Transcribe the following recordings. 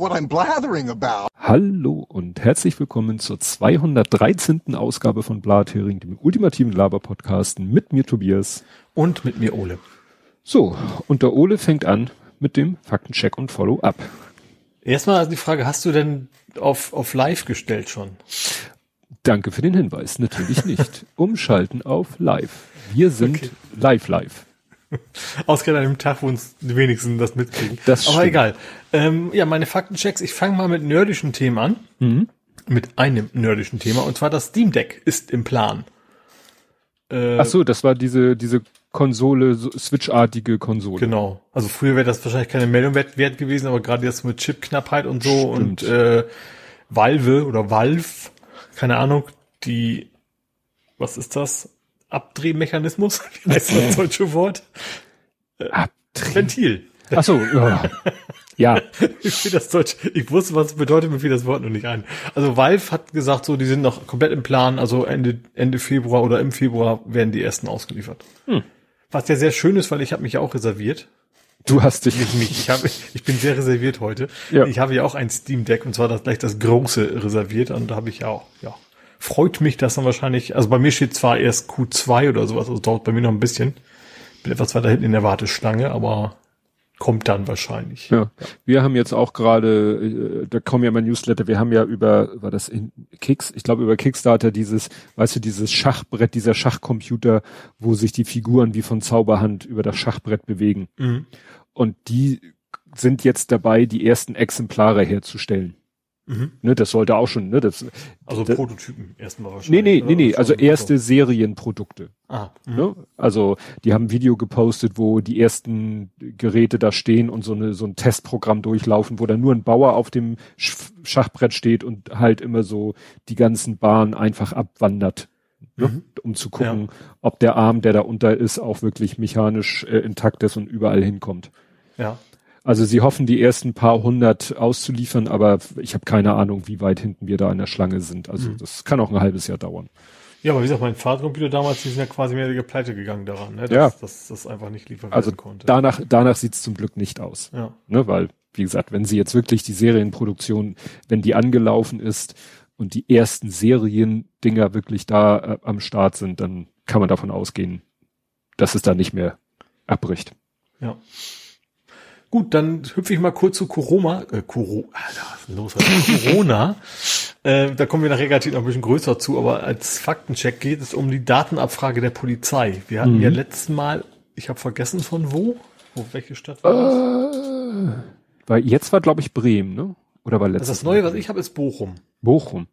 what I'm blathering about. Hallo und herzlich willkommen zur 213. Ausgabe von Blathering, dem ultimativen Laber-Podcast mit mir Tobias. Und mit mir Ole. So, und der Ole fängt an mit dem Faktencheck und Follow-up. Erstmal die Frage, hast du denn auf, auf Live gestellt schon? Danke für den Hinweis. Natürlich nicht. Umschalten auf Live. Wir sind okay. live live. Ausgerechnet an dem Tag, wo uns die wenigsten das mitkriegen. Das Aber egal. Ähm, ja, meine Faktenchecks. Ich fange mal mit nerdischen Themen an. Mhm. Mit einem nerdischen Thema. Und zwar das Steam Deck ist im Plan. Äh, Ach so, das war diese, diese Konsole, so Switch-artige Konsole. Genau. Also früher wäre das wahrscheinlich keine Meldung wert, wert gewesen, aber gerade jetzt mit Chipknappheit und so Stimmt. und äh, Valve oder Valve, keine Ahnung, die, was ist das? Abdrehmechanismus? Wie heißt das deutsche Wort? Äh, Abdreh. Ventil. Ach so, ja. ja. Ich, das Deutsch, ich wusste, was es bedeutet, mir fiel das Wort noch nicht ein. Also Valve hat gesagt, so, die sind noch komplett im Plan, also Ende, Ende Februar oder im Februar werden die ersten ausgeliefert. Hm. Was ja sehr schön ist, weil ich habe mich ja auch reserviert. Du hast dich. Nicht mich. Ich, hab, ich bin sehr reserviert heute. Ja. Ich habe ja auch ein Steam Deck und zwar das, gleich das große reserviert und da habe ich ja auch, ja. Freut mich, dass dann wahrscheinlich, also bei mir steht zwar erst Q2 oder sowas, also dauert bei mir noch ein bisschen. Bin etwas weiter hinten in der Warteschlange, aber kommt dann wahrscheinlich. Ja. Wir haben jetzt auch gerade, äh, da kommen ja mal Newsletter, wir haben ja über, war das in Kicks, ich glaube über Kickstarter dieses, weißt du, dieses Schachbrett, dieser Schachcomputer, wo sich die Figuren wie von Zauberhand über das Schachbrett bewegen. Mhm. Und die sind jetzt dabei, die ersten Exemplare herzustellen. Mhm. Ne, das sollte auch schon, ne, das, also das, Prototypen erstmal wahrscheinlich. Nee, nee, nee, nee, also erste Serienprodukte. Ah, mhm. ne? Also, die haben ein Video gepostet, wo die ersten Geräte da stehen und so eine, so ein Testprogramm durchlaufen, wo dann nur ein Bauer auf dem Schachbrett steht und halt immer so die ganzen Bahnen einfach abwandert. Ne? Mhm. Um zu gucken, ja. ob der Arm, der da unter ist, auch wirklich mechanisch äh, intakt ist und überall hinkommt. Ja. Also sie hoffen, die ersten paar hundert auszuliefern, aber ich habe keine Ahnung, wie weit hinten wir da in der Schlange sind. Also mhm. das kann auch ein halbes Jahr dauern. Ja, aber wie gesagt, mein Vatercomputer damals, die sind ja quasi mehr die Pleite gegangen daran, ne? dass, ja. dass das einfach nicht liefern also konnte. Danach, danach sieht's zum Glück nicht aus. Ja. Ne? Weil, wie gesagt, wenn sie jetzt wirklich die Serienproduktion, wenn die angelaufen ist und die ersten Seriendinger wirklich da äh, am Start sind, dann kann man davon ausgehen, dass es da nicht mehr abbricht. Ja. Gut, dann hüpfe ich mal kurz zu Corona. Äh, Coro Alter, los, Corona. äh, da kommen wir nachher relativ noch ein bisschen größer zu, aber als Faktencheck geht es um die Datenabfrage der Polizei. Wir hatten mhm. ja letztes Mal, ich habe vergessen von wo, wo welche Stadt war das? Äh, weil jetzt war, glaube ich, Bremen, ne? Oder war letztes also Das Neue, was ich habe, ist Bochum. Bochum.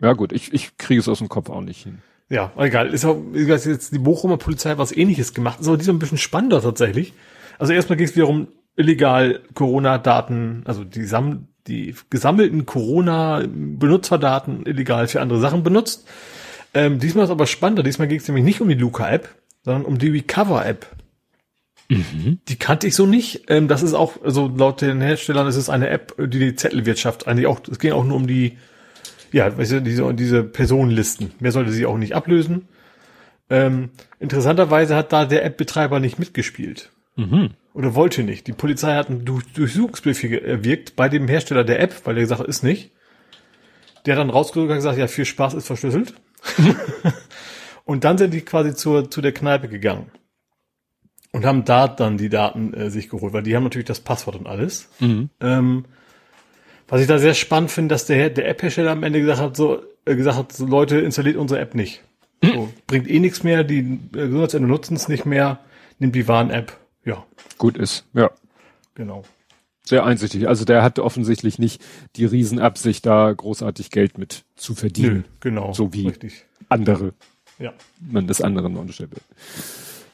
Ja gut, ich, ich kriege es aus dem Kopf auch nicht hin. Ja, egal. Ist auch, ist jetzt die Bochumer Polizei was ähnliches gemacht. Ist aber diesmal ein bisschen spannender tatsächlich. Also erstmal ging es wiederum illegal Corona-Daten, also die, Sam die gesammelten Corona-Benutzerdaten illegal für andere Sachen benutzt. Ähm, diesmal ist aber spannender. Diesmal ging es nämlich nicht um die Luca-App, sondern um die Recover-App. Mhm. Die kannte ich so nicht. Ähm, das ist auch, also laut den Herstellern ist es eine App, die die Zettelwirtschaft eigentlich auch, es ging auch nur um die, ja, weißt du, diese, diese Personenlisten. Mehr sollte sie auch nicht ablösen. Ähm, interessanterweise hat da der App-Betreiber nicht mitgespielt. Mhm. Oder wollte nicht. Die Polizei hat einen Durchsuchungsbefehl erwirkt bei dem Hersteller der App, weil er gesagt hat, ist nicht. Der hat dann rausgesucht und gesagt, ja, viel Spaß ist verschlüsselt. und dann sind die quasi zur, zu der Kneipe gegangen. Und haben da dann die Daten äh, sich geholt, weil die haben natürlich das Passwort und alles. Mhm. Ähm, was ich da sehr spannend finde, dass der, der App-Hersteller am Ende gesagt hat, so, äh, gesagt hat, so, Leute, installiert unsere App nicht. Mhm. So, bringt eh nichts mehr, die äh, Gesundheitsämter nutzen es nicht mehr, nimmt die Warn-App. Gut ist, ja. Genau. Sehr einsichtig. Also der hat offensichtlich nicht die Riesenabsicht, da großartig Geld mit zu verdienen. Nö, genau. So wie richtig. andere. Ja. Man des anderen unterstellt.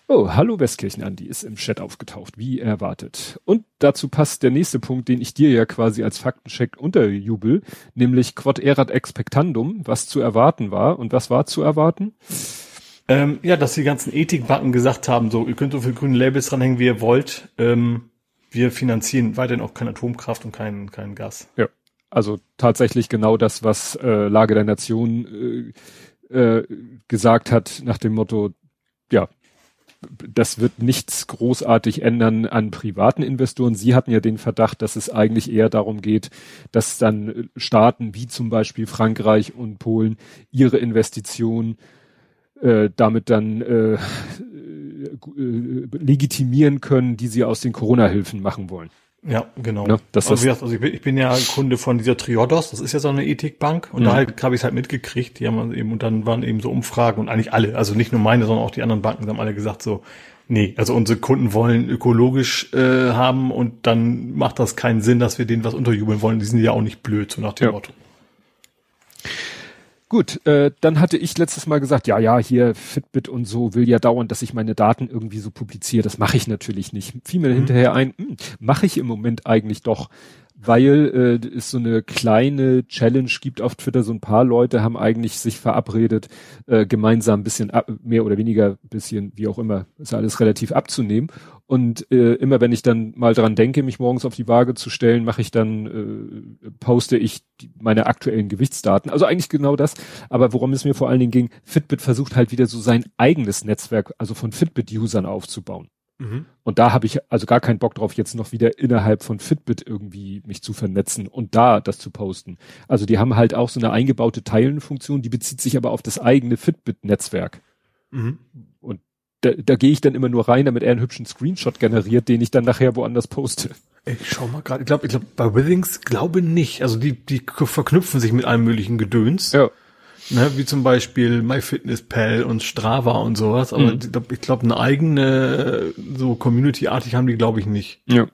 Oh, hallo Westkirchen Andi ist im Chat aufgetaucht, wie erwartet. Und dazu passt der nächste Punkt, den ich dir ja quasi als Faktencheck unterjubel, nämlich Quod erat expectandum, was zu erwarten war. Und was war zu erwarten? Ähm, ja, dass die ganzen Ethikbacken gesagt haben, so, ihr könnt so viele grüne Labels dranhängen, wie ihr wollt. Ähm, wir finanzieren weiterhin auch keine Atomkraft und kein, kein Gas. Ja, also tatsächlich genau das, was äh, Lage der Nation äh, äh, gesagt hat, nach dem Motto, ja, das wird nichts großartig ändern an privaten Investoren. Sie hatten ja den Verdacht, dass es eigentlich eher darum geht, dass dann Staaten wie zum Beispiel Frankreich und Polen ihre Investitionen äh, damit dann äh, äh, legitimieren können, die sie aus den Corona-Hilfen machen wollen. Ja, genau. Ne? Das also, also ich, bin, ich bin ja Kunde von dieser Triodos, das ist ja so eine Ethikbank und mhm. da halt, habe ich es halt mitgekriegt, die haben eben und dann waren eben so Umfragen und eigentlich alle, also nicht nur meine, sondern auch die anderen Banken haben alle gesagt so, nee, also unsere Kunden wollen ökologisch äh, haben und dann macht das keinen Sinn, dass wir denen was unterjubeln wollen, die sind ja auch nicht blöd, so nach dem ja. Motto. Gut, äh, dann hatte ich letztes Mal gesagt, ja, ja, hier Fitbit und so will ja dauern, dass ich meine Daten irgendwie so publiziere. Das mache ich natürlich nicht. Fiel mir mhm. hinterher ein, hm, mache ich im Moment eigentlich doch weil äh, es so eine kleine Challenge gibt auf Twitter. So ein paar Leute haben eigentlich sich verabredet, äh, gemeinsam ein bisschen ab, mehr oder weniger bisschen, wie auch immer, ist alles relativ abzunehmen. Und äh, immer wenn ich dann mal dran denke, mich morgens auf die Waage zu stellen, mache ich dann, äh, poste ich die, meine aktuellen Gewichtsdaten. Also eigentlich genau das. Aber worum es mir vor allen Dingen ging, Fitbit versucht halt wieder so sein eigenes Netzwerk, also von Fitbit-Usern aufzubauen. Mhm. Und da habe ich also gar keinen Bock drauf, jetzt noch wieder innerhalb von Fitbit irgendwie mich zu vernetzen und da das zu posten. Also die haben halt auch so eine eingebaute Teilenfunktion, die bezieht sich aber auf das eigene Fitbit-Netzwerk. Mhm. Und da, da gehe ich dann immer nur rein, damit er einen hübschen Screenshot generiert, den ich dann nachher woanders poste. Ich schau mal gerade, ich glaube, ich glaube, bei Withings glaube nicht. Also die, die verknüpfen sich mit allem möglichen Gedöns. Ja ne, wie zum Beispiel MyFitnessPal und Strava und sowas, aber mhm. ich glaube, eine eigene, so Community-artig haben die, glaube ich, nicht. Ja.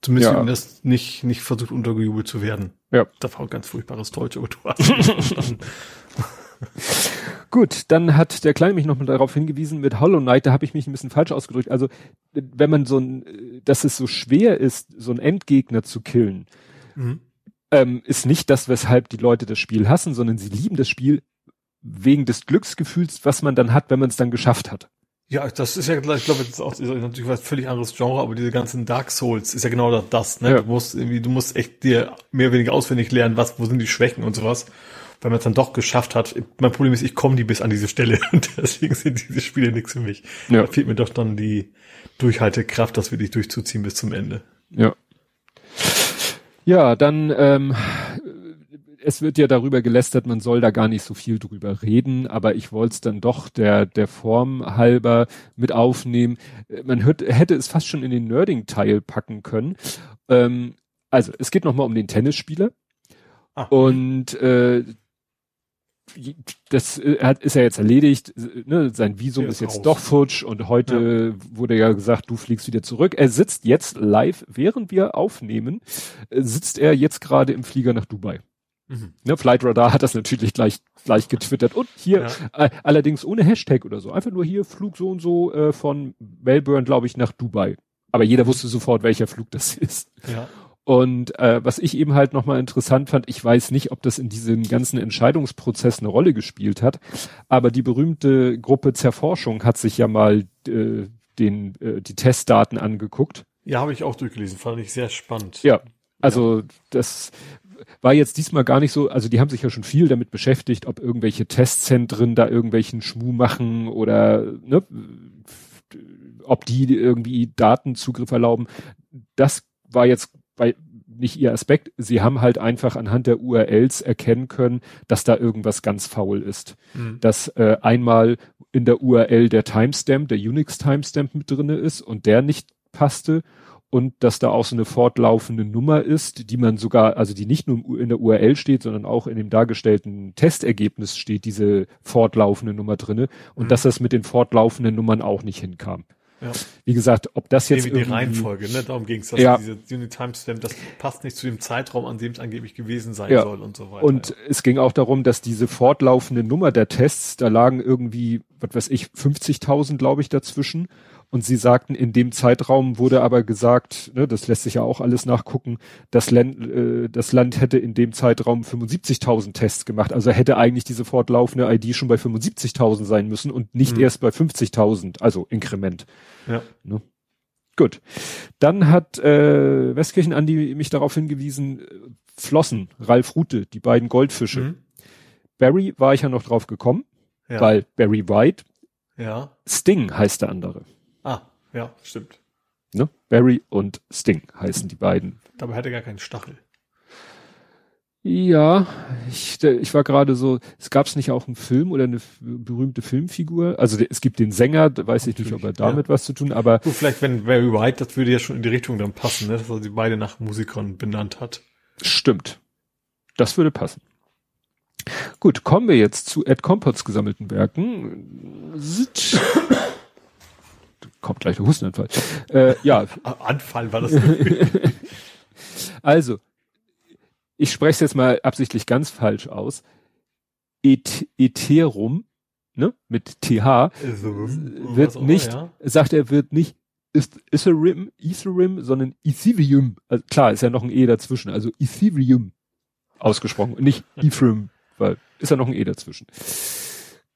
Zumindest ja. das nicht, nicht versucht untergejubelt zu werden. Ja. Das war ein ganz furchtbares Deutsch, aber du hast Gut, dann hat der Kleine mich noch mal darauf hingewiesen mit Hollow Knight, da habe ich mich ein bisschen falsch ausgedrückt. Also, wenn man so ein, dass es so schwer ist, so einen Endgegner zu killen, mhm ähm, ist nicht das, weshalb die Leute das Spiel hassen, sondern sie lieben das Spiel wegen des Glücksgefühls, was man dann hat, wenn man es dann geschafft hat. Ja, das ist ja, ich glaube, das ist auch ist natürlich was völlig anderes Genre, aber diese ganzen Dark Souls ist ja genau das, ne? Ja. Du musst irgendwie, du musst echt dir mehr oder weniger auswendig lernen, was, wo sind die Schwächen und sowas. Wenn man es dann doch geschafft hat, mein Problem ist, ich komme nie bis an diese Stelle und deswegen sind diese Spiele nichts für mich. Ja. Da fehlt mir doch dann die Durchhaltekraft, das wirklich durchzuziehen bis zum Ende. Ja. Ja, dann, ähm, es wird ja darüber gelästert, man soll da gar nicht so viel drüber reden, aber ich wollte es dann doch der, der Form halber mit aufnehmen. Man hört, hätte es fast schon in den Nerding-Teil packen können. Ähm, also, es geht nochmal um den Tennisspieler. Ah. Und äh, das äh, hat, ist ja jetzt erledigt, ne? sein Visum ist, ist, jetzt raus. doch futsch und heute ja. wurde ja gesagt, du fliegst wieder zurück. Er sitzt jetzt live, während wir aufnehmen, äh, sitzt er jetzt gerade im Flieger nach Dubai. Mhm. Ne, Flightradar hat das natürlich gleich gleich getwittert und hier ja. äh, allerdings ohne Hashtag oder so, einfach nur hier Flug so und so äh, von Melbourne, glaube ich, nach Dubai. Aber jeder wusste sofort, welcher Flug das ist. Ja. Und äh, was ich eben halt nochmal interessant fand, ich weiß nicht, ob das in diesem ganzen Entscheidungsprozess eine Rolle gespielt hat, aber die berühmte Gruppe Zerforschung hat sich ja mal äh, den, äh, die Testdaten angeguckt. Ja, habe ich auch durchgelesen, fand ich sehr spannend. Ja, also ja. das war jetzt diesmal gar nicht so, also die haben sich ja schon viel damit beschäftigt, ob irgendwelche Testzentren da irgendwelchen Schmuh machen oder ne, ob die irgendwie Datenzugriff erlauben. Das war jetzt weil nicht ihr Aspekt, sie haben halt einfach anhand der URLs erkennen können, dass da irgendwas ganz faul ist. Mhm. Dass äh, einmal in der URL der Timestamp, der Unix-Timestamp mit drinne ist und der nicht passte und dass da auch so eine fortlaufende Nummer ist, die man sogar, also die nicht nur in der URL steht, sondern auch in dem dargestellten Testergebnis steht diese fortlaufende Nummer drinne und mhm. dass das mit den fortlaufenden Nummern auch nicht hinkam. Ja. Wie gesagt, ob das jetzt. Nee, die Reihenfolge, ne? Darum ging es. Ja. Diese Unit Timestamp, das passt nicht zu dem Zeitraum, an dem es angeblich gewesen sein ja. soll und so weiter. Und es ging auch darum, dass diese fortlaufende Nummer der Tests, da lagen irgendwie, was weiß ich, 50.000, glaube ich, dazwischen. Und sie sagten, in dem Zeitraum wurde aber gesagt, ne, das lässt sich ja auch alles nachgucken, das Land, äh, das Land hätte in dem Zeitraum 75.000 Tests gemacht. Also hätte eigentlich diese fortlaufende ID schon bei 75.000 sein müssen und nicht mhm. erst bei 50.000, also Inkrement. Ja. Ne? Gut. Dann hat äh, Westkirchen Andi mich darauf hingewiesen, äh, Flossen, Ralf Rute, die beiden Goldfische. Mhm. Barry war ich ja noch drauf gekommen, ja. weil Barry White Ja. Sting heißt der andere. Ja, stimmt. Ne? Barry und Sting heißen die beiden. Dabei hat er gar keinen Stachel. Ja, ich, ich war gerade so, es gab es nicht auch einen Film oder eine berühmte Filmfigur? Also es gibt den Sänger, weiß ich nicht, ob er damit ja. was zu tun, aber. Gut, vielleicht wenn Barry White, das würde ja schon in die Richtung dann passen, ne? dass er sie beide nach Musikern benannt hat. Stimmt. Das würde passen. Gut, kommen wir jetzt zu Ed Compots gesammelten Werken. Kommt gleich der Hustenanfall. Äh, ja. Anfall war das. also, ich spreche es jetzt mal absichtlich ganz falsch aus. Et Ethereum, ne, mit TH, wird nicht, ja. sagt er, wird nicht Ethereum, Ethereum, sondern Ethereum. Also klar, ist ja noch ein E dazwischen, also Ethereum ausgesprochen, nicht Ethereum, weil ist ja noch ein E dazwischen.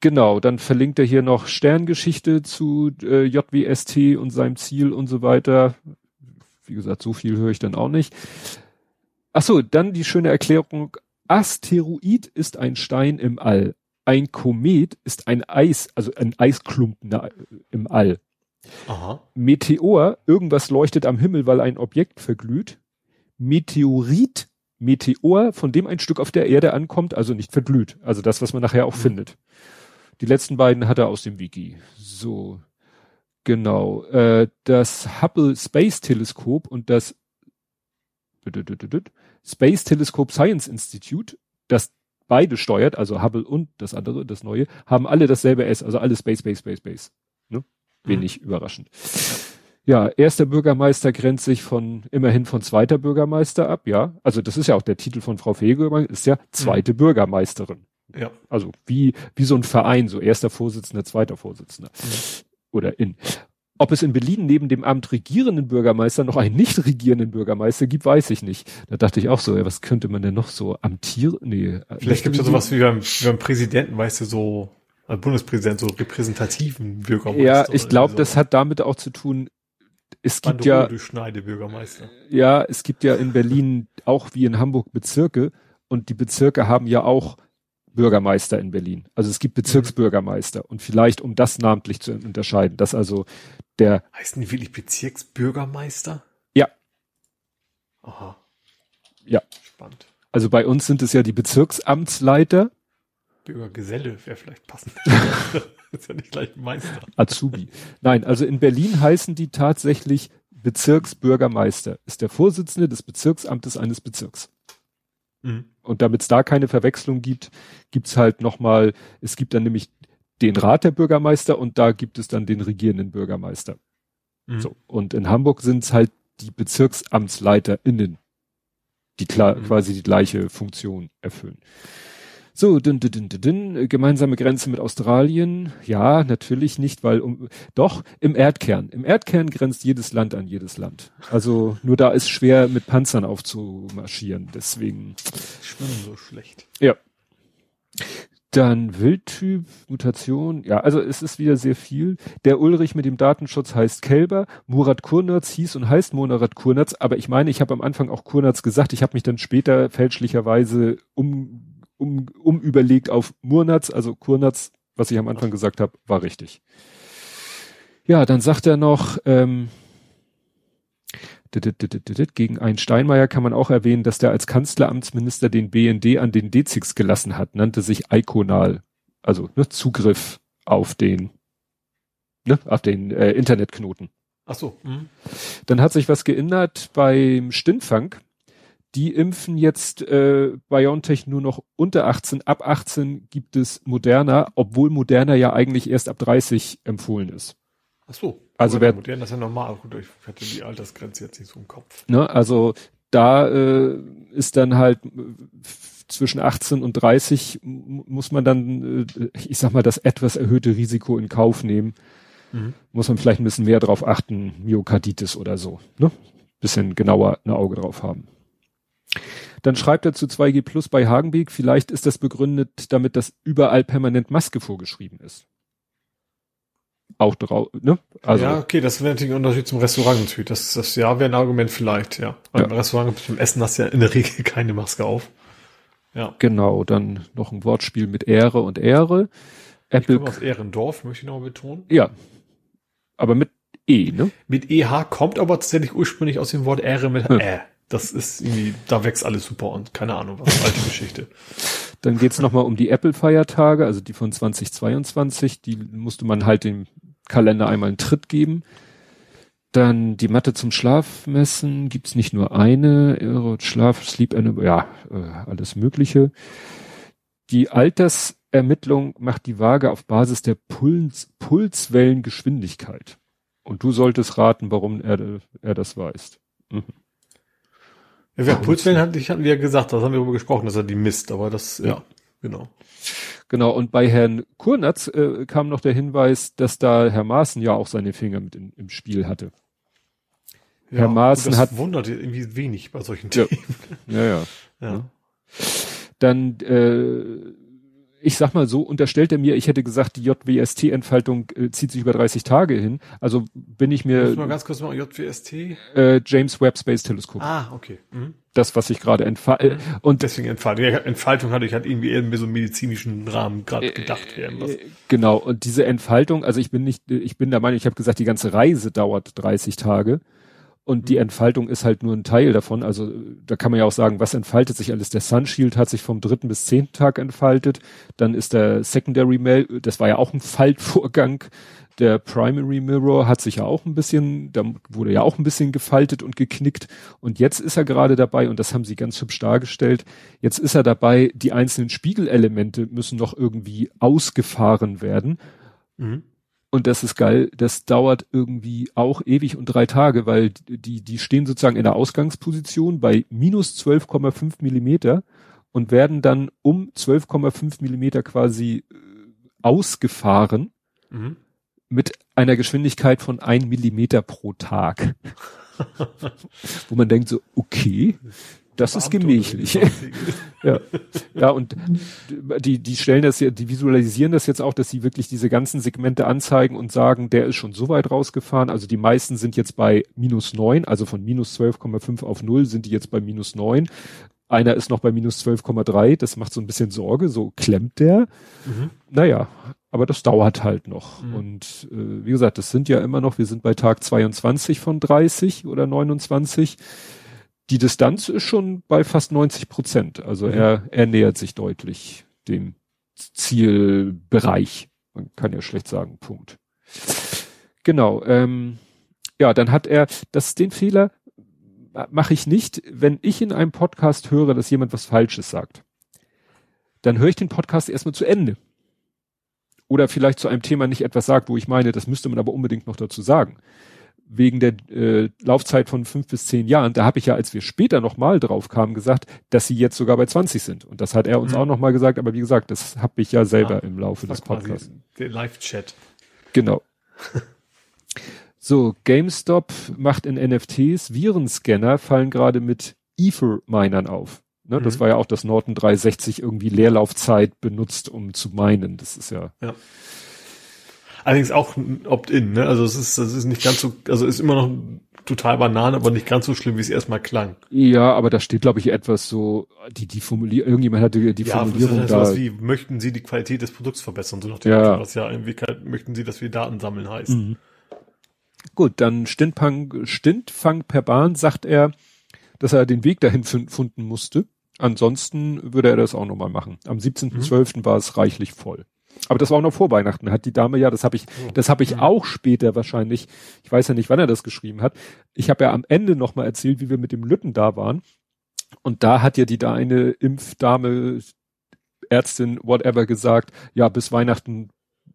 Genau, dann verlinkt er hier noch Sterngeschichte zu äh, JWST und seinem Ziel und so weiter. Wie gesagt, so viel höre ich dann auch nicht. Ach so, dann die schöne Erklärung. Asteroid ist ein Stein im All. Ein Komet ist ein Eis, also ein Eisklumpen im All. Aha. Meteor, irgendwas leuchtet am Himmel, weil ein Objekt verglüht. Meteorit, Meteor, von dem ein Stück auf der Erde ankommt, also nicht verglüht. Also das, was man nachher auch mhm. findet. Die letzten beiden hat er aus dem Wiki. So. Genau. Äh, das Hubble Space Teleskop und das Space Telescope Science Institute, das beide steuert, also Hubble und das andere, das neue, haben alle dasselbe S, also alle Space, Space, Space, Space. Ne? Wenig mhm. überraschend. Ja, erster Bürgermeister grenzt sich von immerhin von zweiter Bürgermeister ab, ja. Also das ist ja auch der Titel von Frau Fegemann, ist ja zweite mhm. Bürgermeisterin. Ja. Also wie, wie so ein Verein, so erster Vorsitzender, zweiter Vorsitzender. Mhm. Oder in. Ob es in Berlin neben dem Amt regierenden Bürgermeister noch einen nicht regierenden Bürgermeister gibt, weiß ich nicht. Da dachte ich auch so, ja, was könnte man denn noch so amtieren? Nee, Vielleicht gibt es ja sowas wie beim, wie beim Präsidenten, weißt du, so als Bundespräsident, so repräsentativen Bürgermeister. Ja, ich glaube, so. das hat damit auch zu tun, es gibt ja, Bürgermeister. ja, es gibt ja in Berlin auch wie in Hamburg Bezirke und die Bezirke haben ja auch Bürgermeister in Berlin. Also es gibt Bezirksbürgermeister und vielleicht um das namentlich zu unterscheiden, dass also der. Heißen die wirklich Bezirksbürgermeister? Ja. Aha. Ja. Spannend. Also bei uns sind es ja die Bezirksamtsleiter. Bürgergeselle wäre vielleicht passend. ist ja nicht gleich Meister. Azubi. Nein, also in Berlin heißen die tatsächlich Bezirksbürgermeister. Ist der Vorsitzende des Bezirksamtes eines Bezirks. Mhm. Und damit es da keine Verwechslung gibt, gibt's halt nochmal, es gibt dann nämlich den Rat der Bürgermeister und da gibt es dann den regierenden Bürgermeister. Mhm. So. Und in Hamburg sind es halt die BezirksamtsleiterInnen, die klar, mhm. quasi die gleiche Funktion erfüllen. So, dünn, dünn, dünn, dünn, gemeinsame Grenze mit Australien. Ja, natürlich nicht, weil um, doch im Erdkern. Im Erdkern grenzt jedes Land an jedes Land. Also nur da ist schwer mit Panzern aufzumarschieren. Deswegen. Schwimmen so schlecht. Ja. Dann Wildtyp, Mutation, ja, also es ist wieder sehr viel. Der Ulrich mit dem Datenschutz heißt Kälber, Murat Kurnatz hieß und heißt Murat Kurnatz, aber ich meine, ich habe am Anfang auch Kurnatz gesagt, ich habe mich dann später fälschlicherweise um um, um überlegt auf Murnatz, also Kurnatz, was ich am Anfang gesagt habe, war richtig. Ja, dann sagt er noch, ähm, gegen einen Steinmeier kann man auch erwähnen, dass der als Kanzleramtsminister den BND an den Dezix gelassen hat, nannte sich Iconal, also ne, Zugriff auf den, ne, auf den äh, Internetknoten. Ach so. Mh. Dann hat sich was geändert beim Stinnfang die impfen jetzt äh, BioNTech nur noch unter 18. Ab 18 gibt es Moderna, obwohl Moderna ja eigentlich erst ab 30 empfohlen ist. Ach so. Also wer Moderna ist ja normal. Gut, ich hatte die Altersgrenze jetzt nicht so im Kopf. Ne, also da äh, ist dann halt äh, zwischen 18 und 30 muss man dann, äh, ich sag mal, das etwas erhöhte Risiko in Kauf nehmen. Mhm. Muss man vielleicht ein bisschen mehr drauf achten, Myokarditis oder so. Ne? Bisschen genauer ein Auge drauf haben. Dann schreibt er zu 2G Plus bei Hagenbeek, vielleicht ist das begründet damit, dass überall permanent Maske vorgeschrieben ist. Auch drauf, ne? Also, ja, okay, das wäre natürlich ein Unterschied zum Restaurant natürlich. Das, das ja wäre ein Argument vielleicht, ja. Weil ja. im Restaurant beim Essen hast du ja in der Regel keine Maske auf. Ja. Genau, dann noch ein Wortspiel mit Ehre und Ehre. Apple. Ich komme aus Ehrendorf, möchte ich noch mal betonen. Ja. Aber mit E, ne? Mit EH kommt aber tatsächlich ursprünglich aus dem Wort Ehre mit ja. Ä. Das ist irgendwie, da wächst alles super und keine Ahnung, was alte Geschichte. Dann geht's nochmal um die Apple-Feiertage, also die von 2022. Die musste man halt dem Kalender einmal einen Tritt geben. Dann die Matte zum Schlafmessen gibt's nicht nur eine, Schlaf, Sleep, ja, äh, alles Mögliche. Die Altersermittlung macht die Waage auf Basis der Puls, Pulswellengeschwindigkeit. Und du solltest raten, warum er, er das weiß. Mhm. Ja, Pulswellen hatten, hatten wir ja gesagt, das haben wir darüber gesprochen, dass er die misst, aber das, ja, genau. Genau, und bei Herrn Kurnatz äh, kam noch der Hinweis, dass da Herr Maaßen ja auch seine Finger mit in, im Spiel hatte. Ja, Herr Maaßen das hat. wundert irgendwie wenig bei solchen Themen. Ja, ja. ja. ja. Dann äh, ich sag mal so, unterstellt er mir, ich hätte gesagt, die JWST-Entfaltung äh, zieht sich über 30 Tage hin. Also bin ich mir. Muss mal ganz kurz mal JWST? Äh, James Webb Space Telescope. Ah, okay. Mhm. Das, was ich gerade entfalte. Mhm. Und deswegen Entfaltung. Ja, Entfaltung hatte ich halt irgendwie eher in so einem medizinischen Rahmen gerade äh, gedacht. Äh, genau. Und diese Entfaltung, also ich bin nicht, ich bin der Meinung, ich habe gesagt, die ganze Reise dauert 30 Tage. Und die mhm. Entfaltung ist halt nur ein Teil davon. Also da kann man ja auch sagen, was entfaltet sich alles? Der Sunshield hat sich vom dritten bis zehnten Tag entfaltet. Dann ist der Secondary Mail, das war ja auch ein Faltvorgang. Der Primary Mirror hat sich ja auch ein bisschen, da wurde ja auch ein bisschen gefaltet und geknickt. Und jetzt ist er gerade dabei, und das haben sie ganz hübsch dargestellt, jetzt ist er dabei, die einzelnen Spiegelelemente müssen noch irgendwie ausgefahren werden. Mhm. Und das ist geil, das dauert irgendwie auch ewig und drei Tage, weil die, die stehen sozusagen in der Ausgangsposition bei minus 12,5 Millimeter und werden dann um 12,5 Millimeter quasi äh, ausgefahren mhm. mit einer Geschwindigkeit von ein Millimeter pro Tag. Wo man denkt so, okay, das ist gemächlich. ja. ja, und die, die stellen das ja, die visualisieren das jetzt auch, dass sie wirklich diese ganzen Segmente anzeigen und sagen, der ist schon so weit rausgefahren. Also die meisten sind jetzt bei minus neun, also von minus 12,5 auf null sind die jetzt bei minus neun. Einer ist noch bei minus 12,3, das macht so ein bisschen Sorge, so klemmt der. Mhm. Naja, aber das dauert halt noch. Mhm. Und äh, wie gesagt, das sind ja immer noch, wir sind bei Tag 22 von 30 oder 29 die Distanz ist schon bei fast 90 Prozent. Also mhm. er, er nähert sich deutlich dem Zielbereich. Man kann ja schlecht sagen, Punkt. Genau. Ähm, ja, dann hat er, das den Fehler mache ich nicht, wenn ich in einem Podcast höre, dass jemand was Falsches sagt. Dann höre ich den Podcast erstmal zu Ende. Oder vielleicht zu einem Thema nicht etwas sagt, wo ich meine, das müsste man aber unbedingt noch dazu sagen wegen der äh, Laufzeit von fünf bis zehn Jahren, da habe ich ja, als wir später nochmal drauf kamen, gesagt, dass sie jetzt sogar bei 20 sind. Und das hat er uns mhm. auch nochmal gesagt, aber wie gesagt, das habe ich ja selber ah, im Laufe des Podcasts. Der Live-Chat. Genau. so, GameStop macht in NFTs Virenscanner, fallen gerade mit Ether-Minern auf. Ne, mhm. Das war ja auch das Norton 360 irgendwie Leerlaufzeit benutzt, um zu meinen. Das ist ja. ja. Allerdings auch ein Opt-in, ne? Also es ist, das ist nicht ganz so, also ist immer noch total Banane, aber nicht ganz so schlimm, wie es erstmal klang. Ja, aber da steht, glaube ich, etwas so, die, die Formulierung, irgendjemand hatte die ja, Formulierung das heißt da. Wie, möchten Sie die Qualität des Produkts verbessern? So nach dem ja. Was ja irgendwie möchten Sie, dass wir Daten sammeln heißt. Mhm. Gut, dann Stintfang, Stintfang per Bahn sagt er, dass er den Weg dahin finden musste. Ansonsten würde er das auch nochmal machen. Am 17.12. Mhm. war es reichlich voll. Aber das war auch noch vor Weihnachten. Hat die Dame ja, das habe ich, oh. das habe ich auch später wahrscheinlich. Ich weiß ja nicht, wann er das geschrieben hat. Ich habe ja am Ende noch mal erzählt, wie wir mit dem Lütten da waren. Und da hat ja die da eine Impfdame, Ärztin, whatever gesagt, ja, bis Weihnachten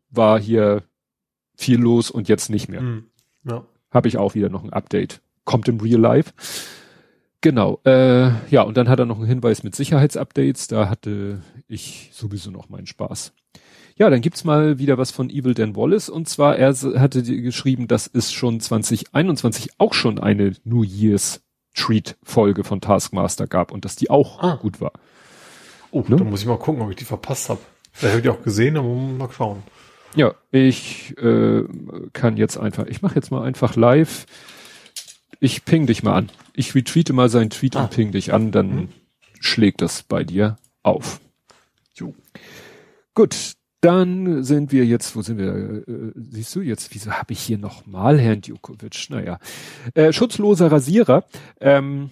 war hier viel los und jetzt nicht mehr. Mhm. Ja. Habe ich auch wieder noch ein Update. Kommt im Real Life. Genau. Äh, ja, und dann hat er noch einen Hinweis mit Sicherheitsupdates. Da hatte ich sowieso noch meinen Spaß. Ja, dann gibt's mal wieder was von Evil Dan Wallace und zwar er hatte geschrieben, dass es schon 2021 auch schon eine New Year's Treat Folge von Taskmaster gab und dass die auch ah. gut war. Oh, ne? da muss ich mal gucken, ob ich die verpasst habe. Vielleicht habe ich die auch gesehen, aber mal schauen. Ja, ich äh, kann jetzt einfach, ich mache jetzt mal einfach live. Ich ping dich mal an. Ich retweete mal seinen Tweet ah. und ping dich an, dann mhm. schlägt das bei dir auf. Jo. Gut, Dann sind wir jetzt, wo sind wir? Äh, siehst du jetzt, wieso habe ich hier nochmal Herrn Djokovic? Naja, äh, schutzloser Rasierer. Ähm,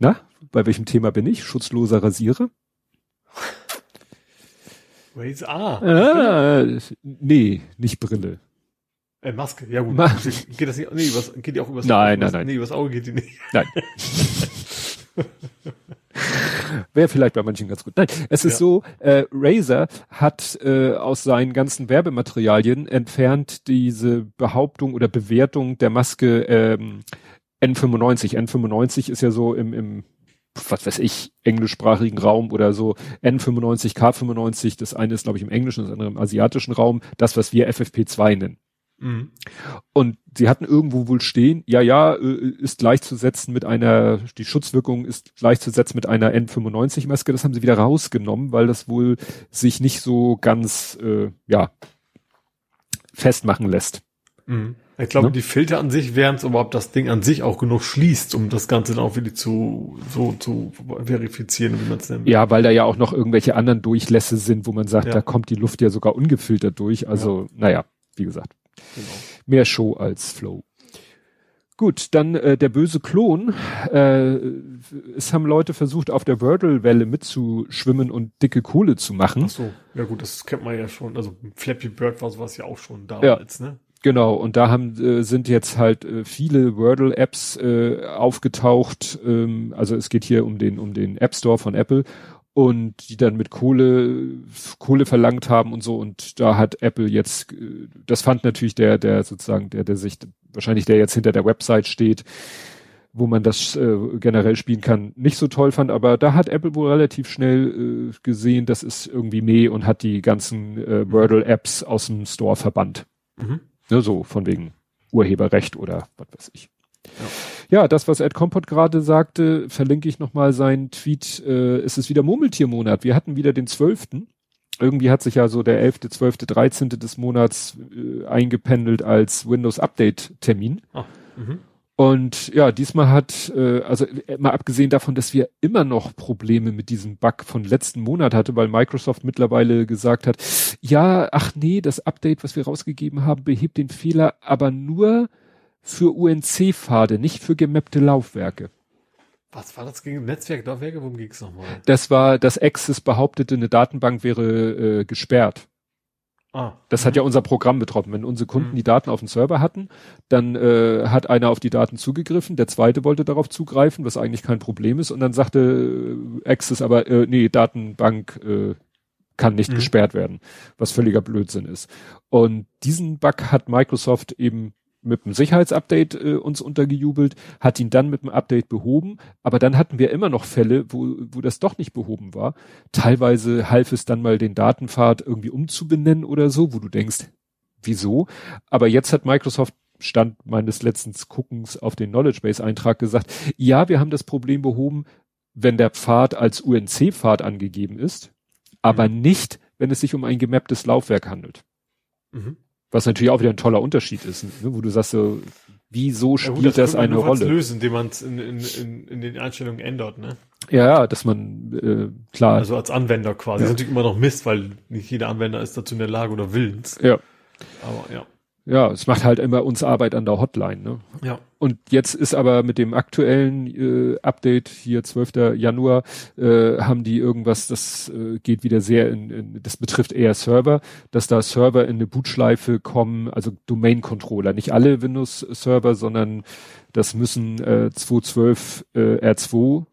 na, bei welchem Thema bin ich? Schutzloser Rasierer? A. Ah, nee, nicht Brille. Äh, Maske, ja gut. Ma geht das nicht, nee, was, geht die auch übers Nein, übers, nein, nein. Nee, übers Auge geht die nicht. Nein. Wäre vielleicht bei manchen ganz gut. Nein, es ist Ja. so, äh, Razer hat äh, aus seinen ganzen Werbematerialien entfernt diese Behauptung oder Bewertung der Maske ähm, N95. N95 ist ja so im, im was weiß ich, englischsprachigen Raum oder so N95, K95, das eine ist, glaube ich, im englischen, das andere im asiatischen Raum, das, was wir FFP2 nennen. Mhm. Und sie hatten irgendwo wohl stehen, ja, ja, äh, ist gleichzusetzen mit einer, die Schutzwirkung ist gleichzusetzen mit einer N95-Maske. Das haben sie wieder rausgenommen, weil das wohl sich nicht so ganz, äh, ja, festmachen lässt. Mhm. Ich glaube, Ne? die Filter an sich wären es, aber ob das Ding an sich auch genug schließt, um das Ganze dann auch wieder zu, so zu verifizieren, wie man es nennt. Ja, weil da ja auch noch irgendwelche anderen Durchlässe sind, wo man sagt, Ja. da kommt die Luft ja sogar ungefiltert durch. Also, naja, wie gesagt, Genau. mehr Show als Flow. Gut, dann äh, der böse Klon. Äh, es haben Leute versucht, auf der Wordle-Welle mitzuschwimmen und dicke Kohle zu machen. Ach so, ja gut, das kennt man ja schon. Also Flappy Bird war sowas ja auch schon damals, ne? Genau, und da haben äh, sind jetzt halt äh, viele Wordle-Apps äh, aufgetaucht. Ähm, also es geht hier um den um den App Store von Apple und die dann mit Kohle Kohle verlangt haben und so. Und da hat Apple jetzt, das fand natürlich der der sozusagen der der sich wahrscheinlich der jetzt hinter der Website steht, wo man das äh, generell spielen kann, nicht so toll fand. Aber da hat Apple wohl relativ schnell äh, gesehen, das ist irgendwie meh und hat die ganzen äh, Wordle-Apps aus dem Store verbannt. Mhm. Ne, so von wegen Urheberrecht oder was weiß ich. Ja, das, was Ed Kompott gerade sagte, verlinke ich nochmal seinen Tweet. Äh, es ist wieder Murmeltiermonat. Wir hatten wieder den 12. Irgendwie hat sich ja so der 11., 12., 13. des Monats äh, eingependelt als Windows-Update-Termin. Mhm. Und ja, diesmal hat, äh, also äh, mal abgesehen davon, dass wir immer noch Probleme mit diesem Bug von letzten Monat hatte, weil Microsoft mittlerweile gesagt hat, ja, ach nee, das Update, was wir rausgegeben haben, behebt den Fehler, aber nur für UNC-Pfade, nicht für gemappte Laufwerke. Was war das gegen Netzwerklaufwerke? Worum ging es nochmal? Das war, dass Access behauptete, eine Datenbank wäre äh, gesperrt. Ah. Das hat ja unser Programm betroffen. Wenn unsere Kunden Mhm. die Daten auf dem Server hatten, dann äh, hat einer auf die Daten zugegriffen, der zweite wollte darauf zugreifen, was eigentlich kein Problem ist, und dann sagte äh, Access aber, äh, nee, Datenbank äh, kann nicht Mhm. gesperrt werden, was völliger Blödsinn ist. Und diesen Bug hat Microsoft eben mit einem Sicherheitsupdate äh, uns untergejubelt, hat ihn dann mit einem Update behoben, aber dann hatten wir immer noch Fälle, wo, wo das doch nicht behoben war. Teilweise half es dann mal den Datenpfad irgendwie umzubenennen oder so, wo du denkst, wieso? Aber jetzt hat Microsoft Stand meines letzten Guckens auf den Knowledge Base Eintrag gesagt, ja, wir haben das Problem behoben, wenn der Pfad als UNC-Pfad angegeben ist, aber nicht, wenn es sich um ein gemapptes Laufwerk handelt. Mhm. Was natürlich auch wieder ein toller Unterschied ist, ne, wo du sagst so, wieso Ja, spielt gut, das, man eine was Rolle? lösen, indem man es in, in, in, in den Einstellungen ändert, ne? Ja, ja, dass man äh, klar, Also als Anwender quasi. Ja. Das ist natürlich immer noch Mist, weil nicht jeder Anwender ist dazu in der Lage oder willens. ja, Aber ja. Ja, es macht halt immer uns Arbeit an der Hotline, ne? Ja. Und jetzt ist aber mit dem aktuellen äh, Update hier 12. Januar äh, haben die irgendwas, das äh, geht wieder sehr in, in das betrifft eher Server, dass da Server in eine Bootschleife kommen, also Domain Controller, nicht alle Windows Server, sondern das müssen äh, 212 äh, R2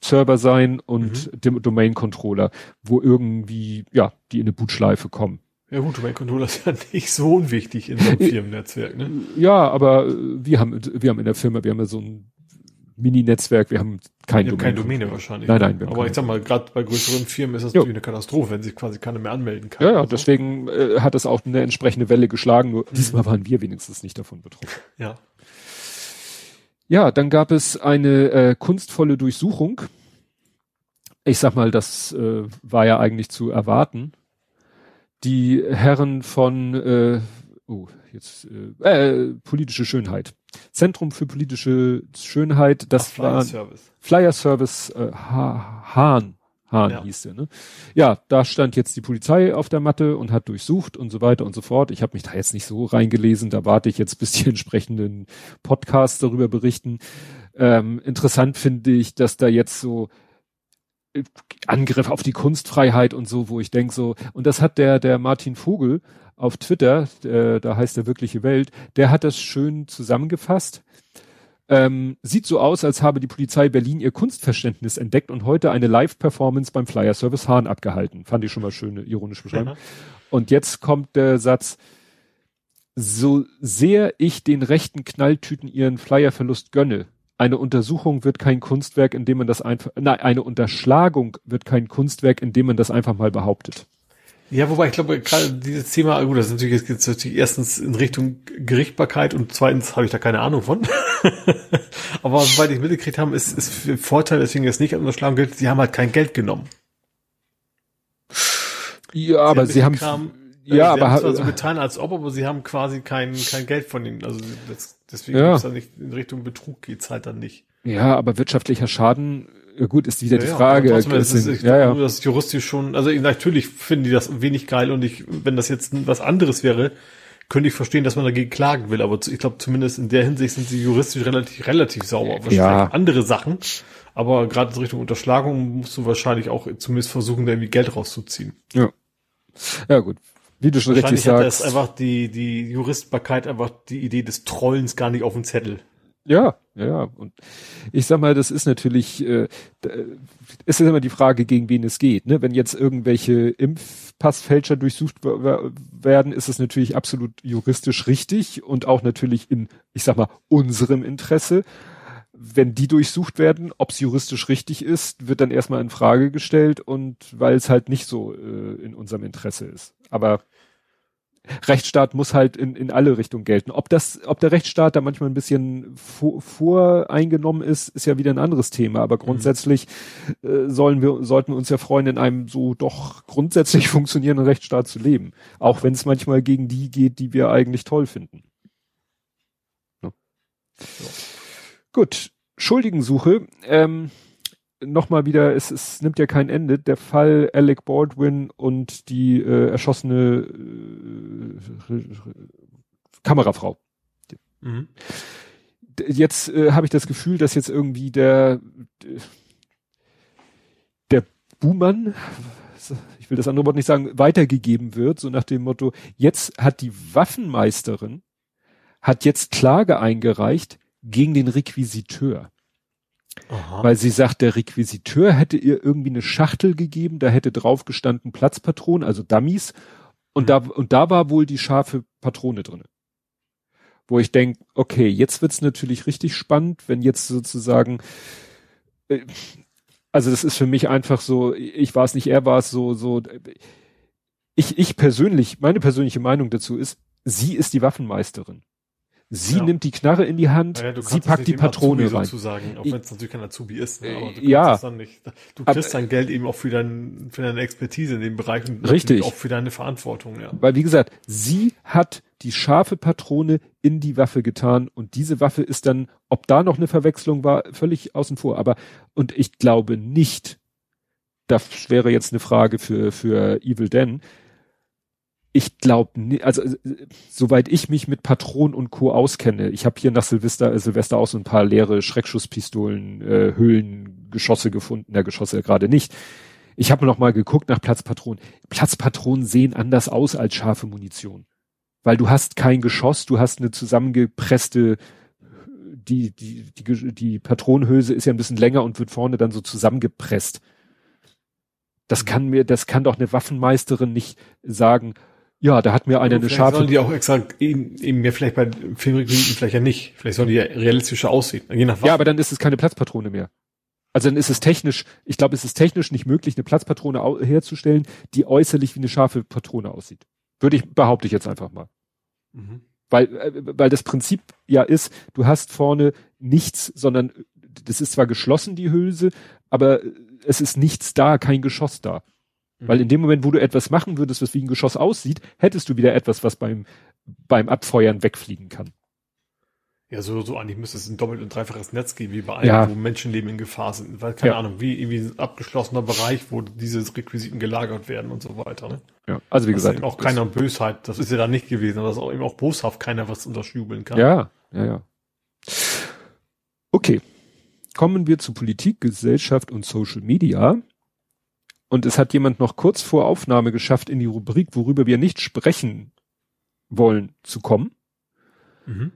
Server sein und dem Domain Controller, wo irgendwie ja, die in eine Bootschleife kommen. Ja gut, Domain Controller ist ja nicht so unwichtig in so einem Firmennetzwerk, ne? Ja, aber äh, wir haben wir haben in der Firma, wir haben ja so ein Mini-Netzwerk, wir haben kein Ja, Domain. kein Domäne wahrscheinlich. Nein, ne? nein, wir haben Aber keine. ich sag mal, gerade bei größeren Firmen ist das Jo. natürlich eine Katastrophe, wenn sich quasi keiner mehr anmelden kann. Ja, ja, deswegen äh, hat es auch eine entsprechende Welle geschlagen, Mhm. nur diesmal waren wir wenigstens nicht davon betroffen. Ja. Ja, dann gab es eine äh, kunstvolle Durchsuchung. Ich sag mal, das äh, war ja eigentlich zu erwarten. Die Herren von äh, oh, jetzt äh, äh, politische Schönheit. Zentrum für politische Schönheit, das Ach, Flyer war Service. Flyer Service äh, Ha- Hahn. Hahn ja. hieß der, ne? Ja, da stand jetzt die Polizei auf der Matte und hat durchsucht und so weiter und so fort. Ich habe mich da jetzt nicht so reingelesen, da warte ich jetzt, bis die entsprechenden Podcasts darüber berichten. Ähm, interessant finde ich, dass da jetzt so Angriff auf die Kunstfreiheit und so, wo ich denke so, und das hat der, der Martin Vogel auf Twitter, der, da heißt der wirkliche Welt, der hat das schön zusammengefasst. Ähm, sieht so aus, als habe die Polizei Berlin ihr Kunstverständnis entdeckt und heute eine Live-Performance beim Flyer Service Hahn abgehalten. Fand ich schon mal schöne ironische Beschreibung. Mhm. Und jetzt kommt der Satz, so sehr ich den rechten Knalltüten ihren Flyerverlust gönne, eine Untersuchung wird kein Kunstwerk, indem man das einfach, nein, eine Unterschlagung wird kein Kunstwerk, indem man das einfach mal behauptet. Ja, wobei ich glaube, gerade dieses Thema, gut, das ist natürlich, jetzt natürlich erstens in Richtung Gerichtbarkeit und zweitens habe ich da keine Ahnung von. aber soweit ich mitgekriegt habe, ist, ist Vorteil, deswegen jetzt nicht an unterschlagen gilt, sie haben halt kein Geld genommen. Ja, aber sie haben, Kram, ja, aber haben zwar so getan, als ob, aber sie haben quasi kein, kein Geld von ihnen. Also das, deswegen ja. geht's dann nicht in Richtung Betrug geht's halt dann nicht. Ja, aber wirtschaftlicher Schaden ja gut, ist wieder ja, die Frage. Ja, trotzdem, ist, ich ja, ja. das juristisch schon, also natürlich finden die das wenig geil und ich, wenn das jetzt was anderes wäre, könnte ich verstehen, dass man dagegen klagen will, aber ich glaube zumindest in der Hinsicht sind sie juristisch relativ, relativ sauber. Wahrscheinlich ja. andere Sachen, aber gerade in Richtung Unterschlagung musst du wahrscheinlich auch zumindest versuchen, da irgendwie Geld rauszuziehen. Ja. Ja gut. Wie du schon richtig sagst. ist einfach die, die Juristbarkeit einfach die Idee des Trollens gar nicht auf dem Zettel. Ja, ja, und ich sag mal, das ist natürlich, äh, es ist immer die Frage, gegen wen es geht. Ne? Wenn jetzt irgendwelche Impfpassfälscher durchsucht werden, ist es natürlich absolut juristisch richtig und auch natürlich in, ich sag mal, unserem Interesse. Wenn die durchsucht werden, ob es juristisch richtig ist, wird dann erstmal in Frage gestellt und weil es halt nicht so äh, in unserem Interesse ist. Aber Rechtsstaat muss halt in, in alle Richtungen gelten. Ob das, ob der Rechtsstaat da manchmal ein bisschen vor, voreingenommen ist, ist ja wieder ein anderes Thema. Aber mhm. grundsätzlich äh, sollen wir, sollten wir uns ja freuen, in einem so doch grundsätzlich funktionierenden Rechtsstaat zu leben. Auch wenn es manchmal gegen die geht, die wir eigentlich toll finden. Ne? Ja. Gut. Schuldigensuche. Ähm, nochmal wieder, es, es nimmt ja kein Ende, der Fall Alec Baldwin und die äh, erschossene äh, Kamerafrau. Mhm. Jetzt äh, habe ich das Gefühl, dass jetzt irgendwie der der Buhmann, ich will das andere Wort nicht sagen, weitergegeben wird, so nach dem Motto, jetzt hat die Waffenmeisterin, hat jetzt Klage eingereicht gegen den Requisiteur. Aha. Weil sie sagt, der Requisiteur hätte ihr irgendwie eine Schachtel gegeben, da hätte drauf gestanden Platzpatronen, also Dummies, und mhm. da, und da war wohl die scharfe Patrone drinne. Wo ich denke, okay, jetzt wird's natürlich richtig spannend, wenn jetzt sozusagen, äh, also das ist für mich einfach so, ich war es nicht, er war es so, so, ich, ich persönlich, meine persönliche Meinung dazu ist, sie ist die Waffenmeisterin. Sie ja. nimmt die Knarre in die Hand, ja, sie packt die Patrone Azubi rein. Sozusagen, auch wenn es natürlich kein Azubi ist. Ne? Aber du ja. dann nicht. Du kriegst dein Geld eben auch für, dein, für deine Expertise in dem Bereich und richtig. auch für deine Verantwortung. Ja. Weil wie gesagt, sie hat die scharfe Patrone in die Waffe getan und diese Waffe ist dann, ob da noch eine Verwechslung war, völlig außen vor. Aber und ich glaube nicht, das wäre jetzt eine Frage für für Evil Den ich glaube, also äh, soweit ich mich mit Patronen und Co. auskenne, ich habe hier nach Silvester, äh, Silvester auch so ein paar leere Schreckschusspistolen, äh, Höhlengeschosse gefunden, der Geschosse gerade nicht. Ich habe noch mal geguckt nach Platzpatronen. Platzpatronen sehen anders aus als scharfe Munition. Weil du hast kein Geschoss, du hast eine zusammengepresste, die, die, die, die Patronenhülse ist ja ein bisschen länger und wird vorne dann so zusammengepresst. Das kann mir, das kann doch eine Waffenmeisterin nicht sagen, ja, da hat mir einer eine scharfe. Sollen die auch extra eben, eben mehr vielleicht bei Filmrequisiten vielleicht ja nicht. Vielleicht sollen die ja realistischer aussehen. Je nach Ja, aber dann ist es keine Platzpatrone mehr. Also dann ist es technisch, ich glaube, es ist technisch nicht möglich, eine Platzpatrone herzustellen, die äußerlich wie eine scharfe Patrone aussieht. Würde ich, behaupte ich jetzt einfach mal. Mhm. Weil, äh, weil das Prinzip ja ist, du hast vorne nichts, sondern das ist zwar geschlossen, die Hülse, aber es ist nichts da, kein Geschoss da. Weil in dem Moment, wo du etwas machen würdest, was wie ein Geschoss aussieht, hättest du wieder etwas, was beim, beim Abfeuern wegfliegen kann. Ja, so, so eigentlich müsste es ein doppelt und dreifaches Netz geben, wie bei allen, Ja. wo Menschenleben in Gefahr sind. Weil, keine Ja. Ahnung, wie irgendwie ein abgeschlossener Bereich, wo diese Requisiten gelagert werden und so weiter. Ne? Ja, also wie Dass gesagt. eben auch keiner Bösheit, das ist ja da nicht gewesen, aber dass auch eben auch boshaft keiner was unterschjubeln kann. Ja, ja, ja. Okay. Kommen wir zu Politik, Gesellschaft und Social Media. Und es hat jemand noch kurz vor Aufnahme geschafft, in die Rubrik, worüber wir nicht sprechen wollen, zu kommen, Mhm.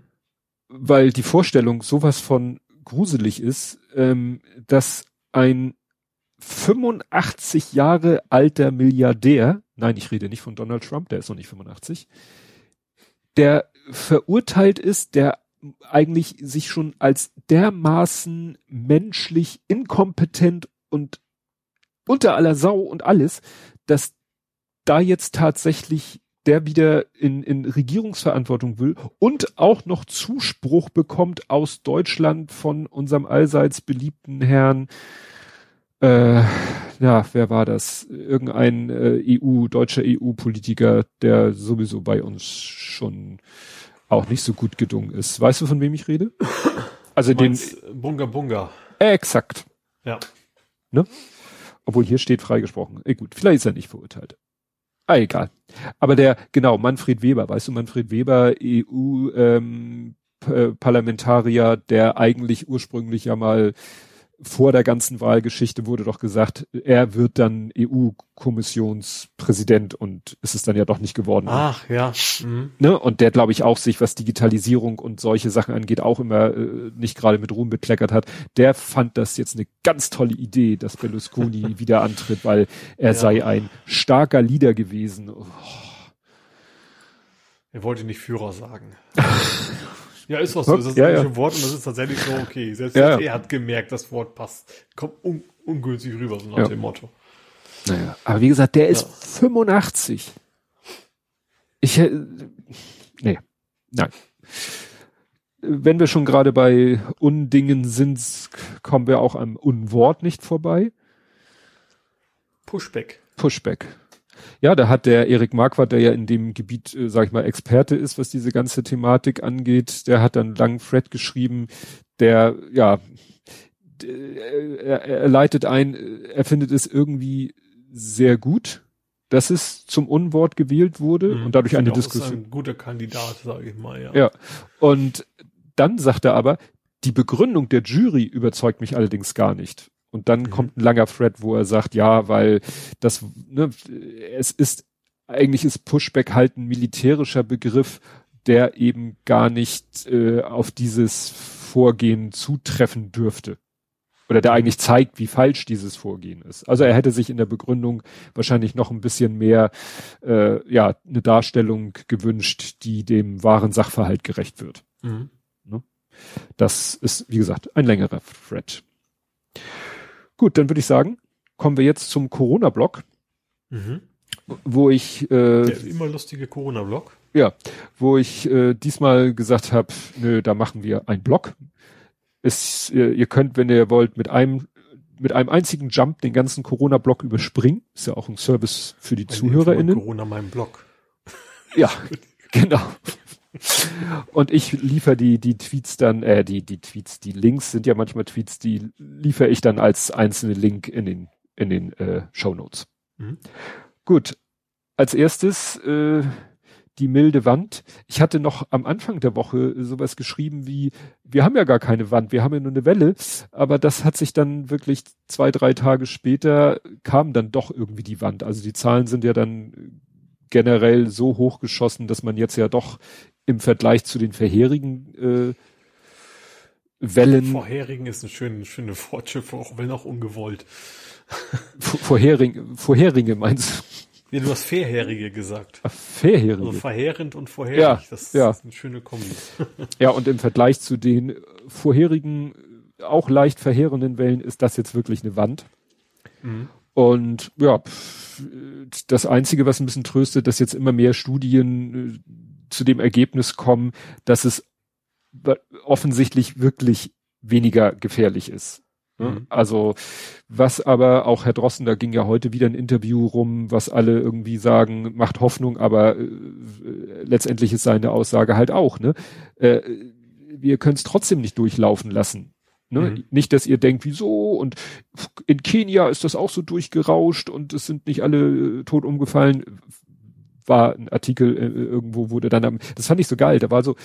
weil die Vorstellung sowas von gruselig ist, ähm, dass ein 85 Jahre alter Milliardär, nein, ich rede nicht von Donald Trump, der ist noch nicht 85, der verurteilt ist, der eigentlich sich schon als dermaßen menschlich inkompetent und unter aller Sau und alles, dass da jetzt tatsächlich der wieder in, in Regierungsverantwortung will und auch noch Zuspruch bekommt aus Deutschland von unserem allseits beliebten Herrn, äh, ja, wer war das? Irgendein äh, EU, deutscher EU-Politiker, der sowieso bei uns schon auch nicht so gut gedungen ist. Weißt du, von wem ich rede? Also den, Bunga Bunga. exakt. Ja. Obwohl hier steht freigesprochen. Eh gut, vielleicht ist er nicht verurteilt. Ah, egal. Aber der, genau, Manfred Weber, weißt du, Manfred Weber, EU, ähm, Parlamentarier, der eigentlich ursprünglich ja mal vor der ganzen Wahlgeschichte wurde doch gesagt, er wird dann EU-Kommissionspräsident und ist es dann ja doch nicht geworden. Ach, ja. Mhm. Ne? Und der, glaube ich, auch sich, was Digitalisierung und solche Sachen angeht, auch immer äh, nicht gerade mit Ruhm bekleckert hat. Der fand das jetzt eine ganz tolle Idee, dass Berlusconi wieder antritt, weil er Ja. sei ein starker Leader gewesen. Oh, Er wollte nicht Führer sagen. ja, ist was so. Das ist Ja, ja, Wort und das ist tatsächlich so okay. Selbst Ja, ja. er hat gemerkt, das Wort passt. Kommt un ungünstig rüber, so nach Ja. dem Motto. naja. Aber wie gesagt, der ist Ja. 85. Ich, äh, nee, nein. Wenn wir schon gerade bei Undingen sind, kommen wir auch am Unwort nicht vorbei. Pushback. Pushback. Ja, da hat der Erik Marquardt, der ja in dem Gebiet, äh, sag ich mal, Experte ist, was diese ganze Thematik angeht, der hat dann lang Fred geschrieben, der, ja, d- er, er leitet ein, er findet es irgendwie sehr gut, dass es zum Unwort gewählt wurde und dadurch eine Diskussion. Ist ein guter Kandidat, sage ich mal, ja. Ja. Und dann sagt er aber, die Begründung der Jury überzeugt mich allerdings gar nicht. Und dann Mhm. kommt ein langer Thread, wo er sagt, ja, weil das, ne, es ist, eigentlich ist Pushback halt ein militärischer Begriff, der eben gar nicht äh, auf dieses Vorgehen zutreffen dürfte. Oder der eigentlich zeigt, wie falsch dieses Vorgehen ist. Also er hätte sich in der Begründung wahrscheinlich noch ein bisschen mehr, äh, ja, eine Darstellung gewünscht, die dem wahren Sachverhalt gerecht wird. Mhm. Das ist, wie gesagt, ein längerer Thread. Gut, dann würde ich sagen, kommen wir jetzt zum Corona-Block, Mhm. wo ich, äh, Der immer lustige Corona-Blog. ja, wo ich äh, diesmal gesagt habe, nö, da machen wir einen Block. Es, ihr, ihr könnt, wenn ihr wollt, mit einem mit einem einzigen Jump den ganzen Corona-Block überspringen. Ist ja auch ein Service für die ZuhörerInnen. Corona mein Blog. Ja, genau. Und ich liefere die, die Tweets dann, äh, die, die Tweets, die Links sind ja manchmal Tweets, die liefere ich dann als einzelne Link in den, in den äh, Show Notes. Mhm. Gut. Als erstes äh, die milde Wand. Ich hatte noch am Anfang der Woche sowas geschrieben wie, wir haben ja gar keine Wand, wir haben ja nur eine Welle, aber das hat sich dann wirklich zwei, drei Tage später kam dann doch irgendwie die Wand. Also die Zahlen sind ja dann generell so hochgeschossen, dass man jetzt ja doch im Vergleich zu den vorherigen äh, Wellen, Vorherigen ist eine schöne, schöne Wortschöpfung, auch wenn auch ungewollt. v- vorherige, meinst Ja, du hast Verheerige gesagt. du? Vorherige. Also verheerend und vorherig. Ja, das ja. ist eine schöne Kombi. Ja, und im Vergleich zu den vorherigen, auch leicht verheerenden Wellen ist das jetzt wirklich eine Wand. Mhm. Und ja, das Einzige, was ein bisschen tröstet, dass jetzt immer mehr Studien äh, zu dem Ergebnis kommen, dass es offensichtlich wirklich weniger gefährlich ist. Ne? Mhm. Also was aber auch Herr Drossen, da ging ja heute wieder ein Interview rum, was alle irgendwie sagen, macht Hoffnung, aber äh, letztendlich ist seine Aussage halt auch, ne? Äh, wir können es trotzdem nicht durchlaufen lassen. Ne? Mhm. Nicht, dass ihr denkt, wieso und in Kenia ist das auch so durchgerauscht und es sind nicht alle äh, tot umgefallen. War ein Artikel äh, irgendwo, wurde dann, das fand ich so geil. Da war so,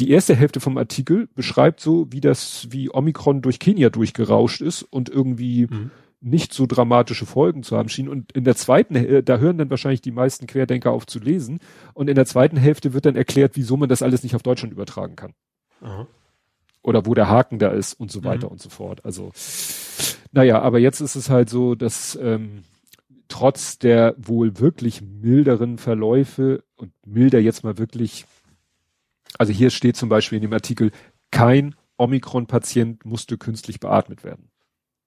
die erste Hälfte vom Artikel beschreibt so, wie das, wie Omikron durch Kenia durchgerauscht ist und irgendwie mhm. nicht so dramatische Folgen zu haben schien. Und in der zweiten, äh, da hören dann wahrscheinlich die meisten Querdenker auf zu lesen. Und in der zweiten Hälfte wird dann erklärt, wieso man das alles nicht auf Deutschland übertragen kann. Aha oder wo der Haken da ist und so weiter mhm. und so fort. Also, naja, aber jetzt ist es halt so, dass ähm, trotz der wohl wirklich milderen Verläufe und milder jetzt mal wirklich, also hier steht zum Beispiel in dem Artikel, kein Omikron-Patient musste künstlich beatmet werden.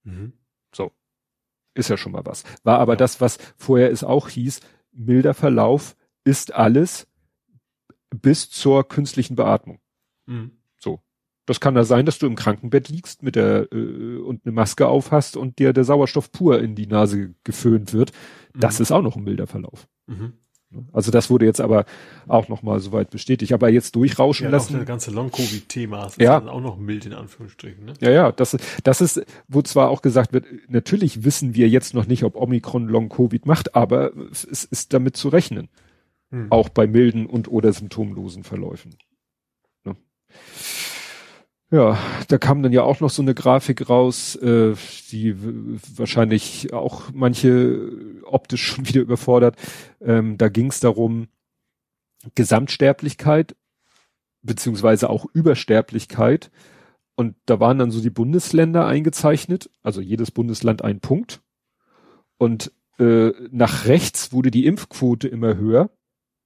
Mhm. So. Ist ja schon mal was. War aber ja. das, was vorher es auch hieß, milder Verlauf ist alles bis zur künstlichen Beatmung. Mhm. Das kann da sein, dass du im Krankenbett liegst mit der äh, und eine Maske auf hast und dir der Sauerstoff pur in die Nase geföhnt wird. Das mhm. ist auch noch ein milder Verlauf. Mhm. Also das wurde jetzt aber auch noch mal soweit bestätigt. Aber jetzt durchrauschen ja, lassen. Auch das ganze Long-Covid-Thema ist ja. auch noch mild in Anführungsstrichen. Ne? Ja, ja, das, das ist, wo zwar auch gesagt wird, natürlich wissen wir jetzt noch nicht, ob Omikron Long-Covid macht, aber es ist damit zu rechnen. Hm. Auch bei milden und oder symptomlosen Verläufen. Ne? Ja, da kam dann ja auch noch so eine Grafik raus, äh, die wahrscheinlich auch manche optisch schon wieder überfordert. Ähm, da ging es darum, Gesamtsterblichkeit beziehungsweise auch Übersterblichkeit. Und da waren dann so die Bundesländer eingezeichnet, also jedes Bundesland ein Punkt. Und äh, nach rechts wurde die Impfquote immer höher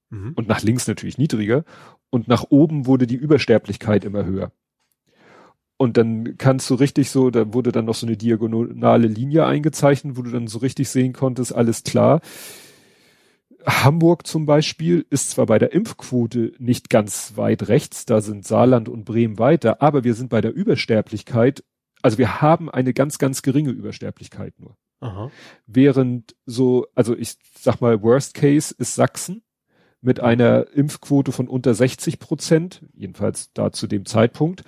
mhm. und nach links natürlich niedriger. Und nach oben wurde die Übersterblichkeit immer höher. Und dann kannst du richtig so, da wurde dann noch so eine diagonale Linie eingezeichnet, wo du dann so richtig sehen konntest, alles klar. Hamburg zum Beispiel ist zwar bei der Impfquote nicht ganz weit rechts, da sind Saarland und Bremen weiter, aber wir sind bei der Übersterblichkeit, also wir haben eine ganz, ganz geringe Übersterblichkeit nur. Aha. Während so, also ich sag mal, Worst Case ist Sachsen mit einer Impfquote von unter 60 Prozent, jedenfalls da zu dem Zeitpunkt,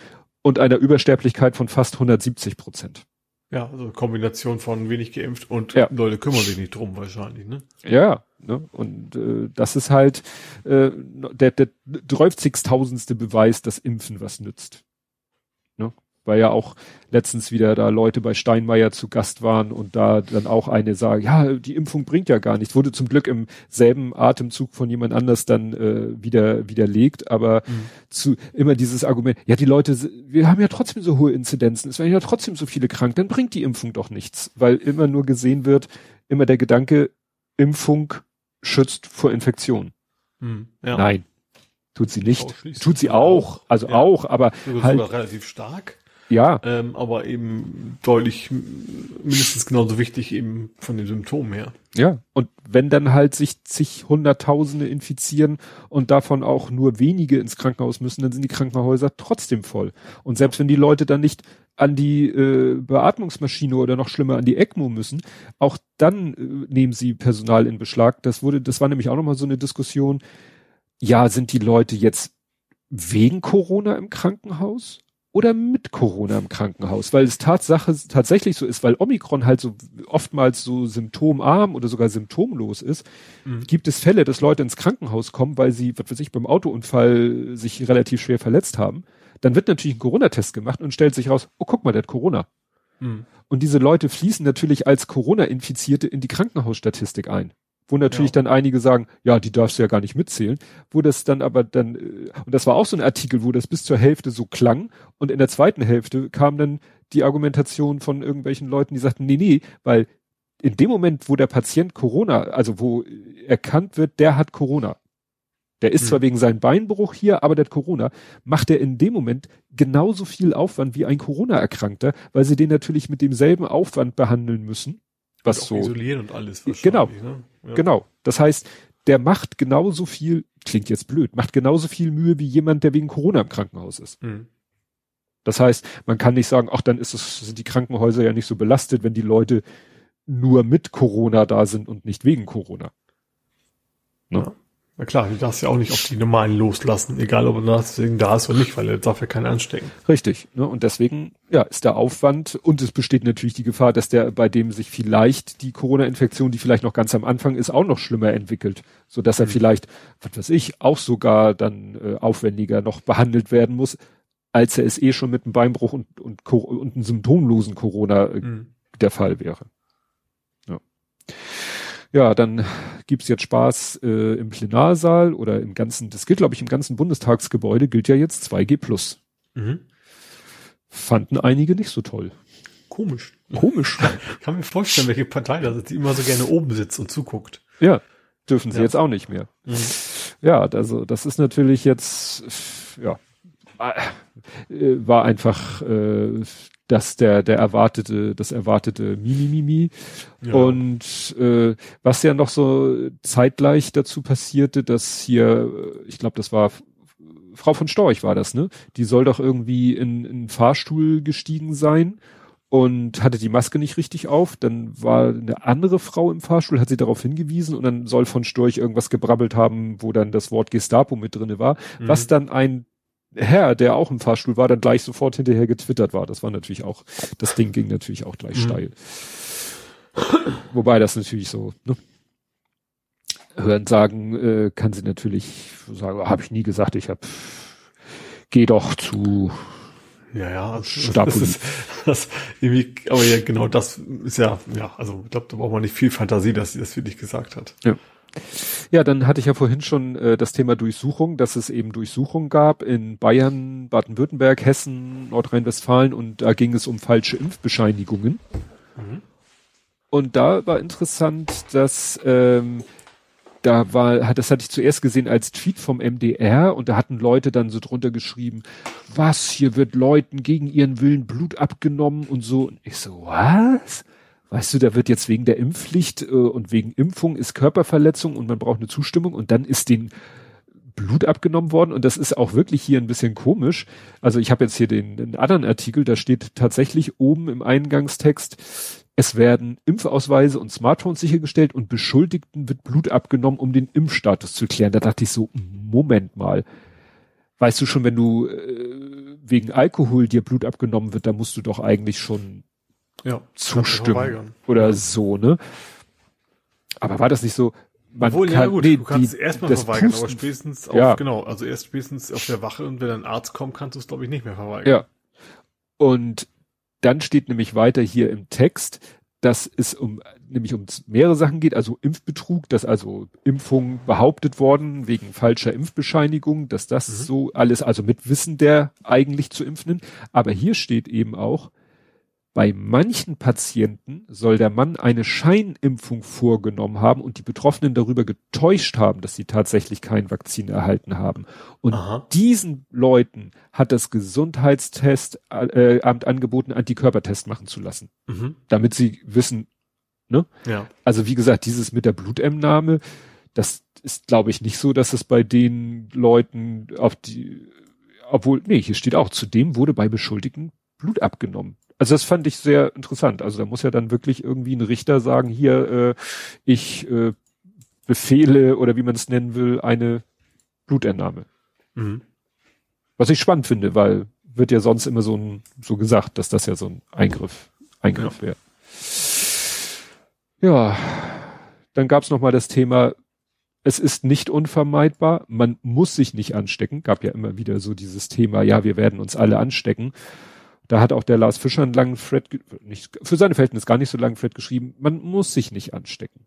und einer Übersterblichkeit von fast 170 Prozent. Ja, also Kombination von wenig geimpft und ja. Leute kümmern sich nicht drum wahrscheinlich, ne? Ja, ne? Und äh, das ist halt äh, der, der 30.000. Beweis, dass Impfen was nützt. Ne? Weil ja auch letztens wieder da Leute bei Steinmeier zu Gast waren und da dann auch eine sagen, ja, die Impfung bringt ja gar nichts. Wurde zum Glück im selben Atemzug von jemand anders dann äh, wieder widerlegt, aber mhm. zu immer dieses Argument, ja, die Leute, wir haben ja trotzdem so hohe Inzidenzen, es werden ja trotzdem so viele krank, dann bringt die Impfung doch nichts, weil immer nur gesehen wird, immer der Gedanke, Impfung schützt vor Infektion. Mhm, ja. Nein, tut sie nicht. Tut sie auch, also ja. auch, aber halt relativ stark. Ja. Ähm, aber eben deutlich mindestens genauso wichtig eben von den Symptomen her. Ja. Und wenn dann halt sich zig Hunderttausende infizieren und davon auch nur wenige ins Krankenhaus müssen, dann sind die Krankenhäuser trotzdem voll. Und selbst wenn die Leute dann nicht an die äh, Beatmungsmaschine oder noch schlimmer an die ECMO müssen, auch dann äh, nehmen sie Personal in Beschlag. Das wurde, das war nämlich auch nochmal so eine Diskussion. Ja, sind die Leute jetzt wegen Corona im Krankenhaus? Oder mit Corona im Krankenhaus, weil es Tatsache tatsächlich so ist, weil Omikron halt so oftmals so symptomarm oder sogar symptomlos ist, mhm. gibt es Fälle, dass Leute ins Krankenhaus kommen, weil sie, was weiß ich, beim Autounfall sich relativ schwer verletzt haben. Dann wird natürlich ein Corona-Test gemacht und stellt sich raus, oh guck mal, der hat Corona. Mhm. Und diese Leute fließen natürlich als Corona-Infizierte in die Krankenhausstatistik ein wo natürlich ja. dann einige sagen, ja, die darfst du ja gar nicht mitzählen, wo das dann aber dann, äh, und das war auch so ein Artikel, wo das bis zur Hälfte so klang und in der zweiten Hälfte kam dann die Argumentation von irgendwelchen Leuten, die sagten, nee, nee, weil in dem Moment, wo der Patient Corona, also wo erkannt wird, der hat Corona, der ist hm. zwar wegen seinem Beinbruch hier, aber der hat Corona, macht er in dem Moment genauso viel Aufwand wie ein Corona-Erkrankter, weil sie den natürlich mit demselben Aufwand behandeln müssen was so isolieren und alles genau ne? ja. genau das heißt der macht genauso viel klingt jetzt blöd macht genauso viel Mühe wie jemand der wegen Corona im Krankenhaus ist mhm. das heißt man kann nicht sagen ach dann ist es sind die Krankenhäuser ja nicht so belastet wenn die Leute nur mit Corona da sind und nicht wegen Corona ne? ja. Na klar, du darfst ja auch nicht auf die normalen loslassen, egal ob er deswegen da ist oder nicht, weil er darf ja keiner anstecken. Richtig. Ne? Und deswegen, ja, ist der Aufwand und es besteht natürlich die Gefahr, dass der, bei dem sich vielleicht die Corona-Infektion, die vielleicht noch ganz am Anfang ist, auch noch schlimmer entwickelt. So dass er mhm. vielleicht, was weiß ich, auch sogar dann äh, aufwendiger noch behandelt werden muss, als er es eh schon mit einem Beinbruch und, und, und einem symptomlosen Corona äh, mhm. der Fall wäre. Ja. Ja, dann gibt's jetzt Spaß äh, im Plenarsaal oder im ganzen, das gilt, glaube ich, im ganzen Bundestagsgebäude gilt ja jetzt 2G plus. Mhm. Fanden einige nicht so toll. Komisch. Komisch. Ich kann mir vorstellen, welche Partei das ist, die immer so gerne oben sitzt und zuguckt. Ja, dürfen sie ja. jetzt auch nicht mehr. Mhm. Ja, also das ist natürlich jetzt, ja, war einfach äh, das der der erwartete das erwartete Mimimimi ja. und äh, was ja noch so zeitgleich dazu passierte, dass hier ich glaube das war Frau von Storch war das ne die soll doch irgendwie in, in einen Fahrstuhl gestiegen sein und hatte die Maske nicht richtig auf. Dann war eine andere Frau im Fahrstuhl, hat sie darauf hingewiesen und dann soll von Storch irgendwas gebrabbelt haben, wo dann das Wort Gestapo mit drinne war, mhm. was dann ein Herr, der auch im Fahrstuhl war, dann gleich sofort hinterher getwittert war. Das war natürlich auch, das Ding ging natürlich auch gleich mhm. steil. Wobei das natürlich so, ne? Hören sagen, äh, kann sie natürlich sagen, habe ich nie gesagt, ich habe, geh doch zu ja, ja, das ist, das irgendwie, aber ja, genau das ist ja, ja, also ich glaube, da braucht man nicht viel Fantasie, dass sie das wirklich gesagt hat. Ja. Ja, dann hatte ich ja vorhin schon äh, das Thema Durchsuchung, dass es eben Durchsuchung gab in Bayern, Baden-Württemberg, Hessen, Nordrhein-Westfalen und da ging es um falsche Impfbescheinigungen. Mhm. Und da war interessant, dass ähm, da war, das hatte ich zuerst gesehen als Tweet vom MDR und da hatten Leute dann so drunter geschrieben, was, hier wird Leuten gegen ihren Willen Blut abgenommen und so. Und ich so, was? Weißt du, da wird jetzt wegen der Impfpflicht äh, und wegen Impfung ist Körperverletzung und man braucht eine Zustimmung und dann ist den Blut abgenommen worden und das ist auch wirklich hier ein bisschen komisch. Also ich habe jetzt hier den, den anderen Artikel, da steht tatsächlich oben im Eingangstext, es werden Impfausweise und Smartphones sichergestellt und Beschuldigten wird Blut abgenommen, um den Impfstatus zu klären. Da dachte ich so, Moment mal. Weißt du schon, wenn du äh, wegen Alkohol dir Blut abgenommen wird, da musst du doch eigentlich schon ja, zustimmen oder so, ne? Aber war das nicht so? Man Obwohl, kann, ja gut, nee, du kannst die, erstmal verweigern, Pusten, aber spätestens auf, ja. genau, also erst spätestens auf der Wache und wenn ein Arzt kommt, kannst du es, glaube ich, nicht mehr verweigern. Ja. Und dann steht nämlich weiter hier im Text, dass es um nämlich um mehrere Sachen geht, also Impfbetrug, dass also Impfungen behauptet worden wegen falscher Impfbescheinigung, dass das mhm. so alles, also mit Wissen der eigentlich zu Impfenden. Aber hier steht eben auch, bei manchen Patienten soll der Mann eine Scheinimpfung vorgenommen haben und die Betroffenen darüber getäuscht haben, dass sie tatsächlich kein Vakzin erhalten haben. Und Aha. diesen Leuten hat das Gesundheitstest äh, Amt angeboten, Antikörpertest machen zu lassen, mhm. damit sie wissen, ne? Ja. Also wie gesagt, dieses mit der Blutentnahme, das ist, glaube ich, nicht so, dass es bei den Leuten auf die, obwohl, nee, hier steht auch, zudem wurde bei Beschuldigten Blut abgenommen. Also das fand ich sehr interessant. Also da muss ja dann wirklich irgendwie ein Richter sagen, hier, äh, ich äh, befehle oder wie man es nennen will, eine Blutentnahme. Mhm. Was ich spannend finde, weil wird ja sonst immer so ein, so gesagt, dass das ja so ein Eingriff, Eingriff ja. wäre. Ja, dann gab's noch mal das Thema, es ist nicht unvermeidbar, man muss sich nicht anstecken. Gab ja immer wieder so dieses Thema, ja, wir werden uns alle anstecken. Da hat auch der Lars Fischer einen langen Thread, nicht, für seine Verhältnisse gar nicht so langen Thread geschrieben, man muss sich nicht anstecken.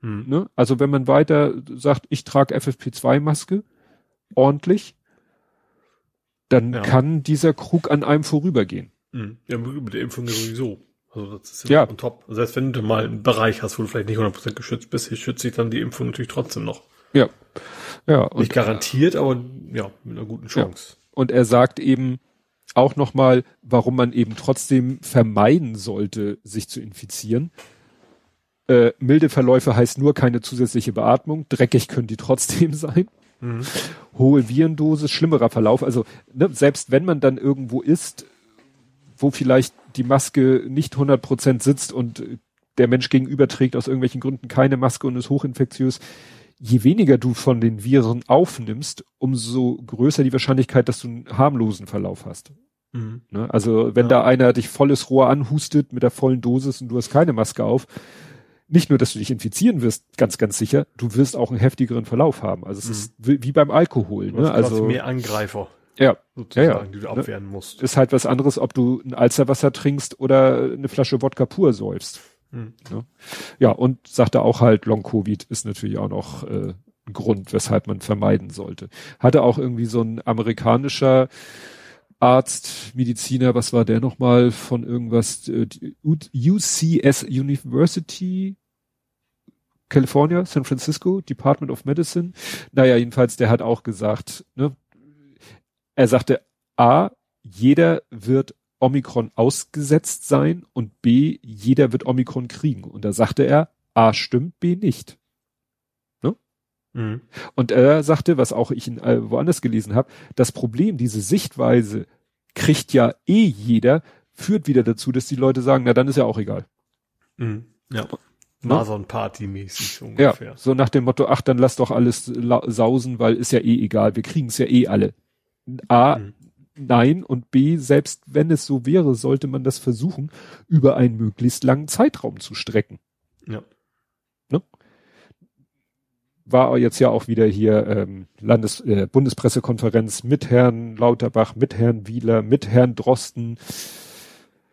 Hm. Ne? Also wenn man weiter sagt, ich trage FFP2-Maske ordentlich, dann ja. kann dieser Krug an einem vorübergehen. Hm. Ja, mit der Impfung sowieso. Also das ist ja, ja. top. Also selbst wenn du mal einen Bereich hast, wo du vielleicht nicht 100% geschützt bist, schützt sich dann die Impfung natürlich trotzdem noch. Ja. Ja. Nicht garantiert, aber ja, mit einer guten Chance. Ja. Und er sagt eben, auch nochmal, warum man eben trotzdem vermeiden sollte, sich zu infizieren. Äh, milde Verläufe heißt nur keine zusätzliche Beatmung. Dreckig können die trotzdem sein. Mhm. Hohe Virendosis, schlimmerer Verlauf. Also ne, selbst wenn man dann irgendwo ist, wo vielleicht die Maske nicht 100% sitzt und der Mensch gegenüber trägt aus irgendwelchen Gründen keine Maske und ist hochinfektiös, je weniger du von den Viren aufnimmst, umso größer die Wahrscheinlichkeit, dass du einen harmlosen Verlauf hast. Mhm. Ne? Also wenn ja. da einer dich volles Rohr anhustet mit der vollen Dosis und du hast keine Maske auf, nicht nur, dass du dich infizieren wirst, ganz, ganz sicher, du wirst auch einen heftigeren Verlauf haben. Also es mhm. ist wie beim Alkohol. Ne? Also mehr Angreifer. Ja, sozusagen, ja, ja. die du abwehren musst. Ist halt was anderes, ob du ein Alzerwasser trinkst oder eine Flasche Wodka pur säufst. Mhm. Ne? Ja, und sagte auch halt, Long-Covid ist natürlich auch noch äh, ein Grund, weshalb man vermeiden sollte. Hatte auch irgendwie so ein amerikanischer Arzt, Mediziner, was war der nochmal von irgendwas, äh, UCS University, California, San Francisco, Department of Medicine. Naja, jedenfalls, der hat auch gesagt, ne, er sagte, A, jeder wird Omikron ausgesetzt sein und B, jeder wird Omikron kriegen. Und da sagte er, A stimmt, B nicht. Ne? Mhm. Und er sagte, was auch ich in, äh, woanders gelesen habe, das Problem, diese Sichtweise kriegt ja eh jeder, führt wieder dazu, dass die Leute sagen, na dann ist ja auch egal. Mhm. Ja. Ne? Masern-Party-mäßig ungefähr. Ja, so nach dem Motto, ach, dann lass doch alles sausen, weil ist ja eh egal, wir kriegen es ja eh alle. A, mhm nein und B, selbst wenn es so wäre, sollte man das versuchen, über einen möglichst langen Zeitraum zu strecken. Ja. Ne? War jetzt ja auch wieder hier ähm, Landes äh, Bundespressekonferenz mit Herrn Lauterbach, mit Herrn Wieler, mit Herrn Drosten.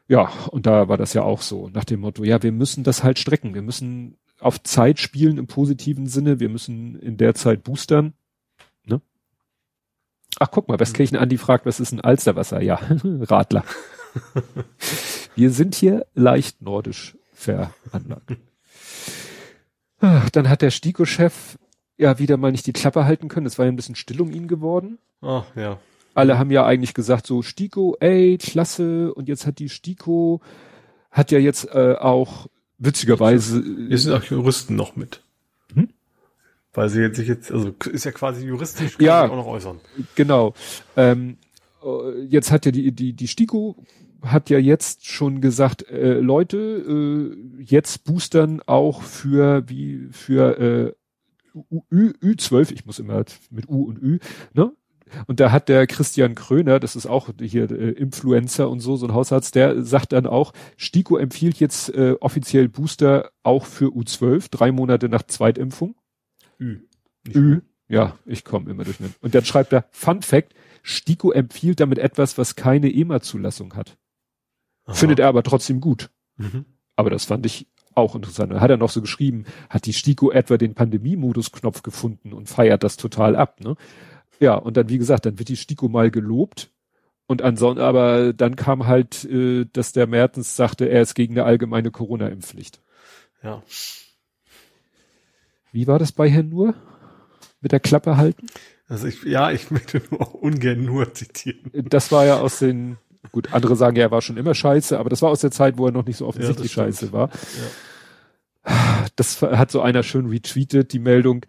Ja, und da war das ja auch so, nach dem Motto, ja, wir müssen das halt strecken. Wir müssen auf Zeit spielen im positiven Sinne. Wir müssen in der Zeit boostern. Ach, guck mal, Westkirchen Andi fragt, was ist ein Alsterwasser? Ja, Radler. Wir sind hier leicht nordisch veranlagt. Ach, dann hat der Stiko-Chef ja wieder mal nicht die Klappe halten können. Es war ja ein bisschen still um ihn geworden. Ach, ja. Alle haben ja eigentlich gesagt, so Stiko, ey, klasse. Und jetzt hat die Stiko, hat ja jetzt äh, auch witzigerweise. Wir sind auch Juristen noch mit. Weil sie jetzt sich jetzt, also ist ja quasi juristisch ja, auch noch äußern. Genau. Ähm, äh, jetzt hat ja die, die, die Stiko hat ja jetzt schon gesagt, äh, Leute, äh, jetzt boostern auch für wie für äh, Ü, Ü12, ich muss immer mit U und Ü, ne? Und da hat der Christian Kröner, das ist auch hier äh, Influencer und so, so ein Hausarzt, der sagt dann auch, Stiko empfiehlt jetzt äh, offiziell Booster auch für U12, drei Monate nach Zweitimpfung. Ü. Ü. Ja, ich komme immer durch. Und dann schreibt er, Fun Fact, Stiko empfiehlt damit etwas, was keine EMA-Zulassung hat. Aha. Findet er aber trotzdem gut. Mhm. Aber das fand ich auch interessant. Dann hat er noch so geschrieben, hat die Stiko etwa den Pandemie-Modus-Knopf gefunden und feiert das total ab, ne? Ja, und dann, wie gesagt, dann wird die Stiko mal gelobt. Und ansonsten, aber dann kam halt, äh, dass der Mertens sagte, er ist gegen eine allgemeine Corona-Impfpflicht. Ja. Wie war das bei Herrn Nur? Mit der Klappe halten? Also ich, ja, ich möchte nur ungern nur zitieren. Das war ja aus den, gut, andere sagen ja, er war schon immer scheiße, aber das war aus der Zeit, wo er noch nicht so offensichtlich ja, scheiße war. Ja. Das hat so einer schön retweetet, die Meldung.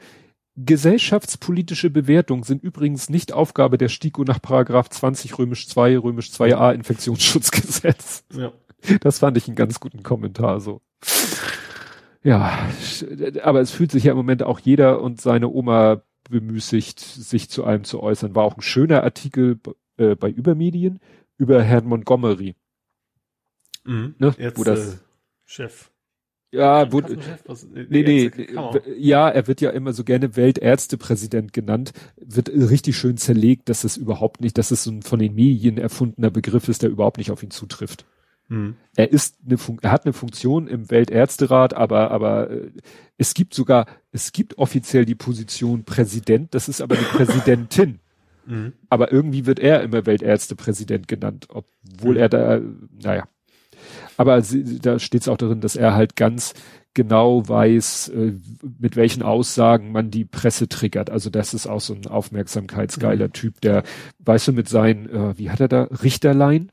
Gesellschaftspolitische Bewertung sind übrigens nicht Aufgabe der STIKO nach Paragraph 20 römisch 2 römisch 2a Infektionsschutzgesetz. Ja. Das fand ich einen ganz guten Kommentar so. Ja, aber es fühlt sich ja im Moment auch jeder und seine Oma bemüßigt, sich zu einem zu äußern. War auch ein schöner Artikel äh, bei Übermedien über Herrn Montgomery. Mhm. Ne? Jetzt, wo das äh, Chef. Ja, wo, nee, nee, ja, er wird ja immer so gerne Weltärztepräsident genannt, wird richtig schön zerlegt, dass es überhaupt nicht, dass es so ein von den Medien erfundener Begriff ist, der überhaupt nicht auf ihn zutrifft. Mhm. Er ist eine Fun er hat eine Funktion im Weltärzterat, aber aber äh, es gibt sogar es gibt offiziell die Position Präsident, das ist aber eine Präsidentin. Mhm. Aber irgendwie wird er immer Weltärztepräsident genannt, obwohl mhm. er da naja. Aber sie, da steht es auch darin, dass er halt ganz genau weiß, äh, mit welchen Aussagen man die Presse triggert. Also das ist auch so ein aufmerksamkeitsgeiler mhm. Typ, der, weißt du, mit seinen, äh, wie hat er da, Richterlein?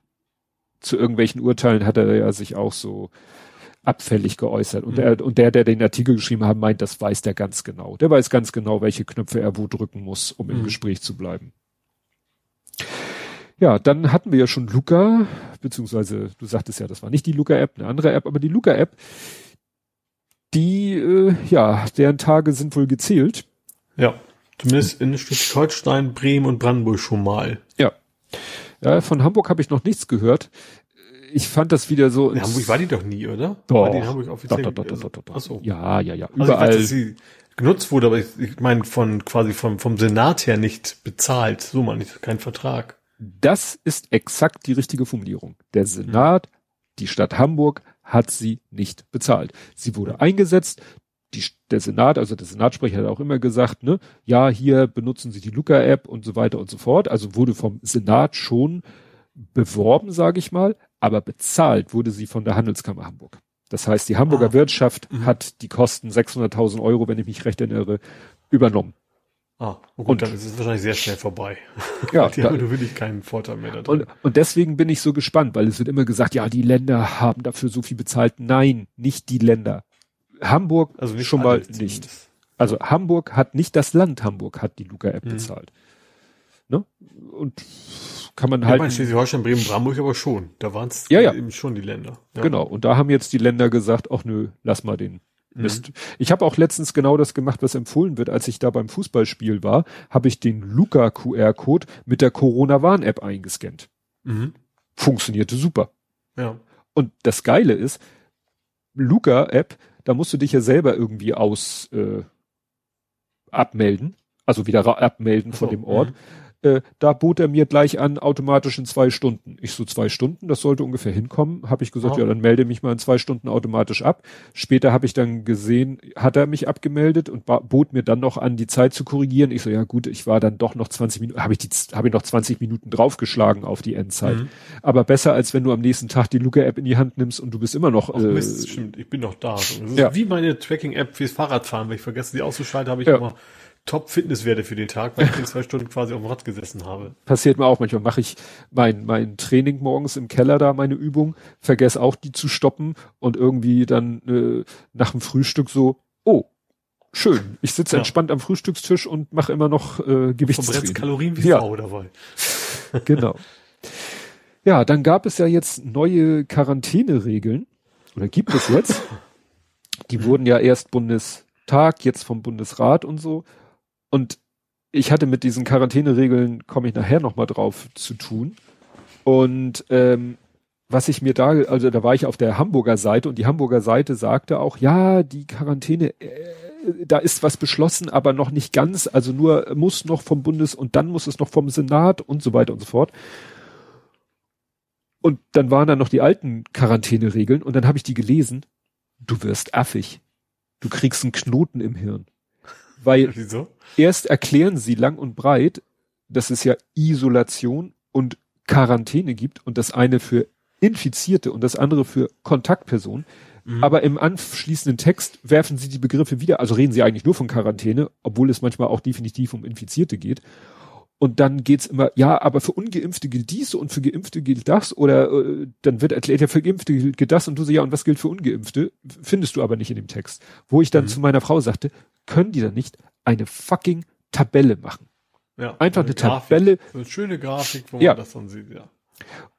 Zu irgendwelchen Urteilen hat er ja sich auch so abfällig geäußert. Und, mhm. der, und der, der den Artikel geschrieben hat, meint, das weiß der ganz genau. Der weiß ganz genau, welche Knöpfe er wo drücken muss, um im mhm. Gespräch zu bleiben. Ja, dann hatten wir ja schon Luca, beziehungsweise du sagtest ja, das war nicht die Luca-App, eine andere App, aber die Luca-App, die, äh, ja, deren Tage sind wohl gezählt. Ja, zumindest in Schleswig-Holstein, Bremen und Brandenburg schon mal. Ja. Ja, von Hamburg habe ich noch nichts gehört. Ich fand das wieder so. In Hamburg war die doch nie, oder? Doch. War die in Hamburg offiziell? Doch, doch, doch, doch, doch, doch. Ach so. Ja, ja, ja. Also Überall. ich weiß, dass sie genutzt wurde, aber ich, ich meine von quasi vom, vom Senat her nicht bezahlt. So meine ich, kein Vertrag. das ist exakt die richtige Formulierung. Der Senat, die Stadt Hamburg hat sie nicht bezahlt. Sie wurde eingesetzt. Die, der Senat, also der Senatsprecher hat auch immer gesagt, ne, ja, hier benutzen Sie die Luca-App und so weiter und so fort. Also wurde vom Senat schon beworben, sage ich mal, aber bezahlt wurde sie von der Handelskammer Hamburg. Das heißt, die Hamburger Ah. Wirtschaft Mhm. hat die Kosten 600.000 Euro, wenn ich mich recht erinnere, übernommen. Ah, oh gut, Und- dann ist es wahrscheinlich sehr schnell vorbei. Ja, die da- haben nur wirklich keinen Vorteil mehr da drin. Und, und deswegen bin ich so gespannt, weil es wird immer gesagt, ja, die Länder haben dafür so viel bezahlt. Nein, nicht die Länder. Hamburg also nicht schon mal nicht. zumindest. Also Hamburg hat nicht das Land Hamburg hat die Luca-App Mhm. bezahlt. Ne? Und kann man Ja, halt. mein Schleswig-Holstein, Bremen, Brandenburg aber schon. Da waren es Ja, ja. eben schon die Länder. Ja. Genau. Und da haben jetzt die Länder gesagt, ach nö, lass mal den Mhm. Mist. Ich habe auch letztens genau das gemacht, was empfohlen wird. Als ich da beim Fußballspiel war, habe ich den Luca QR-Code mit der Corona-Warn-App eingescannt. Mhm. Funktionierte super. Ja. Und das Geile ist, Luca-App, da musst du dich ja selber irgendwie aus äh, abmelden, also wieder abmelden von So, dem Ort. mhm. Äh, da bot er mir gleich an, automatisch in zwei Stunden. Ich so zwei Stunden, das sollte ungefähr hinkommen. Habe ich gesagt, Ah. ja, dann melde mich mal in zwei Stunden automatisch ab. Später habe ich dann gesehen, hat er mich abgemeldet und bot mir dann noch an, die Zeit zu korrigieren. Ich so, ja gut, ich war dann doch noch 20 Minuten, habe ich die, habe ich noch 20 Minuten draufgeschlagen auf die Endzeit. Mhm. Aber besser, als wenn du am nächsten Tag die Luca-App in die Hand nimmst und du bist immer noch. Ach äh, Mist, stimmt, ich bin noch da. Ja. wie meine Tracking-App fürs Fahrradfahren. Wenn ich vergesse, die auszuschalten, habe ich Ja. immer Top-Fitnesswerte für den Tag, weil ich in zwei Stunden quasi auf dem Rad gesessen habe. passiert mir auch manchmal. Mache ich mein, mein Training morgens im Keller da, meine Übung, vergesse auch die zu stoppen und irgendwie dann äh, nach dem Frühstück so, oh, schön. Ich sitze Ja. entspannt am Frühstückstisch und mache immer noch äh, Gewichtstraining. Kalorien wie Ja. Sau dabei. Genau. Ja, dann gab es ja jetzt neue Quarantäneregeln. Oder gibt es jetzt? Die wurden ja erst Bundestag, jetzt vom Bundesrat und so. Und ich hatte mit diesen Quarantäneregeln, komme ich nachher nochmal drauf zu tun. Und ähm, was ich mir da, also da war ich auf der Hamburger Seite und die Hamburger Seite sagte auch, ja, die Quarantäne, äh, da ist was beschlossen, aber noch nicht ganz, also nur muss noch vom Bundes und dann muss es noch vom Senat und so weiter und so fort. Und dann waren da noch die alten Quarantäneregeln und dann habe ich die gelesen. Du wirst affig. Du kriegst einen Knoten im Hirn. Weil Wieso? erst erklären sie lang und breit, dass es ja Isolation und Quarantäne gibt und das eine für Infizierte und das andere für Kontaktpersonen. Mhm. Aber im anschließenden Text werfen sie die Begriffe wieder, also reden sie eigentlich nur von Quarantäne, obwohl es manchmal auch definitiv um Infizierte geht. Und dann geht's immer, ja, aber für Ungeimpfte gilt dies und für Geimpfte gilt das. Oder äh, dann wird erklärt, ja, für Geimpfte gilt das und du so, ja, und was gilt für Ungeimpfte? Findest du aber nicht in dem Text. Wo ich dann Mhm. zu meiner Frau sagte, können die dann nicht eine fucking Tabelle machen? Ja, Einfach eine Grafik. Tabelle. Eine schöne Grafik, wo Ja. man das dann sieht, ja.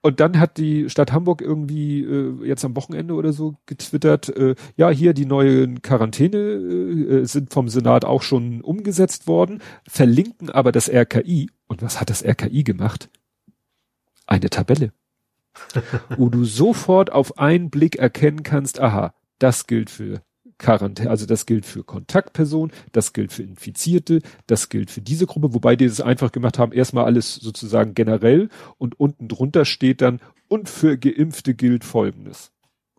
Und dann hat die Stadt Hamburg irgendwie äh, jetzt am Wochenende oder so getwittert, äh, ja, hier die neuen Quarantäne äh, sind vom Senat auch schon umgesetzt worden, verlinken aber das RKI. Und was hat das RKI gemacht? Eine Tabelle. wo du sofort auf einen Blick erkennen kannst, aha, das gilt für Quarantäne, also das gilt für Kontaktpersonen, das gilt für Infizierte, das gilt für diese Gruppe, wobei die es einfach gemacht haben, erstmal alles sozusagen generell und unten drunter steht dann, und für Geimpfte gilt Folgendes.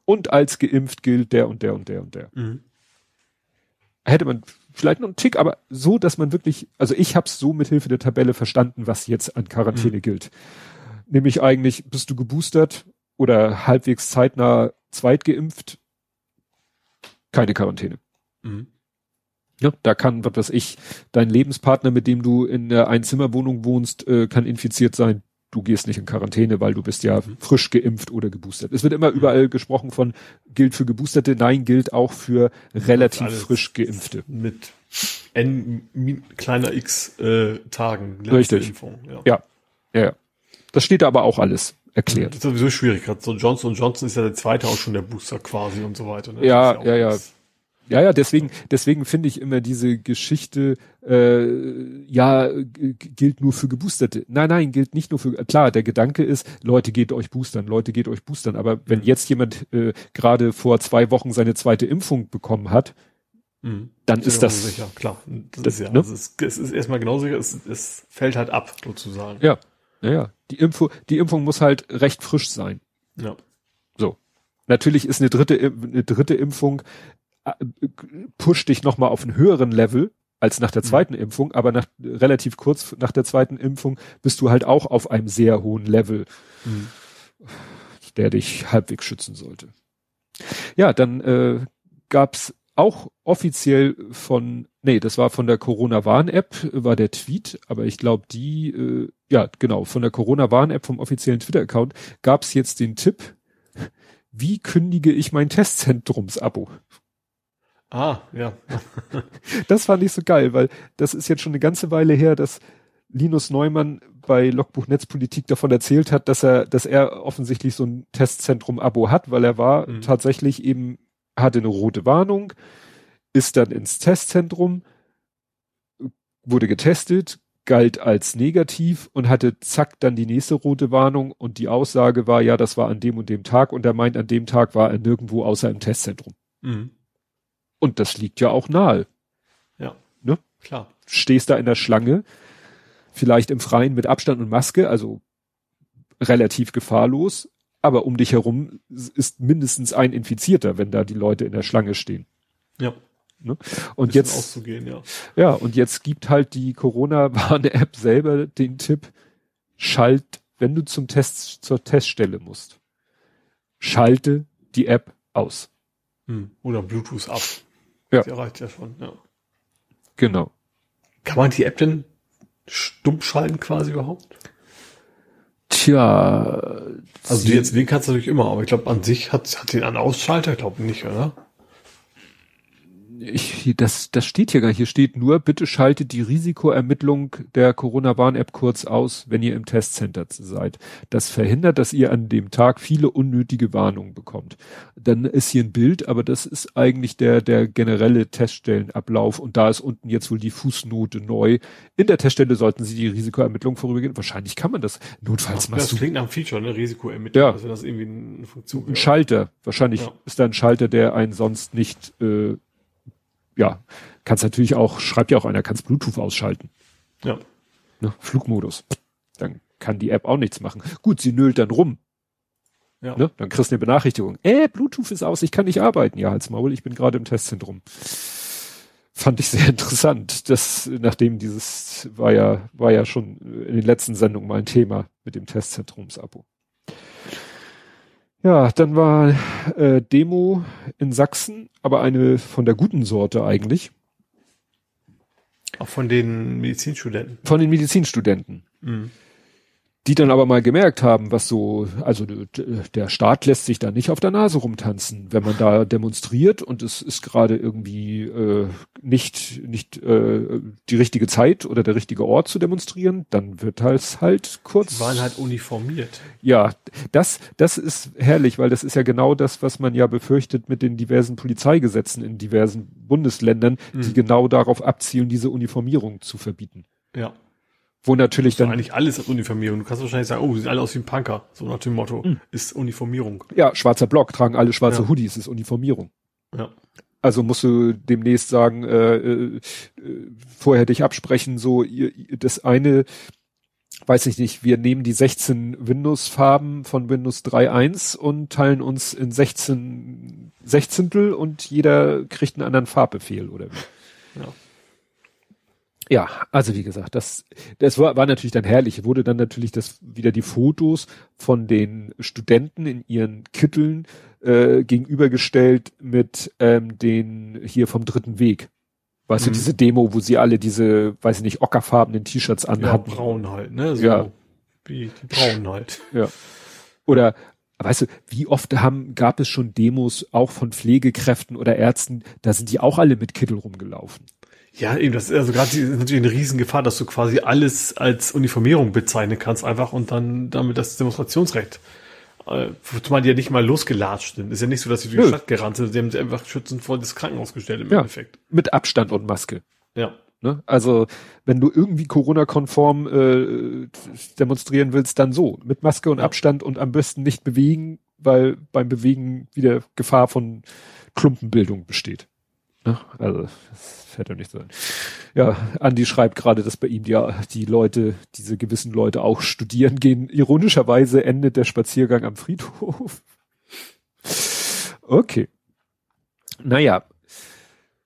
Und als geimpft gilt der und der und der und der. Mhm. Hätte man vielleicht noch einen Tick, aber so, dass man wirklich, also ich habe es so mit Hilfe der Tabelle verstanden, was jetzt an Quarantäne gilt. Nämlich eigentlich, bist du geboostert oder halbwegs zeitnah zweitgeimpft, keine Quarantäne. Mhm. Ja, da kann, was weiß ich, dein Lebenspartner, mit dem du in der Einzimmerwohnung wohnst, äh, kann infiziert sein. Du gehst nicht in Quarantäne, weil du bist ja Mhm. frisch geimpft oder geboostert. Es wird immer überall gesprochen von, gilt für Geboosterte. Nein, gilt auch für relativ frisch Geimpfte. Mit n kleiner x äh, Tagen. Richtig. Impfung, ja. Ja, ja, ja. Das steht da aber auch alles erklärt. Das ist sowieso schwierig. Gerade so Johnson Johnson ist ja der zweite auch schon der Booster quasi und so weiter. Ne? Ja, ja, ja. Ja, ja, deswegen, deswegen finde ich immer diese Geschichte, äh, ja, gilt nur für Geboosterte. Nein, nein, gilt nicht nur für, klar, der Gedanke ist, Leute geht euch boostern, Leute geht euch boostern. Aber wenn mhm. jetzt jemand äh, gerade vor zwei Wochen seine zweite Impfung bekommen hat, mhm. dann ist, ist das. Sicher, klar. Das, das ist ja, ne? also es, es, ist erstmal genau sicher, es, es fällt halt ab, sozusagen. Ja, ja, ja. Die Impfung, die Impfung muss halt recht frisch sein. Ja. So. Natürlich ist eine dritte, eine dritte Impfung äh, pusht dich nochmal auf einen höheren Level als nach der mhm. zweiten mhm. Impfung, aber nach, relativ kurz nach der zweiten Impfung bist du halt auch auf einem sehr hohen Level, mhm. der dich halbwegs schützen sollte. Ja, dann äh, gab auch offiziell von, nee, das war von der Corona-Warn-App, war der Tweet, aber ich glaube, die, äh, ja, genau, von der Corona-Warn-App vom offiziellen Twitter-Account gab es jetzt den Tipp, wie kündige ich mein Testzentrums-Abo? Ah, ja. das fand ich so geil, weil das ist jetzt schon eine ganze Weile her, dass Linus Neumann bei Logbuch Netzpolitik davon erzählt hat, dass er, dass er offensichtlich so ein Testzentrum-Abo hat, weil er war mhm. tatsächlich eben, hatte eine rote Warnung, ist dann ins Testzentrum, wurde getestet, galt als negativ und hatte zack dann die nächste rote Warnung und die Aussage war, ja, das war an dem und dem Tag und er meint, an dem Tag war er nirgendwo außer im Testzentrum. Mhm. Und das liegt ja auch nahe. Ja. Ne? Klar. Stehst da in der Schlange, vielleicht im Freien mit Abstand und Maske, also relativ gefahrlos, aber um dich herum ist mindestens ein Infizierter, wenn da die Leute in der Schlange stehen. Ja. Ne? Und jetzt auszugehen, ja. Ja, und jetzt gibt halt die Corona-Warn-App selber den Tipp, schalt, wenn du zum Test zur Teststelle musst, schalte die App aus. Hm. Oder Bluetooth ab. Ja. Die reicht ja schon, ja. Genau. Kann man die App denn stumm schalten quasi überhaupt? Tja. Also die jetzt, den kannst du natürlich immer, aber ich glaube an sich hat, hat den einen Ausschalter, ich glaube nicht, oder? Ich, das, das steht hier gar nicht. Hier steht nur, bitte schaltet die Risikoermittlung der Corona-Warn-App kurz aus, wenn ihr im Testcenter seid. Das verhindert, dass ihr an dem Tag viele unnötige Warnungen bekommt. Dann ist hier ein Bild, aber das ist eigentlich der, der generelle Teststellenablauf und da ist unten jetzt wohl die Fußnote neu. In der Teststelle sollten Sie die Risikoermittlung vorübergehen. Wahrscheinlich kann man das. Notfalls machst das du. Klingt nach einem Feature, ne? Risikoermittlung. Ja. Also das irgendwie eine Funktion. Ein Schalter. Wahrscheinlich ja. ist da ein Schalter, der einen sonst nicht, äh, ja, kannst natürlich auch, schreibt ja auch einer, kannst Bluetooth ausschalten. Ja. Ne, Flugmodus. Dann kann die App auch nichts machen. Gut, sie nölt dann rum. Ja. Ne, dann kriegst du eine Benachrichtigung. Äh, Bluetooth ist aus, ich kann nicht arbeiten. Ja, halt's Maul, ich bin gerade im Testzentrum. Fand ich sehr interessant. Das, nachdem dieses war ja, war ja schon in den letzten Sendungen mal ein Thema mit dem Testzentrums-Abo. Ja, dann war äh, Demo in Sachsen, aber eine von der guten Sorte eigentlich. Auch von den Medizinstudenten. Von den Medizinstudenten. Mhm die dann aber mal gemerkt haben, was so, also der Staat lässt sich da nicht auf der Nase rumtanzen, wenn man da demonstriert und es ist gerade irgendwie äh, nicht nicht äh, die richtige Zeit oder der richtige Ort zu demonstrieren, dann wird halt halt kurz. Sie waren halt uniformiert. Ja, das das ist herrlich, weil das ist ja genau das, was man ja befürchtet mit den diversen Polizeigesetzen in diversen Bundesländern, mhm. die genau darauf abzielen, diese Uniformierung zu verbieten. Ja. Wo natürlich dann. eigentlich alles als Uniformierung. Du kannst wahrscheinlich sagen, oh, sie sehen alle aus wie ein Punker. So nach dem Motto. Mhm. Ist Uniformierung. Ja, schwarzer Block, tragen alle schwarze ja. Hoodies, ist Uniformierung. Ja. Also musst du demnächst sagen, äh, äh, vorher dich absprechen, so ihr, das eine, weiß ich nicht, wir nehmen die 16 Windows-Farben von Windows 3.1 und teilen uns in 16 Sechzehntel und jeder kriegt einen anderen Farbbefehl oder wie. Ja. Ja, also wie gesagt, das, das war, war natürlich dann herrlich. Wurde dann natürlich das wieder die Fotos von den Studenten in ihren Kitteln äh, gegenübergestellt mit ähm, den hier vom dritten Weg. Weißt mhm. du, diese Demo, wo sie alle diese, weiß ich nicht, ockerfarbenen T-Shirts anhatten. Ja, braun halt, ne? So ja. Wie die braunen halt. Ja. Oder weißt du, wie oft haben, gab es schon Demos auch von Pflegekräften oder Ärzten, da sind die auch alle mit Kittel rumgelaufen. Ja, eben, das ist also gerade natürlich eine Riesengefahr, dass du quasi alles als Uniformierung bezeichnen kannst einfach und dann damit das Demonstrationsrecht Äh, zumal die ja nicht mal losgelatscht sind. Ist ja nicht so, dass sie durch die Stadt gerannt sind. Sie haben sie einfach schützend vor das Krankenhaus gestellt im ja, Endeffekt. Mit Abstand und Maske. Ja. Ne? Also wenn du irgendwie Corona-konform äh, demonstrieren willst, dann so. Mit Maske und ja. Abstand und am besten nicht bewegen, weil beim Bewegen wieder Gefahr von Klumpenbildung besteht. Ne? Also das fährt ja nicht sein. Ja, Andi schreibt gerade, dass bei ihm die, die Leute, diese gewissen Leute auch studieren gehen. Ironischerweise endet der Spaziergang am Friedhof. Okay. Naja,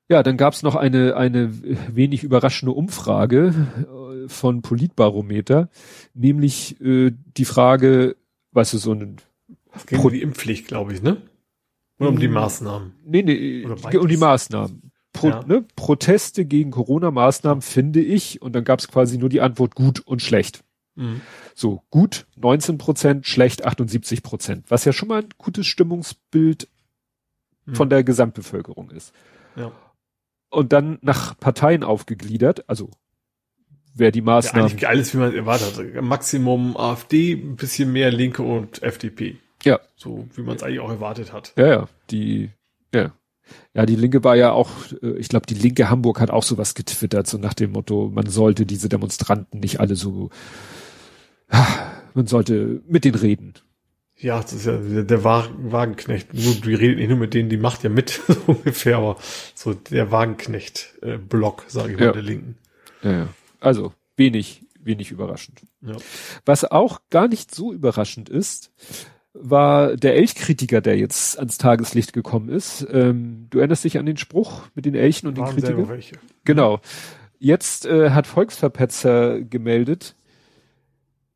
ja, dann gab's noch eine, eine wenig überraschende Umfrage äh, von Politbarometer, nämlich äh, die Frage, weißt du, so ein Es ging um die Impfpflicht, glaube ich, ne? Oder um die hm. Maßnahmen? Nee, nee, um die Maßnahmen. Pro, ja. ne, Proteste gegen Corona-Maßnahmen finde ich, und dann gab's quasi nur die Antwort gut und schlecht. Mhm. So, gut 19 Prozent, schlecht 78 Prozent, was ja schon mal ein gutes Stimmungsbild mhm. von der Gesamtbevölkerung ist. Ja und dann nach Parteien aufgegliedert, also wer die Maßnahmen. Ja, eigentlich alles, wie man erwartet. Maximum AfD, ein bisschen mehr Linke und FDP. Ja. So wie man es eigentlich auch erwartet hat. Ja, ja. Die, ja. Ja, die Linke war ja auch, äh, ich glaube, die Linke Hamburg hat auch sowas getwittert, so nach dem Motto, man sollte diese Demonstranten nicht alle so, man sollte mit denen reden. Ja, das ist ja der Wagenknecht. Nur, die redet nicht nur mit denen, die macht ja mit, so ungefähr, aber so der Wagenknecht-Block, äh, sage ich mal, ja. der Linken. Ja, ja. Also, wenig, wenig überraschend. Ja. Was auch gar nicht so überraschend ist, war der Elchkritiker, der jetzt ans Tageslicht gekommen ist. Ähm, du erinnerst dich an den Spruch mit den Elchen und Waren den Kritikern? Welche. Genau. Jetzt äh, hat Volksverpetzer gemeldet,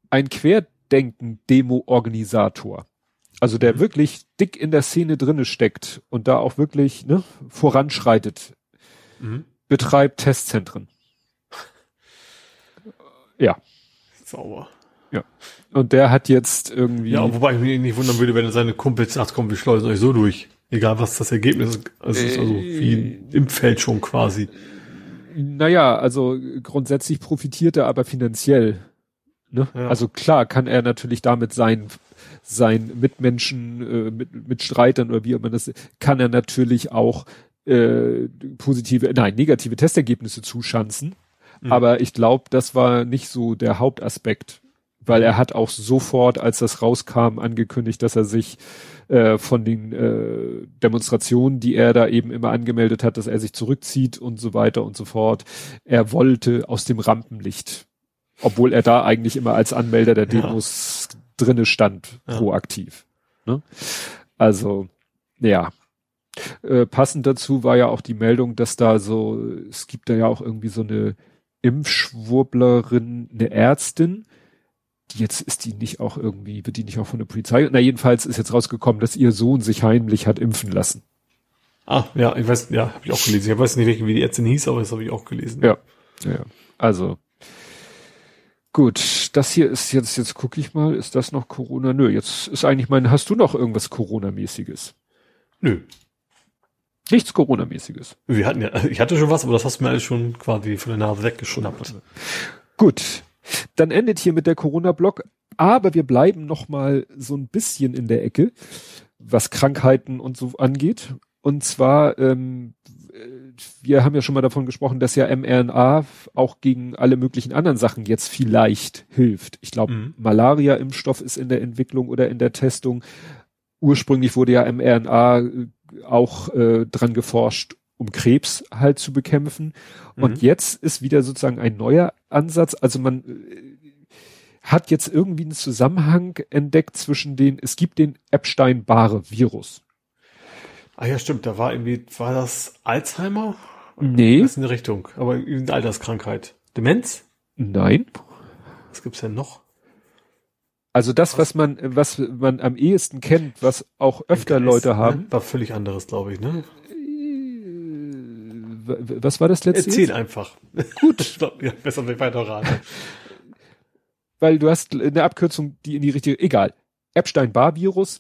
ein Quer Querdenken-Demo-Organisator. Also der mhm. wirklich dick in der Szene drinne steckt und da auch wirklich ne, voranschreitet, mhm. betreibt Testzentren. Ja. Sauber. Ja. Und der hat jetzt irgendwie. Ja, wobei ich mich nicht wundern würde, wenn er seine Kumpels sagt, komm, wir schleusen euch so durch. Egal was das Ergebnis ist. Also, äh, ist also wie im Feld schon quasi. Naja, also grundsätzlich profitiert er aber finanziell Ne? Ja. Also klar kann er natürlich damit sein, sein Mitmenschen, äh, mit, mit Streitern oder wie man das, kann er natürlich auch äh, positive, nein, negative Testergebnisse zuschanzen. Mhm. Aber ich glaube, das war nicht so der Hauptaspekt, weil er hat auch sofort, als das rauskam, angekündigt, dass er sich äh, von den äh, Demonstrationen, die er da eben immer angemeldet hat, dass er sich zurückzieht und so weiter und so fort. Er wollte aus dem Rampenlicht obwohl er da eigentlich immer als Anmelder der Demos ja. drinne stand, ja. proaktiv. Ne? Also, ja. Äh, passend dazu war ja auch die Meldung, dass da so, es gibt da ja auch irgendwie so eine Impfschwurblerin, eine Ärztin, die jetzt ist die nicht auch irgendwie, wird die nicht auch von der Polizei? Na, jedenfalls ist jetzt rausgekommen, dass ihr Sohn sich heimlich hat impfen lassen. Ah, ja, ich weiß, ja, habe ich auch gelesen. Ich weiß nicht, wie die Ärztin hieß, aber das habe ich auch gelesen. Ja, ja. Also, Gut, das hier ist jetzt, jetzt gucke ich mal, ist das noch Corona? Nö, jetzt ist eigentlich mein, hast du noch irgendwas Corona-mäßiges? Nö. Nichts Corona-mäßiges. Wir hatten ja, ich hatte schon was, aber das hast du mir alles schon quasi von der Nase weggeschnappt. Gut. Dann endet hier mit der Corona-Block, aber wir bleiben noch mal so ein bisschen in der Ecke, was Krankheiten und so angeht. Und zwar ähm, wir haben ja schon mal davon gesprochen, dass ja mRNA auch gegen alle möglichen anderen Sachen jetzt vielleicht hilft. Ich glaube, mhm. Malaria-Impfstoff ist in der Entwicklung oder in der Testung. Ursprünglich wurde ja mRNA äh, auch äh, dran geforscht, um Krebs halt zu bekämpfen. Mhm. Und jetzt ist wieder sozusagen ein neuer Ansatz. Also man äh, hat jetzt irgendwie einen Zusammenhang entdeckt zwischen den, es gibt den Epstein-Barre-Virus. Ah ja, stimmt, da war irgendwie, war das Alzheimer? Nee. Das ist eine Richtung, aber eine Alterskrankheit. Demenz? Nein. Was gibt's denn noch? Also das, was, was man, was man am ehesten kennt, was auch öfter Leute haben. War völlig anderes, glaube ich, ne? Was war das letzte? Erzähl jetzt? einfach. Gut. ja, besser nicht weiter raten. Weil du hast eine Abkürzung, die in die richtige, egal. Epstein-Barr-Virus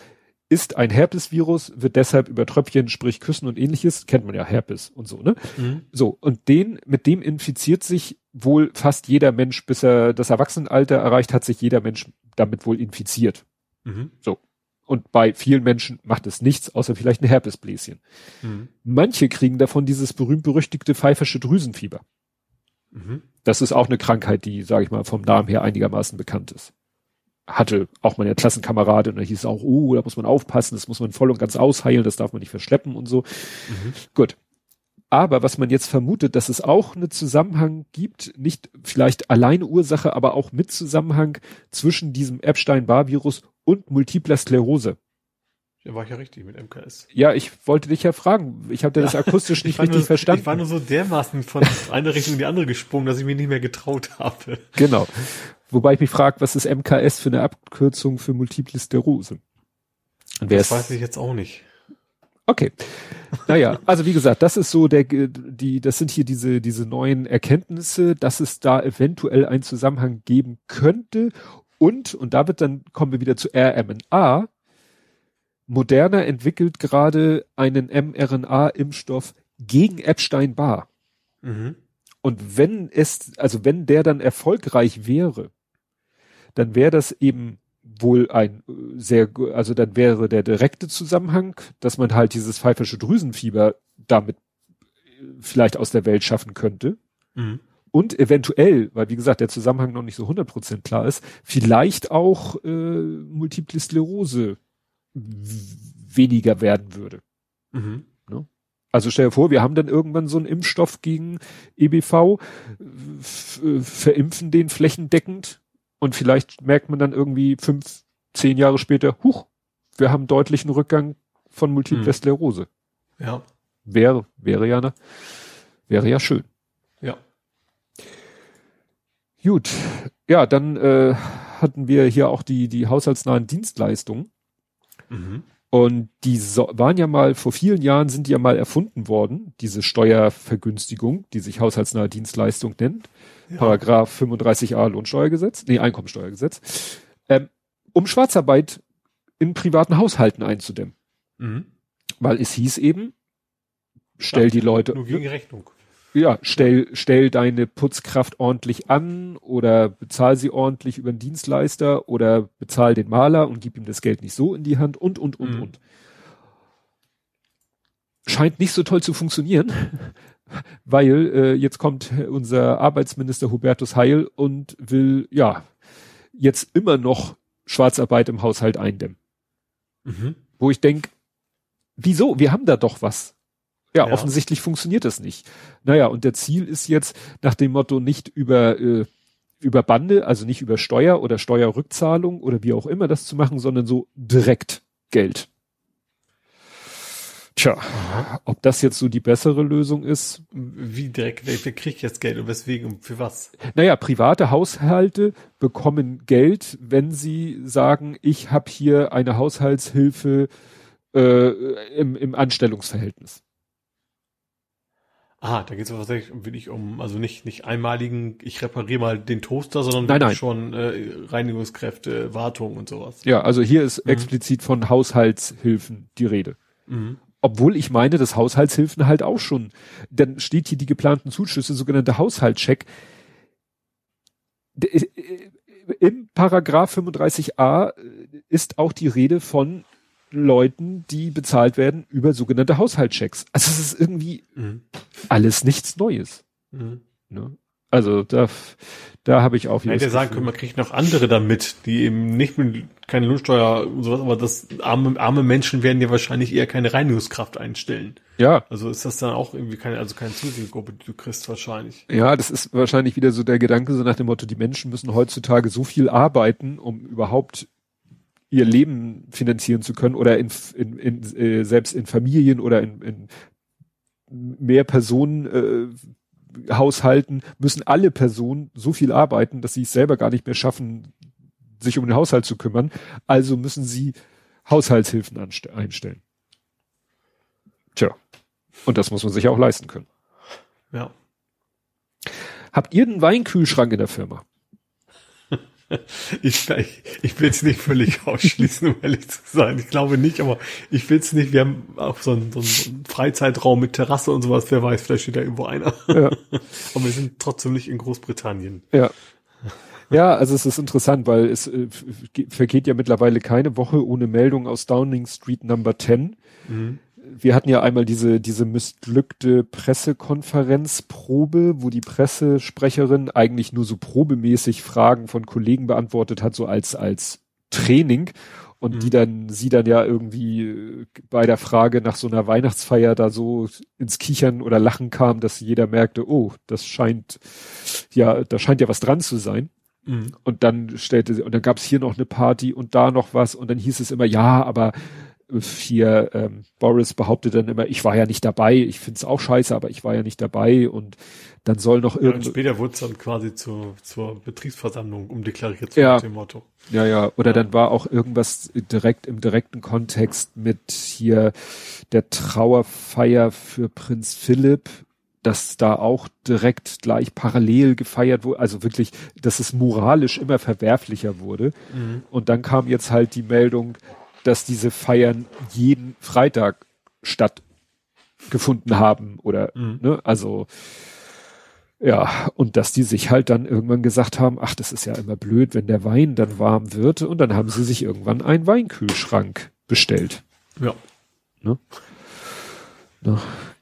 ist ein Herpesvirus, wird deshalb über Tröpfchen, sprich Küssen und ähnliches, kennt man ja Herpes und so, ne? Mhm. So, und den, mit dem infiziert sich wohl fast jeder Mensch, bis er das Erwachsenenalter erreicht, hat sich jeder Mensch damit wohl infiziert. Mhm. So. Und bei vielen Menschen macht es nichts, außer vielleicht ein Herpesbläschen. Mhm. Manche kriegen davon dieses berühmt-berüchtigte pfeifersche Drüsenfieber. Mhm. Das ist auch eine Krankheit, die, sage ich mal, vom Namen her einigermaßen bekannt ist. Hatte auch meine Klassenkamerade und da hieß es auch, oh, da muss man aufpassen, das muss man voll und ganz ausheilen, das darf man nicht verschleppen und so. Mhm. Gut. Aber was man jetzt vermutet, dass es auch einen Zusammenhang gibt, nicht vielleicht alleine Ursache, aber auch mit Zusammenhang zwischen diesem Epstein-Barr-Virus und multipler Sklerose. Ja, war ich ja richtig mit MKS. Ja, ich wollte dich ja fragen. Ich habe ja. das akustisch nicht richtig nur, verstanden. Ich war nur so dermaßen von einer Richtung in die andere gesprungen, dass ich mich nicht mehr getraut habe. Genau. Wobei ich mich frage, was ist MKS für eine Abkürzung für multiple Sklerose? das weiß ich jetzt auch nicht. Okay. Naja, also wie gesagt, das ist so der, die, das sind hier diese, diese neuen Erkenntnisse, dass es da eventuell einen Zusammenhang geben könnte. Und, und da wird dann, kommen wir wieder zu RMNA. Moderna entwickelt gerade einen mRNA-Impfstoff gegen Epstein-Barr. Mhm. Und wenn es, also wenn der dann erfolgreich wäre, dann wäre das eben wohl ein äh, sehr, also dann wäre der direkte Zusammenhang, dass man halt dieses pfeifische Drüsenfieber damit äh, vielleicht aus der Welt schaffen könnte. Mhm. Und eventuell, weil wie gesagt der Zusammenhang noch nicht so 100% klar ist, vielleicht auch äh, Multiple Sklerose weniger werden würde. Mhm. Ne? Also stell dir vor, wir haben dann irgendwann so einen Impfstoff gegen EBV, äh, verimpfen den flächendeckend und vielleicht merkt man dann irgendwie fünf, zehn Jahre später, huch, wir haben deutlichen Rückgang von Multiple hm. Sklerose. Ja. Wäre, wäre ja, ne? Wäre ja schön. Gut. Ja, dann äh, hatten wir hier auch die, die haushaltsnahen Dienstleistungen. Mhm. Und die so, waren ja mal, vor vielen Jahren sind die ja mal erfunden worden, diese Steuervergünstigung, die sich haushaltsnahe Dienstleistung nennt. Ja. Paragraph 35a Lohnsteuergesetz, nee, Einkommensteuergesetz, ähm, um Schwarzarbeit in privaten Haushalten einzudämmen. Mhm. Weil es hieß eben, stell ja, die Leute. Nur gegen Rechnung ja, stell, stell deine Putzkraft ordentlich an oder bezahl sie ordentlich über den Dienstleister oder bezahl den Maler und gib ihm das Geld nicht so in die Hand und, und, und, mhm. und. Scheint nicht so toll zu funktionieren, weil äh, jetzt kommt unser Arbeitsminister Hubertus Heil und will, ja, jetzt immer noch Schwarzarbeit im Haushalt eindämmen. Mhm. Wo ich denk, wieso? Wir haben da doch was. Ja, ja, offensichtlich funktioniert das nicht. Naja, und der Ziel ist jetzt nach dem Motto nicht über, äh, über Bande, also nicht über Steuer oder Steuerrückzahlung oder wie auch immer das zu machen, sondern so direkt Geld. Tja, ob das jetzt so die bessere Lösung ist? Wie direkt, wer, wer kriegt jetzt Geld und weswegen und für was? Naja, private Haushalte bekommen Geld, wenn sie sagen, ich habe hier eine Haushaltshilfe äh, im, im Anstellungsverhältnis. Ah, da geht es tatsächlich wirklich um, also nicht, nicht einmaligen, ich repariere mal den Toaster, sondern nein, nein. schon äh, Reinigungskräfte, Wartung und sowas. Ja, also hier ist mhm. explizit von Haushaltshilfen die Rede. Mhm. Obwohl ich meine, dass Haushaltshilfen halt auch schon, dann steht hier die geplanten Zuschüsse, sogenannte Haushaltscheck. Äh, Im Paragraph 35a ist auch die Rede von Leuten, die bezahlt werden über sogenannte Haushaltschecks. Also es ist irgendwie mhm. alles nichts Neues. Mhm. Ne? Also da, da habe ich auch. Hätte sagen können, man kriegt noch andere damit, die eben nicht mit keine Lohnsteuer und sowas, aber das arme, arme Menschen werden ja wahrscheinlich eher keine Reinigungskraft einstellen. Ja. Also ist das dann auch irgendwie keine, also keine Zusatzgruppe, die du kriegst wahrscheinlich. Ja, das ist wahrscheinlich wieder so der Gedanke, so nach dem Motto, die Menschen müssen heutzutage so viel arbeiten, um überhaupt ihr Leben finanzieren zu können oder in, in, in äh, selbst in Familien oder in, in mehr Personen äh, Haushalten müssen alle Personen so viel arbeiten, dass sie es selber gar nicht mehr schaffen, sich um den Haushalt zu kümmern. Also müssen sie Haushaltshilfen einstellen. Tja. Und das muss man sich auch leisten können. Ja. Habt ihr einen Weinkühlschrank in der Firma? Ich, ich, ich will es nicht völlig ausschließen, um ehrlich zu sein. Ich glaube nicht, aber ich will es nicht. Wir haben auch so einen, so einen Freizeitraum mit Terrasse und sowas. Wer weiß, vielleicht steht da irgendwo einer. Ja. aber wir sind trotzdem nicht in Großbritannien. Ja. Ja, also es ist interessant, weil es äh, vergeht ja mittlerweile keine Woche ohne Meldung aus Downing Street Number 10. Mhm. Wir hatten ja einmal diese, diese missglückte Pressekonferenzprobe, wo die Pressesprecherin eigentlich nur so probemäßig Fragen von Kollegen beantwortet hat, so als, als Training und mhm. die dann, sie dann ja irgendwie äh, bei der Frage nach so einer Weihnachtsfeier da so ins Kichern oder Lachen kam, dass jeder merkte, oh, das scheint, ja, da scheint ja was dran zu sein. Mhm. Und dann stellte sie, und dann gab es hier noch eine Party und da noch was und dann hieß es immer, ja, aber hier ähm, Boris behauptet dann immer, ich war ja nicht dabei, ich find's auch scheiße, aber ich war ja nicht dabei und dann soll noch irgendwie. Ja, später wurde es dann quasi zu, zur Betriebsversammlung umdeklariert ja, dem Motto. Ja, ja. Oder ja. dann war auch irgendwas direkt im direkten Kontext mit hier der Trauerfeier für Prinz Philipp, dass da auch direkt gleich parallel gefeiert wurde, also wirklich, dass es moralisch immer verwerflicher wurde. Mhm. Und dann kam jetzt halt die Meldung, dass diese Feiern jeden Freitag stattgefunden haben oder, mhm. ne, also, ja, und dass die sich halt dann irgendwann gesagt haben, ach, das ist ja immer blöd, wenn der Wein dann warm wird und dann haben sie sich irgendwann einen Weinkühlschrank bestellt. Ja. Ne? Ne?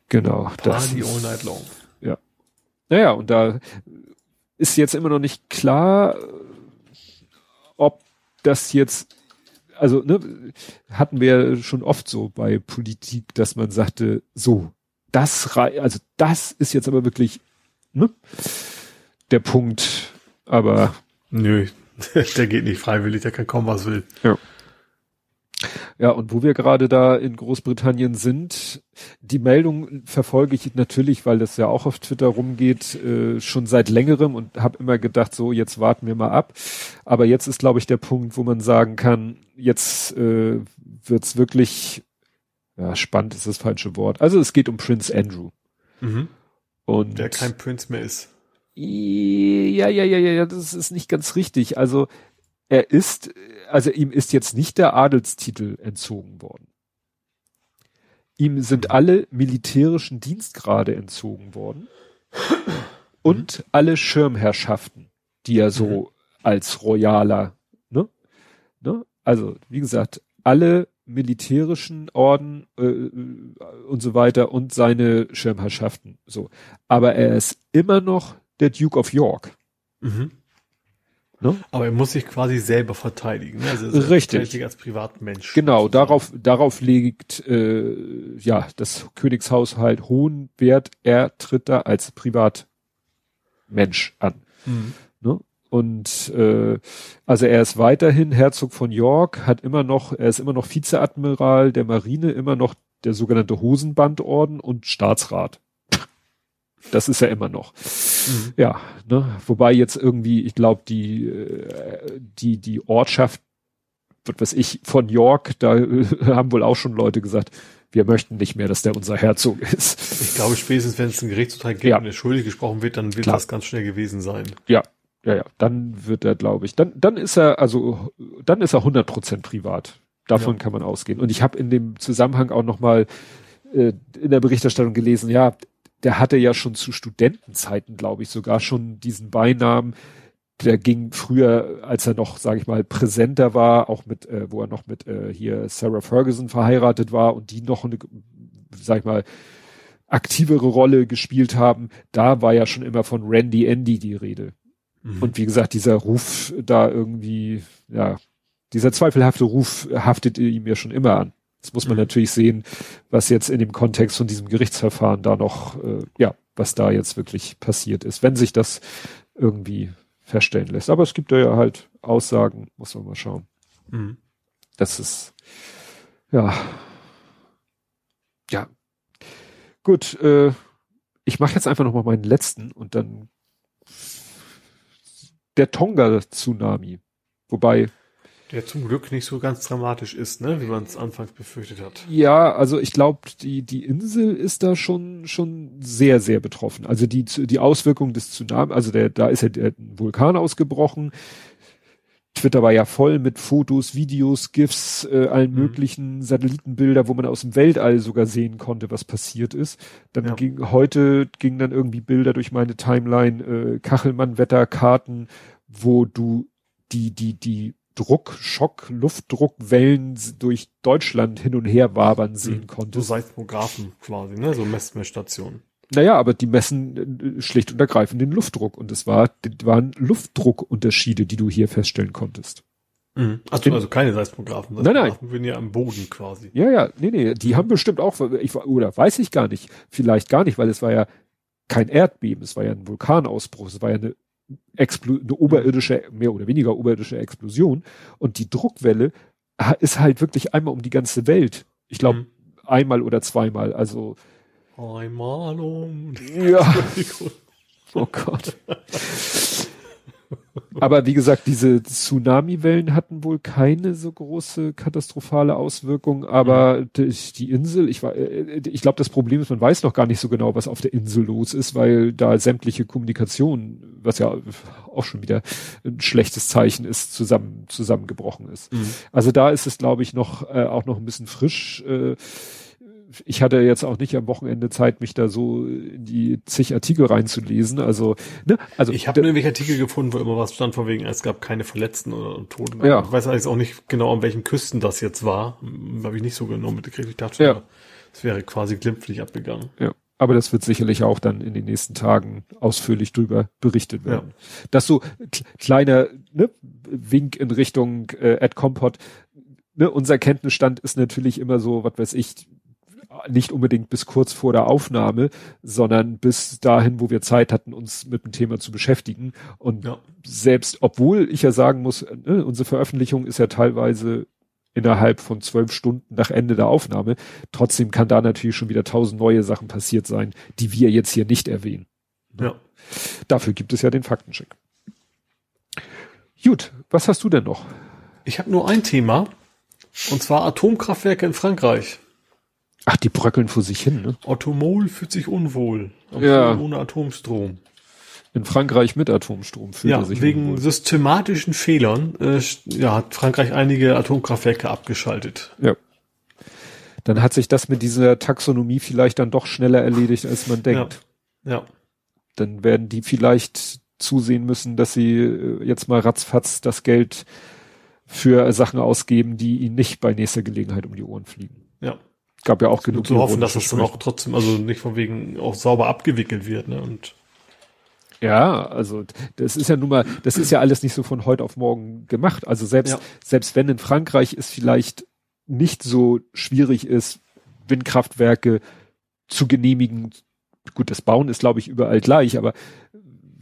Genau. Party das all night long. Ja. Naja, und da ist jetzt immer noch nicht klar, ob das jetzt also ne, hatten wir schon oft so bei Politik, dass man sagte, so, das also das ist jetzt aber wirklich ne, der Punkt, aber nö, der geht nicht freiwillig, der kann kommen, was will. Ja. Ja, und wo wir gerade da in Großbritannien sind, die Meldung verfolge ich natürlich, weil das ja auch auf Twitter rumgeht, äh, schon seit längerem und habe immer gedacht, so jetzt warten wir mal ab. Aber jetzt ist, glaube ich, der Punkt, wo man sagen kann, jetzt äh, wird's wirklich, ja, spannend ist das falsche Wort. Also es geht um Prince Andrew. Mhm. Und der kein Prinz mehr ist. Ja, ja, ja, ja, das ist nicht ganz richtig. Also er ist, also ihm ist jetzt nicht der Adelstitel entzogen worden. Ihm sind mhm. alle militärischen Dienstgrade entzogen worden und mhm. alle Schirmherrschaften, die er so mhm. als Royaler, ne? ne? Also, wie gesagt, alle militärischen Orden äh, und so weiter und seine Schirmherrschaften. So. Aber er ist immer noch der Duke of York. Mhm. Ne? Aber er muss sich quasi selber verteidigen. Ne? Also Richtig. als Privatmensch. Genau, darauf, darauf legt äh, ja das Königshaus halt hohen Wert. Er tritt da als Privatmensch an. Mhm. Ne? Und äh, also er ist weiterhin Herzog von York, hat immer noch, er ist immer noch Vizeadmiral der Marine, immer noch der sogenannte Hosenbandorden und Staatsrat. Das ist er immer noch. Mhm. Ja, ne? Wobei jetzt irgendwie, ich glaube, die, äh, die, die Ortschaft, was weiß ich, von York, da äh, haben wohl auch schon Leute gesagt, wir möchten nicht mehr, dass der unser Herzog ist. Ich glaube, spätestens wenn es einen Gerichtsurteil gibt ja. und er schuldig gesprochen wird, dann wird Klar. das ganz schnell gewesen sein. Ja, ja, ja. Dann wird er, glaube ich, dann, dann ist er, also, dann ist er 100 Prozent privat. Davon ja. kann man ausgehen. Und ich habe in dem Zusammenhang auch noch mal äh, in der Berichterstattung gelesen, ja, der hatte ja schon zu Studentenzeiten, glaube ich, sogar schon diesen Beinamen. Der ging früher, als er noch, sage ich mal, präsenter war, auch mit, äh, wo er noch mit äh, hier Sarah Ferguson verheiratet war und die noch eine, sag ich mal, aktivere Rolle gespielt haben, da war ja schon immer von Randy Andy die Rede. Mhm. Und wie gesagt, dieser Ruf da irgendwie, ja, dieser zweifelhafte Ruf haftet ihm ja schon immer an. Jetzt muss man mhm. natürlich sehen, was jetzt in dem Kontext von diesem Gerichtsverfahren da noch, äh, ja, was da jetzt wirklich passiert ist, wenn sich das irgendwie feststellen lässt. Aber es gibt ja halt Aussagen, muss man mal schauen. Mhm. Das ist, ja, ja. Gut, äh, ich mache jetzt einfach noch mal meinen letzten und dann der Tonga-Tsunami. Wobei, der zum Glück nicht so ganz dramatisch ist, ne, wie man es anfangs befürchtet hat. Ja, also ich glaube, die, die Insel ist da schon, schon sehr, sehr betroffen. Also die, die Auswirkungen des Tsunami, also der, da ist ja der Vulkan ausgebrochen. Twitter war ja voll mit Fotos, Videos, GIFs, äh, allen mhm. möglichen Satellitenbilder, wo man aus dem Weltall sogar sehen konnte, was passiert ist. Dann ja. ging heute ging dann irgendwie Bilder durch meine Timeline, äh, Kachelmann-Wetterkarten, wo du die, die, die Druck, Schock, Luftdruckwellen durch Deutschland hin und her wabern sehen mhm. konntest. So Seismographen quasi, ne? So Messmessstationen. Naja, aber die messen äh, schlicht und ergreifend den Luftdruck und es war, waren Luftdruckunterschiede, die du hier feststellen konntest. Mhm. Also, also keine Seismographen. Nein, nein. sind ja am Boden quasi. Ja, ja, nee, nee, die haben bestimmt auch, ich, oder weiß ich gar nicht, vielleicht gar nicht, weil es war ja kein Erdbeben, es war ja ein Vulkanausbruch, es war ja eine, Explo eine oberirdische, mehr oder weniger oberirdische Explosion und die Druckwelle ist halt wirklich einmal um die ganze Welt. Ich glaube, mhm. einmal oder zweimal, also Einmal um. Ja. oh Gott. Aber wie gesagt, diese Tsunami-Wellen hatten wohl keine so große katastrophale Auswirkung, aber mhm. die, Insel, ich war, äh, ich glaube, das Problem ist, man weiß noch gar nicht so genau, was auf der Insel los ist, weil da sämtliche Kommunikation, was ja auch schon wieder ein schlechtes Zeichen ist, zusammen, zusammengebrochen ist. Mhm. Also da ist es, glaube ich, noch, äh, auch noch ein bisschen frisch, äh, ich hatte jetzt auch nicht am Wochenende Zeit, mich da so in die zig Artikel reinzulesen. Also, ne, also ich habe nämlich Artikel gefunden, wo immer was stand von wegen, es gab keine Verletzten oder Tote. Ja. Ich weiß eigentlich auch nicht genau, an welchen Küsten das jetzt war. Habe ich nicht so genau mitgekriegt. Ich dachte ja. es wäre quasi glimpflich abgegangen. Ja. Aber das wird sicherlich auch dann in den nächsten Tagen ausführlich drüber berichtet werden. Ja. Das so kleiner ne, Wink in Richtung äh, Ed Compot. Ne, unser Kenntnisstand ist natürlich immer so, was weiß ich, nicht unbedingt bis kurz vor der Aufnahme, sondern bis dahin, wo wir Zeit hatten, uns mit dem Thema zu beschäftigen. Und ja. selbst, obwohl ich ja sagen muss, ne, unsere Veröffentlichung ist ja teilweise innerhalb von zwölf Stunden nach Ende der Aufnahme, trotzdem kann da natürlich schon wieder tausend neue Sachen passiert sein, die wir jetzt hier nicht erwähnen. Ja. Dafür gibt es ja den Faktencheck. Gut, was hast du denn noch? Ich habe nur ein Thema, und zwar Atomkraftwerke in Frankreich. Ach, die bröckeln vor sich hin, ne? Ottomol fühlt sich unwohl. Ja. Ohne Atomstrom. In Frankreich mit Atomstrom fühlt ja, er sich wegen unwohl. systematischen Fehlern äh, ja, hat Frankreich einige Atomkraftwerke abgeschaltet. Ja. Dann hat sich das mit dieser Taxonomie vielleicht dann doch schneller erledigt, als man denkt. Ja. ja. Dann werden die vielleicht zusehen müssen, dass sie äh, jetzt mal ratzfatz das Geld für Sachen ausgeben, die ihnen nicht bei nächster Gelegenheit um die Ohren fliegen. Ja gab ja auch genug. zu hoffen, dass es dann auch trotzdem, also nicht von wegen auch sauber abgewickelt wird, ne? Und ja, also das ist ja nun mal, das ist ja alles nicht so von heute auf morgen gemacht. Also selbst, ja. selbst wenn in Frankreich es vielleicht nicht so schwierig ist, Windkraftwerke zu genehmigen, gut, das Bauen ist, glaube ich, überall gleich, aber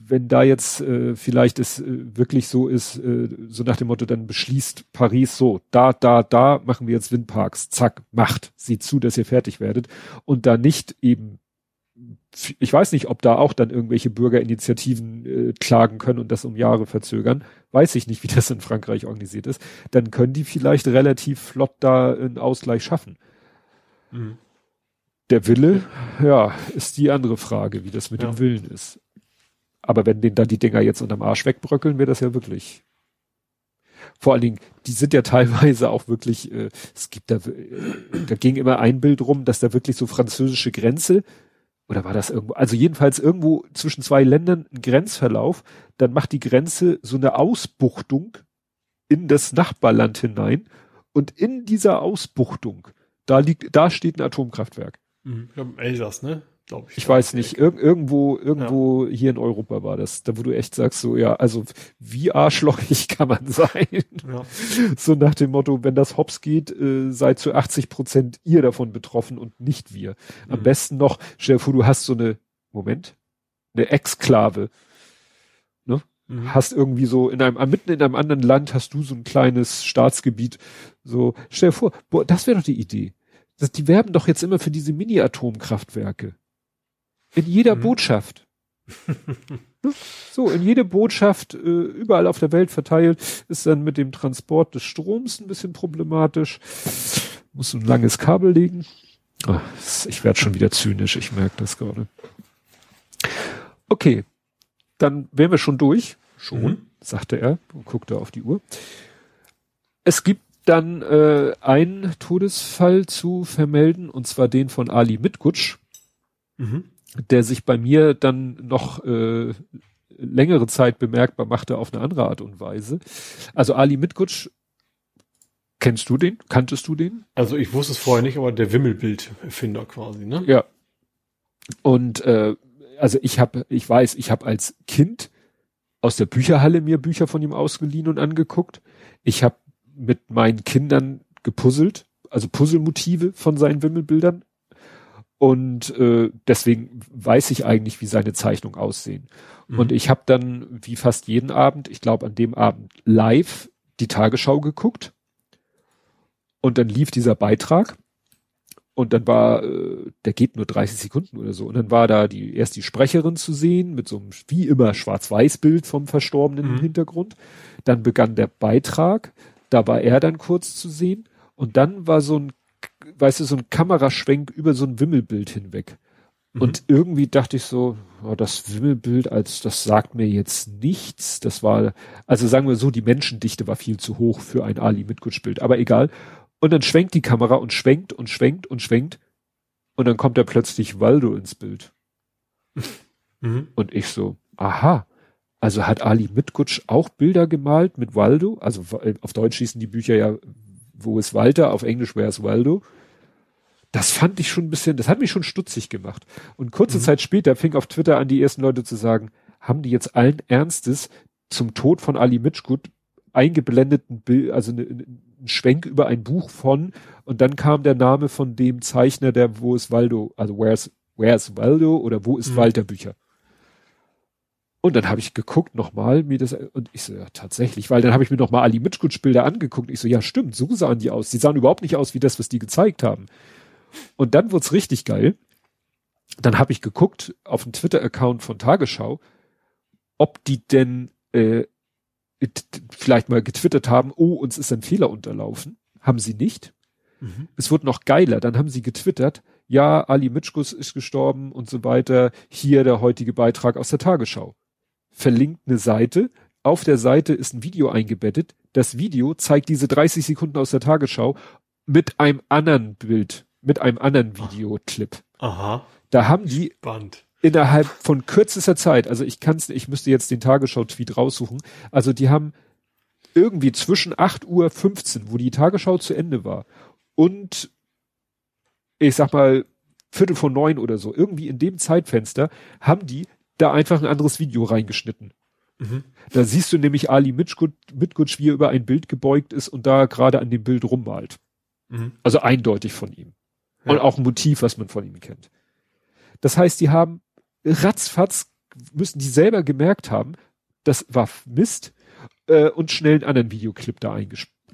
wenn da jetzt äh, vielleicht es äh, wirklich so ist, äh, so nach dem Motto, dann beschließt Paris so, da, da, da machen wir jetzt Windparks, zack, macht, sieht zu, dass ihr fertig werdet und da nicht eben, ich weiß nicht, ob da auch dann irgendwelche Bürgerinitiativen äh, klagen können und das um Jahre verzögern, weiß ich nicht, wie das in Frankreich organisiert ist, dann können die vielleicht relativ flott da einen Ausgleich schaffen. Mhm. Der Wille, ja, ist die andere Frage, wie das mit ja. dem Willen ist. Aber wenn denen da die Dinger jetzt unterm Arsch wegbröckeln, wäre das ja wirklich. Vor allen Dingen, die sind ja teilweise auch wirklich, äh, es gibt da, äh, da ging immer ein Bild rum, dass da wirklich so französische Grenze, oder war das irgendwo, also jedenfalls irgendwo zwischen zwei Ländern ein Grenzverlauf, dann macht die Grenze so eine Ausbuchtung in das Nachbarland hinein und in dieser Ausbuchtung, da liegt, da steht ein Atomkraftwerk. Mhm. Ich glaube, Elsass, ne? Glaube ich. Ich weiß nicht, Ir irgendwo, irgendwo ja. hier in Europa war das, da wo du echt sagst, so, ja, also wie arschlochig kann man sein? Ja. So nach dem Motto, wenn das hops geht, äh, seid zu 80 Prozent ihr davon betroffen und nicht wir. Am mhm. besten noch, stell dir vor, du hast so eine, Moment, eine Exklave, ne? Mhm. Hast irgendwie so in einem, mitten in einem anderen Land hast du so ein kleines Staatsgebiet, so, stell dir vor, boah, das wäre doch die Idee. Das, die werben doch jetzt immer für diese Mini-Atomkraftwerke. In jeder mhm. Botschaft. so, in jede Botschaft, äh, überall auf der Welt verteilt, ist dann mit dem Transport des Stroms ein bisschen problematisch. Muss ein langes Kabel legen. Oh, ich werde schon wieder zynisch, ich merke das gerade. Okay, dann wären wir schon durch. Schon, mhm. sagte er und guckte auf die Uhr. Es gibt dann äh, einen Todesfall zu vermelden, und zwar den von Ali Mitkutsch. Mhm der sich bei mir dann noch äh, längere Zeit bemerkbar machte auf eine andere Art und Weise. Also Ali Mitkutsch, kennst du den? Kanntest du den? Also ich wusste es vorher nicht, aber der Wimmelbild-Erfinder quasi, ne? Ja. Und äh, also ich habe, ich weiß, ich habe als Kind aus der Bücherhalle mir Bücher von ihm ausgeliehen und angeguckt. Ich habe mit meinen Kindern gepuzzelt, also Puzzlemotive von seinen Wimmelbildern. Und äh, deswegen weiß ich eigentlich, wie seine Zeichnungen aussehen. Mhm. Und ich habe dann, wie fast jeden Abend, ich glaube an dem Abend live die Tagesschau geguckt. Und dann lief dieser Beitrag. Und dann war, äh, der geht nur 30 Sekunden oder so. Und dann war da die erst die Sprecherin zu sehen mit so einem wie immer Schwarz-Weiß-Bild vom Verstorbenen mhm. im Hintergrund. Dann begann der Beitrag. Da war er dann kurz zu sehen. Und dann war so ein, weißt du, so ein Kameraschwenk über so ein Wimmelbild hinweg. Mhm. Und irgendwie dachte ich so, oh, das Wimmelbild als, das sagt mir jetzt nichts. Das war, also sagen wir so, die Menschendichte war viel zu hoch für ein Ali Mitkutsch-Bild. Aber egal. Und dann schwenkt die Kamera und schwenkt und schwenkt und schwenkt. Und dann kommt da plötzlich Waldo ins Bild. Mhm. Und ich so, aha. Also hat Ali Mitkutsch auch Bilder gemalt mit Waldo? Also auf Deutsch schießen die Bücher ja, wo ist Walter? Auf Englisch, where is Waldo? Das fand ich schon ein bisschen, das hat mich schon stutzig gemacht. Und kurze mhm. Zeit später fing auf Twitter an, die ersten Leute zu sagen, haben die jetzt allen Ernstes zum Tod von Ali Mitschgut eingeblendeten Bild, also eine, ein Schwenk über ein Buch von und dann kam der Name von dem Zeichner, der Wo ist Waldo, also Where's, Where's Waldo oder Wo ist mhm. Walter Bücher. Und dann habe ich geguckt nochmal, mir das, und ich so, ja, tatsächlich, weil dann habe ich mir nochmal Ali Mitschkutsch Bilder angeguckt. Ich so, ja, stimmt, so sahen die aus. Die sahen überhaupt nicht aus wie das, was die gezeigt haben. Und dann wurde richtig geil. Dann habe ich geguckt auf dem Twitter-Account von Tagesschau, ob die denn äh, vielleicht mal getwittert haben, oh, uns ist ein Fehler unterlaufen. Haben sie nicht. Mhm. Es wurde noch geiler. Dann haben sie getwittert, ja, Ali Mitschkus ist gestorben und so weiter. Hier der heutige Beitrag aus der Tagesschau. Verlinkt eine Seite. Auf der Seite ist ein Video eingebettet. Das Video zeigt diese 30 Sekunden aus der Tagesschau mit einem anderen Bild, mit einem anderen Videoclip. Aha. Da haben die Spannend innerhalb von kürzester Zeit, also ich kann's, ich müsste jetzt den Tagesschau-Tweet raussuchen, also die haben irgendwie zwischen 8 Uhr 15, wo die Tagesschau zu Ende war, und ich sag mal Viertel von neun oder so, irgendwie in dem Zeitfenster, haben die da einfach ein anderes Video reingeschnitten. Mhm. Da siehst du nämlich Ali Mitgutsch, wie er über ein Bild gebeugt ist und da gerade an dem Bild rummalt. Mhm. Also eindeutig von ihm. Ja. Und auch ein Motiv, was man von ihm kennt. Das heißt, die haben ratzfatz müssen die selber gemerkt haben, das war Mist äh, und schnell einen anderen Videoclip da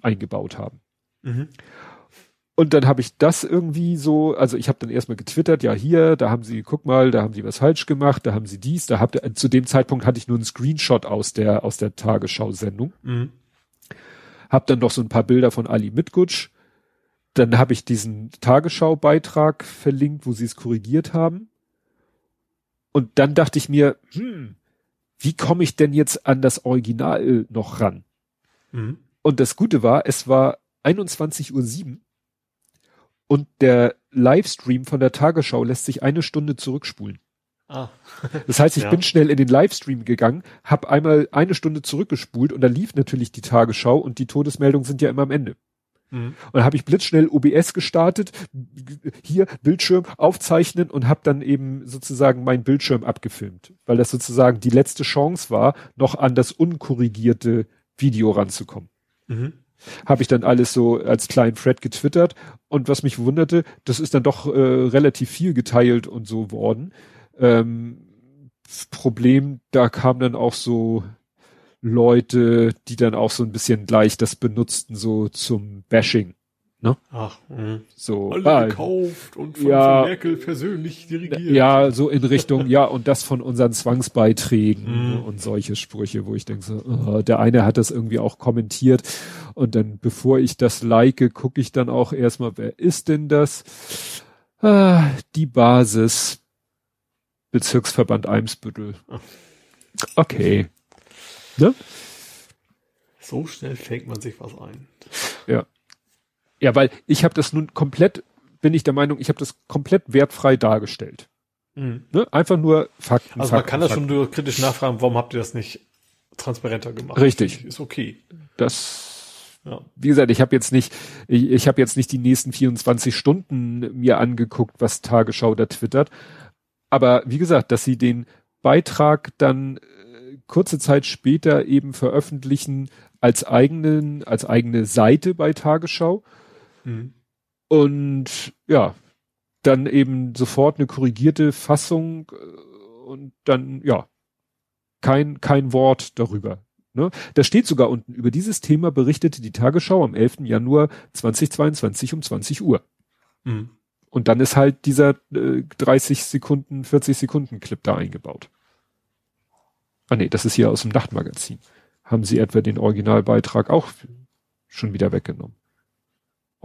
eingebaut haben. Mhm. Und dann habe ich das irgendwie so, also ich habe dann erstmal getwittert, ja hier, da haben sie, guck mal, da haben sie was falsch gemacht, da haben sie dies, da habt ihr, zu dem Zeitpunkt hatte ich nur einen Screenshot aus der aus der Tagesschau-Sendung. Mhm. Hab dann noch so ein paar Bilder von Ali Mitgutsch. Dann habe ich diesen Tagesschau-Beitrag verlinkt, wo sie es korrigiert haben. Und dann dachte ich mir, hm, wie komme ich denn jetzt an das Original noch ran? Mhm. Und das Gute war, es war 21.07 Uhr und der Livestream von der Tagesschau lässt sich eine Stunde zurückspulen. Ah. das heißt, ich ja. bin schnell in den Livestream gegangen, habe einmal eine Stunde zurückgespult und da lief natürlich die Tagesschau und die Todesmeldungen sind ja immer am Ende. Mhm. Und dann habe ich blitzschnell OBS gestartet, hier Bildschirm aufzeichnen und habe dann eben sozusagen meinen Bildschirm abgefilmt, weil das sozusagen die letzte Chance war, noch an das unkorrigierte Video ranzukommen. Mhm. Habe ich dann alles so als kleinen Thread getwittert und was mich wunderte, das ist dann doch äh, relativ viel geteilt und so worden. Ähm, Problem, da kam dann auch so Leute, die dann auch so ein bisschen gleich das benutzten, so zum Bashing. Ne? Ach, mh. so. Alle ah, gekauft und von, ja, von Merkel persönlich dirigiert. Ja, so in Richtung, ja, und das von unseren Zwangsbeiträgen mhm. und solche Sprüche, wo ich denke so, oh, der eine hat das irgendwie auch kommentiert und dann, bevor ich das like, gucke ich dann auch erstmal, wer ist denn das? Ah, die Basis. Bezirksverband Eimsbüttel. Okay. Ne? So schnell fängt man sich was ein. Ja. Ja, weil ich habe das nun komplett, bin ich der Meinung, ich habe das komplett wertfrei dargestellt. Mhm. Ne? Einfach nur Fakten. Also Fakten, man kann das Fakten. schon kritisch nachfragen, warum habt ihr das nicht transparenter gemacht? Richtig. Ist okay. Das, ja. wie gesagt, ich habe jetzt nicht, ich, ich habe jetzt nicht die nächsten 24 Stunden mir angeguckt, was Tagesschau da twittert. Aber wie gesagt, dass sie den Beitrag dann äh, kurze Zeit später eben veröffentlichen als eigenen, als eigene Seite bei Tagesschau. Mhm. Und ja, dann eben sofort eine korrigierte Fassung äh, und dann, ja, kein, kein Wort darüber. Ne? Da steht sogar unten, über dieses Thema berichtete die Tagesschau am 11. Januar 2022 um 20 Uhr. Mhm. Und dann ist halt dieser äh, 30 Sekunden, 40 Sekunden Clip da eingebaut. Ah nee, das ist hier aus dem Nachtmagazin. Haben sie etwa den Originalbeitrag auch schon wieder weggenommen?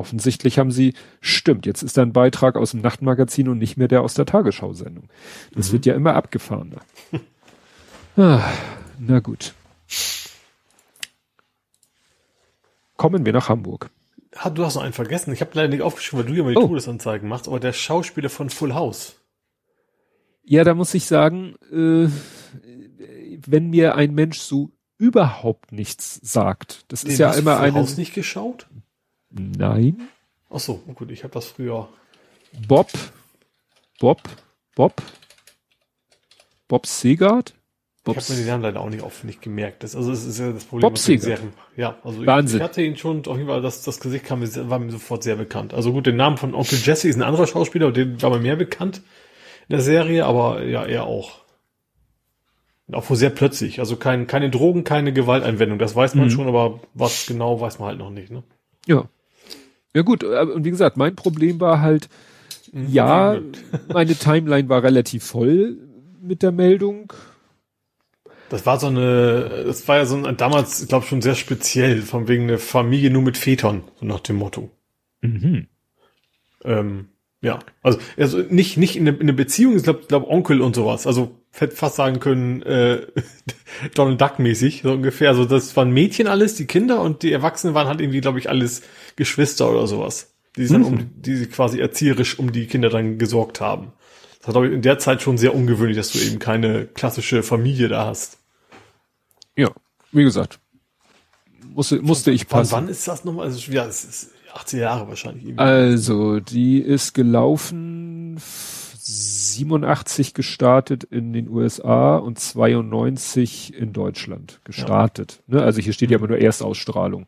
Offensichtlich haben sie, stimmt, jetzt ist da ein Beitrag aus dem Nachtmagazin und nicht mehr der aus der Tagesschau-Sendung. Das mhm. wird ja immer abgefahrener. ah, na gut. Kommen wir nach Hamburg. du hast noch einen vergessen. Ich habe leider nicht aufgeschrieben, weil du ja mal die oh. Todesanzeigen machst, aber der Schauspieler von Full House. Ja, da muss ich sagen, äh, wenn mir ein Mensch so überhaupt nichts sagt, das Den ist ja immer eine. Haus nicht geschaut? Nein. Ach so, oh gut, ich habe das früher. Bob, Bob, Bob, Bob Segard. ich habe mir den Namen leider auch nicht aufwendig gemerkt. Das, also, es ist ja das Problem. Bob Segard. Ja, also Wahnsinn. Ich, ich, hatte ihn schon, auf jeden Fall, das, das Gesicht kam mir, war mir sofort sehr bekannt. Also gut, den Namen von Onkel Jesse ist ein anderer Schauspieler, den war mir mehr bekannt in der Serie, aber ja, er auch. Auch wohl sehr plötzlich. Also kein, keine Drogen, keine Gewalteinwendung. Das weiß man mhm. schon, aber was genau weiß man halt noch nicht. Ne? Ja. Ja gut, äh, und wie gesagt, mein Problem war halt, mhm. ja, meine Timeline war relativ voll mit der Meldung. Das war so eine, das war ja so ein, damals, ich glaube schon sehr speziell, von wegen eine Familie nur mit Vätern, so nach dem Motto. Mhm. Ähm, ja, also, also nicht, nicht in eine, in eine Beziehung, ich glaube, glaub Onkel und sowas. Also hätte fast sagen können, äh, Donald Duck mäßig, so ungefähr. Also das waren Mädchen alles, die Kinder und die Erwachsenen waren halt irgendwie, glaube ich, alles Geschwister oder sowas. Die sich mhm. dann um, die quasi erzieherisch um die Kinder dann gesorgt haben. Das war, glaube ich, in der Zeit schon sehr ungewöhnlich, dass du eben keine klassische Familie da hast. Ja, wie gesagt. Musste, musste ich passen. Wann, wann ist das nochmal? Also, ja, es ist 18 Jahre wahrscheinlich. Irgendwie. Also, die ist gelaufen 87 gestartet in den USA und 92 in Deutschland gestartet. Ja. Ne? Also hier steht ja immer nur Erstausstrahlung.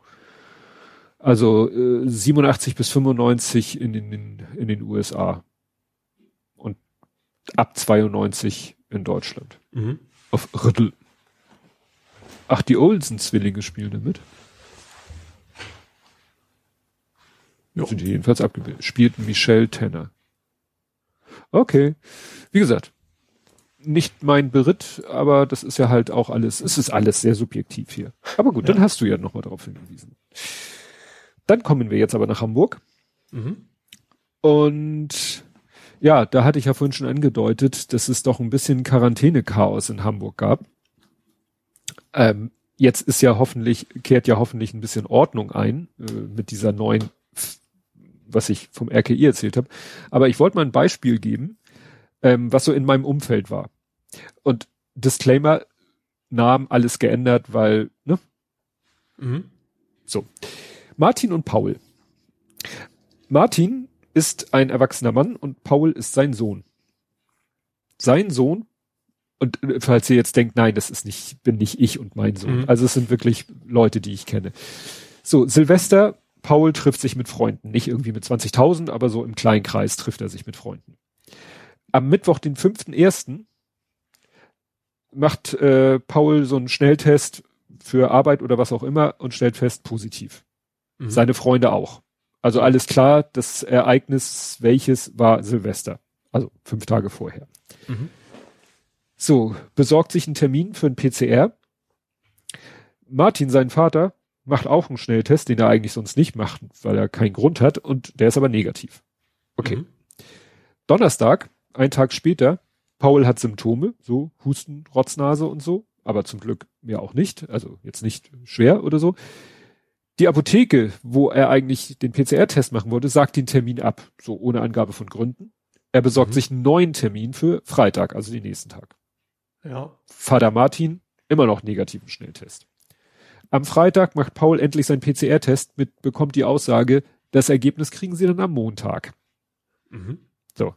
Also äh, 87 bis 95 in den, in den USA und ab 92 in Deutschland. Mhm. Auf Rüttel. Ach, die Olsen-Zwillinge spielen damit. Ja. Sind jedenfalls abgebildet. Spielten Michelle Tanner. Okay. Wie gesagt, nicht mein Beritt, aber das ist ja halt auch alles, es ist alles sehr subjektiv hier. Aber gut, ja. dann hast du ja nochmal darauf hingewiesen. Dann kommen wir jetzt aber nach Hamburg. Mhm. Und ja, da hatte ich ja vorhin schon angedeutet, dass es doch ein bisschen Quarantäne-Chaos in Hamburg gab. Ähm, jetzt ist ja hoffentlich, kehrt ja hoffentlich ein bisschen Ordnung ein äh, mit dieser neuen was ich vom RKI erzählt habe. Aber ich wollte mal ein Beispiel geben, ähm, was so in meinem Umfeld war. Und Disclaimer, Namen alles geändert, weil, ne? Mhm. So. Martin und Paul. Martin ist ein erwachsener Mann und Paul ist sein Sohn. Sein Sohn, und äh, falls ihr jetzt denkt, nein, das ist nicht, bin nicht ich und mein Sohn. Mhm. Also es sind wirklich Leute, die ich kenne. So, Silvester Paul trifft sich mit Freunden. Nicht irgendwie mit 20.000, aber so im kleinen Kreis trifft er sich mit Freunden. Am Mittwoch, den 5.1., macht äh, Paul so einen Schnelltest für Arbeit oder was auch immer und stellt fest, positiv. Mhm. Seine Freunde auch. Also alles klar, das Ereignis, welches war Silvester. Also fünf Tage vorher. Mhm. So, besorgt sich einen Termin für ein PCR. Martin, sein Vater, macht auch einen Schnelltest, den er eigentlich sonst nicht macht, weil er keinen Grund hat und der ist aber negativ. Okay. Mhm. Donnerstag, ein Tag später, Paul hat Symptome, so Husten, Rotznase und so, aber zum Glück mehr auch nicht, also jetzt nicht schwer oder so. Die Apotheke, wo er eigentlich den PCR-Test machen wollte, sagt den Termin ab, so ohne Angabe von Gründen. Er besorgt mhm. sich einen neuen Termin für Freitag, also den nächsten Tag. Ja. Vater Martin, immer noch negativen Schnelltest. Am Freitag macht Paul endlich seinen PCR-Test mit, bekommt die Aussage, das Ergebnis kriegen sie dann am Montag. Mhm. So.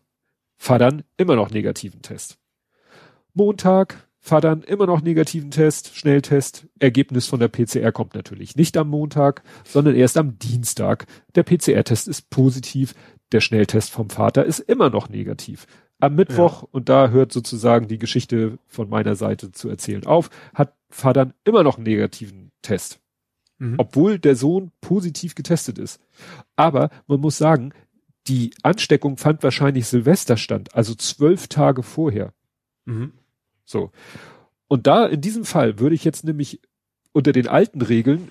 Vater immer noch negativen Test. Montag, Vater immer noch negativen Test, Schnelltest. Ergebnis von der PCR kommt natürlich nicht am Montag, sondern erst am Dienstag. Der PCR-Test ist positiv, der Schnelltest vom Vater ist immer noch negativ. Am Mittwoch, ja. und da hört sozusagen die Geschichte von meiner Seite zu erzählen auf, hat Vater immer noch einen negativen Test. Mhm. Obwohl der Sohn positiv getestet ist. Aber man muss sagen, die Ansteckung fand wahrscheinlich Silvester stand, also zwölf Tage vorher. Mhm. So. Und da, in diesem Fall, würde ich jetzt nämlich unter den alten Regeln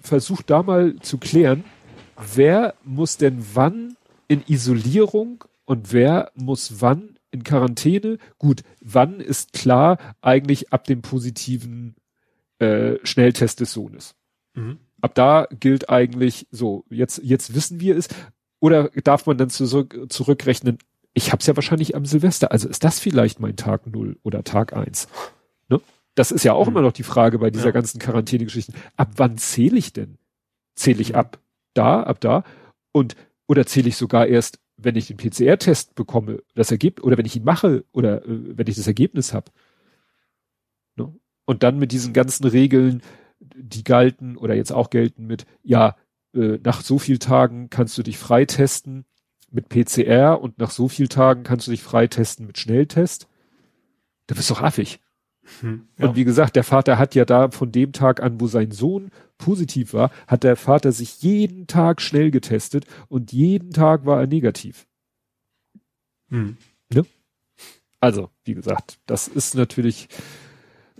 versucht da mal zu klären, wer muss denn wann in Isolierung und wer muss wann in Quarantäne? Gut, wann ist klar eigentlich ab dem positiven äh, Schnelltest des Sohnes. Mhm. Ab da gilt eigentlich so, jetzt, jetzt wissen wir es. Oder darf man dann zurück, zurückrechnen, ich habe es ja wahrscheinlich am Silvester, also ist das vielleicht mein Tag null oder Tag eins? Ne? Das ist ja auch mhm. immer noch die Frage bei dieser ja. ganzen Quarantäne-Geschichten. Ab wann zähle ich denn? Zähle ich mhm. ab da, ab da? Und oder zähle ich sogar erst, wenn ich den PCR-Test bekomme, das Ergebnis, oder wenn ich ihn mache, oder äh, wenn ich das Ergebnis habe? Ne? Und dann mit diesen ganzen Regeln, die galten oder jetzt auch gelten mit, ja, äh, nach so viel Tagen kannst du dich freitesten mit PCR und nach so viel Tagen kannst du dich freitesten mit Schnelltest. Da bist du doch affig. Hm, ja. Und wie gesagt, der Vater hat ja da von dem Tag an, wo sein Sohn positiv war, hat der Vater sich jeden Tag schnell getestet und jeden Tag war er negativ. Hm. Ne? Also, wie gesagt, das ist natürlich,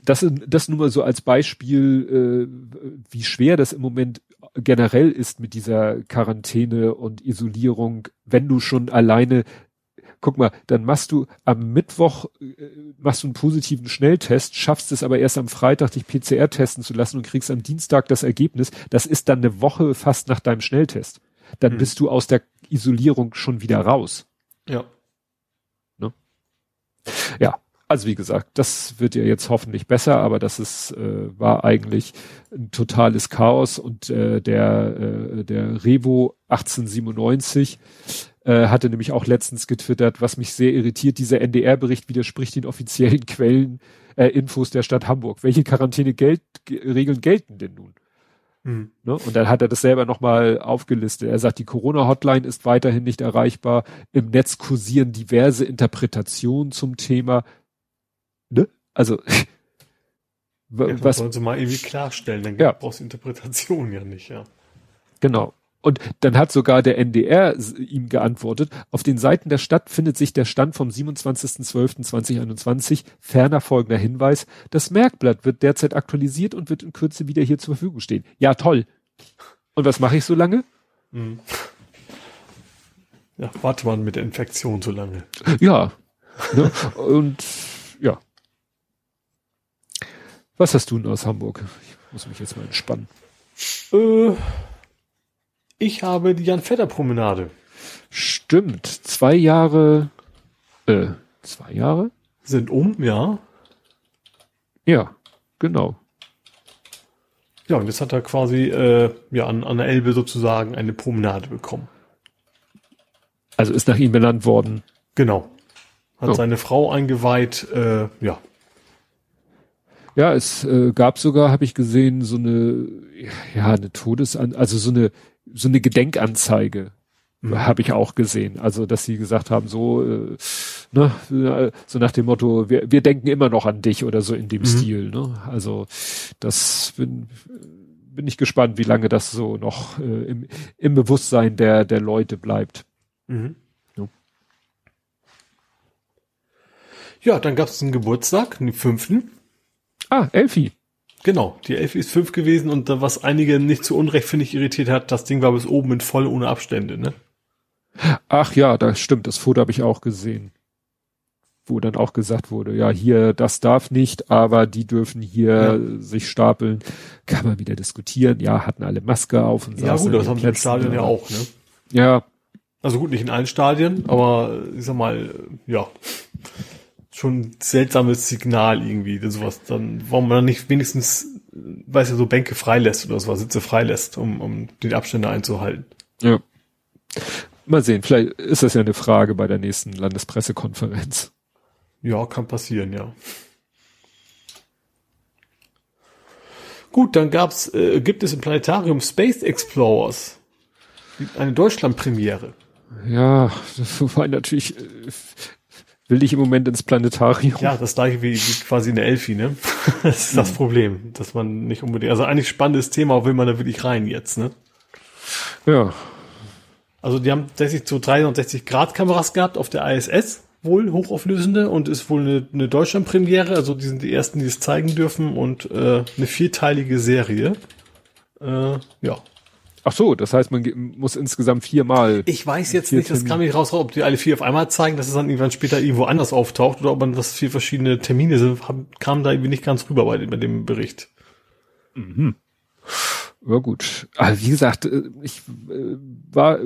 das, das nur mal so als Beispiel, äh, wie schwer das im Moment generell ist mit dieser Quarantäne und Isolierung, wenn du schon alleine guck mal, dann machst du am Mittwoch, äh, machst du einen positiven Schnelltest, schaffst es aber erst am Freitag, dich PCR testen zu lassen und kriegst am Dienstag das Ergebnis. Das ist dann eine Woche fast nach deinem Schnelltest. Dann hm. bist du aus der Isolierung schon wieder raus. Ja. Ne? Ja, also wie gesagt, das wird ja jetzt hoffentlich besser, aber das ist, äh, war eigentlich ein totales Chaos und äh, der, äh, der Revo 1897 äh, hatte nämlich auch letztens getwittert, was mich sehr irritiert, dieser NDR-Bericht widerspricht den offiziellen Quellen, äh, Infos der Stadt Hamburg. Welche Quarantäne-Regeln gelten denn nun? Mhm. Ne? Und dann hat er das selber nochmal aufgelistet. Er sagt, die Corona-Hotline ist weiterhin nicht erreichbar. Im Netz kursieren diverse Interpretationen zum Thema ne? Also, ja, was sollen sie mal irgendwie klarstellen, dann ja. brauchst du Interpretation ja nicht, ja. Genau. Und dann hat sogar der NDR ihm geantwortet, auf den Seiten der Stadt findet sich der Stand vom 27.12.2021, ferner folgender Hinweis, das Merkblatt wird derzeit aktualisiert und wird in Kürze wieder hier zur Verfügung stehen. Ja, toll. Und was mache ich so lange? Hm. Ja, warte mal mit der Infektion so lange. Ja. Ne? Und ja. Was hast du denn aus Hamburg? Ich muss mich jetzt mal entspannen. Äh, ich habe die Jan-Vetter-Promenade. Stimmt. Zwei Jahre, äh, zwei Jahre? Sind um, ja. Ja, genau. Ja, und jetzt hat er quasi äh, ja, an, an der Elbe sozusagen eine Promenade bekommen. Also ist nach ihm benannt worden. Genau. Hat oh. seine Frau eingeweiht, äh, ja, ja, es äh, gab sogar, habe ich gesehen, so eine, ja, eine Todesan, also so eine, so eine Gedenkanzeige mhm. habe ich auch gesehen. Also, dass sie gesagt haben, so, äh, ne, so nach dem Motto, wir, wir denken immer noch an dich oder so in dem mhm. Stil. Ne? Also, das bin, bin ich gespannt, wie lange das so noch äh, im, im Bewusstsein der, der Leute bleibt. Mhm. Ja. ja, dann gab es einen Geburtstag, den fünften. Ah, Elfi. Genau, die Elfi ist fünf gewesen und was einige nicht zu Unrecht, finde ich, irritiert hat, das Ding war bis oben in voll ohne Abstände, ne? Ach ja, das stimmt, das Foto habe ich auch gesehen. Wo dann auch gesagt wurde, ja, hier, das darf nicht, aber die dürfen hier ja. sich stapeln. Kann man wieder diskutieren. Ja, hatten alle Maske auf und Ja gut, das haben sie im Stadion ja auch, ne? Ja. Also gut, nicht in allen Stadien, aber ich sag mal, ja, schon ein seltsames Signal irgendwie, sowas dann, warum man dann nicht wenigstens, weiß ja, so Bänke freilässt oder sowas, Sitze freilässt, um, um die Abstände einzuhalten. Ja. Mal sehen, vielleicht ist das ja eine Frage bei der nächsten Landespressekonferenz. Ja, kann passieren, ja. Gut, dann gab's, äh, gibt es im Planetarium Space Explorers. Eine Deutschland-Premiere. Ja, das war natürlich, äh, will ich im Moment ins Planetarium. Ja, das gleiche wie, wie quasi eine Elfi, ne? Das ist das mhm. Problem, dass man nicht unbedingt, also eigentlich spannendes Thema, will man da wirklich rein jetzt, ne? Ja. Also die haben tatsächlich so 360 Grad Kameras gehabt auf der ISS, wohl hochauflösende und ist wohl eine, eine Deutschland-Premiere, also die sind die ersten, die es zeigen dürfen und äh, eine vierteilige Serie. Äh, ja, Ach so, das heißt, man muss insgesamt viermal. Ich weiß jetzt nicht, das kam nicht raus, ob die alle vier auf einmal zeigen, dass es dann irgendwann später irgendwo anders auftaucht oder ob man das vier verschiedene Termine sind, kam da irgendwie nicht ganz rüber bei, bei dem Bericht. Mhm. Ja gut. Aber wie gesagt, äh, ich äh, war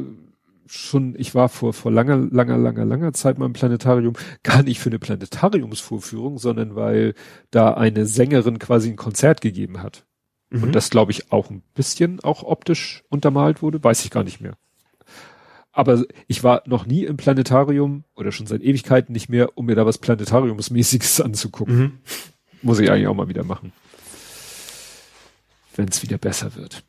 schon, ich war vor, vor langer, langer, langer, langer Zeit mal im Planetarium, gar nicht für eine Planetariumsvorführung, sondern weil da eine Sängerin quasi ein Konzert gegeben hat. Mhm. Und das, glaube ich, auch ein bisschen auch optisch untermalt wurde, weiß ich gar nicht mehr. Aber ich war noch nie im Planetarium oder schon seit Ewigkeiten nicht mehr, um mir da was Planetariumsmäßiges anzugucken. Mhm. Muss ich eigentlich auch mal wieder machen. Wenn es wieder besser wird.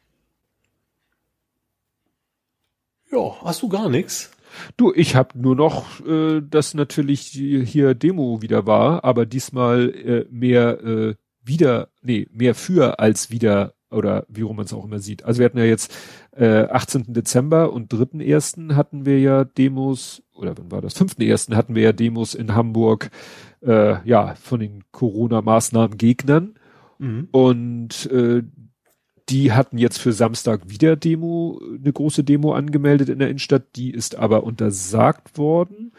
Ja, hast du gar nichts? Du, ich habe nur noch, äh, dass natürlich hier Demo wieder war, aber diesmal äh, mehr äh, wieder, nee, mehr für als wieder oder wie rum man es auch immer sieht. Also wir hatten ja jetzt äh, 18. Dezember und 3.1. hatten wir ja Demos, oder wann war das? 5.1. hatten wir ja Demos in Hamburg, äh, ja, von den Corona-Maßnahmen Gegnern. Mhm. Und äh, die hatten jetzt für Samstag wieder Demo, eine große Demo angemeldet in der Innenstadt, die ist aber untersagt worden.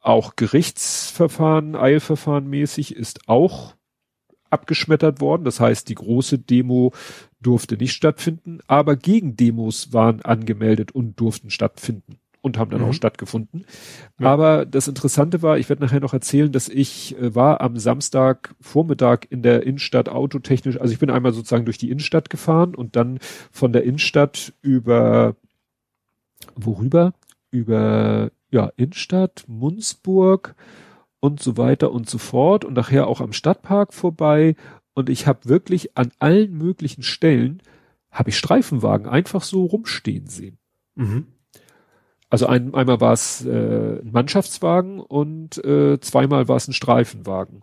Auch Gerichtsverfahren, Eilverfahren mäßig ist auch abgeschmettert worden. Das heißt, die große Demo durfte nicht stattfinden, aber Gegendemos waren angemeldet und durften stattfinden und haben dann mhm. auch stattgefunden. Ja. Aber das Interessante war, ich werde nachher noch erzählen, dass ich äh, war am Samstag Vormittag in der Innenstadt autotechnisch, also ich bin einmal sozusagen durch die Innenstadt gefahren und dann von der Innenstadt über worüber? Über ja, Innenstadt, Munzburg, und so weiter und so fort und nachher auch am Stadtpark vorbei und ich habe wirklich an allen möglichen Stellen habe ich Streifenwagen einfach so rumstehen sehen. Mhm. Also ein, einmal war es äh, ein Mannschaftswagen und äh, zweimal war es ein Streifenwagen.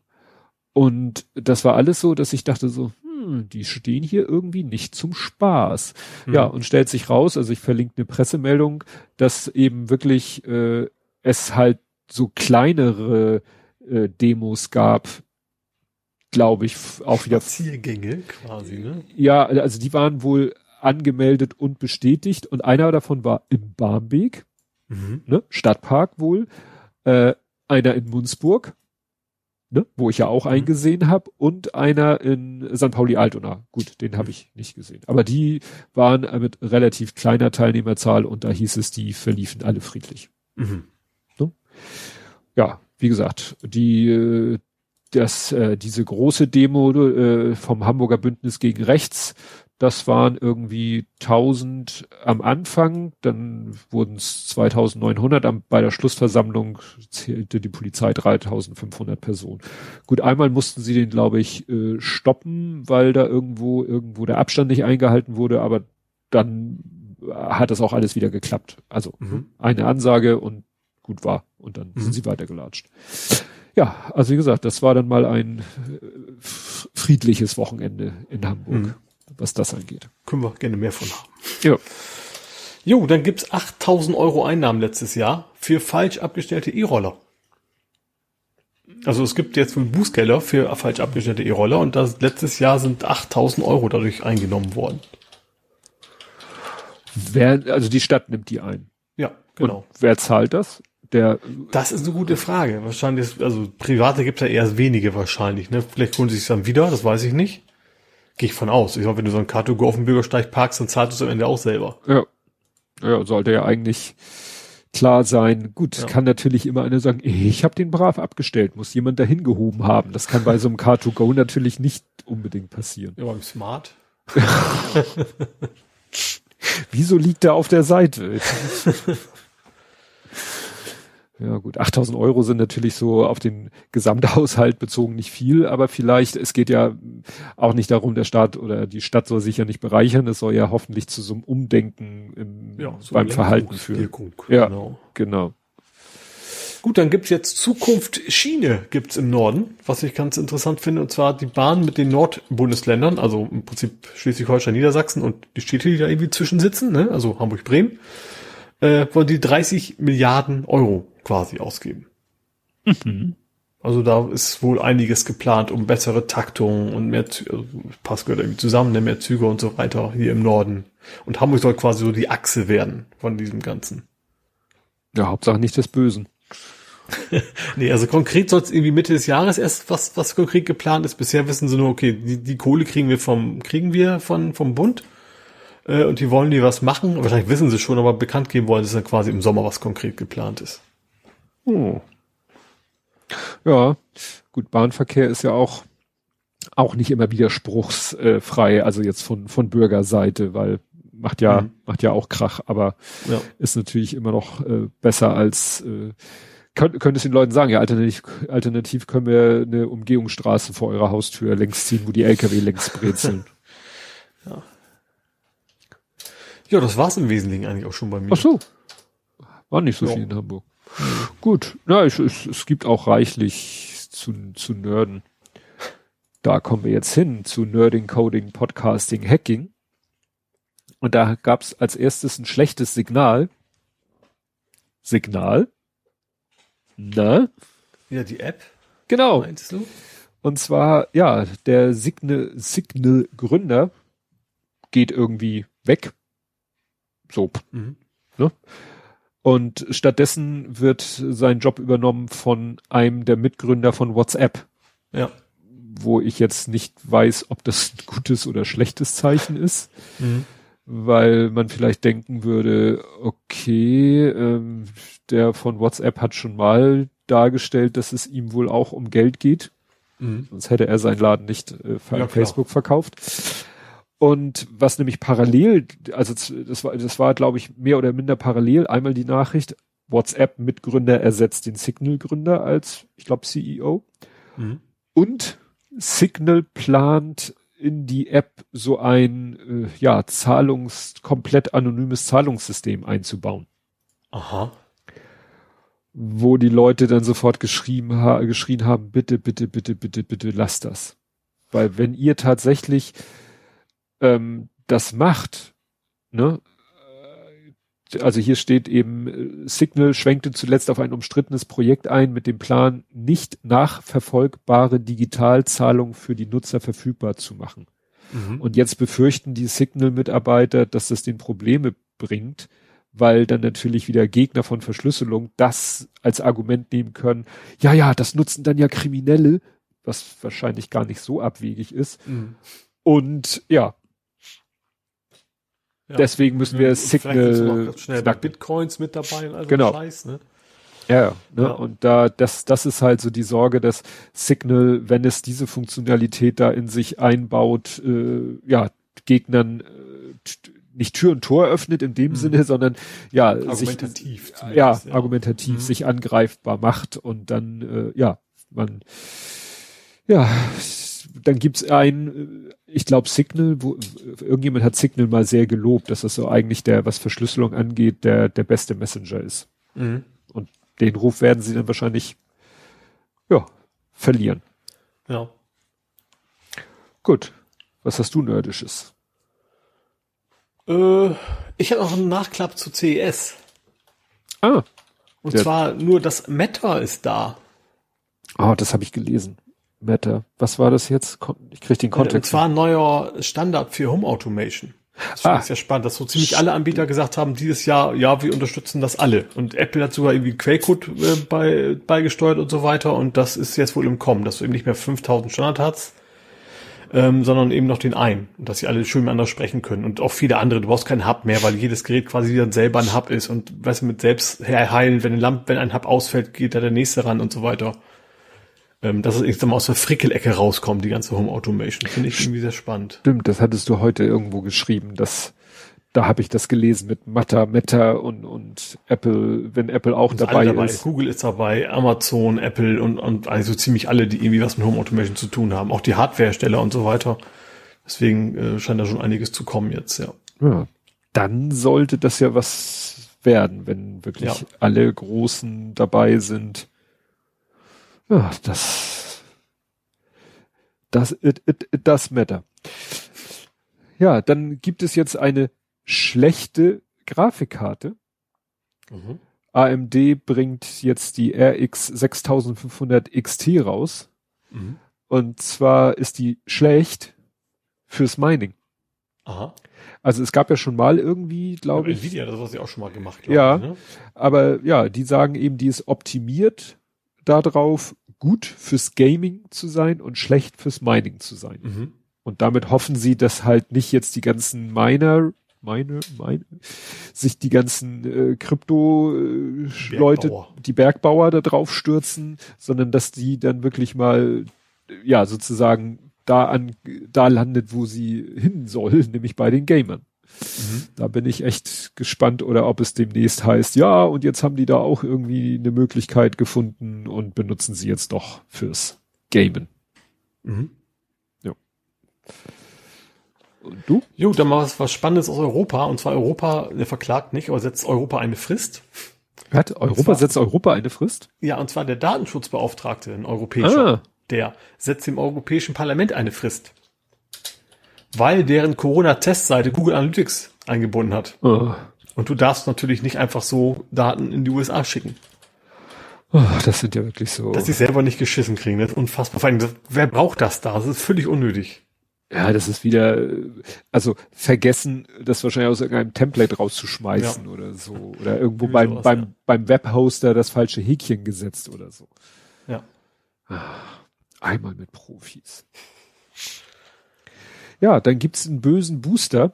Und das war alles so, dass ich dachte so, hm, die stehen hier irgendwie nicht zum Spaß. Mhm. Ja, und stellt sich raus, also ich verlinke eine Pressemeldung, dass eben wirklich äh, es halt so kleinere äh, Demos gab, glaube ich, auch wieder. Spaziergänge quasi, ne? Ja, also die waren wohl angemeldet und bestätigt und einer davon war im Barmbek, mhm. ne, Stadtpark wohl, äh, einer in Munzburg, ne, wo ich ja auch mhm. eingesehen habe, und einer in St. Pauli Altona. Gut, den habe mhm. ich nicht gesehen. Aber die waren mit relativ kleiner Teilnehmerzahl und da hieß es, die verliefen alle friedlich. Mhm ja, wie gesagt, die äh, das, äh, diese große Demo äh, vom Hamburger Bündnis gegen Rechts, das waren irgendwie 1000 am Anfang, dann wurden es 2900, am, bei der Schlussversammlung zählte die Polizei 3500 Personen. Gut, einmal mussten sie den, glaube ich, äh, stoppen, weil da irgendwo, irgendwo der Abstand nicht eingehalten wurde, aber dann hat das auch alles wieder geklappt. Also mhm. eine Ansage und gut war. Und dann mhm. sind sie weitergelatscht. Ja, also wie gesagt, das war dann mal ein äh, friedliches Wochenende in Hamburg, mhm. was das angeht. Können wir gerne mehr von haben. Ja. Jo, dann gibt's 8000 Euro Einnahmen letztes Jahr für falsch abgestellte E-Roller. Also es gibt jetzt einen Bußgelder für falsch abgestellte E-Roller und das letztes Jahr sind 8000 Euro dadurch eingenommen worden. Wer, also die Stadt nimmt die ein. Ja, genau. Und wer zahlt das? Der. Das ist eine gute Frage. Wahrscheinlich, ist, also private gibt es ja eher wenige wahrscheinlich. Ne? Vielleicht holen sie sich dann wieder, das weiß ich nicht. Gehe ich von aus. Ich glaube, wenn du so ein Car2Go auf dem Bürgersteig parkst, dann zahlst du es am Ende auch selber. Ja. Ja, sollte ja eigentlich klar sein. Gut, ja. kann natürlich immer einer sagen, ich habe den brav abgestellt, muss jemand dahin gehoben haben. Das kann bei so einem Car2Go natürlich nicht unbedingt passieren. Ja, beim Smart. Wieso liegt er auf der Seite? Ja gut, 8000 Euro sind natürlich so auf den Gesamthaushalt bezogen nicht viel, aber vielleicht, es geht ja auch nicht darum, der Staat oder die Stadt soll sich ja nicht bereichern, es soll ja hoffentlich zu so einem Umdenken im, ja, so beim Verhalten führen. Ja, genau. genau. Gut, dann gibt's jetzt Zukunft Schiene gibt's im Norden, was ich ganz interessant finde, und zwar die Bahn mit den Nordbundesländern, also im Prinzip Schleswig-Holstein, Niedersachsen und die Städte, die da irgendwie zwischen sitzen, ne? also Hamburg-Bremen, äh, wollen die 30 Milliarden Euro quasi ausgeben. Mhm. Also da ist wohl einiges geplant, um bessere Taktung und mehr, Zü also passt gehört irgendwie zusammen, ne, mehr Züge und so weiter hier im Norden. Und Hamburg soll quasi so die Achse werden von diesem Ganzen. Ja, Hauptsache nicht des Bösen. nee, also konkret soll es irgendwie Mitte des Jahres erst was, was konkret geplant ist. Bisher wissen sie nur, okay, die, die Kohle kriegen wir vom, kriegen wir von, vom Bund. Äh, und die wollen die was machen. Wahrscheinlich wissen sie schon, aber bekannt geben wollen sie dann quasi im Sommer, was konkret geplant ist. Oh. Ja, gut, Bahnverkehr ist ja auch, auch nicht immer widerspruchsfrei, also jetzt von, von Bürgerseite, weil macht ja, mhm. macht ja auch Krach, aber ja. ist natürlich immer noch äh, besser als, äh, könnt, könnt es den Leuten sagen, ja, alternativ, alternativ können wir eine Umgehungsstraße vor eurer Haustür längs ziehen, wo die LKW längs brezeln. ja. ja, das war's im Wesentlichen eigentlich auch schon bei mir. Ach so. War nicht so ja. viel in Hamburg. Gut, na, es, es, es gibt auch reichlich zu, zu Nerden. Da kommen wir jetzt hin zu Nerding, Coding, Podcasting, Hacking. Und da gab es als erstes ein schlechtes Signal. Signal? Na? Ja, die App. Genau. Meinst du? Und zwar, ja, der Signal, Signal Gründer geht irgendwie weg. So. Mhm. Ne? Und stattdessen wird sein Job übernommen von einem der Mitgründer von WhatsApp. Ja. Wo ich jetzt nicht weiß, ob das ein gutes oder schlechtes Zeichen ist. Mhm. Weil man vielleicht denken würde, okay, ähm, der von WhatsApp hat schon mal dargestellt, dass es ihm wohl auch um Geld geht. Mhm. Sonst hätte er seinen Laden nicht äh, für ja, Facebook verkauft. Und was nämlich parallel, also das war, das war, glaube ich, mehr oder minder parallel, einmal die Nachricht, WhatsApp-Mitgründer ersetzt den Signal-Gründer als, ich glaube, CEO. Mhm. Und Signal plant in die App so ein, äh, ja, Zahlungs, komplett anonymes Zahlungssystem einzubauen. Aha. Wo die Leute dann sofort geschrien, ha geschrien haben, bitte, bitte, bitte, bitte, bitte, lasst das. Weil wenn ihr tatsächlich ähm, das macht, ne? Also hier steht eben, äh, Signal schwenkte zuletzt auf ein umstrittenes Projekt ein mit dem Plan, nicht nachverfolgbare Digitalzahlungen für die Nutzer verfügbar zu machen. Mhm. Und jetzt befürchten die Signal-Mitarbeiter, dass das den Probleme bringt, weil dann natürlich wieder Gegner von Verschlüsselung das als Argument nehmen können. Ja, ja, das nutzen dann ja Kriminelle, was wahrscheinlich gar nicht so abwegig ist. Mhm. Und ja, ja. Deswegen müssen wir Signal schnell Bitcoins mit dabei und also genau. Scheiß, ne? Ja, ne? Ja. und da das das ist halt so die Sorge, dass Signal, wenn es diese Funktionalität da in sich einbaut, äh, ja Gegnern äh, nicht Tür und Tor öffnet in dem mhm. Sinne, sondern ja argumentativ sich, ja, ja, argumentativ mhm. sich angreifbar macht und dann äh, ja man ja dann gibt's ein, äh, ich glaube Signal, wo irgendjemand hat Signal mal sehr gelobt, dass das so eigentlich der, was Verschlüsselung angeht, der der beste Messenger ist. Mhm. Und den Ruf werden sie dann wahrscheinlich ja verlieren. Ja. Gut. Was hast du nerdisches? Äh, ich habe noch einen Nachklapp zu CES. Ah. Und zwar nur das Meta ist da. Oh, das habe ich gelesen. Matter. Was war das jetzt? Ich kriege den Kontext. Es war ein neuer Standard für Home Automation. Das ah. ist ja spannend, dass so ziemlich alle Anbieter gesagt haben, dieses Jahr, ja, wir unterstützen das alle. Und Apple hat sogar irgendwie Quellcode äh, bei, beigesteuert und so weiter. Und das ist jetzt wohl im Kommen, dass du eben nicht mehr 5000 Standard hast. ähm, sondern eben noch den einen. Und dass sie alle schön miteinander sprechen können. Und auch viele andere. Du brauchst keinen Hub mehr, weil jedes Gerät quasi dann selber ein Hub ist. Und weißt du, mit selbst heilen, wenn ein Lamp, wenn ein Hub ausfällt, geht da der nächste ran und so weiter. Ähm, dass es irgendwann mal aus der Frickelecke rauskommt, die ganze Home Automation. Finde ich irgendwie sehr spannend. Stimmt, das hattest du heute irgendwo geschrieben, dass da habe ich das gelesen mit Meta, Meta und, und Apple, wenn Apple auch dabei, dabei, ist. Google ist dabei, Amazon, Apple und, und also ziemlich alle, die irgendwie was mit Home Automation zu tun haben, auch die Hardwarehersteller und so weiter. Deswegen äh, scheint da schon einiges zu kommen jetzt, ja. Ja, dann sollte das ja was werden, wenn wirklich ja. alle Großen dabei sind. Ja, das, das, it, it, it does matter. Ja, dann gibt es jetzt eine schlechte Grafikkarte. Mhm. AMD bringt jetzt die RX 6500 XT raus. Mhm. Und zwar ist die schlecht fürs Mining. Aha. Also es gab ja schon mal irgendwie, glaube ich. Nvidia, das hast du auch schon mal gemacht. Ja, ich, ne? aber ja, die sagen eben, die ist optimiert darauf, gut fürs Gaming zu sein und schlecht fürs Mining zu sein. Mhm. Und damit hoffen sie, dass halt nicht jetzt die ganzen Miner meine, meine, sich die ganzen äh, Krypto-Leute, äh, die Bergbauer da drauf stürzen, sondern dass die dann wirklich mal, ja, sozusagen da an, da landet, wo sie hin soll, nämlich bei den Gamern. Mhm. Da bin ich echt gespannt oder ob es demnächst heißt, ja, und jetzt haben die da auch irgendwie eine Möglichkeit gefunden und benutzen sie jetzt doch fürs Gamen. Mhm. Ja. Und du? Jo, dann mal was, was Spannendes aus Europa. Und zwar Europa, der verklagt nicht, aber setzt Europa eine Frist. Hat Europa zwar, setzt Europa eine Frist? Ja, und zwar der Datenschutzbeauftragte, ein europäischer, ah. der setzt dem Europäischen Parlament eine Frist. Weil deren Corona-Testseite Google Analytics eingebunden hat. Oh. Und du darfst natürlich nicht einfach so Daten in die USA schicken. Oh, das sind ja wirklich so. Dass sie selber nicht geschissen kriegen, das ist unfassbar. Vor allem, wer braucht das da? Das ist völlig unnötig. Ja, das ist wieder, also vergessen, das wahrscheinlich aus irgendeinem Template rauszuschmeißen ja. oder so. Oder irgendwo beim, sowas, beim, ja. beim Webhoster das falsche Häkchen gesetzt oder so. Ja. Ah, einmal mit Profis. Ja, dann gibt's einen bösen Booster.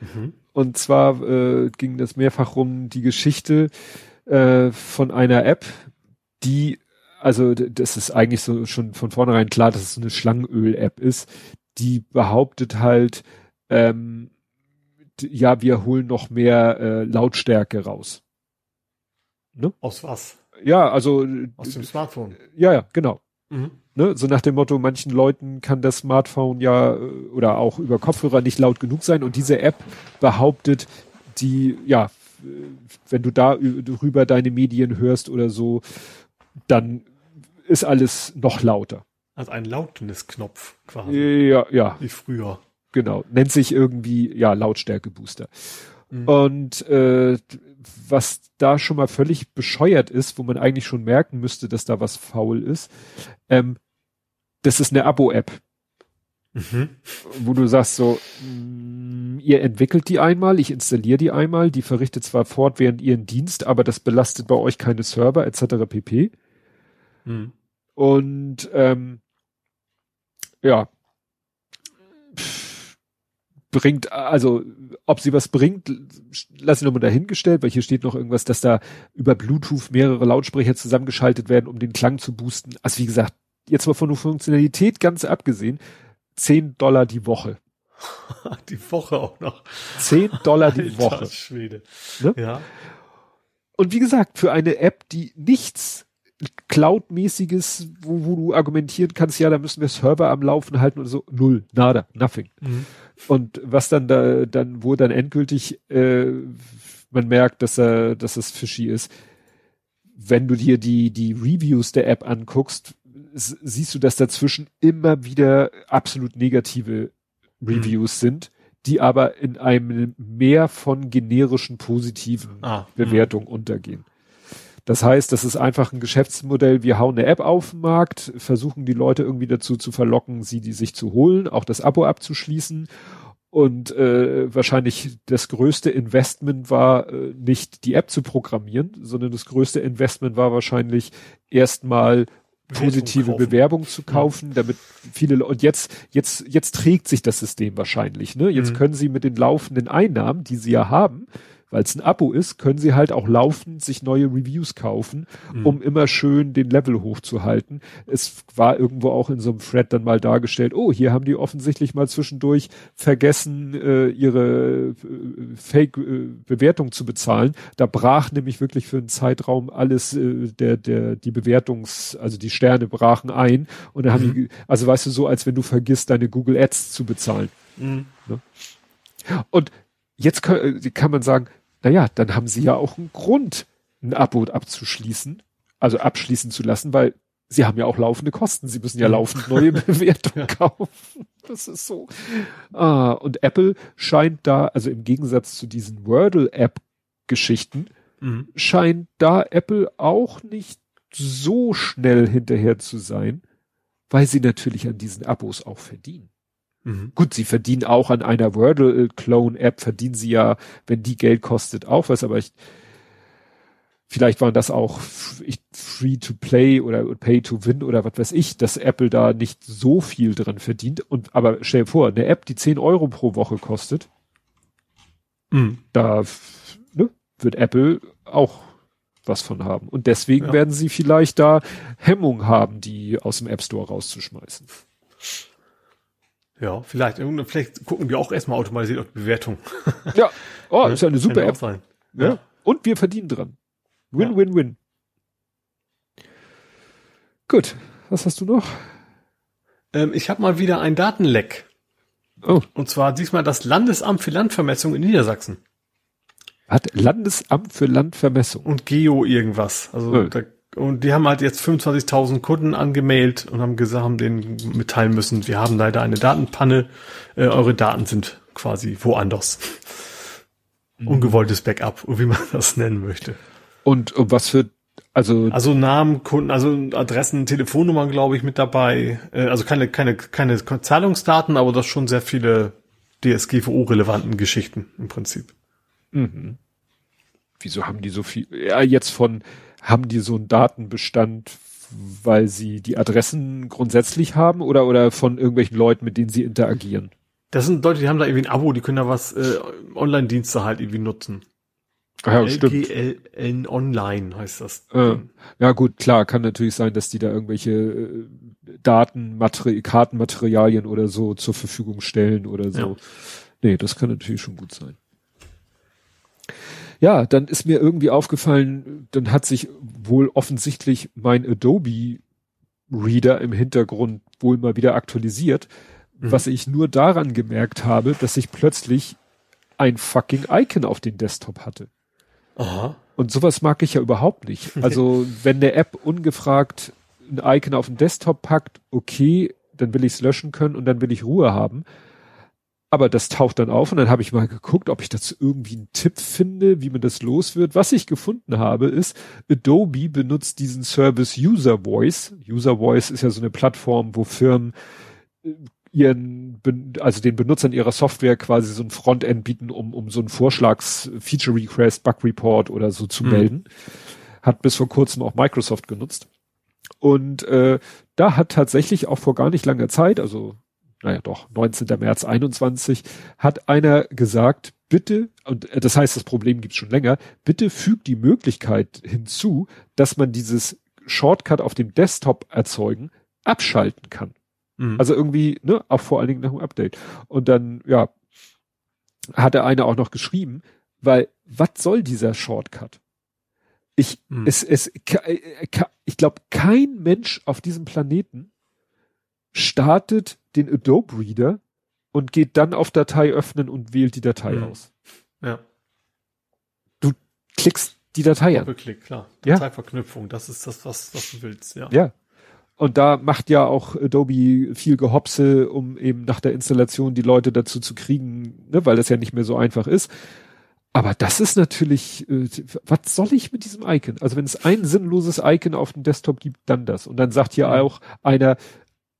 Mhm. Und zwar äh, ging das mehrfach rum, die Geschichte äh, von einer App, die also das ist eigentlich so schon von vornherein klar, dass es eine Schlangenöl-App ist, die behauptet halt, ähm, ja, wir holen noch mehr äh, Lautstärke raus. Ne? Aus was? Ja, also aus dem Smartphone. Ja, ja, genau. Mhm. Ne, so nach dem Motto, manchen Leuten kann das Smartphone ja äh, oder auch über Kopfhörer nicht laut genug sein und diese App behauptet, die, ja, wenn du da drüber deine Medien hörst oder so, dann ist alles noch lauter. Also ein Lautnisknopf quasi. Ja, ja. Wie früher. Genau. Nennt sich irgendwie, ja, Lautstärke-Booster. Mhm. Und äh, was da schon mal völlig bescheuert ist, wo man eigentlich schon merken müsste, dass da was faul ist, ähm, das ist eine Abo-App. Mhm. Wo du sagst so, mh, mm, ihr entwickelt die einmal, ich installiere die einmal, die verrichtet zwar fortwährend ihren Dienst, aber das belastet bei euch keine Server etc. pp. Mhm. Und ähm, ja, bringt, also ob sie was bringt, lass ich nochmal dahingestellt, weil hier steht noch irgendwas, dass da über Bluetooth mehrere Lautsprecher zusammengeschaltet werden, um den Klang zu boosten. Also wie gesagt, jetzt mal von der Funktionalität ganz abgesehen, 10 Dollar die Woche. Die Woche auch noch. 10 Dollar die Alter, Woche. Schwede. Ne? Ja. Und wie gesagt, für eine App, die nichts Cloud-mäßiges, wo, wo du argumentieren kannst, ja, da müssen wir Server am Laufen halten oder so. Null, nada, nothing. Mhm. Und was dann da, dann, wo dann endgültig äh, man merkt, dass er, dass es fishy ist, wenn du dir die, die Reviews der App anguckst, siehst du, dass dazwischen immer wieder absolut negative Reviews mhm. sind, die aber in einem mehr von generischen positiven ah, Bewertungen untergehen. Das heißt, das ist einfach ein Geschäftsmodell. Wir hauen eine App auf den Markt, versuchen die Leute irgendwie dazu zu verlocken, sie die sich zu holen, auch das Abo abzuschließen. Und äh, wahrscheinlich das größte Investment war äh, nicht die App zu programmieren, sondern das größte Investment war wahrscheinlich erstmal positive Bewerbung, Bewerbung zu kaufen, ja. damit viele und jetzt jetzt jetzt trägt sich das System wahrscheinlich, ne? Jetzt mhm. können sie mit den laufenden Einnahmen, die sie ja haben, weil es ein Abo ist, können sie halt auch laufend sich neue Reviews kaufen, mhm. um immer schön den Level hochzuhalten. Es war irgendwo auch in so einem Thread dann mal dargestellt, oh, hier haben die offensichtlich mal zwischendurch vergessen, äh, ihre äh, Fake-Bewertung äh, zu bezahlen. Da brach nämlich wirklich für einen Zeitraum alles, äh, der, der, die Bewertungs-, also die Sterne brachen ein. Und dann mhm. haben die, also weißt du, so als wenn du vergisst, deine Google Ads zu bezahlen. Mhm. Ne? Und jetzt kann, kann man sagen, naja, dann haben sie ja auch einen Grund, ein Abo abzuschließen, also abschließen zu lassen, weil sie haben ja auch laufende Kosten. Sie müssen ja laufend neue Bewertungen kaufen. Das ist so. Ah, und Apple scheint da, also im Gegensatz zu diesen Wordle-App-Geschichten, mhm. scheint da Apple auch nicht so schnell hinterher zu sein, weil sie natürlich an diesen Abos auch verdienen. Mhm. Gut, sie verdienen auch an einer Wordle-Clone-App, verdienen sie ja, wenn die Geld kostet, auch was, aber ich, vielleicht waren das auch free to play oder pay to win oder was weiß ich, dass Apple da nicht so viel dran verdient. Und aber stell dir vor, eine App, die 10 Euro pro Woche kostet, mhm. da ne, wird Apple auch was von haben. Und deswegen ja. werden sie vielleicht da Hemmung haben, die aus dem App Store rauszuschmeißen. Ja, vielleicht. Vielleicht gucken wir auch erstmal automatisiert auf die Bewertung. Ja, oh, ist ja eine super App. Sein. Ja. ja. Und wir verdienen dran. Win, ja. win, win. Gut, was hast du noch? Ähm, ich habe mal wieder ein Datenleck. Oh. Und zwar diesmal das Landesamt für Landvermessung in Niedersachsen. Hat Landesamt für Landvermessung. Und Geo irgendwas. Also oh. da und die haben halt jetzt 25.000 Kunden angemeldet und haben gesagt, haben denen mitteilen müssen, wir haben leider eine Datenpanne, äh, eure Daten sind quasi woanders. Mhm. Ungewolltes Backup, wie man das nennen möchte. Und, und was für also also Namen, Kunden, also Adressen, Telefonnummern, glaube ich, mit dabei. Äh, also keine keine keine Zahlungsdaten, aber das schon sehr viele DSGVO-relevanten Geschichten im Prinzip. Mhm. Wieso haben die so viel? Ja, jetzt von haben die so einen Datenbestand, weil sie die Adressen grundsätzlich haben oder, oder von irgendwelchen Leuten, mit denen sie interagieren? Das sind Leute, die haben da irgendwie ein Abo, die können da was, äh, Online-Dienste halt irgendwie nutzen. Ja, LGLN Online heißt das. Äh, ja gut, klar, kann natürlich sein, dass die da irgendwelche äh, Daten, Kartenmaterialien oder so zur Verfügung stellen oder so. Ja. Nee, das kann natürlich schon gut sein ja, dann ist mir irgendwie aufgefallen, dann hat sich wohl offensichtlich mein Adobe Reader im Hintergrund wohl mal wieder aktualisiert, mhm. was ich nur daran gemerkt habe, dass ich plötzlich ein fucking Icon auf den Desktop hatte. Aha. Und sowas mag ich ja überhaupt nicht. Also wenn der App ungefragt ein Icon auf den Desktop packt, okay, dann will ich es löschen können und dann will ich Ruhe haben. Aber das taucht dann auf und dann habe ich mal geguckt, ob ich dazu irgendwie einen Tipp finde, wie man das los wird. Was ich gefunden habe, ist, Adobe benutzt diesen Service User Voice. User Voice ist ja so eine Plattform, wo Firmen äh, ihren, also den Benutzern ihrer Software quasi so ein Frontend bieten, um, um so ein Vorschlags Feature Request, Bug Report oder so zu mhm. melden. Hat bis vor kurzem auch Microsoft genutzt. Und äh, da hat tatsächlich auch vor gar nicht langer Zeit, also naja doch, 19. März 21, hat einer gesagt, bitte, und das heißt, das Problem gibt es schon länger, bitte fügt die Möglichkeit hinzu, dass man dieses Shortcut auf dem Desktop erzeugen abschalten kann. Mhm. Also irgendwie, ne, auch vor allen Dingen nach dem Update. Und dann, ja, hat der eine auch noch geschrieben, weil, was soll dieser Shortcut? Ich, mhm. es, es, ich glaube, kein Mensch auf diesem Planeten startet den Adobe Reader und geht dann auf Datei öffnen und wählt die Datei mhm. aus. Ja. Du klickst die Datei an. Klick, klar. Dateiverknüpfung, ja. das ist das, was, was du willst, ja. Ja. Und da macht ja auch Adobe viel Gehopse, um eben nach der Installation die Leute dazu zu kriegen, ne, weil das ja nicht mehr so einfach ist. Aber das ist natürlich, äh, was soll ich mit diesem Icon? Also wenn es ein sinnloses Icon auf dem Desktop gibt, dann das. Und dann sagt hier mhm. auch einer,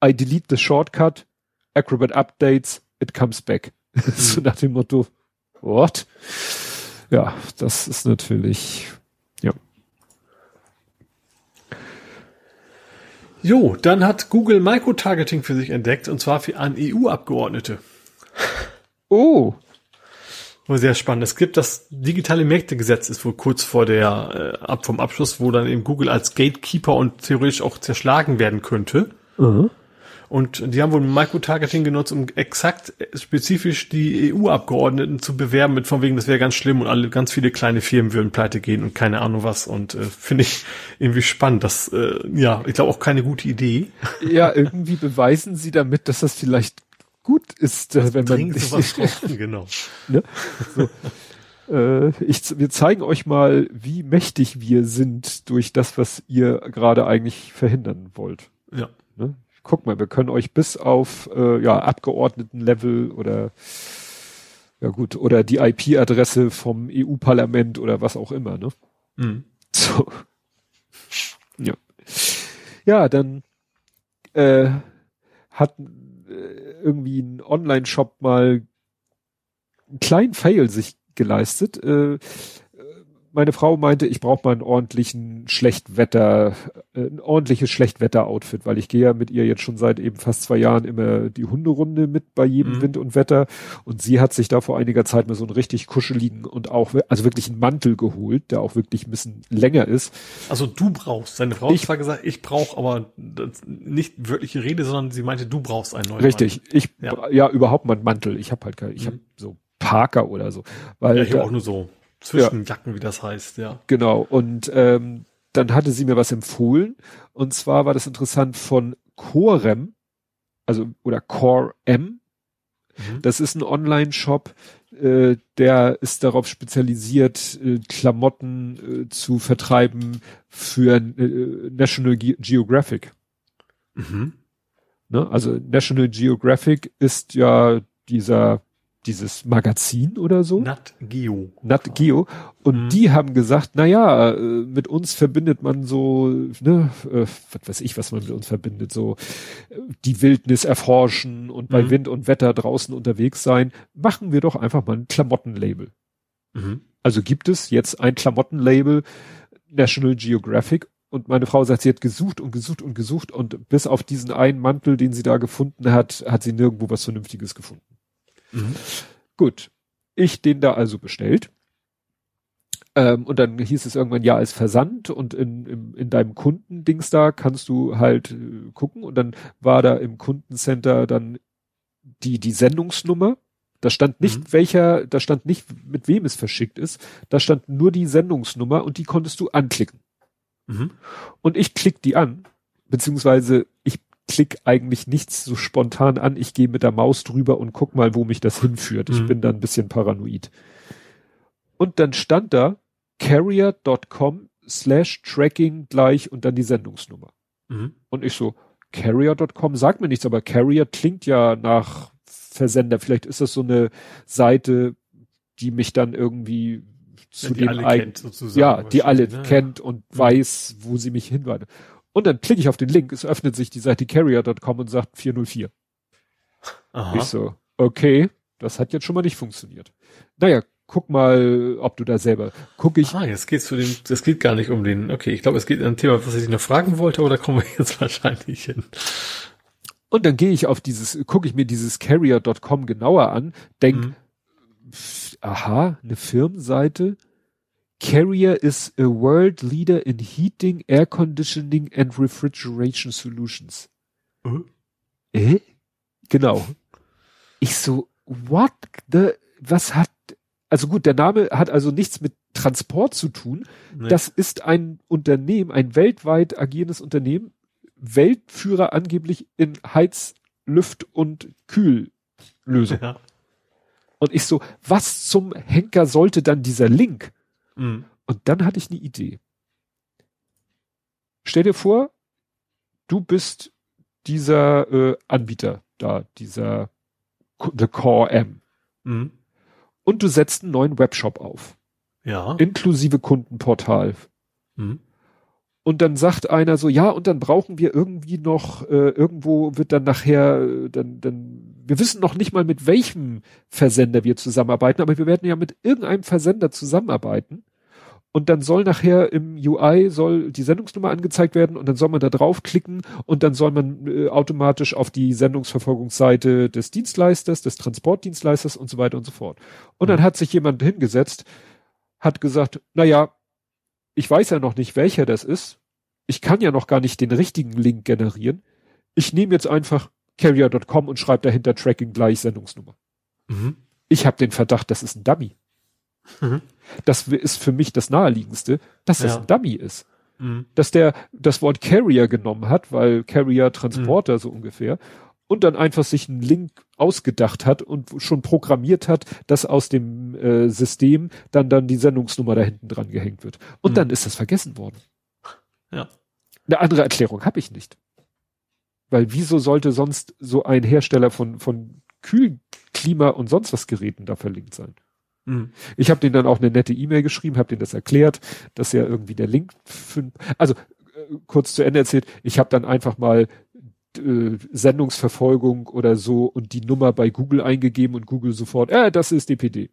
I delete the shortcut, Acrobat updates, it comes back. Mhm. so nach dem Motto, what? Ja, das ist natürlich, ja. Jo, dann hat Google Microtargeting für sich entdeckt und zwar für an EU-Abgeordnete. Oh. Sehr spannend. Es gibt das digitale Märktegesetz, ist wohl kurz vor der äh, ab vom Abschluss, wo dann eben Google als Gatekeeper und theoretisch auch zerschlagen werden könnte. Mhm. Und die haben wohl Microtargeting genutzt, um exakt spezifisch die EU-Abgeordneten zu bewerben, mit von wegen, das wäre ganz schlimm und alle ganz viele kleine Firmen würden pleite gehen und keine Ahnung was. Und äh, finde ich irgendwie spannend. Das, äh, ja, ich glaube auch keine gute Idee. Ja, irgendwie beweisen sie damit, dass das vielleicht gut ist, äh, wenn man sowas braucht, genau. ne? so. Äh, ich, wir zeigen euch mal, wie mächtig wir sind durch das, was ihr gerade eigentlich verhindern wollt. Ja. Ne? Guck mal, wir können euch bis auf äh, ja, Abgeordnetenlevel oder ja gut, oder die IP-Adresse vom EU-Parlament oder was auch immer, ne? Mhm. So. Ja. Ja, dann äh, hat äh, irgendwie ein Online-Shop mal einen kleinen Fail sich geleistet. Äh, meine Frau meinte, ich brauche mal einen ordentlichen Schlechtwetter, äh, ein ordentliches Schlechtwetter-Outfit, weil ich gehe ja mit ihr jetzt schon seit eben fast zwei Jahren immer die Hunderunde mit bei jedem mhm. Wind und Wetter. Und sie hat sich da vor einiger Zeit mal so einen richtig kuscheligen und auch, also wirklich einen Mantel geholt, der auch wirklich ein bisschen länger ist. Also du brauchst. Seine Frau hat zwar gesagt, ich brauche aber nicht wirkliche Rede, sondern sie meinte, du brauchst einen neuen Richtig. Mantel. Ich, ja. ja, überhaupt mal einen Mantel. Ich habe halt keinen, ich mhm. habe so Parker oder so. Weil ja, ich da, auch nur so. Zwischenjacken, ja. wie das heißt, ja. Genau. Und ähm, dann hatte sie mir was empfohlen. Und zwar war das interessant von Corem, also oder Core M. Mhm. Das ist ein Online-Shop, äh, der ist darauf spezialisiert, äh, Klamotten äh, zu vertreiben für äh, National Ge Geographic. Mhm. Ne? Also National Geographic ist ja dieser dieses Magazin oder so. Nat Geo. Nat Geo. Und mhm. die haben gesagt, na ja, äh, mit uns verbindet man so, ne, äh, was weiß ich, was man mit uns verbindet, so äh, die Wildnis erforschen und bei mhm. Wind und Wetter draußen unterwegs sein. Machen wir doch einfach mal ein Klamottenlabel. Mhm. Also gibt es jetzt ein Klamottenlabel National Geographic und meine Frau sagt, sie hat gesucht und gesucht und gesucht und bis auf diesen einen Mantel, den sie da gefunden hat, hat sie nirgendwo was Vernünftiges gefunden. Mhm. Gut. Ich den da also bestellt. Ähm, und dann hieß es irgendwann ja als Versand und in, in, in deinem Kundendings da kannst du halt äh, gucken und dann war da im Kundencenter dann die, die Sendungsnummer. Da stand nicht mhm. welcher, da stand nicht mit wem es verschickt ist. Da stand nur die Sendungsnummer und die konntest du anklicken. Mhm. Und ich klick die an, beziehungsweise ich klick eigentlich nichts so spontan an. Ich gehe mit der Maus drüber und guck mal, wo mich das hinführt. Ich mhm. bin da ein bisschen paranoid. Und dann stand da carrier.com slash tracking gleich und dann die Sendungsnummer. Mhm. Und ich so, carrier.com sagt mir nichts, aber Carrier klingt ja nach Versender. Vielleicht ist das so eine Seite, die mich dann irgendwie zu ja, dem alle kennt, sozusagen. Ja, die alle ne? kennt und mhm. weiß, wo sie mich hinweisen. Und dann klicke ich auf den Link, es öffnet sich die Seite carrier.com und sagt 404. Aha. Ich so, okay, das hat jetzt schon mal nicht funktioniert. Naja, guck mal, ob du da selber, guck ich. Ah, jetzt geht's zu dem, das geht gar nicht um den, okay, ich glaube, es geht um ein Thema, was ich noch fragen wollte, oder kommen wir jetzt wahrscheinlich hin? Und dann gehe ich auf dieses, gucke ich mir dieses carrier.com genauer an, denk, mhm. aha, eine Firmenseite, Carrier is a world leader in heating, air conditioning and refrigeration solutions. Äh? äh? Genau. Ich so, what the, was hat, also gut, der Name hat also nichts mit Transport zu tun. Nee. Das ist ein Unternehmen, ein weltweit agierendes Unternehmen, Weltführer angeblich in Heiz, Lüft und Kühllösung. Ja. Und ich so, was zum Henker sollte dann dieser Link? Mhm. Und dann hatte ich eine Idee. Stell dir vor, du bist dieser äh, Anbieter da, dieser The Core M. Mhm. Und du setzt einen neuen Webshop auf. Ja. Inklusive Kundenportal. Mhm. Und dann sagt einer so, ja, und dann brauchen wir irgendwie noch, äh, irgendwo wird dann nachher, äh, dann, dann, wir wissen noch nicht mal mit welchem Versender wir zusammenarbeiten, aber wir werden ja mit irgendeinem Versender zusammenarbeiten. und dann soll nachher im UI soll die Sendungsnummer angezeigt werden und dann soll man da draufklicken und dann soll man äh, automatisch auf die Sendungsverfolgungsseite des Dienstleisters, des Transportdienstleisters und so weiter und so fort. Und dann mhm. hat sich jemand hingesetzt, hat gesagt, na ja, ich weiß ja noch nicht, welcher das ist. Ich kann ja noch gar nicht den richtigen Link generieren. Ich nehme jetzt einfach carrier.com und schreibe dahinter Tracking gleich Sendungsnummer. Mhm. Ich habe den Verdacht, das ist ein Dummy. Mhm. Das ist für mich das naheliegendste, dass das ja. ein Dummy ist. Mhm. Dass der das Wort Carrier genommen hat, weil Carrier Transporter mhm. so ungefähr, und dann einfach sich einen Link ausgedacht hat und schon programmiert hat, dass aus dem äh, System dann dann die Sendungsnummer da hinten dran gehängt wird. Und mhm. dann ist das vergessen worden. Ja. Eine andere Erklärung habe ich nicht. Weil wieso sollte sonst so ein Hersteller von von Kühlklima und sonst was Geräten da verlinkt sein? Mhm. Ich habe denen dann auch eine nette E-Mail geschrieben, habe denen das erklärt, dass ja irgendwie der Link für, also äh, kurz zu Ende erzählt, ich habe dann einfach mal äh, Sendungsverfolgung oder so und die Nummer bei Google eingegeben und Google sofort, äh, das ist DPD.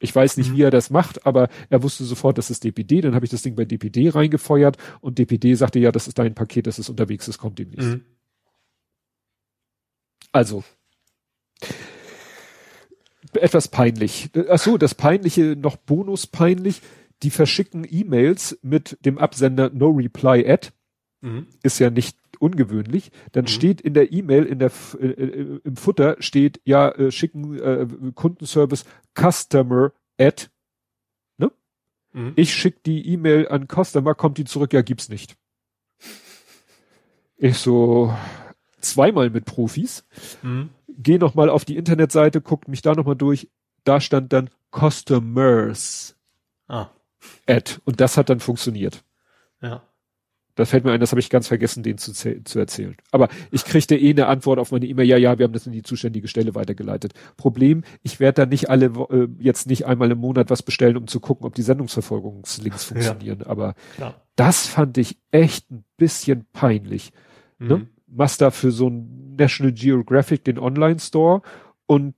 Ich weiß nicht, mhm. wie er das macht, aber er wusste sofort, das ist DPD. Dann habe ich das Ding bei DPD reingefeuert und DPD sagte, ja, das ist dein Paket, das ist unterwegs, das kommt demnächst. Mhm. Also, etwas peinlich. Ach so, das peinliche, noch bonus peinlich. Die verschicken E-Mails mit dem Absender No Reply at. Mhm. Ist ja nicht ungewöhnlich. Dann mhm. steht in der E-Mail, in der äh, äh, im Futter steht ja äh, schicken äh, Kundenservice Customer at. Ne? Mhm. Ich schicke die E-Mail an Customer, kommt die zurück, ja gibt's nicht. Ich so zweimal mit Profis. Mhm gehe noch mal auf die Internetseite, guckt mich da noch mal durch. Da stand dann Customers. Ah. Ad. Und das hat dann funktioniert. Ja. Das fällt mir ein, das habe ich ganz vergessen, denen zu, zu erzählen. Aber ich kriegte eh eine Antwort auf meine E-Mail, ja, ja, wir haben das in die zuständige Stelle weitergeleitet. Problem, ich werde da nicht alle, äh, jetzt nicht einmal im Monat was bestellen, um zu gucken, ob die Sendungsverfolgungslinks funktionieren. Ja. Aber Klar. das fand ich echt ein bisschen peinlich. Ne? Mhm. Ne? machst da für so ein National Geographic den Online-Store und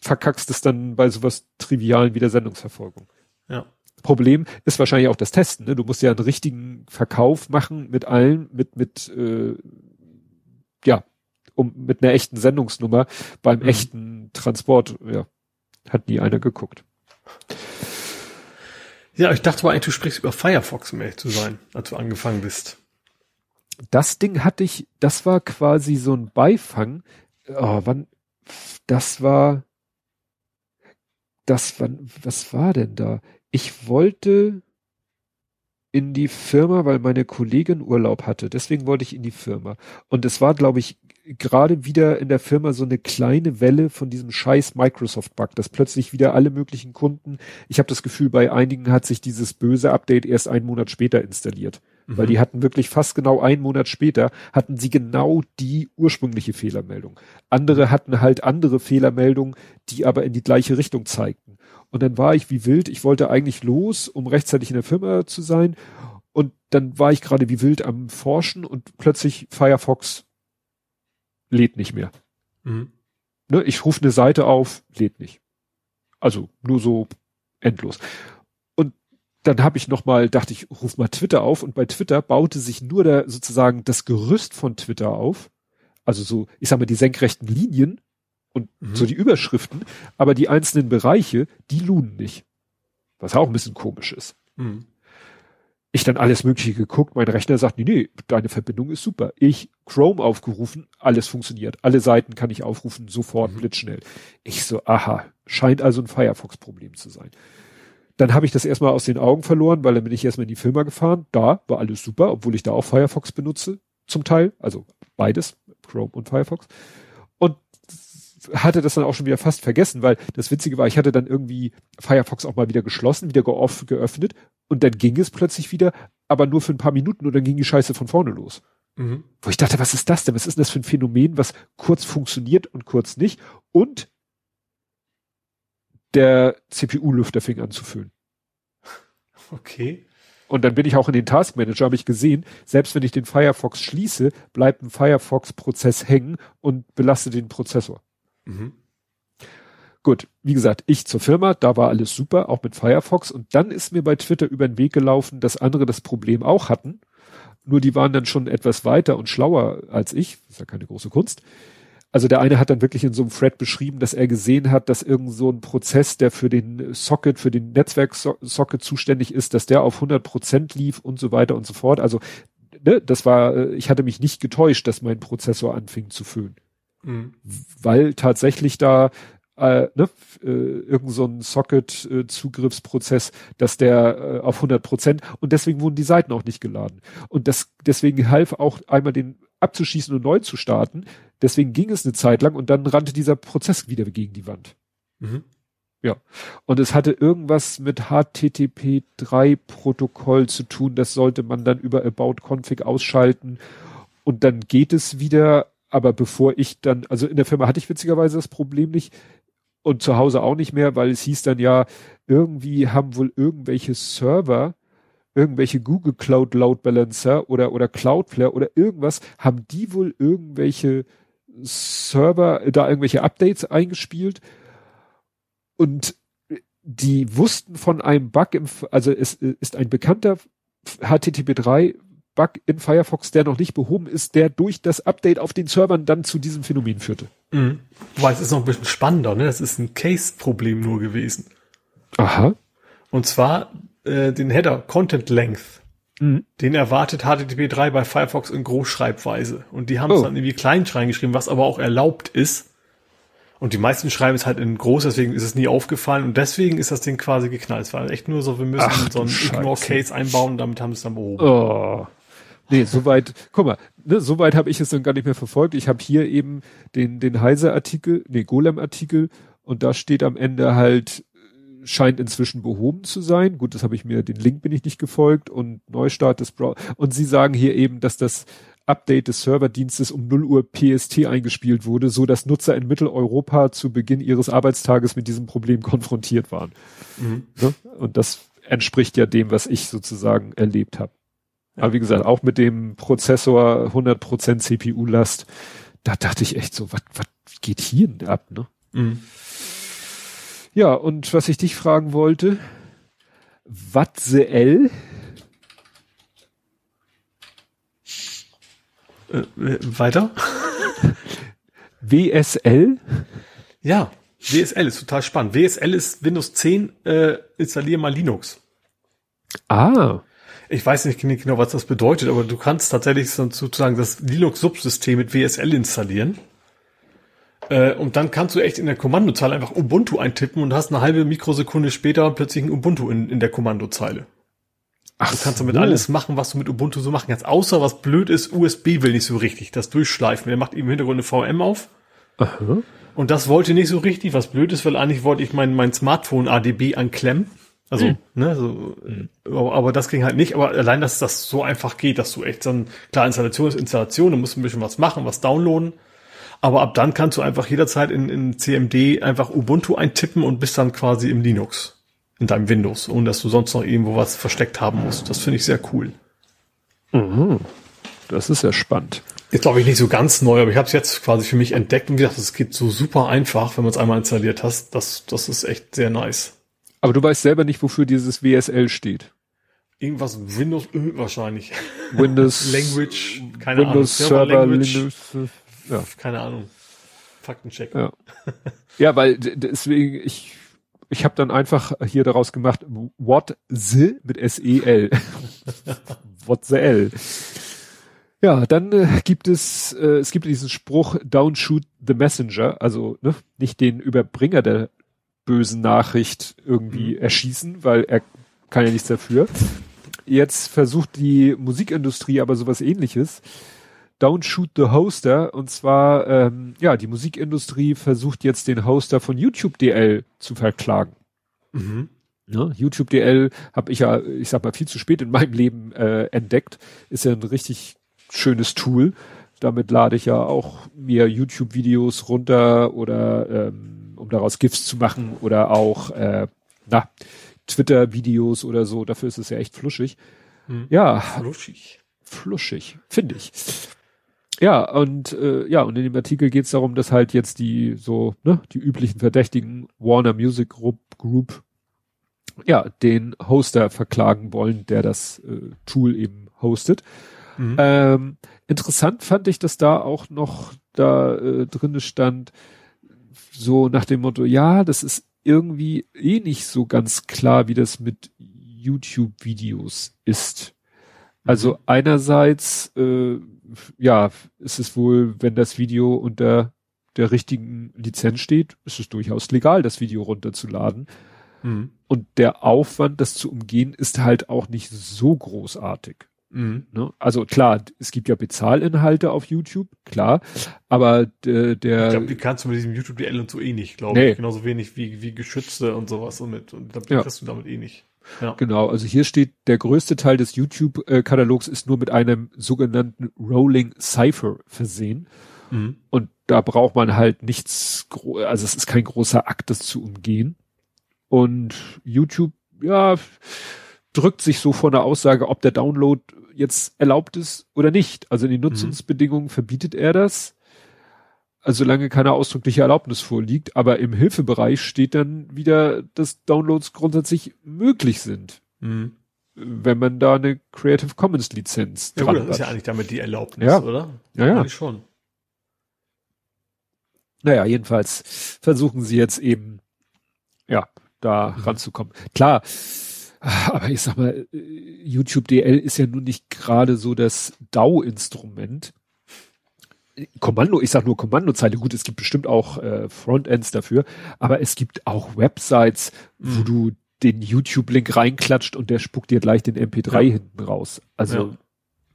verkackst es dann bei sowas Trivialen wie der Sendungsverfolgung. Ja. Problem ist wahrscheinlich auch das Testen. Ne? Du musst ja einen richtigen Verkauf machen mit allen, mit, mit, äh, ja, um, mit einer echten Sendungsnummer beim mhm. echten Transport, ja, hat nie einer geguckt. Ja, ich dachte mal eigentlich, du sprichst über Firefox, um ehrlich zu sein, als du angefangen bist das Ding hatte ich, das war quasi so ein Beifang. Oh, wann, das war, das war, was war denn da? Ich wollte in die Firma, weil meine Kollegin Urlaub hatte. Deswegen wollte ich in die Firma. Und es war, glaube ich, gerade wieder in der Firma so eine kleine Welle von diesem scheiß Microsoft-Bug, dass plötzlich wieder alle möglichen Kunden, ich habe das Gefühl, bei einigen hat sich dieses böse Update erst einen Monat später installiert. Mhm. Weil die hatten wirklich fast genau einen Monat später, hatten sie genau die ursprüngliche Fehlermeldung. Andere hatten halt andere Fehlermeldungen, die aber in die gleiche Richtung zeigten. Und dann war ich wie wild, ich wollte eigentlich los, um rechtzeitig in der Firma zu sein. Und dann war ich gerade wie wild am Forschen und plötzlich Firefox lädt nicht mehr. Mhm. Ne, ich rufe eine Seite auf, lädt nicht. Also nur so endlos dann habe ich noch mal, dachte ich, ruf mal Twitter auf und bei Twitter baute sich nur der sozusagen das Gerüst von Twitter auf, also so, ich sag mal die senkrechten Linien und mhm. so die Überschriften, aber die einzelnen Bereiche, die luden nicht, was auch ein bisschen komisch ist. Mhm. Ich dann alles Mögliche geguckt, mein Rechner sagt, nee, nee, deine Verbindung ist super. Ich Chrome aufgerufen, alles funktioniert. Alle Seiten kann ich aufrufen, sofort, mhm. blitzschnell. Ich so, aha, scheint also ein Firefox-Problem zu sein. Dann habe ich das erstmal aus den Augen verloren, weil dann bin ich erstmal in die Firma gefahren. Da war alles super, obwohl ich da auch Firefox benutze, zum Teil. Also beides, Chrome und Firefox. Hatte das dann auch schon wieder fast vergessen, weil das Witzige war, ich hatte dann irgendwie Firefox auch mal wieder geschlossen, wieder geöffnet und dann ging es plötzlich wieder, aber nur für ein paar Minuten und dann ging die Scheiße von vorne los. Mhm. Wo ich dachte, was ist das denn? Was ist denn das für ein Phänomen, was kurz funktioniert und kurz nicht? Und der CPU-Lüfter fing an zu füllen. Okay. Und dann bin ich auch in den Taskmanager, habe ich gesehen, selbst wenn ich den Firefox schließe, bleibt ein Firefox-Prozess hängen und belastet den Prozessor. Mhm. Gut, wie gesagt, ich zur Firma, da war alles super, auch mit Firefox. Und dann ist mir bei Twitter über den Weg gelaufen, dass andere das Problem auch hatten. Nur die waren dann schon etwas weiter und schlauer als ich. Das ist ja keine große Kunst. Also der eine hat dann wirklich in so einem Thread beschrieben, dass er gesehen hat, dass irgend so ein Prozess, der für den Socket, für den Netzwerksocket zuständig ist, dass der auf 100 Prozent lief und so weiter und so fort. Also ne, das war, äh, ich hatte mich nicht getäuscht, dass mein Prozessor anfing zu föhnen. Mhm. Weil tatsächlich da äh, ne, äh, irgend so ein Socket-Zugriffsprozess, äh, dass der äh, auf 100 Prozent und deswegen wurden die Seiten auch nicht geladen. Und das deswegen half auch einmal den abzuschießen und neu zu starten. Deswegen ging es eine Zeit lang und dann rannte dieser Prozess wieder gegen die Wand. Mhm. Ja. Und es hatte irgendwas mit HTTP 3 Protokoll zu tun. Das sollte man dann über About Config ausschalten. Und dann geht es wieder. Aber bevor ich dann, also in der Firma hatte ich witzigerweise das Problem nicht und zu Hause auch nicht mehr, weil es hieß dann ja, irgendwie haben wohl irgendwelche Server, irgendwelche Google Cloud Load Balancer oder, oder Cloudflare oder irgendwas, haben die wohl irgendwelche Server, da irgendwelche Updates eingespielt und die wussten von einem Bug im, also es ist ein bekannter HTTP3 Bug in Firefox, der noch nicht behoben ist, der durch das Update auf den Servern dann zu diesem Phänomen führte. Mhm. Weil es ist noch ein bisschen spannender, ne? Das ist ein Case-Problem nur gewesen. Aha. Und zwar äh, den Header Content Length. Mhm. Den erwartet HTTP 3 bei Firefox in Großschreibweise. Und die haben es oh. dann irgendwie klein reingeschrieben, was aber auch erlaubt ist. Und die meisten schreiben es halt in groß, deswegen ist es nie aufgefallen. Und deswegen ist das Ding quasi geknallt. Es war echt nur so, wir müssen Ach, so einen Ignore-Case einbauen und damit haben sie es dann behoben. Oh. Nee, soweit, guck mal, ne, soweit habe ich es dann gar nicht mehr verfolgt. Ich habe hier eben den, den Heise-Artikel, nee, Golem-Artikel und da steht am Ende halt, scheint inzwischen behoben zu sein. Gut, das habe ich mir, den Link bin ich nicht gefolgt und Neustart des Browser. Und sie sagen hier eben, dass das Update des Serverdienstes um 0 Uhr PST eingespielt wurde, so dass Nutzer in Mitteleuropa zu Beginn ihres Arbeitstages mit diesem Problem konfrontiert waren. Mhm. Ne? Und das entspricht ja dem, was ich sozusagen erlebt habe. Aber wie gesagt, auch mit dem Prozessor 100% CPU-Last, da dachte ich echt so, was was geht hier denn ab, ne? Mhm. Ja, und was ich dich fragen wollte, WatZL? Äh, äh, weiter? WSL? Ja, WSL ist total spannend. WSL ist Windows 10, äh, installier mal Linux. Ah. Ich weiß nicht genau, was das bedeutet, aber du kannst tatsächlich sozusagen das Linux-Subsystem mit WSL installieren. Äh, und dann kannst du echt in der Kommandozeile einfach Ubuntu eintippen und hast eine halbe Mikrosekunde später plötzlich ein Ubuntu in, in der Kommandozeile. Ach, du kannst damit so. alles machen, was du mit Ubuntu so machen kannst. Außer was blöd ist, USB will nicht so richtig. Das Durchschleifen. Der macht im Hintergrund eine VM auf. Aha. Und das wollte nicht so richtig. Was blöd ist, weil eigentlich wollte ich mein, mein Smartphone ADB anklemmen. Also, mhm. ne, so, mhm. aber das ging halt nicht. Aber allein, dass das so einfach geht, dass du echt ein, klar, Installation ist Installation, du musst ein bisschen was machen, was downloaden. Aber ab dann kannst du einfach jederzeit in, in CMD einfach Ubuntu eintippen und bist dann quasi im Linux, in deinem Windows, ohne dass du sonst noch irgendwo was versteckt haben musst. Das finde ich sehr cool. Mhm. Das ist ja spannend. Ist glaube ich nicht so ganz neu, aber ich habe es jetzt quasi für mich entdeckt und wie gesagt, es geht so super einfach, wenn man es einmal installiert hast. Das, das ist echt sehr nice. Aber du weißt selber nicht, wofür dieses WSL steht. Irgendwas Windows Ö wahrscheinlich. Windows Language, keine Windows Ahnung. Server, Language, Linux, ja. Keine Ahnung. Faktencheck. Ja. ja, weil deswegen ich ich habe dann einfach hier daraus gemacht what the mit S E L. what the L. Ja, dann äh, gibt es äh, es gibt diesen Spruch don't shoot the messenger, also ne, nicht den Überbringer der bösen Nachricht irgendwie mhm. erschießen, weil er kann ja nichts dafür. Jetzt versucht die Musikindustrie aber sowas ähnliches. Don't Shoot the Hoster. Und zwar, ähm, ja, die Musikindustrie versucht jetzt den Hoster von YouTube DL zu verklagen. Mhm. Ja, YouTube DL habe ich ja, ich sag mal, viel zu spät in meinem Leben äh, entdeckt. Ist ja ein richtig schönes Tool. Damit lade ich ja auch mir YouTube-Videos runter oder ähm, um daraus GIFs zu machen oder auch äh, na, Twitter-Videos oder so. Dafür ist es ja echt fluschig. Hm. Ja. Fluschig. Fluschig, finde ich. Ja, und äh, ja, und in dem Artikel geht es darum, dass halt jetzt die so, ne, die üblichen Verdächtigen Warner Music Group, Group ja, den Hoster verklagen wollen, der das äh, Tool eben hostet. Mhm. Ähm, interessant fand ich, dass da auch noch da äh, drinne stand, so nach dem Motto, ja, das ist irgendwie eh nicht so ganz klar, wie das mit YouTube-Videos ist. Also mhm. einerseits, äh, ja, ist es wohl, wenn das Video unter der richtigen Lizenz steht, ist es durchaus legal, das Video runterzuladen. Mhm. Und der Aufwand, das zu umgehen, ist halt auch nicht so großartig. Mhm. Ne? Also klar, es gibt ja Bezahlinhalte auf YouTube, klar, aber der, der Ich glaube, die kannst du mit diesem YouTube-DL und so eh nicht, glaube nee. ich. Genauso wenig wie, wie geschützte und sowas und mit. Und da ja. kriegst du damit eh nicht. Ja. Genau, also hier steht, der größte Teil des YouTube-Katalogs ist nur mit einem sogenannten Rolling Cipher versehen. Mhm. Und da braucht man halt nichts, also es ist kein großer Akt, das zu umgehen. Und YouTube, ja, drückt sich so vor einer Aussage, ob der Download jetzt erlaubt ist oder nicht. Also in den mhm. Nutzungsbedingungen mhm. verbietet er das, also solange keine ausdrückliche Erlaubnis vorliegt. Aber im Hilfebereich steht dann wieder, dass Downloads grundsätzlich möglich sind. Mhm. Wenn man da eine Creative Commons Lizenz ja, dran gut, das ist ja eigentlich damit die Erlaubnis, ja. oder? Ja, ja. Eigentlich schon. Naja, jedenfalls versuchen sie jetzt eben, ja, da mhm. ranzukommen. Klar, aber ich sag mal, YouTube DL ist ja nun nicht gerade so das DAO-Instrument. Kommando, ich sag nur Kommandozeile, gut, es gibt bestimmt auch äh, Frontends dafür, aber es gibt auch Websites, wo mhm. du den YouTube-Link reinklatscht und der spuckt dir gleich den MP3 ja. hinten raus. Also ja.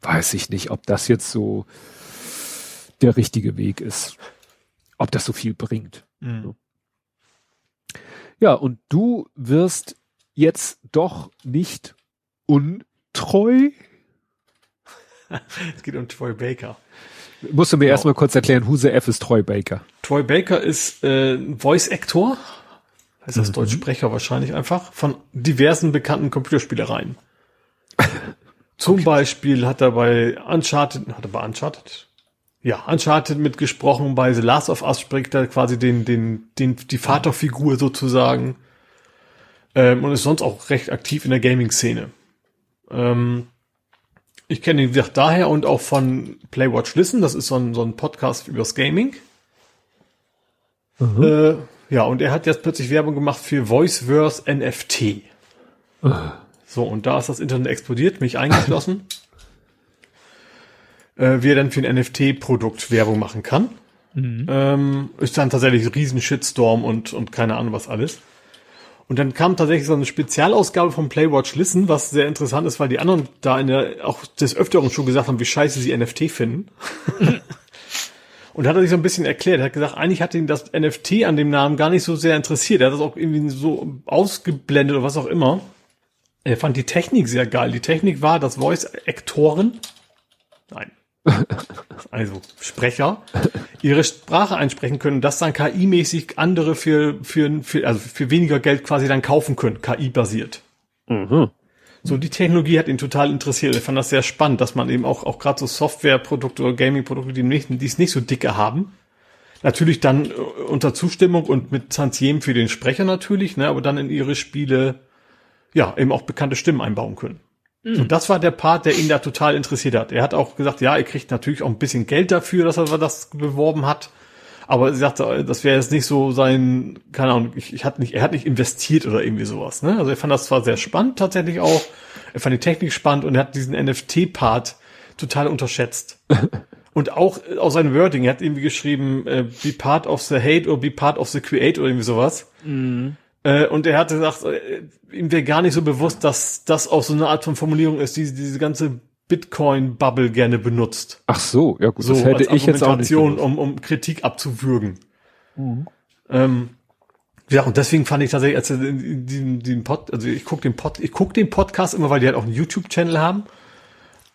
weiß ich nicht, ob das jetzt so der richtige Weg ist. Ob das so viel bringt. Mhm. Ja, und du wirst jetzt doch nicht untreu? es geht um Troy Baker. Musst du mir genau. erstmal kurz erklären, who the F ist Troy Baker? Troy Baker ist äh, Voice Actor, heißt das mhm. Deutsch Sprecher wahrscheinlich einfach, von diversen bekannten Computerspielereien. Zum okay. Beispiel hat er bei Uncharted, hat er bei Uncharted? Ja, Uncharted mitgesprochen, bei The Last of Us spricht er quasi den, den, den, die Vaterfigur sozusagen ähm, und ist sonst auch recht aktiv in der Gaming-Szene. Ähm, ich kenne ihn gesagt daher und auch von Playwatch Listen, das ist so ein, so ein Podcast übers Gaming. Mhm. Äh, ja, und er hat jetzt plötzlich Werbung gemacht für Voiceverse NFT. Mhm. So, und da ist das Internet explodiert, mich eingeschlossen. äh, wie er dann für ein NFT-Produkt Werbung machen kann. Mhm. Ähm, ist dann tatsächlich ein riesen Shitstorm und, und keine Ahnung was alles. Und dann kam tatsächlich so eine Spezialausgabe von Playwatch Listen, was sehr interessant ist, weil die anderen da in der, auch des Öfteren schon gesagt haben, wie scheiße sie NFT finden. und hat er sich so ein bisschen erklärt. Er hat gesagt, eigentlich hat ihn das NFT an dem Namen gar nicht so sehr interessiert. Er hat das auch irgendwie so ausgeblendet oder was auch immer. Er fand die Technik sehr geil. Die Technik war, dass Voice-Aktoren, nein, also Sprecher, ihre Sprache einsprechen können, das dann KI-mäßig andere für, für, für, also für weniger Geld quasi dann kaufen können, KI-basiert. Mhm. So, die Technologie hat ihn total interessiert. Ich fand das sehr spannend, dass man eben auch, auch gerade so Softwareprodukte oder Gaming-Produkte, die nicht, die es nicht so dicke haben, natürlich dann äh, unter Zustimmung und mit Tantiem für den Sprecher natürlich, ne, aber dann in ihre Spiele, ja, eben auch bekannte Stimmen einbauen können. Mhm. Und das war der Part, der ihn da total interessiert hat. Er hat auch gesagt, ja, er kriegt natürlich auch ein bisschen Geld dafür, dass er das beworben hat. Aber sie sagte, das wäre jetzt nicht so sein, keine Ahnung, ich, ich hat nicht, er hat nicht investiert oder irgendwie sowas. Ne? Also er fand das zwar sehr spannend tatsächlich auch, er fand die Technik spannend und er hat diesen NFT-Part total unterschätzt. und auch aus seinem Wording, er hat irgendwie geschrieben, äh, be part of the hate or be part of the create oder irgendwie sowas. Mhm. Äh, und er hatte gesagt, äh, ihm wäre gar nicht so bewusst, dass das auch so eine Art von Formulierung ist, die diese ganze Bitcoin-Bubble gerne benutzt. Ach so, ja gut, so, das hätte ich jetzt auch nicht gewusst. um, um Kritik abzuwürgen. Mhm. Ähm, ja, und deswegen fand ich tatsächlich, als den, den, den Pod, also ich gucke den Pod, ich guck den Podcast immer, weil die halt auch einen YouTube-Channel haben.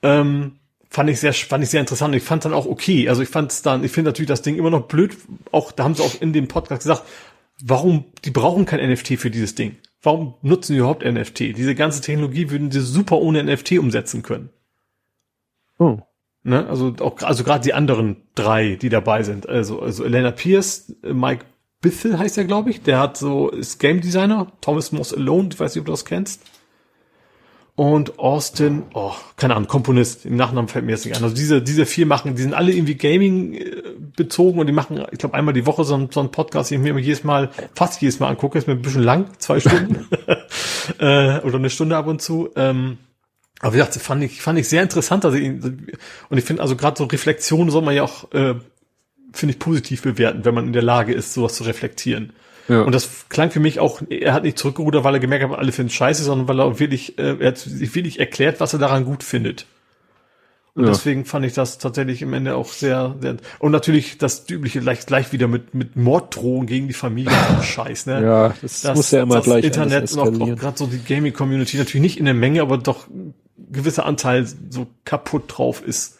Ähm, fand ich sehr, fand ich sehr interessant. Ich fand dann auch okay. Also ich fand es dann, ich finde natürlich das Ding immer noch blöd. Auch, da haben sie auch in dem Podcast gesagt, warum, die brauchen kein NFT für dieses Ding. Warum nutzen die überhaupt NFT? Diese ganze Technologie würden sie super ohne NFT umsetzen können. Oh. Ne? Also auch also gerade die anderen drei, die dabei sind. Also, also Elena Pierce, Mike Bithell heißt er, glaube ich. Der hat so, ist Game Designer, Thomas Moss Alone, ich weiß nicht, ob du das kennst. Und Austin, oh, keine Ahnung, Komponist, im Nachnamen fällt mir jetzt nicht ein. Also diese, diese vier machen, die sind alle irgendwie Gaming äh, bezogen und die machen, ich glaube, einmal die Woche so, so einen Podcast, den ich mir jedes Mal, fast jedes Mal angucke, ist mir ein bisschen lang, zwei Stunden äh, oder eine Stunde ab und zu. Ähm, aber wie gesagt, fand ich, fand ich sehr interessant. Also, und ich finde, also gerade so Reflexionen soll man ja auch, äh, finde ich, positiv bewerten, wenn man in der Lage ist, sowas zu reflektieren. Ja. Und das klang für mich auch, er hat nicht zurückgerudert, weil er gemerkt hat, alle finden scheiße, sondern weil er wirklich, äh, er hat sich wirklich erklärt, was er daran gut findet. Und ja. deswegen fand ich das tatsächlich im Ende auch sehr, sehr und natürlich das übliche gleich, gleich wieder mit, mit Morddrohungen gegen die Familie. Scheiß, ne? Ja, das, das muss ja immer das gleich Internet und auch, auch gerade so die Gaming-Community natürlich nicht in der Menge, aber doch gewisser Anteil so kaputt drauf ist.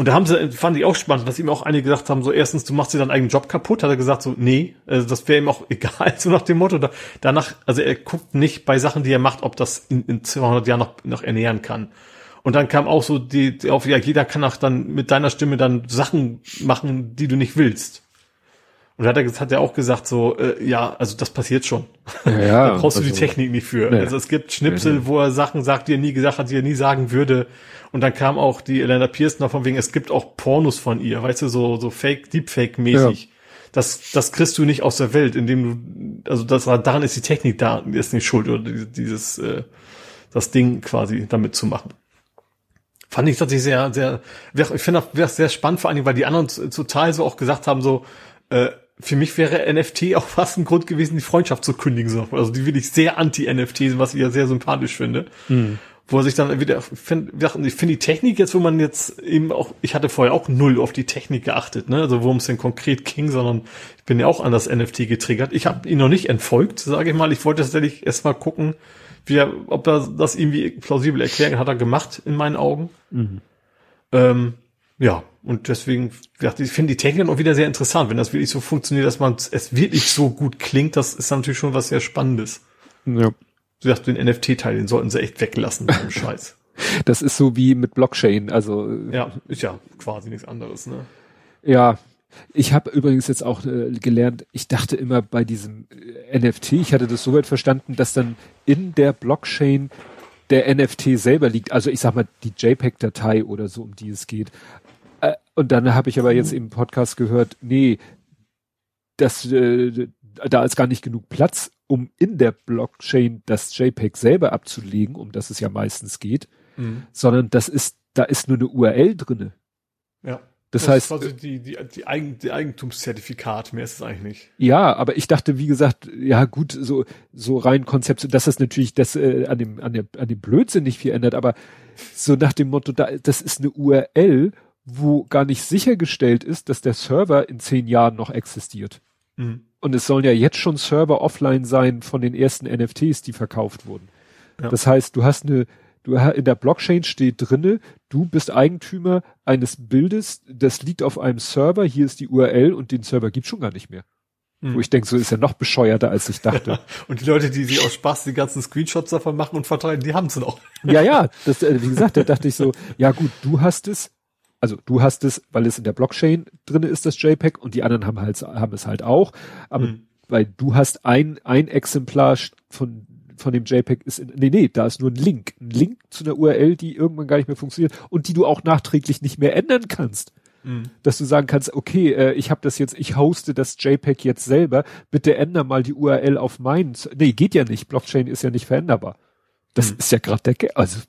Und da haben sie, fand ich auch spannend, dass ihm auch einige gesagt haben, so erstens, du machst dir deinen eigenen Job kaputt, hat er gesagt, so, nee, also das wäre ihm auch egal, so nach dem Motto. Da, danach, also er guckt nicht bei Sachen, die er macht, ob das in, in 200 Jahren noch, noch ernähren kann. Und dann kam auch so die, die auf, ja, jeder kann auch dann mit deiner Stimme dann Sachen machen, die du nicht willst. Und da hat er, hat er auch gesagt so, äh, ja, also das passiert schon. Ja, da brauchst du also, die Technik nicht für. Nee. Also es gibt Schnipsel, nee. wo er Sachen sagt, die er nie gesagt hat, die er nie sagen würde. Und dann kam auch die Elena Pearson von wegen, es gibt auch Pornos von ihr, weißt du, so, so Fake, Deepfake-mäßig. Ja. Das, das kriegst du nicht aus der Welt, indem du, also das, daran ist die Technik da, ist nicht schuld, oder dieses, äh, das Ding quasi damit zu machen. Fand ich tatsächlich sehr, sehr, ich finde das sehr spannend, vor allen Dingen, weil die anderen total so auch gesagt haben, so, äh, für mich wäre NFT auch fast ein Grund gewesen, die Freundschaft zu kündigen. So. Also die will ich sehr anti-NFT was ich ja sehr sympathisch finde. Mhm. Wo er sich dann wieder, find, ich finde die Technik jetzt, wo man jetzt eben auch, ich hatte vorher auch null auf die Technik geachtet, ne? Also worum es denn konkret ging, sondern ich bin ja auch an das NFT getriggert. Ich habe ihn noch nicht entfolgt, sage ich mal. Ich wollte tatsächlich erst mal gucken, wie er, ob er das irgendwie plausibel erklären hat er gemacht in meinen Augen. Mhm. Ähm, ja, und deswegen, ich finde die Technik auch wieder sehr interessant, wenn das wirklich so funktioniert, dass man es wirklich so gut klingt, das ist natürlich schon was sehr Spannendes. Ja. Du sagst, den NFT-Teil, den sollten sie echt weglassen mit dem Scheiß. Das ist so wie mit Blockchain, also. Ja, ist ja quasi nichts anderes, ne? Ja. Ich habe übrigens jetzt auch äh, gelernt, ich dachte immer bei diesem äh, NFT, ich hatte das so weit verstanden, dass dann in der Blockchain der NFT selber liegt. Also ich sag mal die JPEG-Datei oder so, um die es geht. Und dann habe ich aber jetzt im Podcast gehört, nee, das, äh, da ist gar nicht genug Platz, um in der Blockchain das JPEG selber abzulegen, um das es ja meistens geht, mhm. sondern das ist, da ist nur eine URL drinne. Ja. Das, das heißt, also die, die, die, Eigen, die Eigentumszertifikat, mehr ist es eigentlich nicht. Ja, aber ich dachte, wie gesagt, ja gut, so, so rein Konzept, dass das natürlich das, äh, an dem, an der, an dem Blödsinn nicht viel ändert, aber so nach dem Motto, da, das ist eine URL wo gar nicht sichergestellt ist, dass der Server in zehn Jahren noch existiert. Mhm. Und es sollen ja jetzt schon Server offline sein von den ersten NFTs, die verkauft wurden. Ja. Das heißt, du hast eine, du in der Blockchain steht drinne, du bist Eigentümer eines Bildes, das liegt auf einem Server, hier ist die URL und den Server gibt's schon gar nicht mehr. Mhm. Wo ich denke, so ist er noch bescheuerter, als ich dachte. und die Leute, die sich aus Spaß die ganzen Screenshots davon machen und verteilen, die haben's noch. ja, ja, das, äh, wie gesagt, da dachte ich so, ja gut, du hast es, also du hast es, weil es in der Blockchain drinne ist, das JPEG, und die anderen haben halt, haben es halt auch. Aber mhm. weil du hast ein, ein Exemplar von, von dem JPEG ist in, nee, nee, da ist nur ein Link. Ein Link zu einer URL, die irgendwann gar nicht mehr funktioniert und die du auch nachträglich nicht mehr ändern kannst. Mhm. Dass du sagen kannst, okay, äh, ich habe das jetzt, ich hoste das JPEG jetzt selber, bitte änder mal die URL auf meinen. Nee, geht ja nicht. Blockchain ist ja nicht veränderbar. Das mhm. ist ja gerade der, Ge also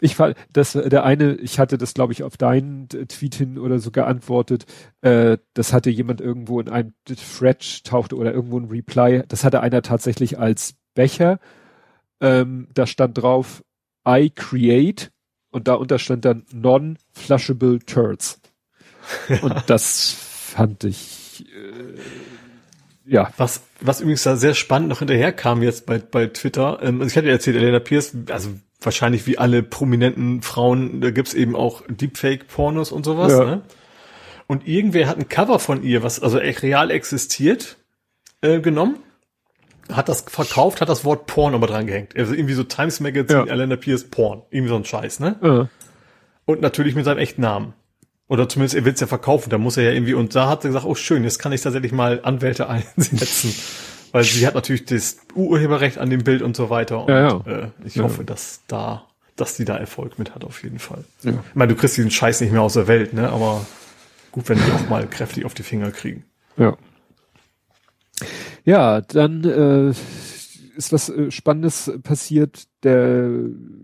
ich fand, das der eine, ich hatte das glaube ich auf deinen Tweet hin oder so geantwortet. Äh, das hatte jemand irgendwo in einem Thread tauchte oder irgendwo ein Reply. Das hatte einer tatsächlich als Becher. Ähm, da stand drauf I create und da unterstand dann non-flushable turds. und das fand ich äh, ja. Was, was übrigens da sehr spannend noch hinterher kam jetzt bei, bei Twitter, ähm, also ich hatte ja erzählt, Elena Pierce, also wahrscheinlich wie alle prominenten Frauen, da gibt's eben auch Deepfake-Pornos und sowas. Ja. Ne? Und irgendwer hat ein Cover von ihr, was also echt real existiert, äh, genommen, hat das verkauft, hat das Wort Porn aber dran gehängt. Also irgendwie so Times Magazine, ja. Elena Pierce Porn. Irgendwie so ein Scheiß, ne? Ja. Und natürlich mit seinem echten Namen. Oder zumindest er will es ja verkaufen, da muss er ja irgendwie, und da hat er gesagt, oh schön, jetzt kann ich tatsächlich mal Anwälte einsetzen. Weil sie hat natürlich das Urheberrecht an dem Bild und so weiter. Und ja, ja. Äh, ich ja. hoffe, dass da, dass die da Erfolg mit hat, auf jeden Fall. Ja. Ich meine, du kriegst diesen Scheiß nicht mehr aus der Welt, ne? Aber gut, wenn die auch mal kräftig auf die Finger kriegen. Ja. Ja, dann äh, ist was äh, Spannendes passiert. Der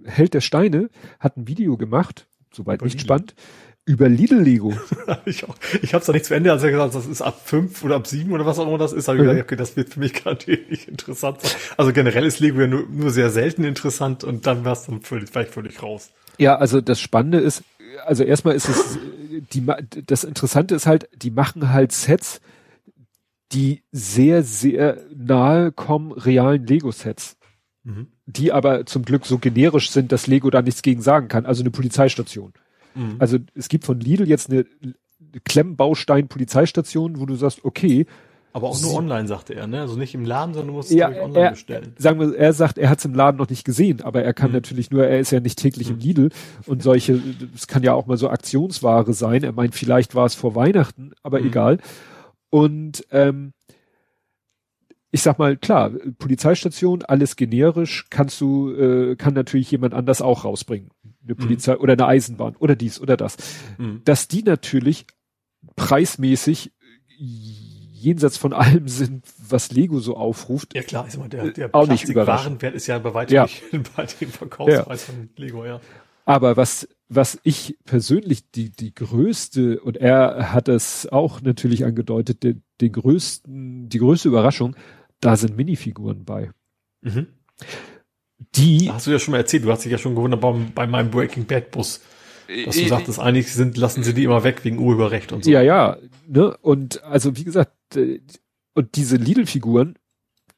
Held der Steine hat ein Video gemacht, soweit nicht spannend, über Lidl Lego. ich ich habe es da nicht zu Ende, als er gesagt das ist ab fünf oder ab sieben oder was auch immer das ist, habe ich mhm. gesagt, okay, das wird für mich gerade nicht interessant sein. Also generell ist Lego ja nur, nur sehr selten interessant und dann war es dann völlig, ich völlig raus. Ja, also das Spannende ist, also erstmal ist es, die, das Interessante ist halt, die machen halt Sets, die sehr, sehr nahe kommen realen Lego-Sets. Mhm. Die aber zum Glück so generisch sind, dass Lego da nichts gegen sagen kann. Also eine Polizeistation. Mhm. Also es gibt von Lidl jetzt eine Klemmbaustein-Polizeistation, wo du sagst, okay. Aber auch nur online, sagte er, ne? Also nicht im Laden, sondern du musst ja, es online er, bestellen. Sagen wir, er sagt, er hat es im Laden noch nicht gesehen, aber er kann mhm. natürlich nur, er ist ja nicht täglich mhm. im Lidl und solche, es kann ja auch mal so Aktionsware sein. Er meint, vielleicht war es vor Weihnachten, aber mhm. egal. Und ähm, ich sag mal, klar, Polizeistation, alles generisch, kannst du, äh, kann natürlich jemand anders auch rausbringen. Eine. Polizei mhm. oder eine Eisenbahn oder dies oder das. Mhm. Dass die natürlich preismäßig jenseits von allem sind, was Lego so aufruft. Ja klar, ist immer der, der auch nicht Warenwert ist ja bei weitem ja. nicht bei dem Verkaufspreis ja. von Lego, ja. Aber was, was ich persönlich die, die größte, und er hat es auch natürlich angedeutet, den, den größten, die größte Überraschung, da sind Minifiguren bei. Mhm. Die. Hast du ja schon mal erzählt, du hast dich ja schon gewundert bei, bei meinem Breaking Bad Bus. Dass du äh, sagtest, eigentlich sind, lassen sie die immer weg wegen Urheberrecht und so. Ja, ja, ne, und also, wie gesagt, äh, und diese Lidl-Figuren,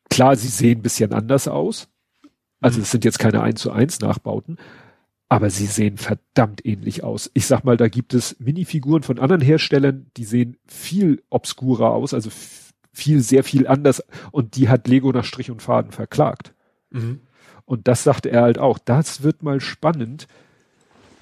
klar, sie sehen ein bisschen anders aus. Also, mhm. es sind jetzt keine 1 zu 1 Nachbauten, aber sie sehen verdammt ähnlich aus. Ich sag mal, da gibt es Minifiguren von anderen Herstellern, die sehen viel obskurer aus, also viel, sehr viel anders und die hat Lego nach Strich und Faden verklagt. Mhm. Und das sagte er halt auch. Das wird mal spannend.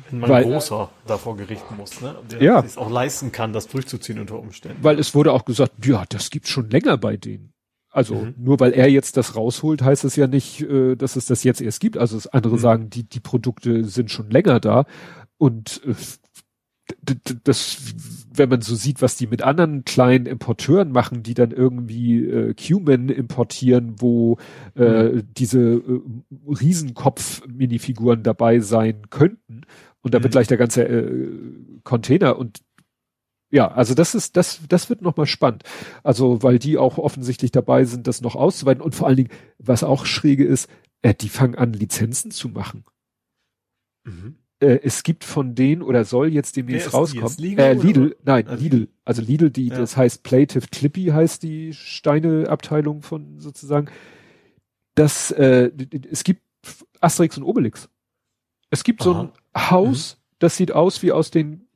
Wenn man weil, großer davor gerichten muss, ne? Der ja. es auch leisten kann, das durchzuziehen unter Umständen. Weil es wurde auch gesagt, ja, das gibt's schon länger bei denen. Also mhm. nur weil er jetzt das rausholt, heißt es ja nicht, äh, dass es das jetzt erst gibt. Also andere mhm. sagen, die, die Produkte sind schon länger da. Und äh, das, wenn man so sieht, was die mit anderen kleinen Importeuren machen, die dann irgendwie äh, Cuman importieren, wo äh, mhm. diese äh, Riesenkopf-Minifiguren dabei sein könnten und da wird mhm. gleich der ganze äh, Container und ja, also das ist, das, das wird nochmal spannend. Also, weil die auch offensichtlich dabei sind, das noch auszuweiten und vor allen Dingen, was auch schräge ist, äh, die fangen an, Lizenzen zu machen. Mhm äh, es gibt von denen oder soll jetzt demnächst rauskommen. Lidl, äh, Lidl nein, also Lidl. Also Lidl, die, ja. das heißt Plative Clippy heißt die Steineabteilung von sozusagen. Das, äh, es gibt Asterix und Obelix. Es gibt Aha. so ein Haus, mhm. das sieht aus wie aus den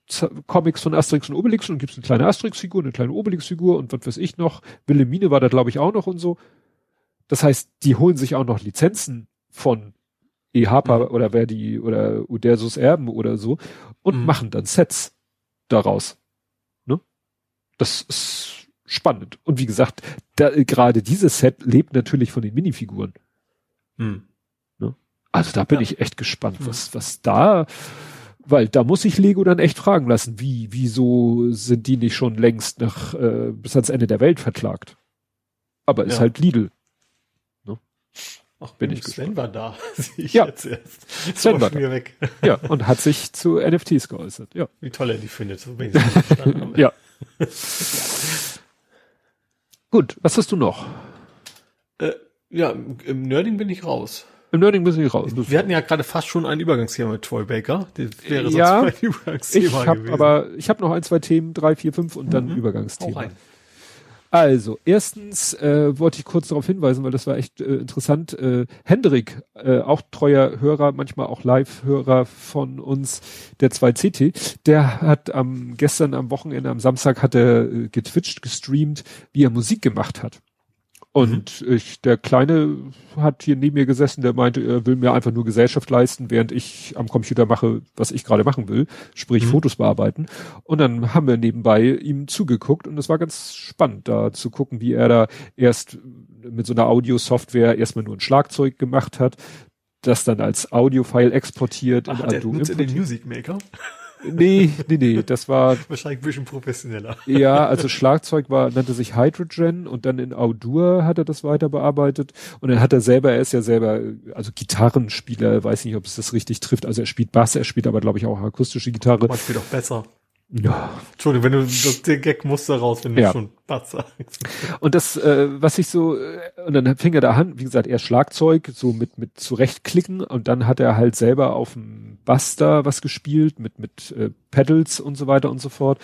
Comics von Asterix und Obelix und gibt es eine kleine Asterix-Figur, eine kleine Obelix-Figur und was weiß ich noch. Wilhelmine war da glaube ich auch noch und so. Das heißt, die holen sich auch noch Lizenzen von EHPA mhm. oder wer die oder Udersus Erben oder so und mhm. machen dann Sets daraus. Ne? Das ist spannend. Und wie gesagt, da, gerade dieses Set lebt natürlich von den Minifiguren. Mhm. Ne? Also da bin ja. ich echt gespannt, mhm. was, was da, weil da muss ich Lego dann echt fragen lassen, wie, wieso sind die nicht schon längst nach, äh, bis ans Ende der Welt verklagt? Aber ist halt Lidl. Ach, bin ich Sven gespannt. war da. ich ja. jetzt erst. Sven war da. weg. Ja, und hat sich zu NFTs geäußert. Ja. Wie toll er die findet, so bin ich Ja. Gut, was hast du noch? Äh, ja, im Nerding bin ich raus. Im Nerding bin ich raus. Wir hatten ja gerade fast schon ein Übergangsthema mit Troy Baker. Das wäre sonst ja, ein Übergangsthema ich hab, gewesen. Aber ich habe noch ein, zwei Themen, drei, vier, fünf und dann mhm. Übergangsthema. Also, erstens äh, wollte ich kurz darauf hinweisen, weil das war echt äh, interessant. Äh, Hendrik, äh, auch treuer Hörer, manchmal auch Live-Hörer von uns, der 2CT, der hat am gestern am Wochenende, am Samstag hat er äh, getwitcht, gestreamt, wie er Musik gemacht hat. Und mhm. ich, der Kleine hat hier neben mir gesessen, der meinte, er will mir einfach nur Gesellschaft leisten, während ich am Computer mache, was ich gerade machen will, sprich mhm. Fotos bearbeiten. Und dann haben wir nebenbei ihm zugeguckt und es war ganz spannend, da zu gucken, wie er da erst mit so einer Audio-Software erstmal nur ein Schlagzeug gemacht hat, das dann als Audio-File exportiert. Ach, der nutzt den Music Maker? Nee, nee, nee, das war. Wahrscheinlich ein bisschen professioneller. Ja, also Schlagzeug war, nannte sich Hydrogen und dann in Audur hat er das weiter bearbeitet und dann hat er selber, er ist ja selber, also Gitarrenspieler, weiß nicht, ob es das richtig trifft, also er spielt Bass, er spielt aber glaube ich auch akustische Gitarre. Man spielt auch besser. Ja. Entschuldigung, wenn du das, der Gag musste raus, wenn du ja. schon Batz sagst. Und das, äh, was ich so, äh, und dann fing er da an, wie gesagt, er Schlagzeug, so mit, mit zurechtklicken und dann hat er halt selber auf dem Bass da was gespielt, mit, mit äh, Pedals und so weiter und so fort.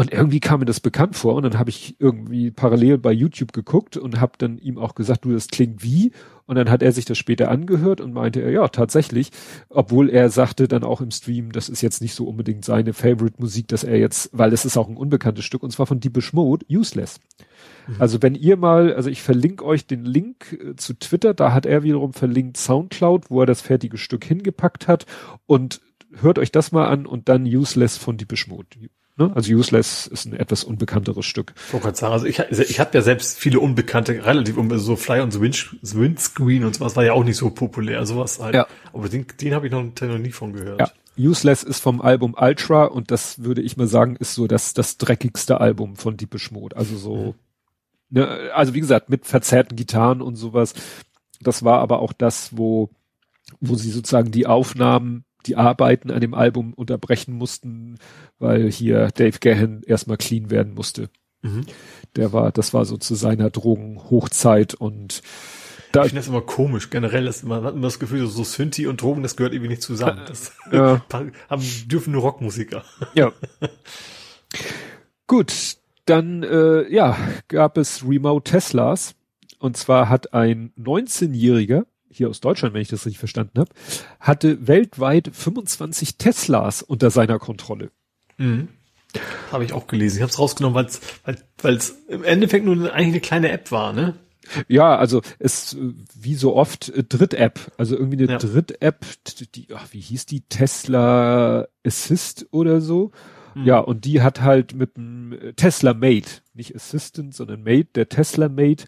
Und irgendwie kam mir das bekannt vor und dann habe ich irgendwie parallel bei YouTube geguckt und habe dann ihm auch gesagt, du, das klingt wie. Und dann hat er sich das später angehört und meinte er, ja, tatsächlich, obwohl er sagte dann auch im Stream, das ist jetzt nicht so unbedingt seine Favorite Musik, dass er jetzt, weil es ist auch ein unbekanntes Stück und zwar von Deepish Mode, Useless. Mhm. Also wenn ihr mal, also ich verlinke euch den Link äh, zu Twitter, da hat er wiederum verlinkt Soundcloud, wo er das fertige Stück hingepackt hat und hört euch das mal an und dann Useless von Deepish Mode. Ne? Also Useless ist ein etwas unbekannteres Stück. Ich wollte sagen, also ich, ich habe ja selbst viele Unbekannte, relativ so Fly Wind, the Windscreen und sowas war ja auch nicht so populär, sowas halt. Ja. Aber den, den habe ich noch, noch nie von gehört. Ja. Useless ist vom Album Ultra und das würde ich mal sagen, ist so das, das dreckigste Album von Deepish Mode. Also so, mhm. ne, also wie gesagt, mit verzerrten Gitarren und sowas. Das war aber auch das, wo, wo sie sozusagen die Aufnahmen die Arbeiten an dem Album unterbrechen mussten, weil hier Dave Gahan erstmal clean werden musste. Mhm. Der war, das war so zu seiner Drogenhochzeit und da, ich finde das immer komisch. Generell ist man hat immer das Gefühl, so Synthi und Drogen, das gehört irgendwie nicht zusammen. Das ja. haben, dürfen nur Rockmusiker. Ja. Gut, dann äh, ja gab es Remote Teslas und zwar hat ein 19-Jähriger hier aus Deutschland, wenn ich das richtig verstanden habe, hatte weltweit 25 Teslas unter seiner Kontrolle. Mhm. Habe ich auch gelesen. Ich habe es rausgenommen, weil es im Endeffekt nur eigentlich eine kleine App war, ne? Ja, also es wie so oft äh, Dritt-App, also irgendwie eine ja. Dritt-App, die, ach, wie hieß die Tesla Assist oder so? Mhm. Ja, und die hat halt mit dem Tesla Mate, nicht Assistant, sondern Mate, der Tesla Mate.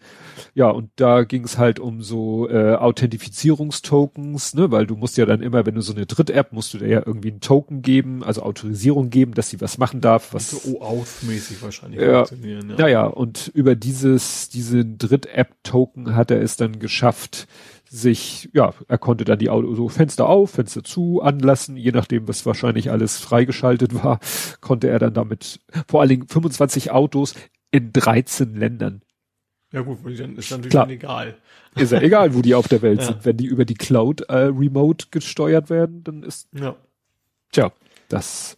Ja, und da ging es halt um so äh, Authentifizierungstokens, ne, weil du musst ja dann immer, wenn du so eine Dritt-App, musst du da ja irgendwie einen Token geben, also Autorisierung geben, dass sie was machen darf, was so OAuth-mäßig wahrscheinlich ja, funktionieren. Ja. Naja, und über dieses, diesen Dritt-App-Token hat er es dann geschafft, sich, ja, er konnte dann die Auto, so Fenster auf, Fenster zu anlassen, je nachdem, was wahrscheinlich alles freigeschaltet war, konnte er dann damit vor allen Dingen 25 Autos in 13 Ländern. Ja gut, dann ist natürlich Klar. egal. Ist ja egal, wo die auf der Welt ja. sind. Wenn die über die Cloud äh, remote gesteuert werden, dann ist, ja. tja, das,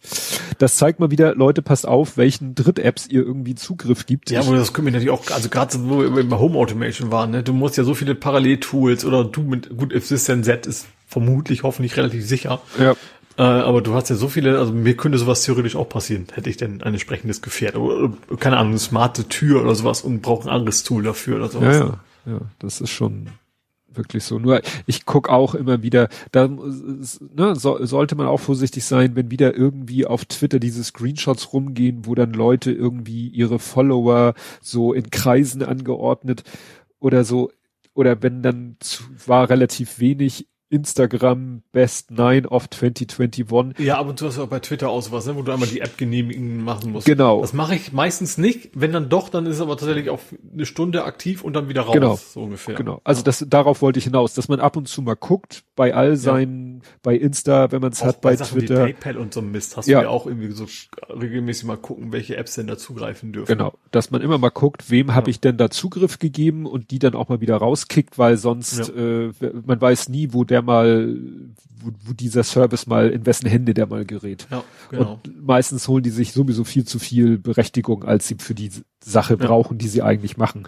das zeigt mal wieder, Leute, passt auf, welchen Dritt-Apps ihr irgendwie Zugriff gibt. Ja, aber das können wir natürlich auch, also gerade wo wir bei Home Automation waren, ne, du musst ja so viele Parallel-Tools oder du mit, gut, Assistant Z ist vermutlich, hoffentlich relativ sicher. Ja. Äh, aber du hast ja so viele, also mir könnte sowas theoretisch auch passieren, hätte ich denn ein entsprechendes Gefährt oder, oder keine Ahnung, eine smarte Tür oder sowas und brauche ein anderes Tool dafür oder sowas. Ja, ja, ja, das ist schon, wirklich so. Nur ich guck auch immer wieder, da ne, so, sollte man auch vorsichtig sein, wenn wieder irgendwie auf Twitter diese Screenshots rumgehen, wo dann Leute irgendwie ihre Follower so in Kreisen angeordnet oder so, oder wenn dann zu, war relativ wenig Instagram Best 9 of 2021. Ja, ab und zu hast du auch bei Twitter aus was, ne, wo du einmal die App genehmigen machen musst. Genau. Das mache ich meistens nicht. Wenn dann doch, dann ist es aber tatsächlich auf eine Stunde aktiv und dann wieder raus. Genau. So ungefähr. Genau. Also das, darauf wollte ich hinaus, dass man ab und zu mal guckt, bei all seinen, ja. bei Insta, wenn man es hat, bei, bei Sachen Twitter. Wie PayPal und so Mist hast ja. du ja auch irgendwie so regelmäßig mal gucken, welche Apps denn da zugreifen dürfen. Genau. Dass man immer mal guckt, wem ja. habe ich denn da Zugriff gegeben und die dann auch mal wieder rauskickt, weil sonst, äh, man weiß nie, wo der mal wo, wo dieser Service mal, in wessen Hände der mal gerät. Ja, genau. Und meistens holen die sich sowieso viel zu viel Berechtigung, als sie für die Sache ja. brauchen, die sie eigentlich machen.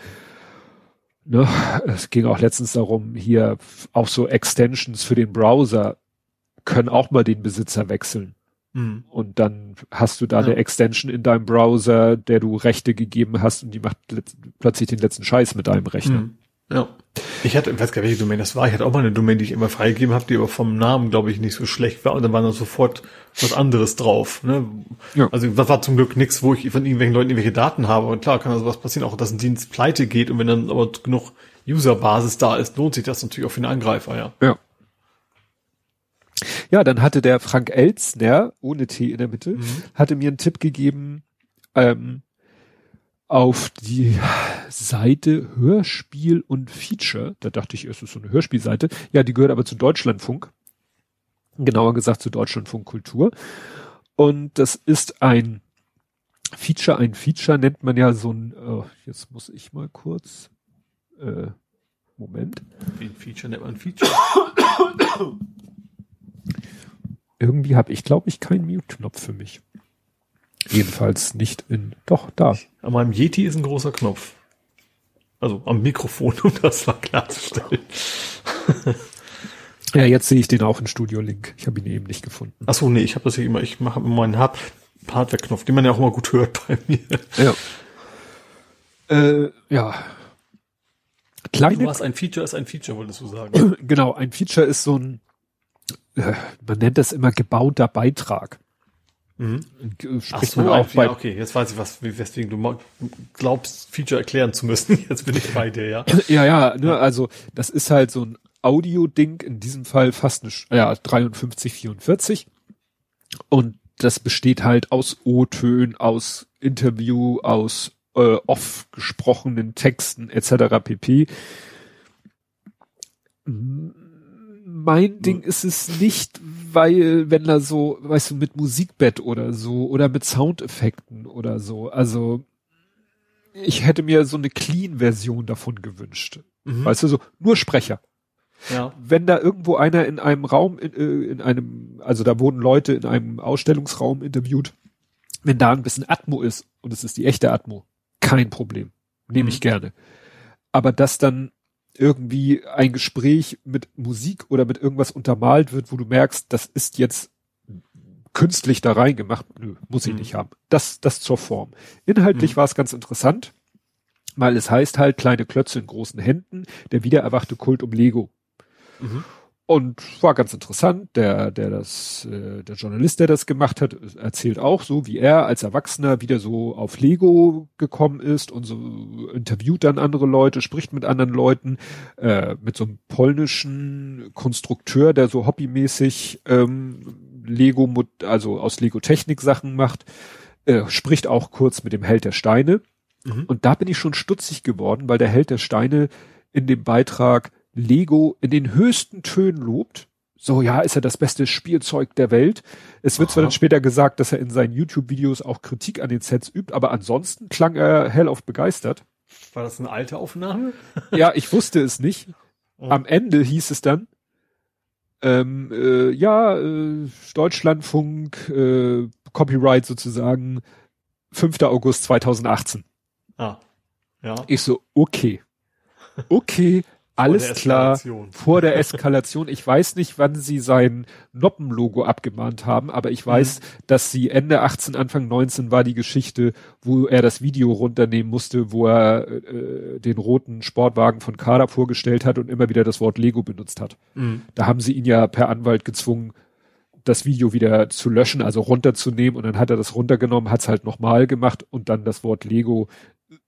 Ne? Es ging auch letztens darum, hier auch so Extensions für den Browser können auch mal den Besitzer wechseln. Mhm. Und dann hast du da ja. eine Extension in deinem Browser, der du Rechte gegeben hast und die macht plötzlich den letzten Scheiß mit deinem Rechner. Mhm. Ja. Ich hatte, ich weiß gar nicht, welche Domain das war. Ich hatte auch mal eine Domain, die ich immer freigegeben habe, die aber vom Namen, glaube ich, nicht so schlecht war. Und dann war dann sofort was anderes drauf. Ne? Ja. Also das war zum Glück nichts, wo ich von irgendwelchen Leuten irgendwelche Daten habe. Und klar kann also was passieren, auch dass ein Dienst pleite geht. Und wenn dann aber genug Userbasis da ist, lohnt sich das natürlich auch für den Angreifer, ja. Ja. Ja, dann hatte der Frank Elzner, ohne T in der Mitte, mhm. hatte mir einen Tipp gegeben, ähm, auf die Seite Hörspiel und Feature. Da dachte ich, es ist so eine Hörspielseite. Ja, die gehört aber zu Deutschlandfunk. Genauer gesagt zu Deutschlandfunk Kultur. Und das ist ein Feature. Ein Feature nennt man ja so ein, oh, jetzt muss ich mal kurz, äh, Moment. Ein Feature nennt man ein Feature? Irgendwie habe ich, glaube ich, keinen Mute-Knopf für mich. Jedenfalls nicht in, doch, da. An meinem Yeti ist ein großer Knopf. Also am Mikrofon, um das mal klarzustellen. ja, jetzt sehe ich den auch in Studio Link. Ich habe ihn eben nicht gefunden. Ach so, nee, ich habe das hier immer, ich mache immer meinen Hard Hardware-Knopf, den man ja auch immer gut hört bei mir. Ja. Äh, ja, Kleine. Du hast ein Feature ist ein Feature, wolltest du sagen. Genau, ein Feature ist so ein, äh, man nennt das immer gebauter Beitrag. Mhm. Äh, spricht Ach so, auch bei, okay, jetzt weiß ich was, weswegen du glaubst, Feature erklären zu müssen. Jetzt bin ich bei dir, ja. ja, ja, ne, also das ist halt so ein Audio-Ding, in diesem Fall fast eine, ja, 53, 44. Und das besteht halt aus O-Tönen, aus Interview, aus äh, off gesprochenen Texten etc. pp. Mein. Ding ist es nicht, weil wenn da so, weißt du, mit Musikbett oder so oder mit Soundeffekten oder so, also ich hätte mir so eine Clean-Version davon gewünscht. Mhm. Weißt du, so nur Sprecher. Ja. Wenn da irgendwo einer in einem Raum, in, äh, in einem, also da wurden Leute in einem Ausstellungsraum interviewt, wenn da ein bisschen Atmo ist und es ist die echte Atmo, kein Problem. Nehme ich mhm. gerne. Aber dass dann irgendwie ein Gespräch mit Musik oder mit irgendwas untermalt wird, wo du merkst, das ist jetzt künstlich da reingemacht, nö, muss ich mhm. nicht haben. Das, das zur Form. Inhaltlich mhm. war es ganz interessant, weil es heißt halt kleine Klötze in großen Händen, der wiedererwachte Kult um Lego. Mhm. Und war ganz interessant. Der, der das, äh, der Journalist, der das gemacht hat, erzählt auch so, wie er als Erwachsener wieder so auf Lego gekommen ist und so interviewt dann andere Leute, spricht mit anderen Leuten, äh, mit so einem polnischen Konstrukteur, der so hobbymäßig ähm, Lego, also aus Lego Technik Sachen macht, äh, spricht auch kurz mit dem Held der Steine. Mhm. Und da bin ich schon stutzig geworden, weil der Held der Steine in dem Beitrag Lego in den höchsten Tönen lobt. So, ja, ist er das beste Spielzeug der Welt. Es wird Aha. zwar dann später gesagt, dass er in seinen YouTube-Videos auch Kritik an den Sets übt, aber ansonsten klang er hell auf begeistert. War das eine alte Aufnahme? ja, ich wusste es nicht. Oh. Am Ende hieß es dann, ähm, äh, ja, äh, Deutschlandfunk, äh, Copyright sozusagen, 5. August 2018. Ah, ja. Ich so, okay. Okay, alles klar, vor der Eskalation. Ich weiß nicht, wann sie sein Noppenlogo abgemahnt haben, aber ich weiß, mhm. dass sie Ende 18, Anfang 19 war die Geschichte, wo er das Video runternehmen musste, wo er äh, den roten Sportwagen von Kader vorgestellt hat und immer wieder das Wort Lego benutzt hat. Mhm. Da haben sie ihn ja per Anwalt gezwungen, das Video wieder zu löschen, also runterzunehmen und dann hat er das runtergenommen, hat es halt nochmal gemacht und dann das Wort Lego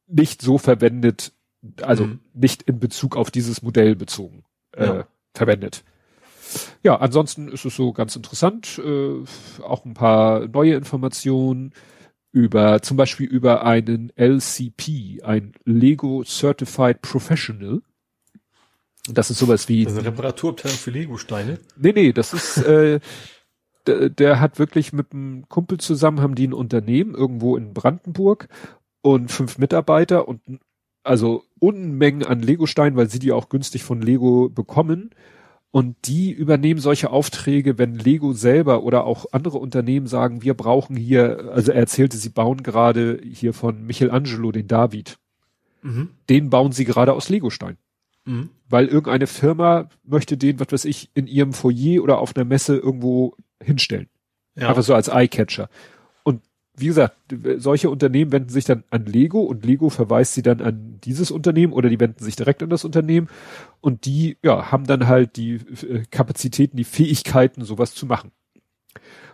nicht so verwendet, also mhm. nicht in Bezug auf dieses Modell bezogen äh, ja. verwendet. Ja, ansonsten ist es so ganz interessant, äh, auch ein paar neue Informationen über zum Beispiel über einen LCP, ein Lego Certified Professional. Das ist sowas wie. Das ist eine Reparaturabteilung für Lego-Steine? Nee, nee, das ist, äh, der, der hat wirklich mit einem Kumpel zusammen, haben die ein Unternehmen irgendwo in Brandenburg und fünf Mitarbeiter und also Unmengen an Lego-Steinen, weil sie die auch günstig von Lego bekommen. Und die übernehmen solche Aufträge, wenn Lego selber oder auch andere Unternehmen sagen, wir brauchen hier, also er erzählte, sie bauen gerade hier von Michelangelo den David. Mhm. Den bauen sie gerade aus Legostein. Mhm. Weil irgendeine Firma möchte den, was weiß ich, in ihrem Foyer oder auf einer Messe irgendwo hinstellen. Ja. Einfach so als Eyecatcher. Wie gesagt, solche Unternehmen wenden sich dann an Lego und Lego verweist sie dann an dieses Unternehmen oder die wenden sich direkt an das Unternehmen und die, ja, haben dann halt die äh, Kapazitäten, die Fähigkeiten, sowas zu machen.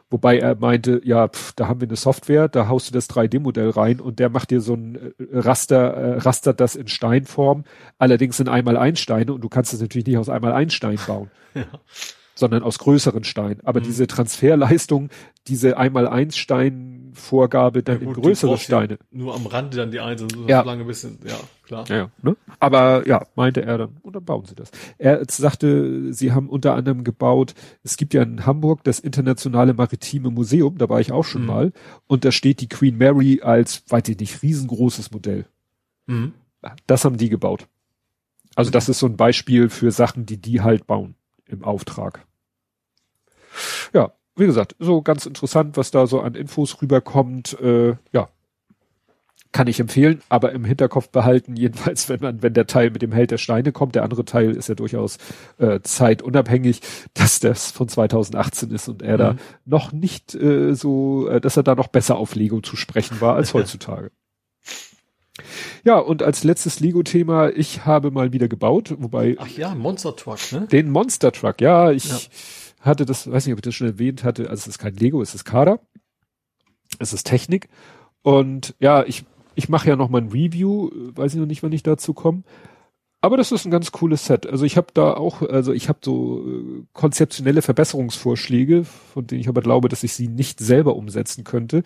Wobei er meinte, ja, pf, da haben wir eine Software, da haust du das 3D-Modell rein und der macht dir so ein äh, Raster, äh, rastert das in Steinform, allerdings in einmal Einsteine und du kannst das natürlich nicht aus einmal Einstein bauen. Ja sondern aus größeren Steinen. Aber mhm. diese Transferleistung, diese einmal eins Stein Vorgabe dann ja, gut, in größere Steine. Nur am Rande dann die Eins, so ja. lange bisschen, ja, klar. Ja, ne? Aber ja, meinte er dann, und dann bauen sie das. Er sagte, sie haben unter anderem gebaut, es gibt ja in Hamburg das Internationale Maritime Museum, da war ich auch schon mhm. mal, und da steht die Queen Mary als, weiß ich nicht, riesengroßes Modell. Mhm. Das haben die gebaut. Also das ist so ein Beispiel für Sachen, die die halt bauen im Auftrag. Ja, wie gesagt, so ganz interessant, was da so an Infos rüberkommt. Äh, ja, kann ich empfehlen, aber im Hinterkopf behalten, jedenfalls, wenn man, wenn der Teil mit dem Held der Steine kommt, der andere Teil ist ja durchaus äh, zeitunabhängig, dass das von 2018 ist und er mhm. da noch nicht äh, so, äh, dass er da noch besser auf Lego zu sprechen war als heutzutage. Ja, und als letztes Lego-Thema, ich habe mal wieder gebaut, wobei. Ach ja, Monster Truck, ne? Den Monster Truck, ja, ich ja. Hatte das, weiß nicht, ob ich das schon erwähnt hatte, also es ist kein Lego, es ist Kader. Es ist Technik. Und ja, ich, ich mache ja noch mal ein Review, weiß ich noch nicht, wann ich dazu komme. Aber das ist ein ganz cooles Set. Also ich habe da auch, also ich habe so äh, konzeptionelle Verbesserungsvorschläge, von denen ich aber glaube, dass ich sie nicht selber umsetzen könnte,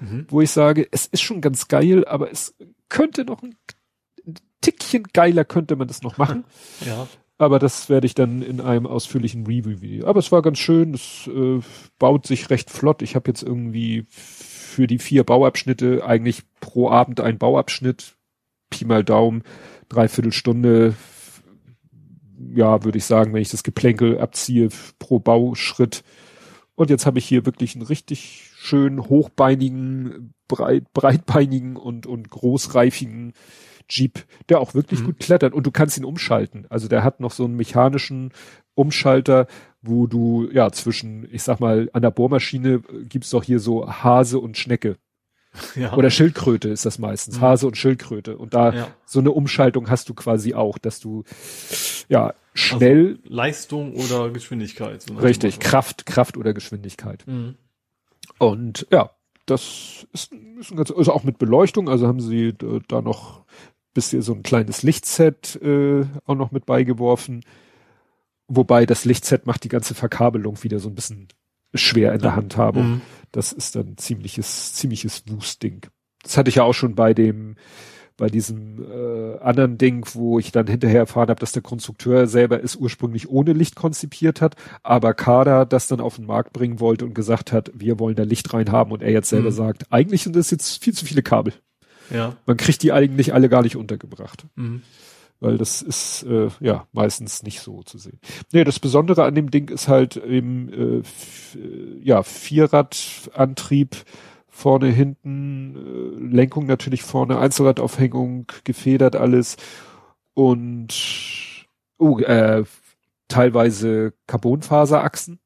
mhm. wo ich sage, es ist schon ganz geil, aber es könnte noch ein, ein Tickchen geiler könnte man das noch machen. ja. Aber das werde ich dann in einem ausführlichen Review-Video. Aber es war ganz schön, es äh, baut sich recht flott. Ich habe jetzt irgendwie für die vier Bauabschnitte eigentlich pro Abend ein Bauabschnitt, Pi mal Daumen dreiviertel Stunde, ja, würde ich sagen, wenn ich das Geplänkel abziehe pro Bauschritt. Und jetzt habe ich hier wirklich einen richtig schön hochbeinigen, breit, breitbeinigen und, und großreifigen Jeep, der auch wirklich mhm. gut klettert und du kannst ihn umschalten. Also der hat noch so einen mechanischen Umschalter, wo du ja zwischen, ich sag mal, an der Bohrmaschine gibt's doch hier so Hase und Schnecke. Ja. Oder Schildkröte ist das meistens. Mhm. Hase und Schildkröte. Und da ja. so eine Umschaltung hast du quasi auch, dass du ja schnell. Also Leistung oder Geschwindigkeit. So richtig, Kraft, Kraft oder Geschwindigkeit. Mhm. Und ja, das ist, ist ein ganz, also auch mit Beleuchtung, also haben sie da noch bisschen so ein kleines Lichtset äh, auch noch mit beigeworfen. Wobei das Lichtset macht die ganze Verkabelung wieder so ein bisschen schwer in der Handhabung. Mhm. Das ist dann ziemliches, ziemliches Wustding. Das hatte ich ja auch schon bei dem, bei diesem äh, anderen Ding, wo ich dann hinterher erfahren habe, dass der Konstrukteur selber es ursprünglich ohne Licht konzipiert hat, aber Kada das dann auf den Markt bringen wollte und gesagt hat, wir wollen da Licht rein haben und er jetzt selber mhm. sagt, eigentlich sind das jetzt viel zu viele Kabel. Ja. Man kriegt die eigentlich alle gar nicht untergebracht. Mhm weil das ist äh, ja meistens nicht so zu sehen. Nee, das Besondere an dem Ding ist halt eben äh, ja Vierradantrieb vorne hinten äh, Lenkung natürlich vorne Einzelradaufhängung gefedert alles und oh, äh, teilweise Carbonfaserachsen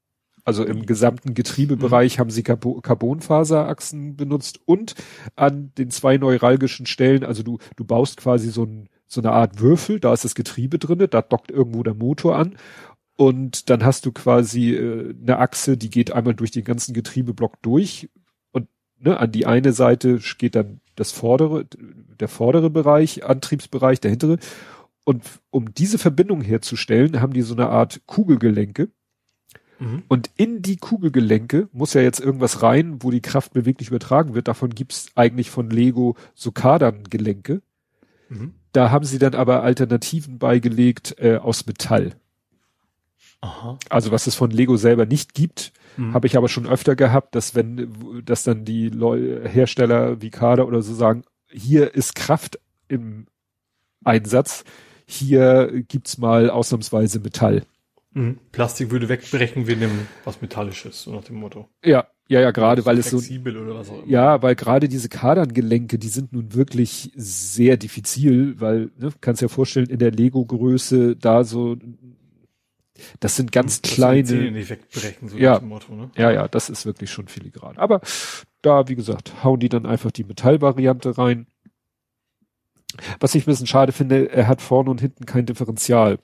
also im gesamten Getriebebereich mhm. haben sie Carbonfaserachsen benutzt und an den zwei neuralgischen Stellen, also du, du baust quasi so ein so eine Art Würfel, da ist das Getriebe drinne, da dockt irgendwo der Motor an und dann hast du quasi äh, eine Achse, die geht einmal durch den ganzen Getriebeblock durch und ne, an die eine Seite geht dann das vordere, der vordere Bereich, Antriebsbereich, der hintere und um diese Verbindung herzustellen, haben die so eine Art Kugelgelenke. Mhm. Und in die Kugelgelenke muss ja jetzt irgendwas rein, wo die Kraft beweglich übertragen wird. Davon gibt's eigentlich von Lego so Kaderngelenke. Mhm. Da haben sie dann aber Alternativen beigelegt äh, aus Metall. Aha. Also was es von Lego selber nicht gibt, mhm. habe ich aber schon öfter gehabt, dass wenn, dass dann die Leu Hersteller wie Kader oder so sagen, hier ist Kraft im Einsatz, hier gibt's mal ausnahmsweise Metall. Mhm. Plastik würde wegbrechen, wir nehmen was Metallisches, so nach dem Motto. Ja, ja, ja, gerade weil es so. Oder was auch immer. Ja, weil gerade diese Kaderngelenke, die sind nun wirklich sehr diffizil, weil, ne, kannst ja vorstellen, in der Lego-Größe da so das sind ganz das kleine. Nicht wegbrechen, so ja, Motto, ne? ja, ja, das ist wirklich schon filigran. Aber da, wie gesagt, hauen die dann einfach die Metallvariante rein. Was ich ein bisschen schade finde, er hat vorne und hinten kein Differential.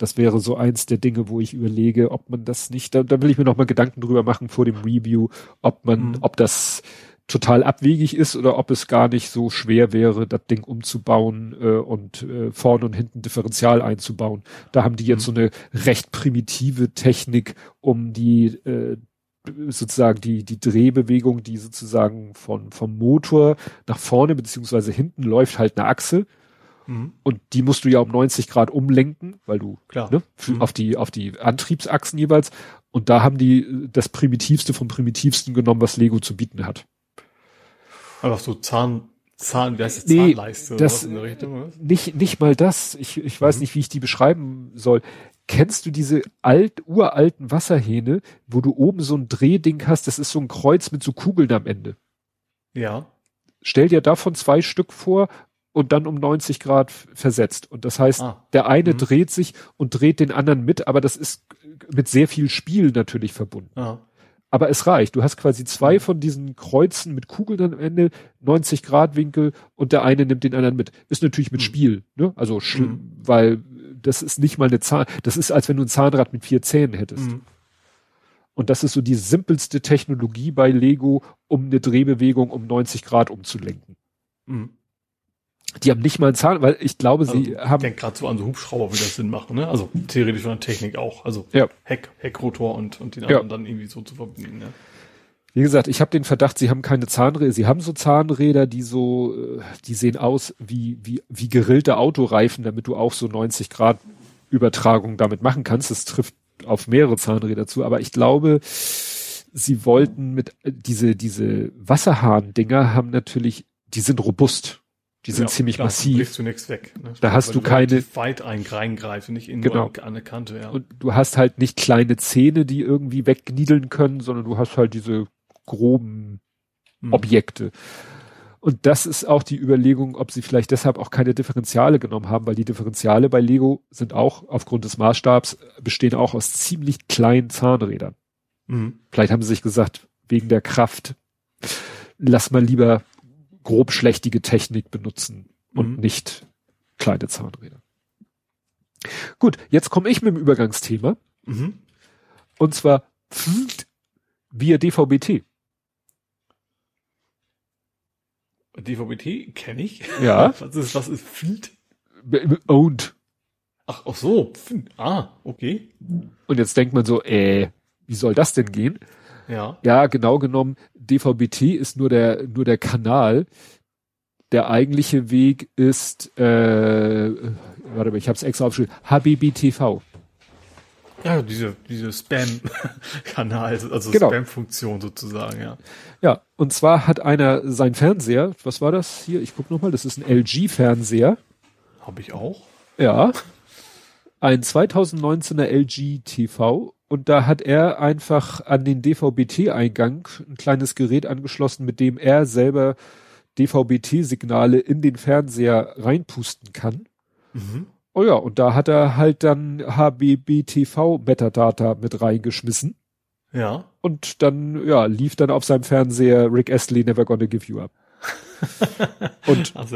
Das wäre so eins der Dinge, wo ich überlege, ob man das nicht, da, da will ich mir noch mal Gedanken drüber machen vor dem Review, ob man, mhm. ob das total abwegig ist oder ob es gar nicht so schwer wäre, das Ding umzubauen äh, und äh, vorne und hinten Differential einzubauen. Da haben die jetzt mhm. so eine recht primitive Technik, um die äh, sozusagen die die Drehbewegung, die sozusagen von vom Motor nach vorne beziehungsweise hinten läuft halt eine Achse mhm. und die musst du ja um 90 Grad umlenken, weil du Klar. Ne, mhm. auf die auf die Antriebsachsen jeweils und da haben die das primitivste vom primitivsten genommen, was Lego zu bieten hat. Einfach so Zahn, Zahn, wie heißt das, nee, Zahnleiste das, in der Richtung, oder? Nicht, nicht mal das. Ich, ich weiß mhm. nicht, wie ich die beschreiben soll. Kennst du diese alt, uralten Wasserhähne, wo du oben so ein Drehding hast? Das ist so ein Kreuz mit so Kugeln am Ende. Ja. Stell dir davon zwei Stück vor und dann um 90 Grad versetzt. Und das heißt, ah. der eine mhm. dreht sich und dreht den anderen mit, aber das ist mit sehr viel Spiel natürlich verbunden. Ah. Aber es reicht. Du hast quasi zwei mhm. von diesen Kreuzen mit Kugeln am Ende, 90 Grad Winkel und der eine nimmt den anderen mit. Ist natürlich mit mhm. Spiel, ne? Also, mhm. weil das ist nicht mal eine Zahn, das ist als wenn du ein Zahnrad mit vier Zähnen hättest. Mhm. Und das ist so die simpelste Technologie bei Lego, um eine Drehbewegung um 90 Grad umzulenken. Mhm. Die haben nicht mal einen Zahn, weil ich glaube, also, sie haben. Ich denke gerade so an so Hubschrauber, wie das Sinn machen, ne? Also theoretisch von der Technik auch. Also ja. Heck, Heckrotor und, und den anderen ja. dann irgendwie so zu verbinden, ja. Wie gesagt, ich habe den Verdacht, sie haben keine Zahnräder. Sie haben so Zahnräder, die so, äh, die sehen aus wie wie wie gerillte Autoreifen, damit du auch so 90 Grad Übertragung damit machen kannst. Das trifft auf mehrere Zahnräder zu. Aber ich glaube, sie wollten mit äh, diese diese Wasserhahn-Dinger haben natürlich, die sind robust. Die sind ja, ziemlich klar, massiv. Du nichts weg. Ne? Da hast du keine weit reingreifen, nicht in genau. an eine Kante. Ja. Und du hast halt nicht kleine Zähne, die irgendwie wegniedeln können, sondern du hast halt diese groben hm. Objekte. Und das ist auch die Überlegung, ob sie vielleicht deshalb auch keine Differentiale genommen haben, weil die Differentiale bei Lego sind auch aufgrund des Maßstabs bestehen auch aus ziemlich kleinen Zahnrädern. Mhm. Vielleicht haben sie sich gesagt, wegen der Kraft, lass mal lieber grobschlächtige Technik benutzen und mhm. nicht kleine Zahnräder. Gut, jetzt komme ich mit dem Übergangsthema. Mhm. Und zwar via DVB-T. DVB-T kenne ich. Ja. was ist, was ist Field? Owned. Ach, ach so. Ah, okay. Und jetzt denkt man so, äh, wie soll das denn gehen? Ja. Ja, genau genommen, DVB-T ist nur der, nur der Kanal. Der eigentliche Weg ist, äh, warte mal, ich habe es extra aufgeschrieben, HBBTV. Ja, diese, diese Spam-Kanal, also genau. Spam-Funktion sozusagen, ja. Ja, und zwar hat einer sein Fernseher, was war das hier? Ich guck nochmal, das ist ein LG-Fernseher. Habe ich auch. Ja. Ein 2019er LG TV und da hat er einfach an den DVB-T-Eingang ein kleines Gerät angeschlossen, mit dem er selber DVB-T-Signale in den Fernseher reinpusten kann. Mhm. Oh ja, und da hat er halt dann HBB-TV-Metadata mit reingeschmissen. Ja. Und dann, ja, lief dann auf seinem Fernseher Rick Astley Never Gonna Give You Up. Und, Ach,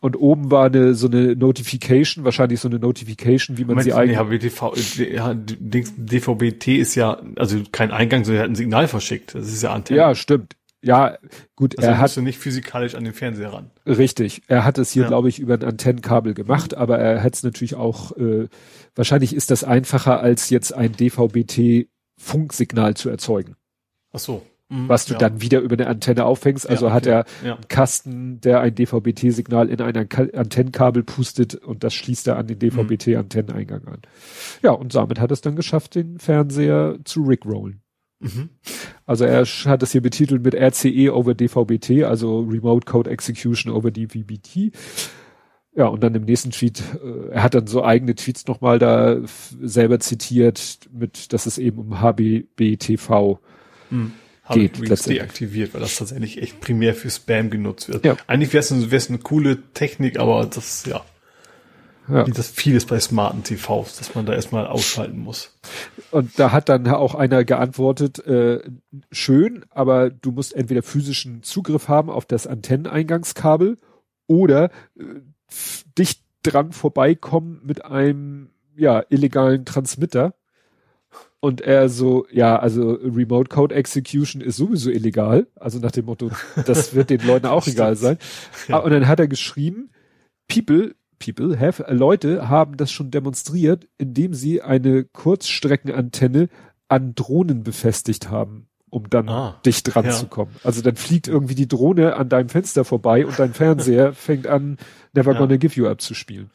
und oben war eine, so eine Notification, wahrscheinlich so eine Notification, wie man Moment, sie eigentlich. HBTV, DVB-T ist ja, also kein Eingang, sondern er hat ein Signal verschickt. Das ist ja Antenne. Ja, stimmt. Ja, gut, also er hat nicht physikalisch an den Fernseher ran. Richtig. Er hat es hier, ja. glaube ich, über ein Antennenkabel gemacht, aber er hat es natürlich auch, äh, wahrscheinlich ist das einfacher, als jetzt ein DVB-T-Funksignal zu erzeugen. Ach so. Mhm, was du ja. dann wieder über eine Antenne auffängst. Also ja, okay. hat er ja. einen Kasten, der ein DVB-T-Signal in ein Antennenkabel pustet und das schließt er an den DVB-T-Antenneneingang an. Ja, und damit hat es dann geschafft, den Fernseher zu rickrollen. Mhm. Also er hat es hier betitelt mit RCE over DVB-T, also Remote Code Execution over DVB-T. Ja, und dann im nächsten Tweet, äh, er hat dann so eigene Tweets nochmal da selber zitiert, mit, dass es eben um HBB-TV mhm geht. Habe ich deaktiviert, weil das tatsächlich echt primär für Spam genutzt wird. Ja. Eigentlich wäre es eine, eine coole Technik, aber das, ja. Ja. Wie das vieles bei smarten TVs, dass man da erstmal ausschalten muss. Und da hat dann auch einer geantwortet, äh, schön, aber du musst entweder physischen Zugriff haben auf das Antenneneingangskabel oder äh, dicht dran vorbeikommen mit einem ja illegalen Transmitter. Und er so, ja, also Remote Code Execution ist sowieso illegal. Also nach dem Motto, das wird den Leuten auch egal sein. Ja. Und dann hat er geschrieben, People, people have, äh, Leute haben das schon demonstriert, indem sie eine Kurzstreckenantenne an Drohnen befestigt haben, um dann ah, dicht dran ja. zu kommen. Also dann fliegt irgendwie die Drohne an deinem Fenster vorbei und dein Fernseher fängt an, Never ja. Gonna Give You Up zu spielen.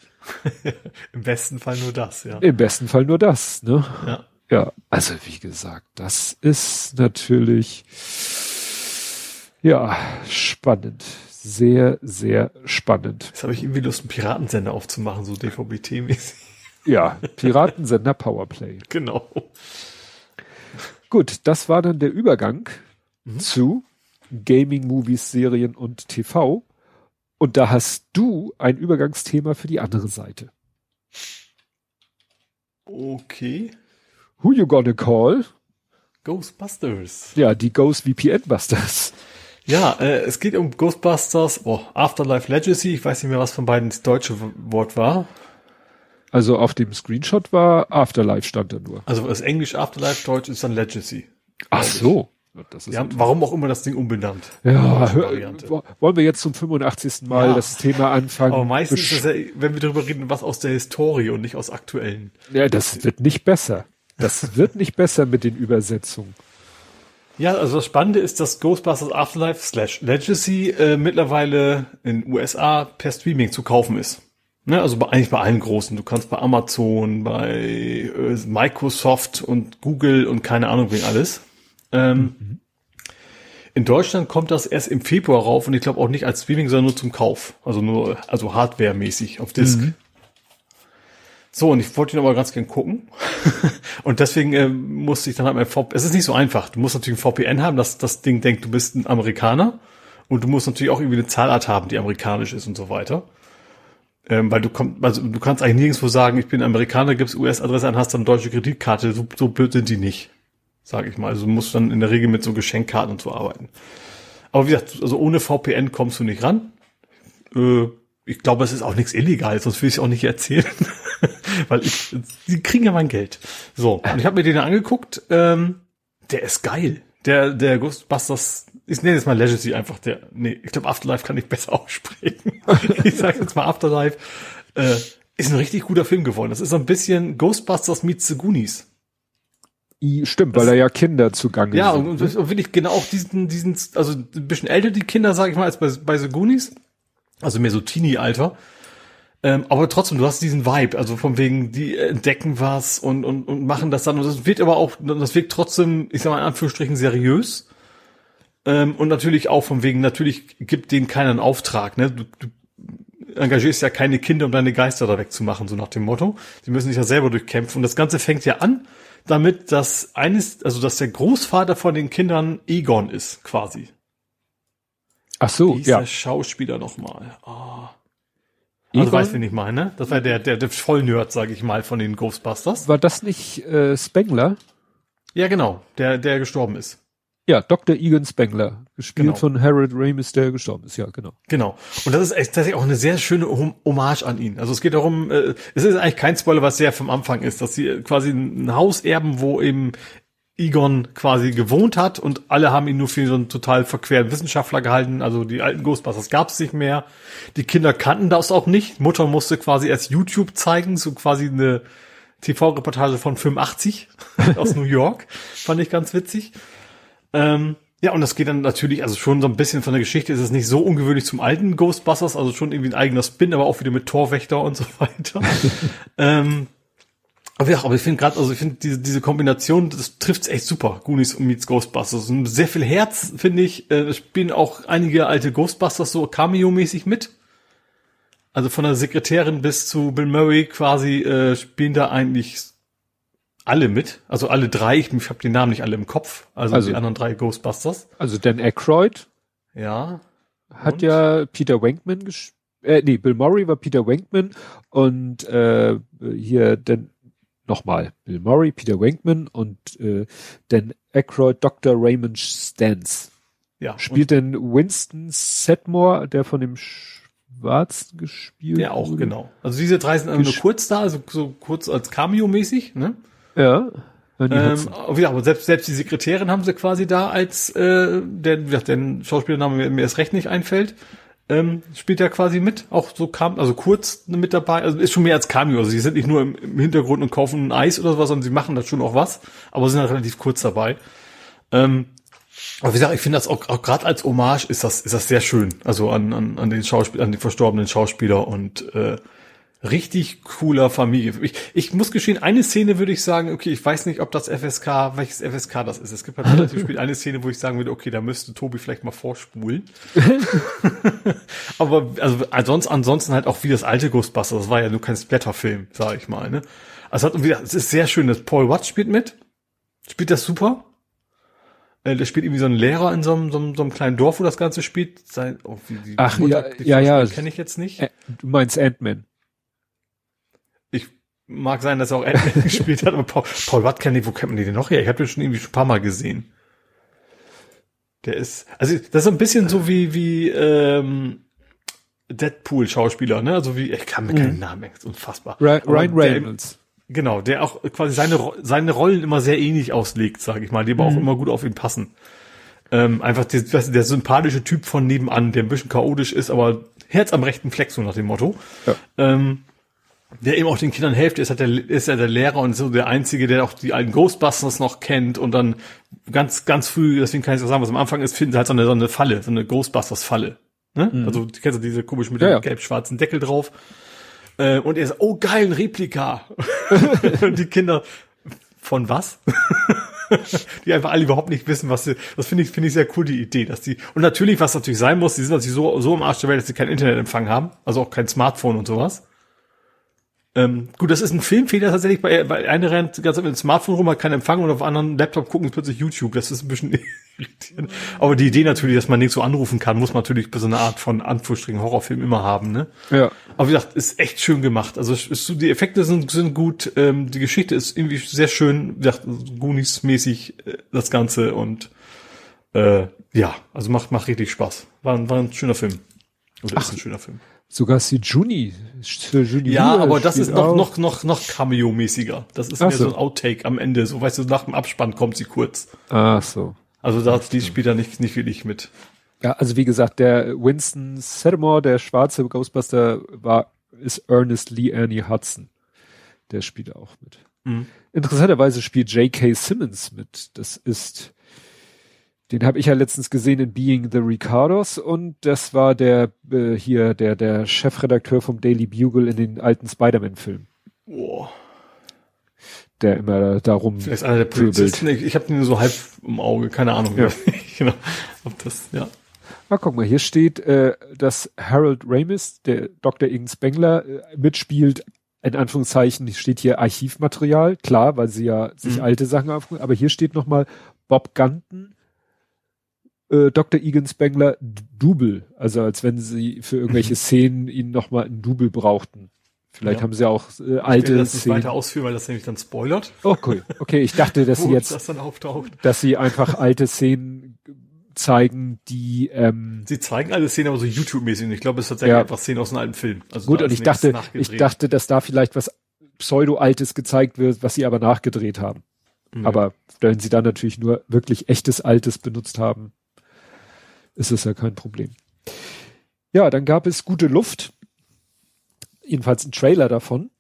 Im besten Fall nur das, ja. Im besten Fall nur das, ne? Ja. Ja, also wie gesagt, das ist natürlich ja spannend. Sehr, sehr spannend. Jetzt habe ich irgendwie Lust, einen Piratensender aufzumachen, so DVB-T-mäßig. Ja, Piratensender Powerplay. Genau. Gut, das war dann der Übergang mhm. zu Gaming, Movies, Serien und TV. Und da hast du ein Übergangsthema für die andere Seite. Okay. Who you gonna call? Ghostbusters. Ja, die Ghost VPN Busters. Ja, äh, es geht um Ghostbusters, oh, Afterlife Legacy. Ich weiß nicht mehr, was von beiden das deutsche Wort war. Also auf dem Screenshot war Afterlife stand da nur. Also das Englisch Afterlife, Deutsch ist dann Legacy. Ach so. Ja, warum auch immer das Ding umbenannt. Ja, hör, wollen wir jetzt zum 85. Mal ja. das Thema anfangen? Aber meistens ja, wenn wir darüber reden, was aus der Historie und nicht aus aktuellen. Ja, das wird nicht besser. Das wird nicht besser mit den Übersetzungen. Ja, also das Spannende ist, dass Ghostbusters Afterlife slash Legacy äh, mittlerweile in USA per Streaming zu kaufen ist. Ne, also bei, eigentlich bei allen großen. Du kannst bei Amazon, bei äh, Microsoft und Google und keine Ahnung wen alles. Ähm, mhm. In Deutschland kommt das erst im Februar rauf und ich glaube auch nicht als Streaming, sondern nur zum Kauf. Also nur, also hardware-mäßig auf Disk. Mhm. So, und ich wollte ihn aber ganz gern gucken. und deswegen äh, musste ich dann halt mein VPN. Es ist nicht so einfach. Du musst natürlich ein VPN haben, dass das Ding denkt, du bist ein Amerikaner. Und du musst natürlich auch irgendwie eine Zahlart haben, die amerikanisch ist und so weiter. Ähm, weil du kommst, also du kannst eigentlich nirgendwo sagen, ich bin Amerikaner, gibst US-Adresse an, hast dann deutsche Kreditkarte. So, so blöd sind die nicht, sag ich mal. Also du musst dann in der Regel mit so Geschenkkarten und so arbeiten. Aber wie gesagt, also ohne VPN kommst du nicht ran. Äh, ich glaube, es ist auch nichts illegal, sonst will ich es auch nicht erzählen. Weil ich, die kriegen ja mein Geld. So, und ich habe mir den angeguckt, ähm, der ist geil. Der, der Ghostbusters, ich nenne jetzt mal Legacy einfach, der, nee, ich glaube Afterlife kann ich besser aussprechen. ich sage jetzt mal Afterlife, äh, ist ein richtig guter Film geworden. Das ist so ein bisschen Ghostbusters meets The Goonies. Stimmt, weil er ja Kinder zugange ja, sind. Ja, und, und wirklich genau auch diesen, diesen, also ein bisschen älter die Kinder, sage ich mal, als bei, bei The Goonies. Also mehr so Teenie-Alter. Ähm, aber trotzdem, du hast diesen Vibe, also von wegen, die entdecken was und, und, und machen das dann. Und das wird aber auch, das wirkt trotzdem, ich sag mal in Anführungsstrichen, seriös. Ähm, und natürlich auch von wegen, natürlich gibt denen keinen Auftrag. Ne? Du, du engagierst ja keine Kinder, um deine Geister da wegzumachen, so nach dem Motto. Die müssen sich ja selber durchkämpfen. Und das Ganze fängt ja an damit, dass eines, also dass der Großvater von den Kindern Egon ist, quasi. Ach so, Dieser ja. Schauspieler nochmal. Oh. Also weißt du, wen ich meine? Das war der, der, der Vollnerd, sage ich mal, von den Ghostbusters. War das nicht äh, Spengler? Ja, genau, der, der gestorben ist. Ja, Dr. Egan Spengler, gespielt genau. von Harold Ramis, der gestorben ist, ja, genau. Genau. Und das ist echt tatsächlich auch eine sehr schöne Hommage an ihn. Also es geht darum, äh, es ist eigentlich kein Spoiler, was sehr vom Anfang ist, dass sie quasi ein Haus erben, wo eben Egon quasi gewohnt hat und alle haben ihn nur für so einen total verqueren Wissenschaftler gehalten. Also die alten Ghostbusters gab es nicht mehr. Die Kinder kannten das auch nicht. Mutter musste quasi erst YouTube zeigen, so quasi eine TV-Reportage von 85 aus New York. Fand ich ganz witzig. Ähm, ja, und das geht dann natürlich, also schon so ein bisschen von der Geschichte ist es nicht so ungewöhnlich zum alten Ghostbusters, also schon irgendwie ein eigener Spin, aber auch wieder mit Torwächter und so weiter. ähm, aber ja, aber ich finde gerade, also ich finde diese, diese Kombination, das trifft's echt super. Goonies und meets Ghostbusters. Und sehr viel Herz, finde ich. Äh, spielen auch einige alte Ghostbusters so Cameo-mäßig mit. Also von der Sekretärin bis zu Bill Murray quasi äh, spielen da eigentlich alle mit. Also alle drei. Ich, ich habe die Namen nicht alle im Kopf. Also, also die anderen drei Ghostbusters. Also Dan Aykroyd. Ja. Hat und? ja Peter Wankman gespielt Äh, nee, Bill Murray war Peter Wankman und äh, hier denn nochmal Bill Murray, Peter Wankman und äh, Dan Aykroyd, Dr. Raymond Stantz. Ja. Spielt denn Winston Sedmore, der von dem Schwarzen gespielt Ja, auch, genau. Also diese drei sind nur kurz da, also so kurz als Cameo-mäßig, ne? Ja. Ähm, aber selbst, selbst die Sekretärin haben sie quasi da als äh, der, der Schauspielername mir erst recht nicht einfällt ähm, spielt er quasi mit, auch so kam, also kurz mit dabei, also ist schon mehr als Cameo, also sie sind nicht nur im, im Hintergrund und kaufen ein Eis oder sowas, sondern sie machen da schon auch was, aber sind halt relativ kurz dabei. Ähm, aber wie gesagt, ich finde das auch, auch gerade als Hommage ist das, ist das sehr schön, also an, an, an den Schauspieler, an den verstorbenen Schauspieler und äh, richtig cooler Familie. Ich, ich muss geschehen, eine Szene würde ich sagen, okay, ich weiß nicht, ob das FSK, welches FSK das ist. Es gibt halt relativ spät eine Szene, wo ich sagen würde, okay, da müsste Tobi vielleicht mal vorspulen. Aber also ansonsten, ansonsten halt auch wie das alte Ghostbusters. Das war ja nur kein Splatterfilm, sage ich mal. Ne? Also hat, es ist sehr schön, dass Paul Watts spielt mit. Spielt das super. Äh, der spielt irgendwie so einen Lehrer in so einem, so einem, so einem kleinen Dorf, wo das Ganze spielt. Sein, oh, wie, die Ach Mutter, ja, ja, ja. Kenne ich jetzt nicht. Äh, du meinst Ant-Man. Mag sein, dass er auch Ant-Man gespielt hat, aber Paul, Paul ich, wo kennt man den noch her? Ich habe den schon irgendwie schon ein paar Mal gesehen. Der ist, also das ist so ein bisschen so wie, wie ähm, Deadpool-Schauspieler, ne? Also wie, ich kann mir keinen mhm. Namen ist unfassbar. Ryan Reynolds. Genau, der auch quasi seine, seine Rollen immer sehr ähnlich auslegt, sage ich mal, die aber mhm. auch immer gut auf ihn passen. Ähm, einfach der, der sympathische Typ von nebenan, der ein bisschen chaotisch ist, aber Herz am rechten Fleck, so nach dem Motto. Ja. Ähm, der eben auch den Kindern hilft, ist, halt der, ist ja der Lehrer und so der Einzige, der auch die alten Ghostbusters noch kennt und dann ganz, ganz früh, deswegen kann ich so sagen, was am Anfang ist, finden sie halt so eine, so eine Falle, so eine Ghostbusters-Falle. Ne? Mhm. Also, du kennst du diese komisch mit ja, dem ja. gelb-schwarzen Deckel drauf. Äh, und er sagt, oh geil, ein Replika. und die Kinder, von was? die einfach alle überhaupt nicht wissen, was sie, das finde ich, finde ich sehr cool, die Idee, dass die, und natürlich, was natürlich sein muss, die sind natürlich so, so im Arsch der Welt, dass sie kein Internetempfang haben, also auch kein Smartphone und sowas. Ähm, gut, das ist ein Filmfehler tatsächlich, bei, bei einer rennt ganz mit dem Smartphone rum, hat keinen Empfang und auf anderen Laptop gucken plötzlich YouTube. Das ist ein bisschen irritierend. Aber die Idee natürlich, dass man nicht so anrufen kann, muss man natürlich bei so einer Art von Anführungsstrichen Horrorfilm immer haben, ne? Ja. Aber wie gesagt, ist echt schön gemacht. Also ist, die Effekte sind, sind gut, ähm, die Geschichte ist irgendwie sehr schön, wie gesagt, Goonies-mäßig äh, das Ganze und äh, ja, also macht, macht richtig Spaß. War, war ein schöner Film. Oder Ach, ist ein schöner Film. Sogar si Juni. Juni ja, aber das ist noch, noch, noch, noch Cameo-mäßiger. Das ist Ach mehr so. so ein Outtake am Ende. So, weißt du, nach dem Abspann kommt sie kurz. Ach so. Also da die spielt er nicht, nicht wirklich mit. Ja, also wie gesagt, der Winston Sedmore, der schwarze Ghostbuster, war, ist Ernest Lee Ernie Hudson. Der spielt auch mit. Mhm. Interessanterweise spielt J.K. Simmons mit. Das ist den habe ich ja letztens gesehen in Being the Ricardos und das war der äh, hier der der Chefredakteur vom Daily Bugle in den alten Spider-Man-Filmen. Boah. Der immer darum Vielleicht einer der Polizisten. Ich, ich habe den so halb im Auge, keine Ahnung. Ja. genau. Ob das, ja. Ah, guck mal, hier steht, äh, dass Harold Ramis, der Dr. Ingen Spengler, äh, mitspielt, in Anführungszeichen, steht hier Archivmaterial, klar, weil sie ja sich mhm. alte Sachen aufrufen, aber hier steht nochmal Bob Gunton, äh, Dr. Egan Spengler Double, also als wenn sie für irgendwelche mhm. Szenen ihn nochmal ein Double brauchten. Vielleicht ja. haben sie auch äh, alte ich will das Szenen. weiter ausführen, weil das nämlich dann spoilert. Oh cool. Okay, ich dachte, dass sie jetzt, das dann auftaucht. dass sie einfach alte Szenen zeigen, die ähm, sie zeigen alle Szenen, aber so YouTube-mäßig. Ich glaube, es ist tatsächlich ja. einfach Szenen aus einem alten Film. Also Gut, und ich dachte, ich dachte, dass da vielleicht was Pseudo-Altes gezeigt wird, was sie aber nachgedreht haben. Mhm. Aber wenn sie dann natürlich nur wirklich echtes Altes benutzt haben, ist es ja kein Problem. Ja, dann gab es gute Luft. Jedenfalls ein Trailer davon.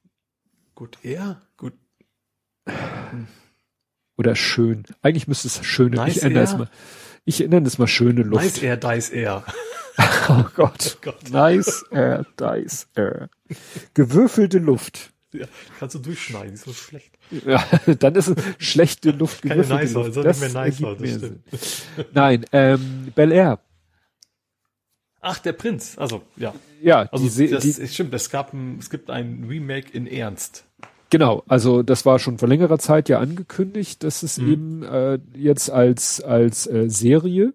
Gut eher, gut. Oder schön. Eigentlich müsste es schöne. Nice ich ändere es mal. Ich nenne es mal schöne Luft. Nice Air, Dice Air. oh Gott. Oh Gott. Nice Air, Dice Air. Gewürfelte Luft. Ja, kannst du durchschneiden, ist so schlecht. Ja, dann ist es schlechte Luft. Keine Nicer, Luft. Das nicht mehr Nicer, das stimmt. Nein, ähm, Bel Air. Ach, der Prinz. Also, ja. Ja, also die, das die, stimmt. Es gab ein, es gibt ein Remake in Ernst. Genau, also das war schon vor längerer Zeit ja angekündigt, dass es mhm. eben äh, jetzt als als äh, Serie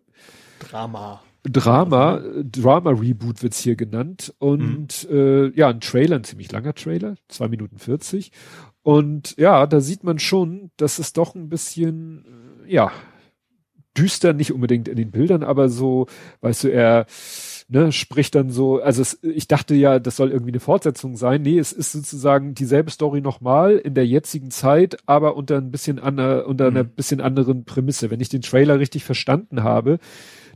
Drama. Drama, Drama Reboot wird's hier genannt und mhm. äh, ja, ein Trailer, ein ziemlich langer Trailer, zwei Minuten 40 und ja, da sieht man schon, dass es doch ein bisschen, äh, ja, düster, nicht unbedingt in den Bildern, aber so, weißt du, er ne, spricht dann so, also es, ich dachte ja, das soll irgendwie eine Fortsetzung sein. Nee, es ist sozusagen dieselbe Story nochmal in der jetzigen Zeit, aber unter ein bisschen ander, unter mhm. einer bisschen anderen Prämisse. Wenn ich den Trailer richtig verstanden habe,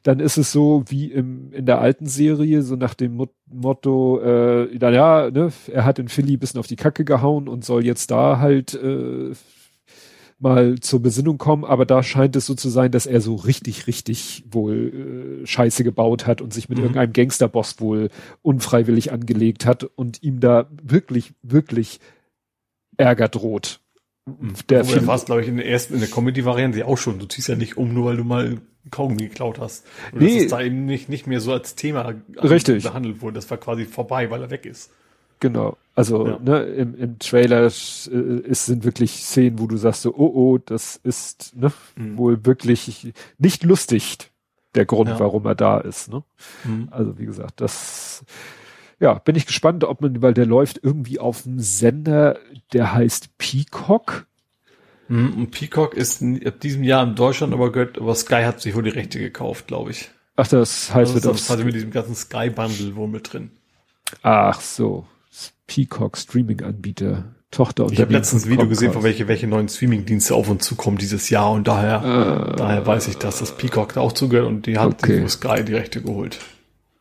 dann ist es so wie im, in der alten Serie, so nach dem Motto, äh, ja, ne, er hat in Philly bisschen auf die Kacke gehauen und soll jetzt da halt äh, mal zur Besinnung kommen, aber da scheint es so zu sein, dass er so richtig, richtig wohl äh, Scheiße gebaut hat und sich mit mhm. irgendeinem Gangsterboss wohl unfreiwillig angelegt hat und ihm da wirklich, wirklich Ärger droht. Mhm. Der war glaube ich, in der ersten, in der Comedy-Variante auch schon. Du ziehst ja nicht um, nur weil du mal Kaugummi geklaut hast. Und nee. dass es da eben nicht, nicht mehr so als Thema Richtig. behandelt wurde. Das war quasi vorbei, weil er weg ist. Genau. Also ja. ne, im, im Trailer ist, sind wirklich Szenen, wo du sagst so, oh oh, das ist ne, mhm. wohl wirklich nicht lustig, der Grund, ja. warum er da ist. Ne? Mhm. Also wie gesagt, das ja, bin ich gespannt, ob man, weil der läuft irgendwie auf einem Sender, der heißt Peacock. Mhm, und Peacock ist ab diesem Jahr in Deutschland aber gehört, aber Sky hat sich wohl die Rechte gekauft, glaube ich. Ach, das heißt, also, das ist quasi mit diesem ganzen Sky-Bundle wohl mit drin. Ach so. Peacock Streaming-Anbieter, Tochter Ich habe letztens ein Video gesehen, von welche, welche neuen Streaming-Dienste auf uns zukommen dieses Jahr und daher, äh, daher weiß ich, dass das Peacock da auch zugehört und die hat okay. die Sky die Rechte geholt.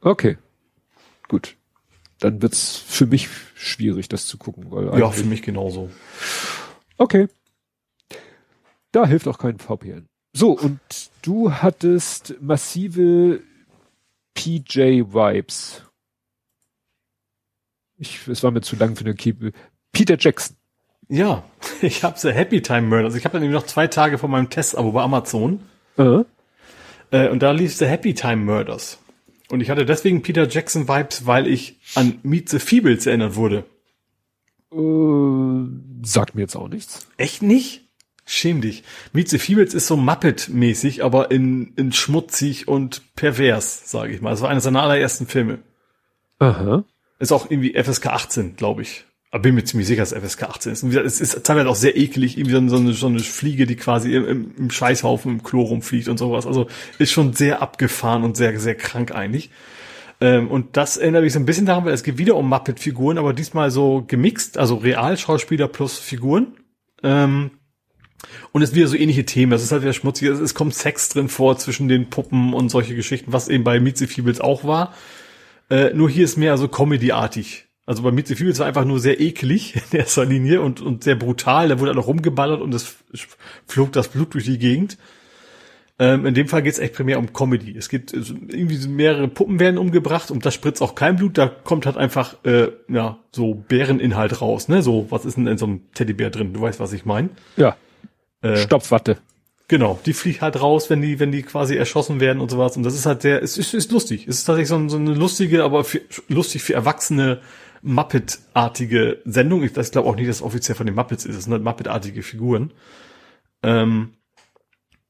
Okay. Gut. Dann wird's für mich schwierig, das zu gucken, weil Ja, für mich genauso. Okay. Da hilft auch kein VPN. So, und du hattest massive PJ-Vibes ich, es war mir zu lang für eine Kiebe. Peter Jackson. Ja, ich habe The Happy Time Murders. Ich habe dann eben noch zwei Tage vor meinem Testabo bei Amazon. Uh. Äh, und da lief The Happy Time Murders. Und ich hatte deswegen Peter Jackson Vibes, weil ich an Meet the Feebles erinnert wurde. Uh, sagt mir jetzt auch nichts. Echt nicht? Schäm dich. Meet the Feebles ist so Muppet-mäßig, aber in, in schmutzig und pervers, sage ich mal. Das war einer seiner allerersten Filme. Aha. Ist auch irgendwie FSK 18, glaube ich. Aber bin mir ziemlich sicher, dass FSK 18 ist. Und es ist teilweise auch sehr ekelig, irgendwie so eine, so eine Fliege, die quasi im, im Scheißhaufen im Klo rumfliegt und sowas. Also ist schon sehr abgefahren und sehr, sehr krank eigentlich. Ähm, und das erinnert mich so ein bisschen daran, weil es geht wieder um Muppet-Figuren, aber diesmal so gemixt, also Realschauspieler plus Figuren. Ähm, und es ist wieder so ähnliche Themen. Es ist halt wieder schmutzig. Es, kommt Sex drin vor zwischen den Puppen und solche Geschichten, was eben bei the Feebles auch war. Äh, nur hier ist mehr so Comedy-artig. Also bei Mitzi Fields war einfach nur sehr eklig in erster Linie und, und sehr brutal. Da wurde auch noch rumgeballert und es flog das Blut durch die Gegend. Ähm, in dem Fall geht es echt primär um Comedy. Es also irgendwie mehrere Puppen werden umgebracht und da spritzt auch kein Blut. Da kommt halt einfach äh, ja so Bäreninhalt raus. Ne, so was ist denn in so einem Teddybär drin? Du weißt, was ich meine? Ja. Äh, Stopfwatte. Genau, die fliegt halt raus, wenn die, wenn die quasi erschossen werden und sowas. Und das ist halt sehr, es ist, ist lustig. Es ist tatsächlich so, so eine lustige, aber für, lustig für Erwachsene Muppet-artige Sendung. Ich, ich glaube auch nicht, dass es offiziell von den Muppets ist. Es sind halt Muppet-artige Figuren. Ähm,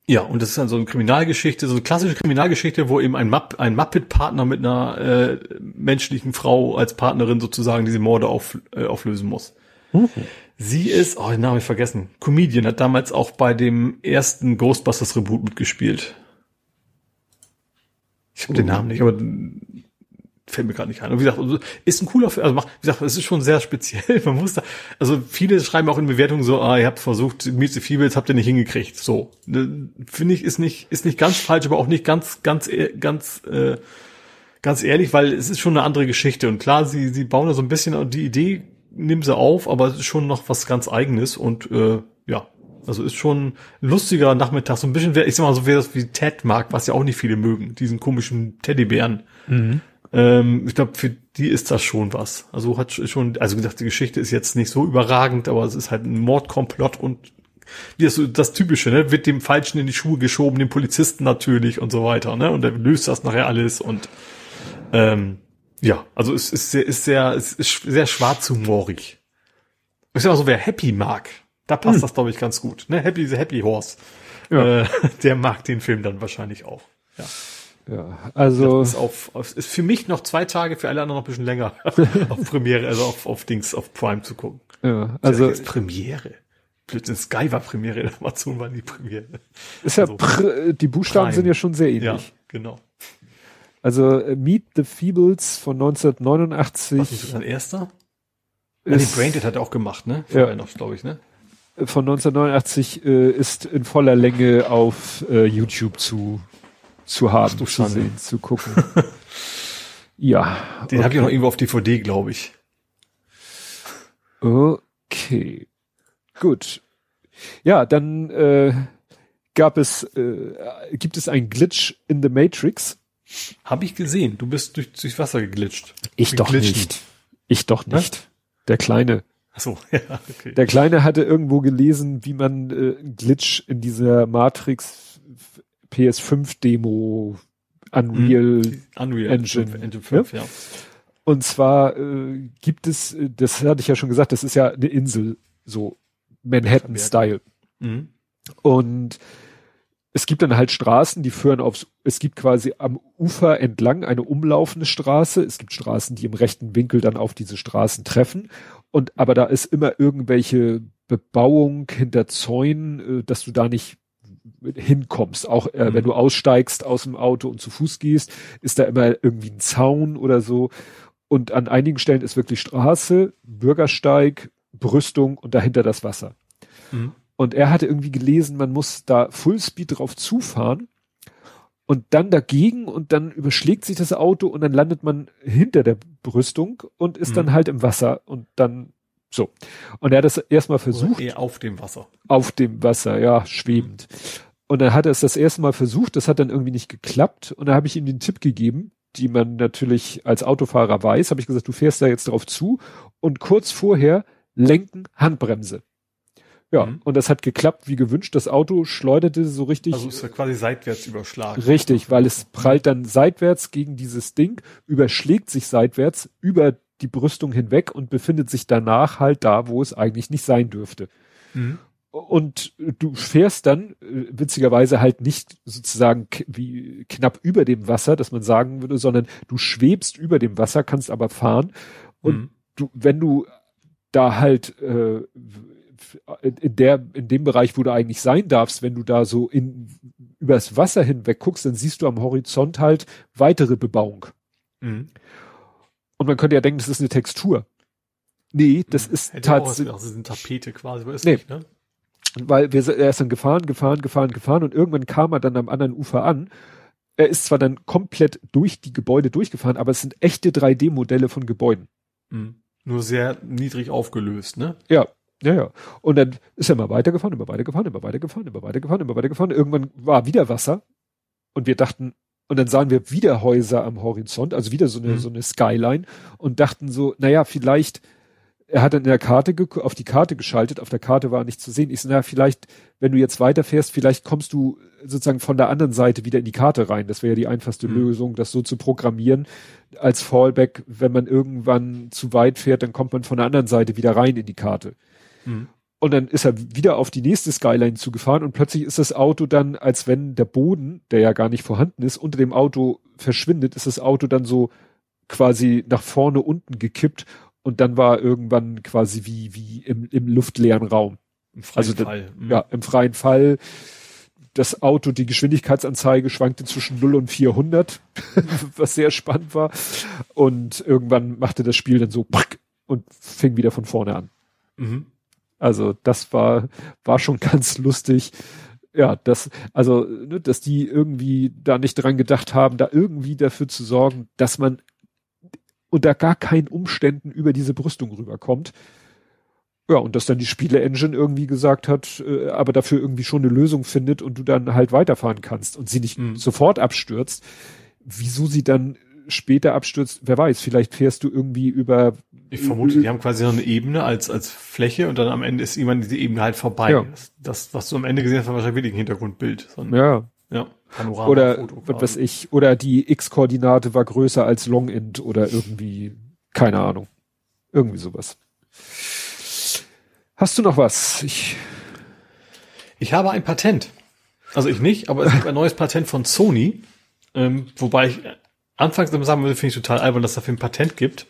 ja, und das ist dann so eine Kriminalgeschichte, so eine klassische Kriminalgeschichte, wo eben ein, Mupp, ein Muppet-Partner mit einer äh, menschlichen Frau als Partnerin sozusagen diese Morde auf, äh, auflösen muss. Mhm. Sie ist, oh, den Namen ich vergessen. Comedian hat damals auch bei dem ersten Ghostbusters Reboot mitgespielt. Ich habe den Namen nicht, aber fällt mir gerade nicht ein. Und wie gesagt, also, ist ein cooler Film. Also macht, wie gesagt, es ist schon sehr speziell. Man muss da, also viele schreiben auch in Bewertungen so, ah, ihr habt versucht, Meet the Feebles habt ihr nicht hingekriegt. So, ne, finde ich, ist nicht, ist nicht ganz falsch, aber auch nicht ganz, ganz, ganz, äh, ganz ehrlich, weil es ist schon eine andere Geschichte. Und klar, sie, sie bauen da so ein bisschen die Idee nimm sie auf, aber es ist schon noch was ganz eigenes und äh, ja, also ist schon ein lustiger Nachmittag. So ein bisschen, ich sag mal, so wer das wie Ted mag, was ja auch nicht viele mögen, diesen komischen Teddybären. Mhm. Ähm, ich glaube, für die ist das schon was. Also hat schon, also gesagt, die Geschichte ist jetzt nicht so überragend, aber es ist halt ein Mordkomplott und wie das, das Typische, ne? Wird dem Falschen in die Schuhe geschoben, dem Polizisten natürlich und so weiter, ne? Und er löst das nachher alles und ähm, ja, also es ist sehr, ist sehr, es ist sehr schwarzhumorig. Ich sag mal so, wer Happy mag, da passt hm. das, glaube ich, ganz gut. Ne? Happy, the Happy Horse. Ja. Äh, der mag den Film dann wahrscheinlich auch. Ja. Ja, also. Das ist, auf, ist für mich noch zwei Tage, für alle anderen noch ein bisschen länger auf Premiere, also auf, auf Dings, auf Prime zu gucken. Ja, also. Jetzt Premiere. Blödsinn, Sky war Premiere, Amazon war die Premiere. Ist ja, also, pr, die Buchstaben Prime. sind ja schon sehr ähnlich. Ja, genau. Also äh, Meet the Feebles von 1989. Was ist das ein erster? Ja, den Braindead hat er auch gemacht, ne? Vorher ja. noch, glaube ich, ne? Von 1989 äh, ist in voller Länge auf äh, YouTube zu zu haben, zu sehen, zu gucken. ja. Den okay. habe ich noch irgendwo auf DVD, glaube ich. Okay. Gut. Ja, dann äh, gab es, äh, gibt es einen Glitch in the Matrix. Habe ich gesehen. Du bist durch, durchs Wasser geglitscht. Ich doch nicht. Ich doch nicht. Was? Der Kleine. Ach so, ja, okay. Der Kleine hatte irgendwo gelesen, wie man äh, Glitch in dieser Matrix PS5 Demo Unreal, hm. Unreal Engine, 5, Engine 5 ja? ja. Und zwar äh, gibt es, äh, das hatte ich ja schon gesagt, das ist ja eine Insel, so Manhattan-Style. Mhm. Und es gibt dann halt Straßen, die führen aufs, es gibt quasi am Ufer entlang eine umlaufende Straße. Es gibt Straßen, die im rechten Winkel dann auf diese Straßen treffen. Und aber da ist immer irgendwelche Bebauung hinter Zäunen, äh, dass du da nicht hinkommst. Auch äh, mhm. wenn du aussteigst aus dem Auto und zu Fuß gehst, ist da immer irgendwie ein Zaun oder so. Und an einigen Stellen ist wirklich Straße, Bürgersteig, Brüstung und dahinter das Wasser. Mhm. Und er hatte irgendwie gelesen, man muss da Fullspeed drauf zufahren und dann dagegen und dann überschlägt sich das Auto und dann landet man hinter der Brüstung und ist mhm. dann halt im Wasser und dann so. Und er hat es erstmal versucht. Oder auf dem Wasser. Auf dem Wasser, ja, schwebend. Und dann hat er es das erste Mal versucht, das hat dann irgendwie nicht geklappt. Und da habe ich ihm den Tipp gegeben, die man natürlich als Autofahrer weiß, habe ich gesagt, du fährst da jetzt drauf zu und kurz vorher lenken, Handbremse. Ja, mhm. und das hat geklappt wie gewünscht. Das Auto schleuderte so richtig. Also ist ja quasi seitwärts überschlagen. Richtig, weil es prallt dann seitwärts gegen dieses Ding, überschlägt sich seitwärts über die Brüstung hinweg und befindet sich danach halt da, wo es eigentlich nicht sein dürfte. Mhm. Und du fährst dann äh, witzigerweise halt nicht sozusagen wie knapp über dem Wasser, dass man sagen würde, sondern du schwebst über dem Wasser, kannst aber fahren. Und mhm. du, wenn du da halt äh, in der in dem Bereich, wo du eigentlich sein darfst, wenn du da so in übers Wasser hinweg guckst, dann siehst du am Horizont halt weitere Bebauung. Mhm. Und man könnte ja denken, das ist eine Textur. Nee, das hm. ist tatsächlich. Das ist eine Tapete quasi, aber ist nee. nicht, ne? Weil wir, er ist dann gefahren, gefahren, gefahren, gefahren und irgendwann kam er dann am anderen Ufer an. Er ist zwar dann komplett durch die Gebäude durchgefahren, aber es sind echte 3D-Modelle von Gebäuden. Mhm. Nur sehr niedrig aufgelöst, ne? Ja, ja, ja. Und dann ist er immer weitergefahren, immer weitergefahren, immer weitergefahren, immer weitergefahren, immer weitergefahren. Irgendwann war wieder Wasser und wir dachten, und dann sahen wir wieder Häuser am Horizont, also wieder so eine, mhm. so eine Skyline und dachten so, naja, vielleicht, er hat dann in der Karte, auf die Karte geschaltet, auf der Karte war nichts zu sehen. Ich so, naja, vielleicht, wenn du jetzt weiterfährst, vielleicht kommst du sozusagen von der anderen Seite wieder in die Karte rein. Das wäre ja die einfachste mhm. Lösung, das so zu programmieren als Fallback. Wenn man irgendwann zu weit fährt, dann kommt man von der anderen Seite wieder rein in die Karte. Mhm. Und dann ist er wieder auf die nächste Skyline zugefahren und plötzlich ist das Auto dann, als wenn der Boden, der ja gar nicht vorhanden ist, unter dem Auto verschwindet, ist das Auto dann so quasi nach vorne unten gekippt und dann war irgendwann quasi wie, wie im, im luftleeren Raum. Im freien also, Fall. Mhm. Ja, im freien Fall. Das Auto, die Geschwindigkeitsanzeige schwankte zwischen 0 und 400, was sehr spannend war. Und irgendwann machte das Spiel dann so und fing wieder von vorne an. Mhm. Also das war, war schon ganz lustig. Ja, das, also, ne, dass die irgendwie da nicht dran gedacht haben, da irgendwie dafür zu sorgen, dass man unter gar keinen Umständen über diese Brüstung rüberkommt. Ja, und dass dann die Spiele-Engine irgendwie gesagt hat, äh, aber dafür irgendwie schon eine Lösung findet und du dann halt weiterfahren kannst und sie nicht mhm. sofort abstürzt. Wieso sie dann später abstürzt, wer weiß, vielleicht fährst du irgendwie über. Ich vermute, die haben quasi so eine Ebene als, als Fläche und dann am Ende ist irgendwann diese Ebene halt vorbei. Ja. Das, was du am Ende gesehen hast, war wahrscheinlich wirklich ein Hintergrundbild. So ein, ja. Ja. Panorama oder was weiß ich, oder die X-Koordinate war größer als Long-Int oder irgendwie, keine Ahnung. Irgendwie sowas. Hast du noch was? Ich, ich habe ein Patent. Also ich nicht, aber es gibt ein neues Patent von Sony Ähm, wobei ich anfangs sagen würde, finde ich total albern, dass es dafür ein Patent gibt.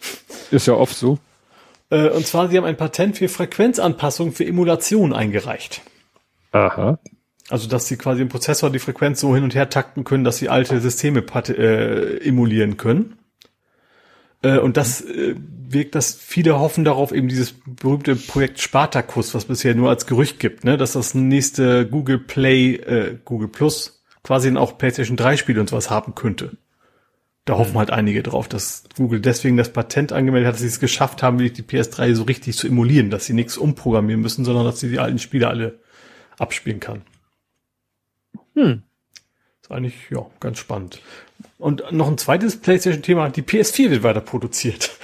Ist ja oft so. Äh, und zwar, sie haben ein Patent für Frequenzanpassung für Emulation eingereicht. Aha. Also, dass sie quasi im Prozessor die Frequenz so hin und her takten können, dass sie alte Systeme äh, emulieren können. Äh, und das äh, wirkt, dass viele hoffen darauf, eben dieses berühmte Projekt Spartacus, was bisher nur als Gerücht gibt, ne, dass das nächste Google Play, äh, Google Plus quasi dann auch PlayStation 3 Spiele und sowas haben könnte. Da hoffen halt einige drauf, dass Google deswegen das Patent angemeldet hat, dass sie es geschafft haben, die PS3 so richtig zu emulieren, dass sie nichts umprogrammieren müssen, sondern dass sie die alten Spiele alle abspielen kann. Hm. Ist eigentlich, ja, ganz spannend. Und noch ein zweites PlayStation-Thema, die PS4 wird weiter produziert.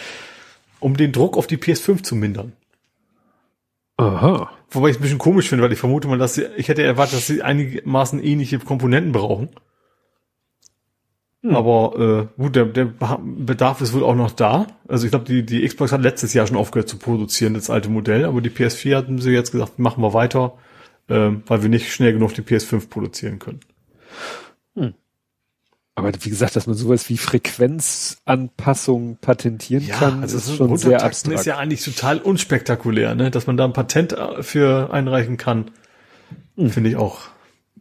Um den Druck auf die PS5 zu mindern. Aha. Wobei ich es ein bisschen komisch finde, weil ich vermute mal, dass sie, ich hätte erwartet, dass sie einigermaßen ähnliche Komponenten brauchen. Hm. Aber äh, gut, der, der Bedarf ist wohl auch noch da. Also ich glaube, die, die Xbox hat letztes Jahr schon aufgehört zu produzieren, das alte Modell, aber die PS4 hatten sie jetzt gesagt, machen wir weiter, äh, weil wir nicht schnell genug die PS5 produzieren können. Hm. Aber wie gesagt, dass man sowas wie Frequenzanpassung patentieren ja, kann, also ist schon sehr abstrakt. ist ja eigentlich total unspektakulär, ne? Dass man da ein Patent äh, für einreichen kann, hm. finde ich auch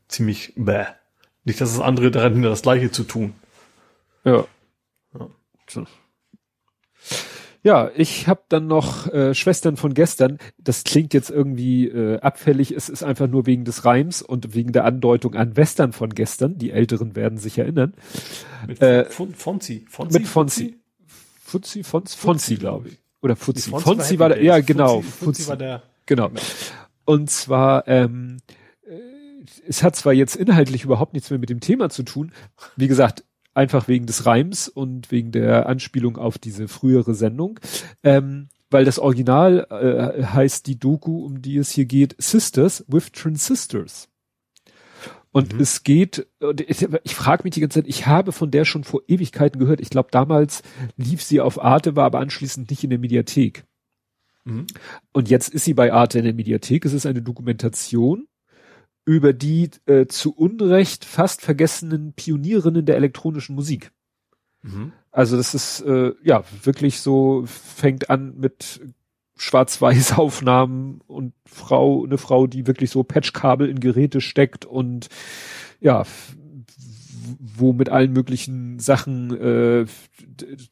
ziemlich bäh. Nicht, dass das andere daran hindert, das Gleiche zu tun. Ja. Ja, ja ich habe dann noch äh, Schwestern von gestern. Das klingt jetzt irgendwie äh, abfällig. Es ist einfach nur wegen des Reims und wegen der Andeutung an Western von gestern. Die Älteren werden sich erinnern. Mit äh, Fonzi. Fonzi. Mit Fonzi. Fuzzi, Fonzi, Fonzi, glaube ich. Oder Fuzzi. Fonzi, Fonzi war, der, ja genau. Fuzzi, Fuzzi war der. Genau. Und zwar ähm, es hat zwar jetzt inhaltlich überhaupt nichts mehr mit dem Thema zu tun. Wie gesagt, einfach wegen des Reims und wegen der Anspielung auf diese frühere Sendung. Ähm, weil das Original äh, heißt die Doku, um die es hier geht, Sisters with Transistors. Und mhm. es geht, ich, ich frage mich die ganze Zeit, ich habe von der schon vor Ewigkeiten gehört. Ich glaube, damals lief sie auf Arte, war aber anschließend nicht in der Mediathek. Mhm. Und jetzt ist sie bei Arte in der Mediathek. Es ist eine Dokumentation über die äh, zu Unrecht fast vergessenen Pionierinnen der elektronischen Musik. Mhm. Also das ist äh, ja wirklich so, fängt an mit Schwarz-Weiß-Aufnahmen und Frau, eine Frau, die wirklich so Patchkabel in Geräte steckt und ja, wo mit allen möglichen Sachen äh,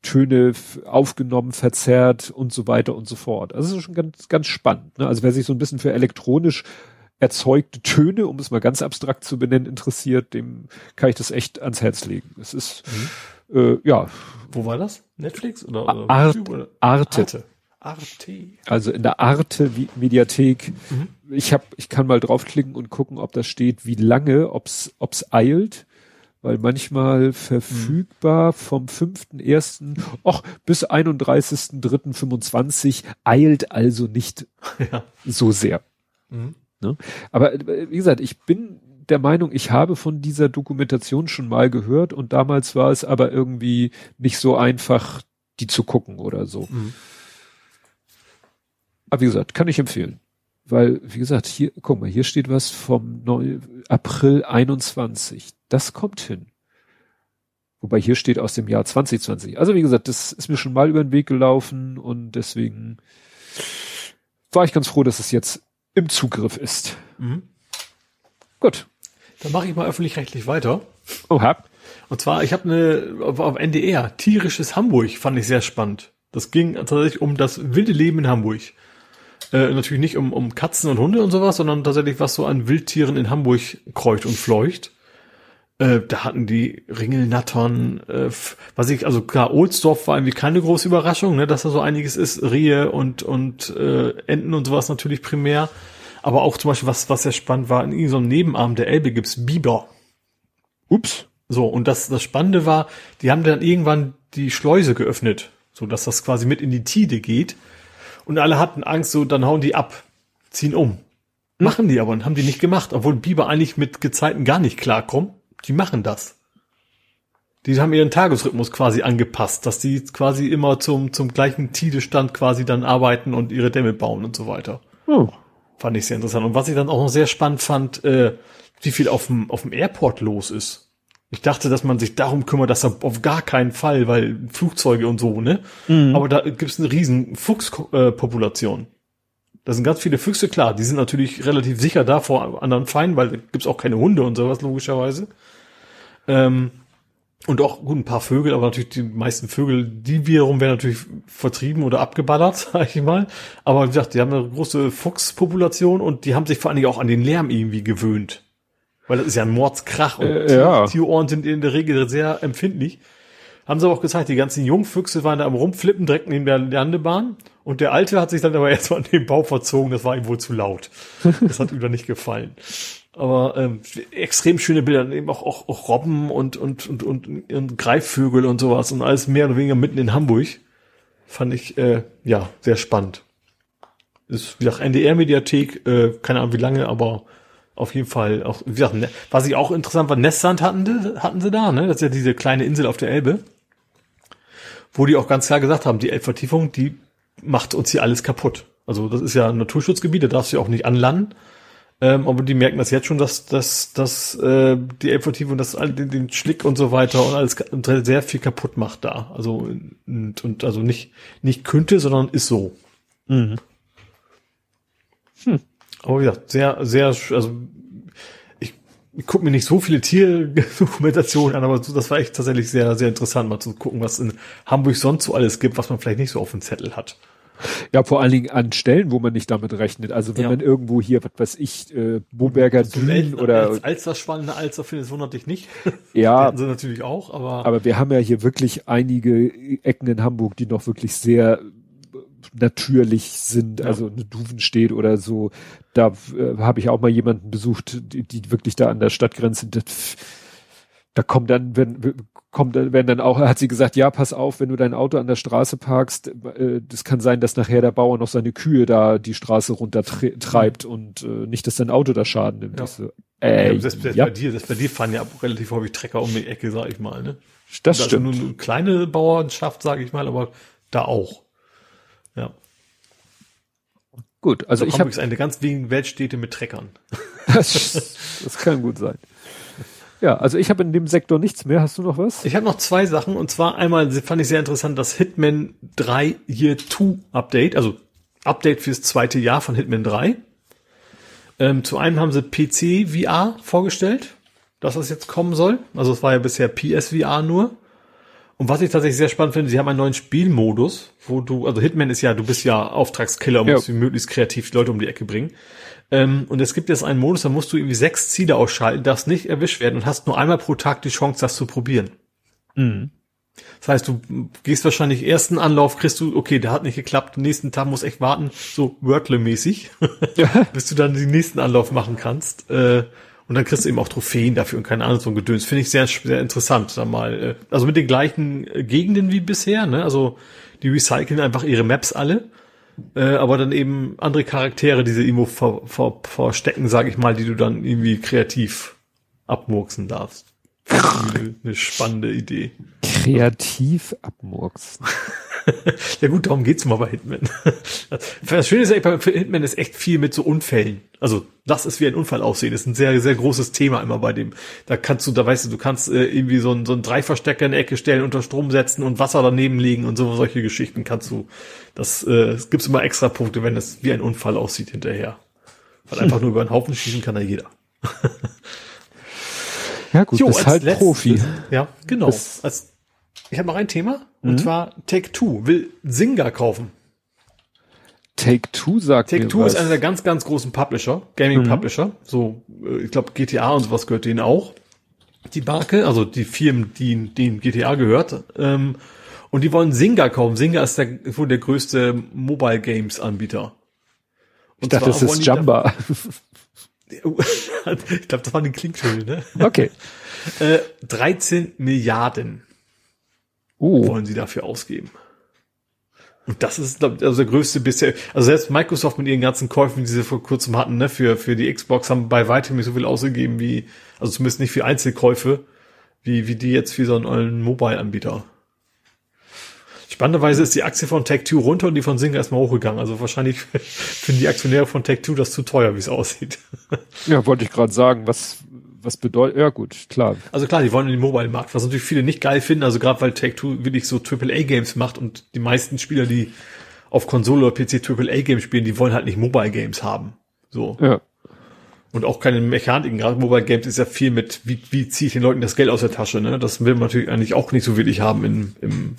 Töne aufgenommen, verzerrt und so weiter und so fort. Also es ist schon ganz, ganz spannend. Ne? Also wer sich so ein bisschen für elektronisch erzeugte Töne, um es mal ganz abstrakt zu benennen, interessiert, dem kann ich das echt ans Herz legen. Es ist, mhm. äh, ja. Wo war das? Netflix oder, oder Art, oder? Arte. Arte. Arte. Also in der Arte Mediathek. Mhm. Ich hab, ich kann mal draufklicken und gucken, ob das steht, wie lange, ob's, ob's eilt. Weil manchmal verfügbar mhm. vom 5.1. Och, bis 31.3.25 eilt also nicht ja. so sehr. Mhm. Ne? Aber äh, wie gesagt, ich bin der Meinung, ich habe von dieser Dokumentation schon mal gehört und damals war es aber irgendwie nicht so einfach, die zu gucken oder so. Mhm. Aber wie gesagt, kann ich empfehlen. Weil, wie gesagt, hier, guck mal, hier steht was vom Neu April 21. Das kommt hin. Wobei hier steht aus dem Jahr 2020. Also wie gesagt, das ist mir schon mal über den Weg gelaufen und deswegen war ich ganz froh, dass es jetzt im Zugriff ist. Mhm. Gut. Dann mache ich mal öffentlich-rechtlich weiter. Oha. Und zwar, ich habe eine auf, auf NDR, tierisches Hamburg, fand ich sehr spannend. Das ging tatsächlich um das wilde Leben in Hamburg. Äh, natürlich nicht um, um Katzen und Hunde und sowas, sondern tatsächlich was so an Wildtieren in Hamburg kreucht und fleucht. Äh, da hatten die Ringelnattern, äh, was ich, also klar, Ohlsdorf war irgendwie keine große Überraschung, ne, dass da so einiges ist, Rehe und, und äh, Enten und sowas natürlich primär. Aber auch zum Beispiel, was, was sehr spannend war, in so einem Nebenarm der Elbe gibt's Biber. Ups. So, und das, das Spannende war, die haben dann irgendwann die Schleuse geöffnet, so dass das quasi mit in die Tide geht. Und alle hatten Angst, so, dann hauen die ab, ziehen um. Hm. Machen die aber und haben die nicht gemacht, obwohl Biber eigentlich mit Gezeiten gar nicht klarkommen die machen das. Die haben ihren Tagesrhythmus quasi angepasst, dass die quasi immer zum, zum gleichen Tidestand quasi dann arbeiten und ihre Dämme bauen und so weiter. Oh. Fand ich sehr interessant. Und was ich dann auch noch sehr spannend fand, äh, wie viel auf dem, auf dem Airport los ist. Ich dachte, dass man sich darum kümmert, dass er auf gar keinen Fall, weil Flugzeuge und so, ne? Mhm. Aber da gibt's eine riesen Fuchspopulation. Da sind ganz viele Füchse, klar, die sind natürlich relativ sicher da vor anderen Feinden, weil da gibt's auch keine Hunde und sowas, logischerweise. Ähm, und auch gut, ein paar Vögel, aber natürlich die meisten Vögel, die wiederum werden natürlich vertrieben oder abgeballert, sag ich mal. Aber wie gesagt, die haben eine große Fuchspopulation und die haben sich vor allen Dingen auch an den Lärm irgendwie gewöhnt. Weil das ist ja ein Mordskrach und äh, ja. Tierohren sind in der Regel sehr empfindlich. Haben sie aber auch gezeigt, die ganzen Jungfüchse waren da am Rumflippen direkt neben der Landebahn. Und der Alte hat sich dann aber erstmal an den Bau verzogen, das war ihm wohl zu laut. Das hat ihm dann nicht gefallen. Aber ähm, extrem schöne Bilder, eben auch, auch, auch Robben und, und, und, und, und Greifvögel und sowas und alles mehr oder weniger mitten in Hamburg. Fand ich äh, ja sehr spannend. Ist wie gesagt NDR-Mediathek, äh, keine Ahnung wie lange, aber auf jeden Fall auch, wie gesagt, ne, was ich auch interessant war, Nestsand hatten, hatten sie da, ne? Das ist ja diese kleine Insel auf der Elbe. Wo die auch ganz klar gesagt haben, die Elbvertiefung, die macht uns hier alles kaputt. Also das ist ja ein Naturschutzgebiet, da darfst du ja auch nicht anlanden. Ähm, aber die merken das jetzt schon, dass, dass, dass äh, die Elbvertiefung das den, den Schlick und so weiter und alles sehr viel kaputt macht da. Also und, und also nicht nicht könnte, sondern ist so. Mhm. Hm. Aber wie gesagt, sehr, sehr, also ich, gucke mir nicht so viele Tierdokumentationen an, aber das war echt tatsächlich sehr, sehr interessant, mal zu gucken, was in Hamburg sonst so alles gibt, was man vielleicht nicht so auf dem Zettel hat. Ja, vor allen Dingen an Stellen, wo man nicht damit rechnet. Also wenn ja. man irgendwo hier, was weiß ich, äh, Boberger Dünen oder als Alster spannende Alster findest, wundert dich nicht. Ja. Sie natürlich auch, aber. Aber wir haben ja hier wirklich einige Ecken in Hamburg, die noch wirklich sehr natürlich sind, ja. also eine Duven steht oder so. Da äh, habe ich auch mal jemanden besucht, die, die wirklich da an der Stadtgrenze, das, da kommt dann, wenn, kommt, wenn dann auch, hat sie gesagt, ja, pass auf, wenn du dein Auto an der Straße parkst, äh, das kann sein, dass nachher der Bauer noch seine Kühe da die Straße runter treibt und äh, nicht, dass dein Auto da Schaden nimmt. Ja. So, äh, ja, selbst, selbst ja. bei dir, selbst bei dir fahren ja relativ häufig Trecker um die Ecke, sag ich mal, ne? Das also stimmt. Nur eine kleine Bauernschaft, sage ich mal, aber da auch. Ja. Gut, also, also ich habe eine ganz wenigen Weltstädte mit Treckern. das, das kann gut sein. Ja, also ich habe in dem Sektor nichts mehr. Hast du noch was? Ich habe noch zwei Sachen und zwar einmal fand ich sehr interessant das Hitman 3 Year 2 Update, also Update fürs zweite Jahr von Hitman 3. Ähm, zu einem haben sie PC VR vorgestellt, dass das jetzt kommen soll. Also es war ja bisher PSVR nur. Und was ich tatsächlich sehr spannend finde, sie haben einen neuen Spielmodus, wo du, also Hitman ist ja, du bist ja Auftragskiller und ja. musst möglichst kreativ die Leute um die Ecke bringen. Ähm, und es gibt jetzt einen Modus, da musst du irgendwie sechs Ziele ausschalten, darfst nicht erwischt werden und hast nur einmal pro Tag die Chance, das zu probieren. Mhm. Das heißt, du gehst wahrscheinlich ersten Anlauf, kriegst du, okay, der hat nicht geklappt, nächsten Tag muss echt warten, so Wordle-mäßig, ja. bis du dann den nächsten Anlauf machen kannst. Äh, und dann kriegst du eben auch Trophäen dafür und keine Ahnung, so ein Gedöns. Finde ich sehr, sehr interessant, da mal. Äh, also mit den gleichen äh, Gegenden wie bisher, ne? Also die recyceln einfach ihre Maps alle. Äh, aber dann eben andere Charaktere, die sie irgendwo ver, ver, verstecken, sage ich mal, die du dann irgendwie kreativ abmurksen darfst. Eine, eine spannende Idee. Kreativ abmurksen. ja gut, darum geht's mal bei Hitman. Das Schöne ist ja, bei Hitman ist echt viel mit so Unfällen. Also lass es wie ein Unfall aussehen. Das ist ein sehr, sehr großes Thema immer bei dem. Da kannst du, da weißt du, du kannst äh, irgendwie so ein, so ein Dreiverstecker in der Ecke stellen, unter Strom setzen und Wasser daneben legen und so solche Geschichten kannst du. Das äh, gibt's immer extra Punkte, wenn es wie ein Unfall aussieht hinterher. Weil einfach nur über einen Haufen schießen kann da jeder. ja gut, jo, ist halt letztes, Profi. Ja, genau. als, ich habe noch ein Thema mhm. und zwar Take Two will Zynga kaufen. Take Two sagt Take Two was. ist einer der ganz, ganz großen Publisher, Gaming mhm. Publisher. So, äh, ich glaube, GTA und sowas gehört denen auch. Die Marke, also die Firmen, die denen GTA gehört. Ähm, und die wollen Zynga kaufen. Zynga ist der, wohl der größte Mobile Games Anbieter. Und ich dachte, das ist Jamba. ich glaube, das war ein Klingschuld, ne? Okay. Äh, 13 Milliarden uh. wollen sie dafür ausgeben. Und das ist glaub, also der größte bisher. Also selbst Microsoft mit ihren ganzen Käufen, die sie vor kurzem hatten, ne, für, für die Xbox haben bei weitem nicht so viel ausgegeben wie, also zumindest nicht für Einzelkäufe, wie, wie die jetzt für so einen Mobile-Anbieter. Spannenderweise ist die Aktie von Tech2 runter und die von Singer erstmal hochgegangen. Also wahrscheinlich finden die Aktionäre von Tech2 das zu teuer, wie es aussieht. Ja, wollte ich gerade sagen, was was bedeutet, ja gut, klar. Also klar, die wollen in den Mobile-Markt, was natürlich viele nicht geil finden, also gerade weil Take-Two wirklich so AAA-Games macht und die meisten Spieler, die auf Konsole oder PC AAA-Games spielen, die wollen halt nicht Mobile-Games haben. So. Ja. Und auch keine Mechaniken. Gerade Mobile Games ist ja viel mit, wie, wie ziehe ich den Leuten das Geld aus der Tasche, ne? Das will man natürlich eigentlich auch nicht so wirklich haben im, im,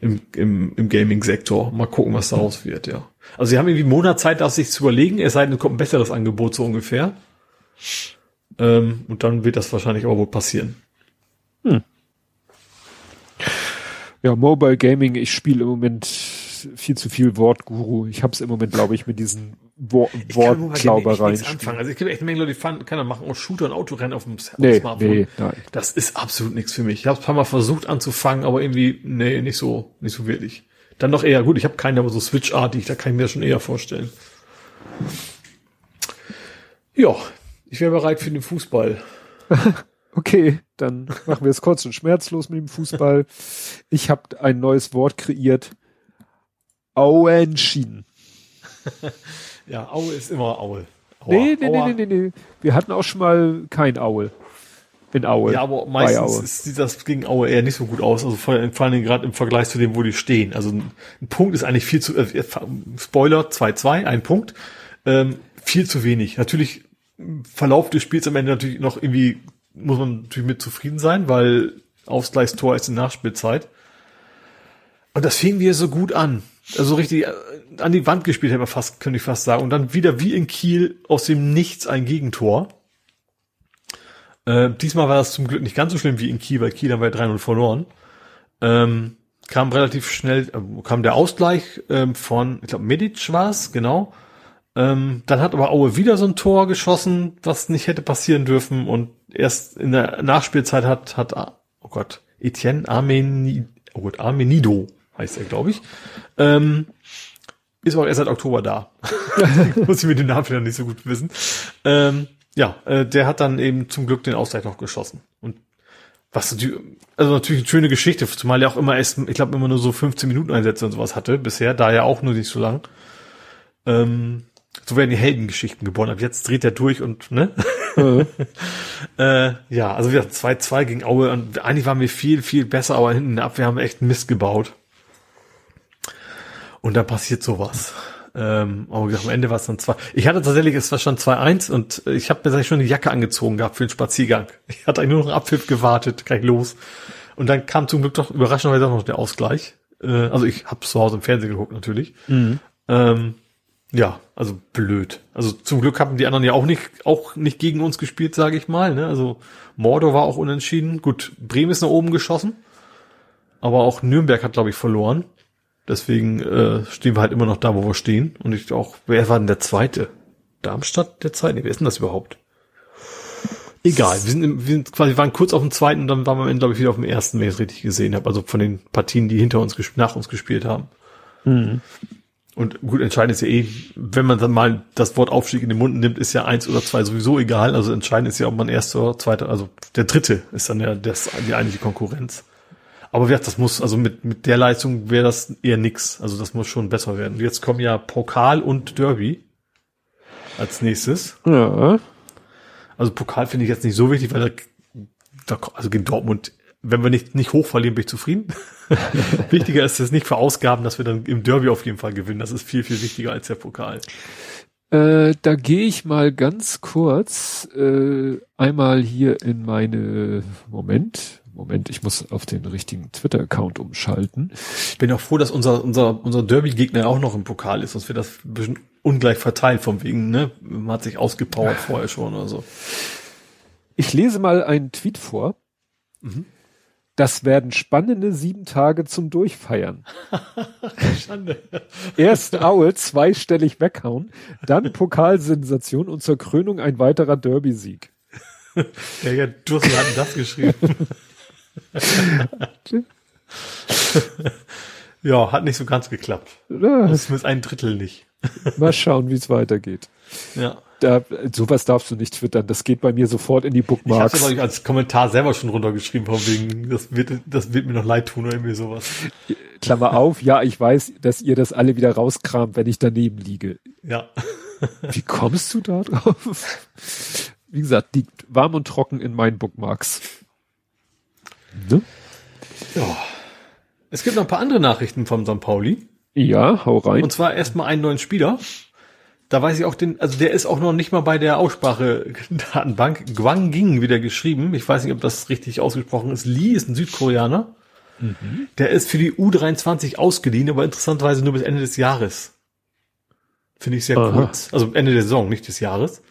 im, im, im Gaming-Sektor. Mal gucken, was daraus wird, ja. Also sie haben irgendwie Monatszeit, das sich zu überlegen, es sei denn, es kommt ein besseres Angebot so ungefähr. Ähm, und dann wird das wahrscheinlich auch wohl passieren. Hm. Ja, Mobile Gaming, ich spiele im Moment viel zu viel Wortguru. Ich habe es im Moment, glaube ich, mit diesen Wo Wortklaubereien. Also ich kenne echt eine Menge Leute, die fahren, kann machen auch Shooter und Autorennen auf dem, nee, Smartphone. Nee, nein. Das ist absolut nichts für mich. Ich habe ein paar Mal versucht anzufangen, aber irgendwie, nee, nicht so, nicht so wirklich. Dann noch eher, gut, ich habe keine, aber so Switch-artig, da kann ich mir das schon eher vorstellen. Ja, ich wäre bereit für den Fußball. okay, dann machen wir es kurz und schmerzlos mit dem Fußball. Ich habe ein neues Wort kreiert. Auenschieden. ja, Aue ist immer Aue. Aua, nee, nee, nee, nee, nee, Wir hatten auch schon mal kein Aue. In Aue. Ja, aber meistens sieht das gegen Aue eher nicht so gut aus. Also vor, vor allem gerade im Vergleich zu dem, wo die stehen. Also ein, ein Punkt ist eigentlich viel zu, äh, Spoiler 2-2, ein Punkt. Ähm, viel zu wenig. Natürlich, Verlauf des Spiels am Ende natürlich noch irgendwie, muss man natürlich mit zufrieden sein, weil Ausgleichstor ist in Nachspielzeit. Und das fing wir so gut an. Also richtig äh, an die Wand gespielt, hätte man fast, könnte ich fast sagen. Und dann wieder wie in Kiel aus dem Nichts ein Gegentor. Äh, diesmal war das zum Glück nicht ganz so schlimm wie in Kiel, weil Kiel haben wir 3-0 verloren. Ähm, kam relativ schnell, äh, kam der Ausgleich ähm, von, ich glaube, Medic war es, genau. Ähm, dann hat aber Aue wieder so ein Tor geschossen, was nicht hätte passieren dürfen. Und erst in der Nachspielzeit hat, hat oh Gott, Etienne Armeni, oh Gott, Armenido heißt er, glaube ich. Ähm, ist auch erst seit Oktober da. Muss ich mit dem Namen wieder nicht so gut wissen. Ähm, ja, äh, der hat dann eben zum Glück den Ausgleich noch geschossen. Und was also natürlich eine schöne Geschichte, zumal er auch immer erst, ich glaube, immer nur so 15 Minuten Einsätze und sowas hatte bisher, da ja auch nur nicht so lang. Ähm, so werden die Heldengeschichten geboren. Ab jetzt dreht er durch und, ne? Mhm. äh, ja, also wir 2-2 gegen Aue und eigentlich waren wir viel, viel besser, aber hinten in der Abwehr haben wir echt Mist gebaut. Und dann passiert sowas. Ähm, aber am Ende war es dann zwei. Ich hatte tatsächlich, es war schon 2-1 und ich habe mir tatsächlich schon die Jacke angezogen gehabt für den Spaziergang. Ich hatte eigentlich nur noch Abpfiff gewartet, gleich los. Und dann kam zum Glück doch überraschenderweise auch noch der Ausgleich. Äh, also ich habe zu Hause im Fernsehen geguckt natürlich. Mhm. Ähm, ja, also blöd. Also zum Glück haben die anderen ja auch nicht, auch nicht gegen uns gespielt, sage ich mal. Ne? Also Mordor war auch unentschieden. Gut, Bremen ist nach oben geschossen, aber auch Nürnberg hat, glaube ich, verloren. Deswegen äh, stehen wir halt immer noch da, wo wir stehen. Und ich auch, wer war denn der zweite? Darmstadt der zweite? Nee, wer ist denn das überhaupt? Egal, wir sind, wir sind quasi waren kurz auf dem zweiten und dann waren wir am Ende, glaube ich, wieder auf dem ersten, wenn ich es richtig gesehen habe. Also von den Partien, die hinter uns nach uns gespielt haben. Mhm. Und gut, entscheidend ist ja eh, wenn man dann mal das Wort Aufstieg in den Mund nimmt, ist ja eins oder zwei sowieso egal. Also entscheidend ist ja, ob man erster oder zweiter, also der dritte ist dann ja das, die eigentliche Konkurrenz. Aber gesagt, das muss, also mit, mit der Leistung wäre das eher nix. Also das muss schon besser werden. Jetzt kommen ja Pokal und Derby als nächstes. Ja. Also Pokal finde ich jetzt nicht so wichtig, weil da, also gegen Dortmund, wenn wir nicht, nicht hoch verlieren, bin ich zufrieden. wichtiger ist es nicht für Ausgaben, dass wir dann im Derby auf jeden Fall gewinnen. Das ist viel, viel wichtiger als der Pokal. Äh, da gehe ich mal ganz kurz äh, einmal hier in meine Moment Moment, ich muss auf den richtigen Twitter-Account umschalten. Ich bin auch froh, dass unser, unser, unser Derby-Gegner auch noch im Pokal ist, sonst wird das ein bisschen ungleich verteilt vom wegen, ne? Man hat sich ausgepowert vorher schon oder so. Ich lese mal einen Tweet vor. Mhm. Das werden spannende sieben Tage zum Durchfeiern. Schande. Erst Aue zweistellig weghauen, dann Pokalsensation und zur Krönung ein weiterer Derby-Sieg. Ja, ja, Dussel hat das geschrieben. ja, hat nicht so ganz geklappt. Das ist ein Drittel nicht. Mal schauen, wie es weitergeht. Ja. Da, sowas darfst du nicht twittern. Das geht bei mir sofort in die Bookmarks. Ich habe als Kommentar selber schon runtergeschrieben, von wegen, das wird, das wird mir noch leid tun oder irgendwie sowas. Klammer auf, ja, ich weiß, dass ihr das alle wieder rauskramt, wenn ich daneben liege. Ja. Wie kommst du da drauf? wie gesagt, liegt warm und trocken in meinen Bookmarks. Ne? Ja. Es gibt noch ein paar andere Nachrichten vom St. Pauli. Ja, hau rein. Und zwar erstmal einen neuen Spieler. Da weiß ich auch den, also der ist auch noch nicht mal bei der Aussprache-Datenbank. Gwang Ging wieder geschrieben. Ich weiß nicht, ob das richtig ausgesprochen ist. Lee ist ein Südkoreaner. Mhm. Der ist für die U23 ausgeliehen, aber interessanterweise nur bis Ende des Jahres. Finde ich sehr Aha. kurz. Also Ende der Saison, nicht des Jahres.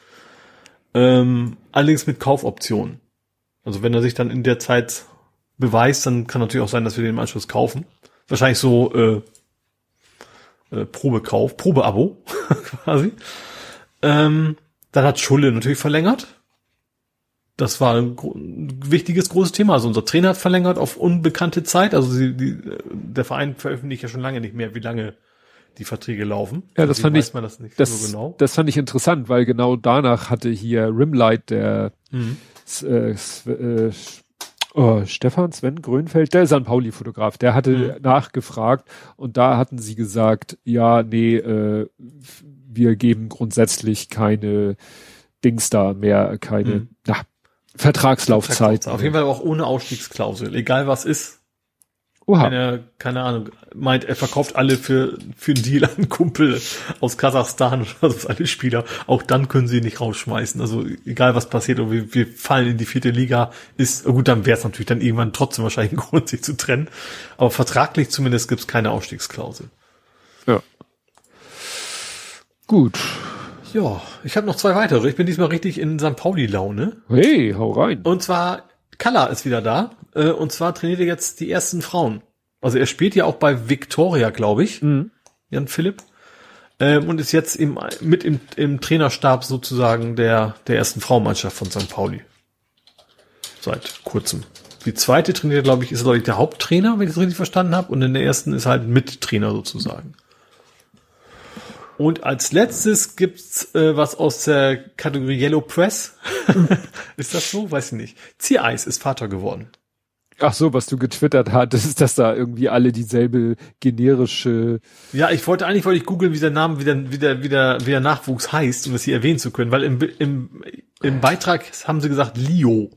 Ähm, allerdings mit Kaufoptionen. Also wenn er sich dann in der Zeit beweist, dann kann natürlich auch sein, dass wir den im Anschluss kaufen. Wahrscheinlich so äh, äh, Probekauf, Probeabo quasi. Ähm, dann hat Schulle natürlich verlängert. Das war ein, ein, wichtiges, großes Thema. Also unser Trainer hat verlängert auf unbekannte Zeit. Also sie, die, der Verein veröffentlicht ja schon lange nicht mehr, wie lange die Verträge laufen. Ja, das fand ich, das, das, so genau. das fand ich interessant, weil genau danach hatte hier Rimlight, der mhm. äh, äh, oh, Stefan Sven Grönfeld, der San Pauli-Fotograf, der hatte mhm. nachgefragt und da hatten sie gesagt, ja, nee, äh, wir geben grundsätzlich keine Dings da mehr, keine mhm. na, Vertragslaufzeit. Vertragslaufzeit. Auf jeden Fall auch ohne Ausstiegsklausel. Egal was ist, Oha. Eine, keine Ahnung, meint, er verkauft alle für, für einen Deal an Kumpel aus Kasachstan oder so, alle Spieler. Auch dann können sie ihn nicht rausschmeißen. Also egal was passiert, und wir, wir fallen in die vierte Liga, ist, gut, dann wäre es natürlich dann irgendwann trotzdem wahrscheinlich ein Grund, sich zu trennen. Aber vertraglich zumindest gibt es keine Ausstiegsklausel. Ja. Gut. Ja, ich habe noch zwei weitere. Ich bin diesmal richtig in St. Pauli-Laune. Hey, hau rein. Und zwar, Kalla ist wieder da. Äh, und zwar trainiert er jetzt die ersten Frauen. Also er spielt ja auch bei Victoria, glaube ich. Mhm. Jan Philipp. Ähm, und ist jetzt im, mit im, im Trainerstab sozusagen der, der ersten Frauenmannschaft von St. Pauli. Seit kurzem. Die zweite trainiert, glaube ich, ist, glaube ich, der Haupttrainer, wenn ich das richtig verstanden habe. Und in der ersten ist halt Mittrainer sozusagen. Und als letztes gibt's äh, was aus der Kategorie Yellow Press. ist das so? Weiß ich nicht. Ziereis ist Vater geworden. Ach so, was du getwittert hattest, dass da irgendwie alle dieselbe generische. Ja, ich wollte eigentlich wollte ich googeln, wie der Name, wie der, wie der, wie der, Nachwuchs heißt, um das hier erwähnen zu können, weil im, im, im Beitrag haben sie gesagt Leo.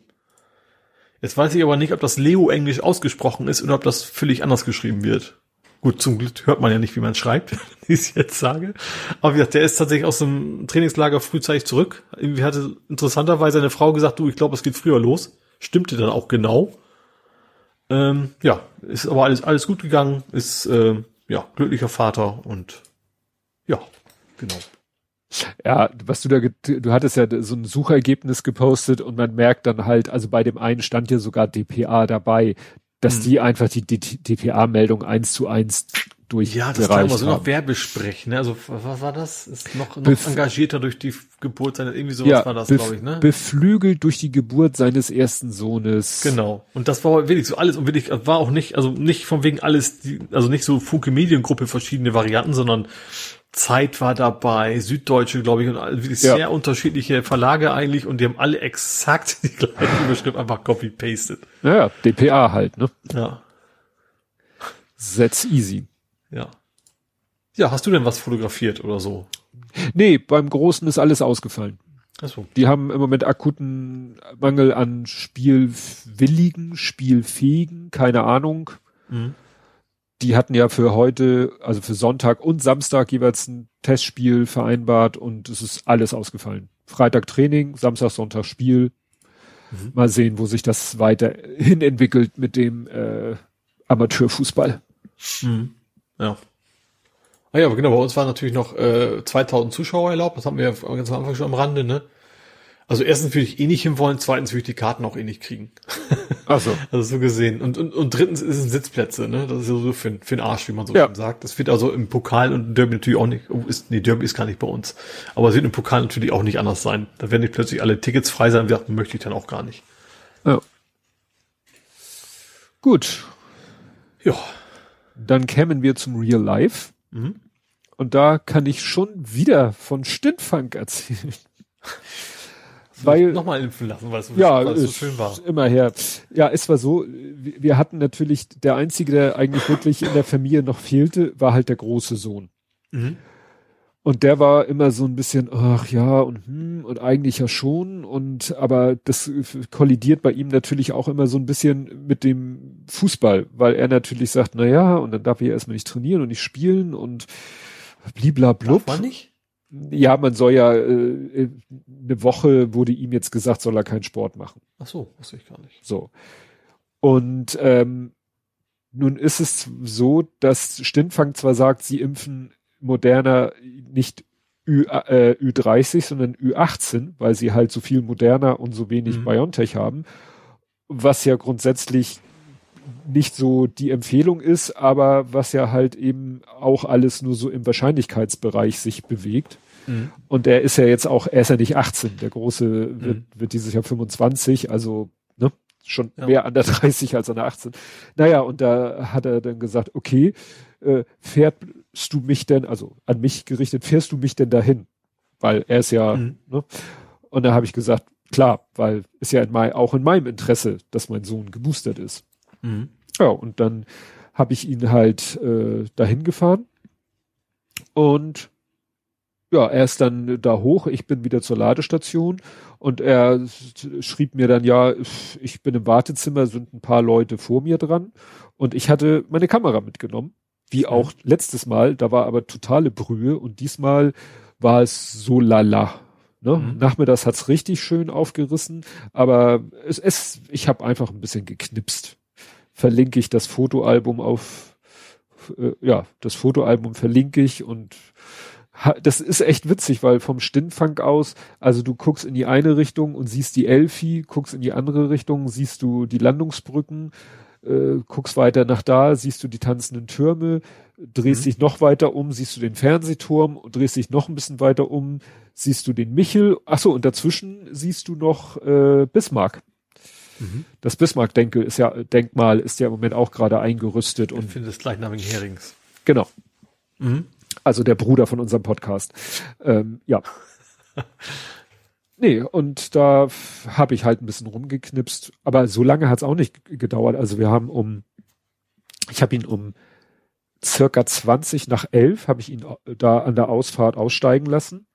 Jetzt weiß ich aber nicht, ob das Leo englisch ausgesprochen ist oder ob das völlig anders geschrieben wird. Gut, zum Glück hört man ja nicht, wie man schreibt, wie ich es jetzt sage. Aber wie gesagt, der ist tatsächlich aus dem Trainingslager frühzeitig zurück. Irgendwie hatte interessanterweise eine Frau gesagt, du, ich glaube, es geht früher los. Stimmte dann auch genau. Ähm, ja, ist aber alles, alles gut gegangen, ist äh, ja glücklicher Vater und ja, genau. Ja, was du da, du hattest ja so ein Suchergebnis gepostet und man merkt dann halt, also bei dem einen stand ja sogar DPA dabei, dass hm. die einfach die DPA-Meldung eins zu eins durch Ja, das kann man so noch Werbesprech, ne? Also was war das? Ist noch, noch engagierter durch die Geburt seines irgendwie sowas ja, war das, glaube ich, ne? Beflügelt durch die Geburt seines ersten Sohnes. Genau. Und das war wirklich so alles und wirklich war auch nicht, also nicht von wegen alles, die, also nicht so Funke Mediengruppe verschiedene Varianten, sondern Zeit war dabei, Süddeutsche, glaube ich, und wirklich ja. sehr unterschiedliche Verlage eigentlich und die haben alle exakt die gleiche Überschrift einfach copy-pasted. Ja, DPA halt, ne? Ja. That's easy. Ja. Ja, hast du denn was fotografiert oder so? Nee, beim Großen ist alles ausgefallen. Ach so. Die haben im Moment akuten Mangel an Spielwilligen, Spielfähigen, keine Ahnung. Mhm. Die hatten ja für heute, also für Sonntag und Samstag jeweils ein Testspiel vereinbart und es ist alles ausgefallen. Freitag Training, Samstag, Sonntag Spiel. Mhm. Mal sehen, wo sich das weiterhin entwickelt mit dem äh, Amateurfußball. Mhm. Ja. Ah ja, aber genau, bei uns waren natürlich noch äh, 2000 Zuschauer erlaubt, das haben wir ja ganz am Anfang schon am Rande, ne? Also erstens würde ich eh nicht hinwollen, zweitens würde ich die Karten auch eh nicht kriegen. Ach so. Also so gesehen. Und, und, und drittens ist es Sitzplätze, ne? Das ist so für, für den Arsch, wie man so ja. schön sagt. Das wird also im Pokal und Derby natürlich auch nicht, oh, ist, nee, Derby ist gar nicht bei uns. Aber es wird im Pokal natürlich auch nicht anders sein. Da werden nicht plötzlich alle Tickets frei sein, wir möchte ich dann auch gar nicht. Ja. Gut. Ja. Dann kämen wir zum Real Life. Mhm. Und da kann ich schon wieder von Stintfunk erzählen. weil nochmal impfen lassen, weil es so, ja, so schön war. Immer her. Ja, es war so, wir hatten natürlich, der einzige, der eigentlich wirklich in der Familie noch fehlte, war halt der große Sohn. Mhm. Und der war immer so ein bisschen, ach ja, und hm, und eigentlich ja schon. Und aber das kollidiert bei ihm natürlich auch immer so ein bisschen mit dem Fußball, weil er natürlich sagt, na ja, und dann darf ich erstmal nicht trainieren und nicht spielen und bliblablub. Darf man nicht? Ja, man soll ja äh, eine Woche wurde ihm jetzt gesagt, soll er keinen Sport machen. Ach so, wusste ich gar nicht. So. Und ähm, nun ist es so, dass Stintfang zwar sagt, sie impfen moderner nicht Ü, äh, Ü30, sondern Ü18, weil sie halt so viel moderner und so wenig mhm. BioNTech haben, was ja grundsätzlich nicht so die Empfehlung ist, aber was ja halt eben auch alles nur so im Wahrscheinlichkeitsbereich sich bewegt. Mhm. Und er ist ja jetzt auch, er ist ja nicht 18, der Große wird, mhm. wird dieses Jahr 25, also ne, schon ja. mehr an der 30 als an der 18. Naja, und da hat er dann gesagt, okay, äh, fährst du mich denn, also an mich gerichtet, fährst du mich denn dahin? Weil er ist ja, mhm. ne? Und da habe ich gesagt, klar, weil ist ja in mein, auch in meinem Interesse, dass mein Sohn geboostert ist. Mhm. Ja, und dann habe ich ihn halt äh, dahin gefahren und ja, er ist dann da hoch, ich bin wieder zur Ladestation und er schrieb mir dann, ja, ich bin im Wartezimmer, sind ein paar Leute vor mir dran und ich hatte meine Kamera mitgenommen wie auch letztes Mal, da war aber totale Brühe und diesmal war es so lala. Ne? Mhm. Nachmittags hat's richtig schön aufgerissen, aber es, es ich habe einfach ein bisschen geknipst. Verlinke ich das Fotoalbum auf, äh, ja, das Fotoalbum verlinke ich und das ist echt witzig, weil vom Stinnfang aus, also du guckst in die eine Richtung und siehst die Elfi, guckst in die andere Richtung, siehst du die Landungsbrücken, äh, guckst weiter nach da, siehst du die tanzenden Türme, drehst mhm. dich noch weiter um, siehst du den Fernsehturm und drehst dich noch ein bisschen weiter um, siehst du den Michel, ach so, und dazwischen siehst du noch äh, Bismarck. Mhm. Das Bismarck-Denkmal ist ja, Denkmal ist ja im Moment auch gerade eingerüstet ich und. finde das gleichnamigen Herings. Genau. Mhm. Also der Bruder von unserem Podcast. Ähm, ja. Nee, und da habe ich halt ein bisschen rumgeknipst. Aber so lange hat es auch nicht gedauert. Also wir haben um, ich habe ihn um circa 20 nach 11 habe ich ihn äh, da an der Ausfahrt aussteigen lassen.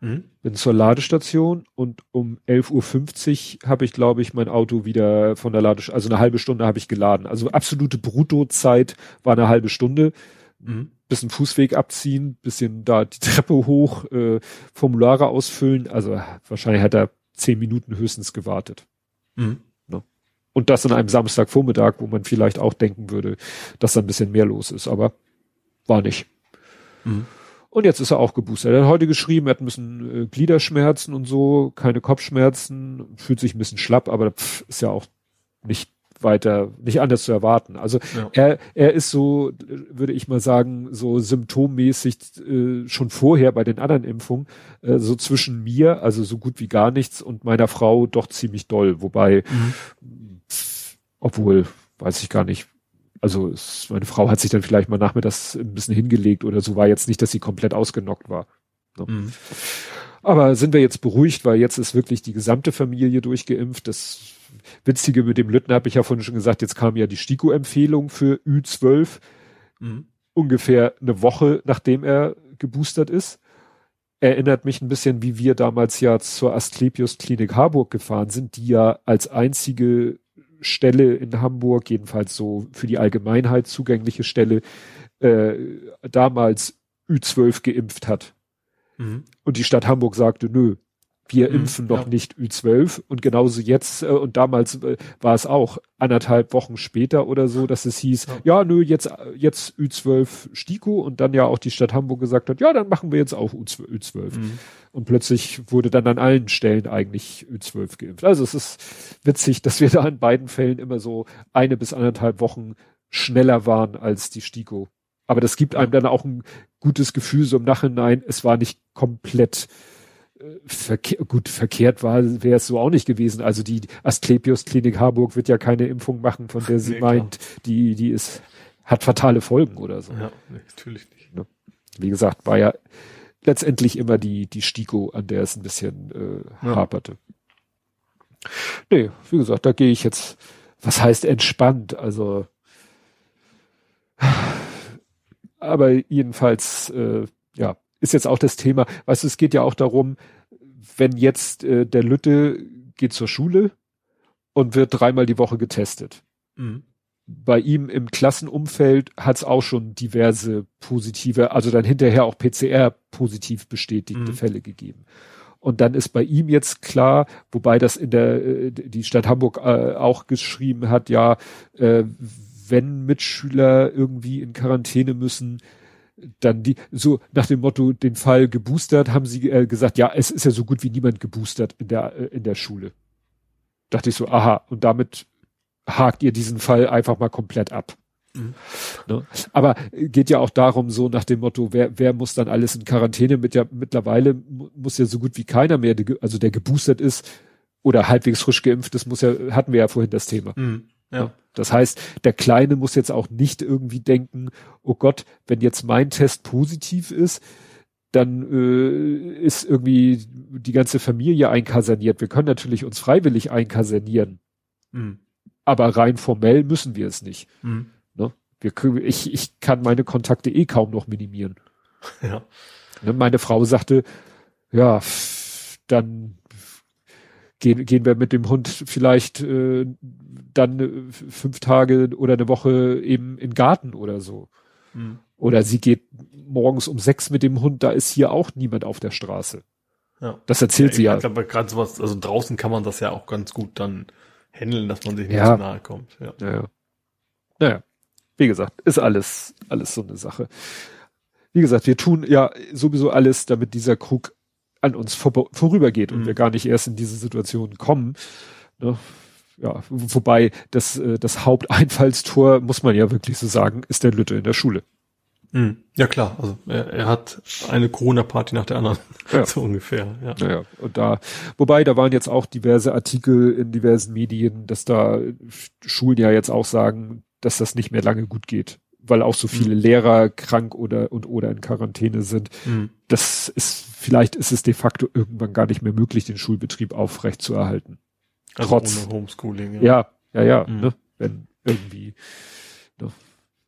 Mhm. Bin zur Ladestation und um 11.50 Uhr habe ich, glaube ich, mein Auto wieder von der Ladestation, also eine halbe Stunde habe ich geladen. Also absolute Bruttozeit war eine halbe Stunde. Mhm bisschen Fußweg abziehen, bisschen da die Treppe hoch, äh, Formulare ausfüllen. Also wahrscheinlich hat er zehn Minuten höchstens gewartet. Mhm. Ne? Und das an einem Samstagvormittag, wo man vielleicht auch denken würde, dass da ein bisschen mehr los ist, aber war nicht. Mhm. Und jetzt ist er auch geboostert. Er hat heute geschrieben, er hat ein bisschen äh, Gliederschmerzen und so, keine Kopfschmerzen, fühlt sich ein bisschen schlapp, aber pff, ist ja auch nicht weiter, nicht anders zu erwarten. Also ja. er, er ist so, würde ich mal sagen, so symptommäßig äh, schon vorher bei den anderen Impfungen, äh, so zwischen mir, also so gut wie gar nichts und meiner Frau doch ziemlich doll. Wobei, mhm. obwohl, weiß ich gar nicht, also es, meine Frau hat sich dann vielleicht mal nachmittags ein bisschen hingelegt oder so, war jetzt nicht, dass sie komplett ausgenockt war. Ne? Mhm. Aber sind wir jetzt beruhigt, weil jetzt ist wirklich die gesamte Familie durchgeimpft. Das Witzige mit dem Lütten habe ich ja vorhin schon gesagt, jetzt kam ja die STIKO-Empfehlung für Ü12 mhm. ungefähr eine Woche, nachdem er geboostert ist. Erinnert mich ein bisschen, wie wir damals ja zur Asklepios Klinik Harburg gefahren sind, die ja als einzige Stelle in Hamburg, jedenfalls so für die Allgemeinheit zugängliche Stelle, äh, damals Ü12 geimpft hat. Mhm. Und die Stadt Hamburg sagte, nö, wir mhm, impfen noch ja. nicht Ü12 und genauso jetzt äh, und damals äh, war es auch anderthalb Wochen später oder so, dass es hieß, ja, ja nö, jetzt jetzt Ü12 Stiko und dann ja auch die Stadt Hamburg gesagt hat, ja, dann machen wir jetzt auch Ü12. Ü12. Mhm. Und plötzlich wurde dann an allen Stellen eigentlich Ü12 geimpft. Also es ist witzig, dass wir da in beiden Fällen immer so eine bis anderthalb Wochen schneller waren als die Stiko. Aber das gibt einem dann auch ein gutes Gefühl so im Nachhinein, es war nicht komplett verkehr, gut, verkehrt war, wäre es so auch nicht gewesen. Also die Asklepios Klinik Harburg wird ja keine Impfung machen, von der sie nee, meint, die, die ist, hat fatale Folgen oder so. Ja, natürlich nicht. Ne? Wie gesagt, war ja letztendlich immer die, die Stiko, an der es ein bisschen äh, ja. haperte. Nee, wie gesagt, da gehe ich jetzt, was heißt entspannt, also aber jedenfalls, äh, ja, ist jetzt auch das Thema, weißt du, es geht ja auch darum, wenn jetzt äh, der Lütte geht zur Schule und wird dreimal die Woche getestet. Mhm. Bei ihm im Klassenumfeld hat es auch schon diverse positive, also dann hinterher auch PCR positiv bestätigte mhm. Fälle gegeben. Und dann ist bei ihm jetzt klar, wobei das in der äh, die Stadt Hamburg äh, auch geschrieben hat, ja, äh, wenn Mitschüler irgendwie in Quarantäne müssen, dann die, so nach dem Motto, den Fall geboostert, haben sie äh, gesagt, ja, es ist ja so gut wie niemand geboostert in der, äh, in der Schule. Dachte ich so, aha, und damit hakt ihr diesen Fall einfach mal komplett ab. Mhm. Ne? Aber geht ja auch darum, so nach dem Motto, wer, wer muss dann alles in Quarantäne mit ja, mittlerweile muss ja so gut wie keiner mehr, also der geboostert ist oder halbwegs frisch geimpft ist, muss ja, hatten wir ja vorhin das Thema. Mhm. Ja. Das heißt, der Kleine muss jetzt auch nicht irgendwie denken, oh Gott, wenn jetzt mein Test positiv ist, dann äh, ist irgendwie die ganze Familie einkaserniert. Wir können natürlich uns freiwillig einkasernieren. Mhm. Aber rein formell müssen wir es nicht. Mhm. Ne? Wir, ich, ich kann meine Kontakte eh kaum noch minimieren. Ja. Ne? Meine Frau sagte, ja, dann gehen, gehen wir mit dem Hund vielleicht äh, dann äh, fünf Tage oder eine Woche eben in Garten oder so. Mhm. Oder sie geht morgens um sechs mit dem Hund, da ist hier auch niemand auf der Straße. Ja. Das erzählt ja, sie ja. Ich glaube, gerade sowas, also draußen kann man das ja auch ganz gut dann handeln, dass man sich nicht ja. so nahe kommt. Ja. Ja, Naja, wie gesagt, ist alles, alles so eine Sache. Wie gesagt, wir tun ja sowieso alles, damit dieser Krug an uns vor, vorübergeht und mhm. wir gar nicht erst in diese Situation kommen. Ne? Ja, wobei das, äh, das Haupteinfallstor, muss man ja wirklich so sagen, ist der Lütte in der Schule. Mhm. Ja klar, also er, er hat eine Corona-Party nach der anderen, ja. so ungefähr. Ja. ja, und da, wobei da waren jetzt auch diverse Artikel in diversen Medien, dass da Schulen ja jetzt auch sagen, dass das nicht mehr lange gut geht weil auch so viele mhm. Lehrer krank oder und oder in Quarantäne sind. Mhm. Das ist vielleicht ist es de facto irgendwann gar nicht mehr möglich, den Schulbetrieb aufrecht zu erhalten. Also Trotz ohne Homeschooling. Ja, ja, ja, ja mhm. ne? wenn irgendwie ne?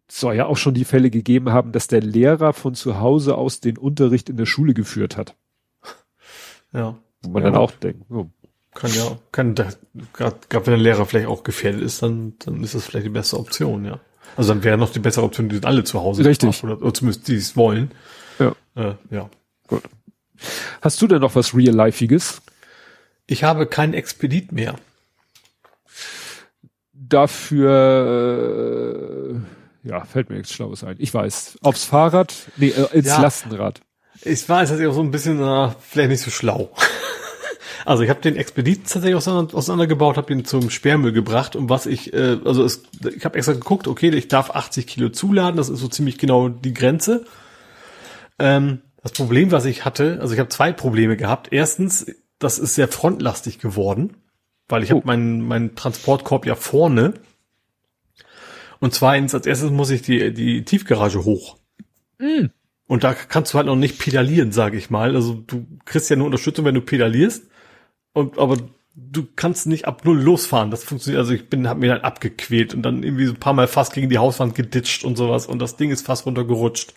soll ja auch schon die Fälle gegeben haben, dass der Lehrer von zu Hause aus den Unterricht in der Schule geführt hat. Ja. Wo man ja, dann auch denkt, oh. kann ja, kann da, gerade wenn der Lehrer vielleicht auch gefährdet ist, dann, dann ist das vielleicht die beste Option, ja. Also dann wäre noch die bessere Option, die sind alle zu Hause. Richtig. Oder, oder zumindest die es wollen. Ja. Äh, ja. Gut. Hast du denn noch was Real-Lifeiges? Ich habe keinen Expedit mehr. Dafür, äh, ja, fällt mir nichts Schlaues ein. Ich weiß. Aufs Fahrrad? Nee, äh, ins ja, Lastenrad. Ich weiß, das ist auch so ein bisschen, äh, vielleicht nicht so schlau. Also ich habe den Expedit tatsächlich auseinander, auseinandergebaut, habe ihn zum Sperrmüll gebracht und was ich, äh, also es, ich habe extra geguckt, okay, ich darf 80 Kilo zuladen, das ist so ziemlich genau die Grenze. Ähm, das Problem, was ich hatte, also ich habe zwei Probleme gehabt. Erstens, das ist sehr frontlastig geworden, weil ich oh. habe meinen mein Transportkorb ja vorne. Und zweitens, als erstes muss ich die, die Tiefgarage hoch. Mm. Und da kannst du halt noch nicht pedalieren, sage ich mal. Also du kriegst ja nur Unterstützung, wenn du pedalierst. Und aber du kannst nicht ab null losfahren. Das funktioniert. Also ich bin, hab mir dann abgequält und dann irgendwie so ein paar Mal fast gegen die Hauswand geditscht und sowas und das Ding ist fast runtergerutscht.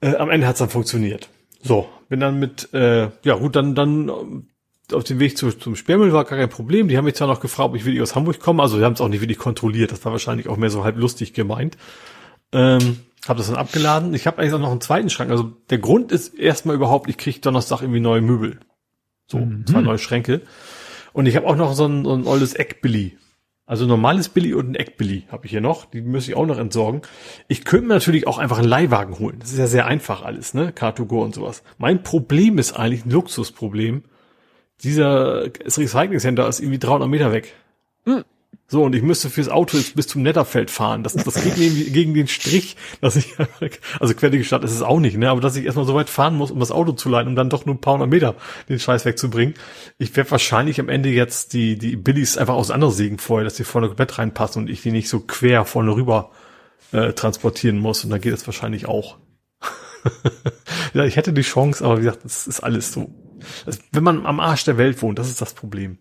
Äh, am Ende hat's dann funktioniert. So, bin dann mit, äh, ja gut, dann dann äh, auf dem Weg zu, zum Sperrmüll war gar kein Problem. Die haben mich zwar noch gefragt, ob ich wirklich aus Hamburg komme. Also sie haben es auch nicht wirklich kontrolliert. Das war wahrscheinlich auch mehr so halb lustig gemeint. Ähm, habe das dann abgeladen. Ich habe eigentlich auch noch einen zweiten Schrank. Also der Grund ist erstmal überhaupt, ich kriege Donnerstag irgendwie neue Möbel. So, mhm. zwei neue Schränke. Und ich habe auch noch so ein, so ein olles Eckbilly. Also normales Billy und ein Eckbilly habe ich hier noch. Die muss ich auch noch entsorgen. Ich könnte mir natürlich auch einfach einen Leihwagen holen. Das ist ja sehr einfach alles, ne? Car2Go und sowas. Mein Problem ist eigentlich ein Luxusproblem. Dieser Recycling Center ist irgendwie 300 Meter weg. Mhm. So, und ich müsste fürs Auto jetzt bis zum Netterfeld fahren. Das, das geht mir gegen den Strich, dass ich, also querlige Stadt ist es auch nicht, ne, aber dass ich erstmal so weit fahren muss, um das Auto zu leiten, um dann doch nur ein paar hundert Meter den Scheiß wegzubringen. Ich werde wahrscheinlich am Ende jetzt die, die Billies einfach auseinandersägen vorher, dass die vorne komplett reinpassen und ich die nicht so quer vorne rüber äh, transportieren muss. Und dann geht es wahrscheinlich auch. ja, ich hätte die Chance, aber wie gesagt, das ist alles so. Also, wenn man am Arsch der Welt wohnt, das ist das Problem.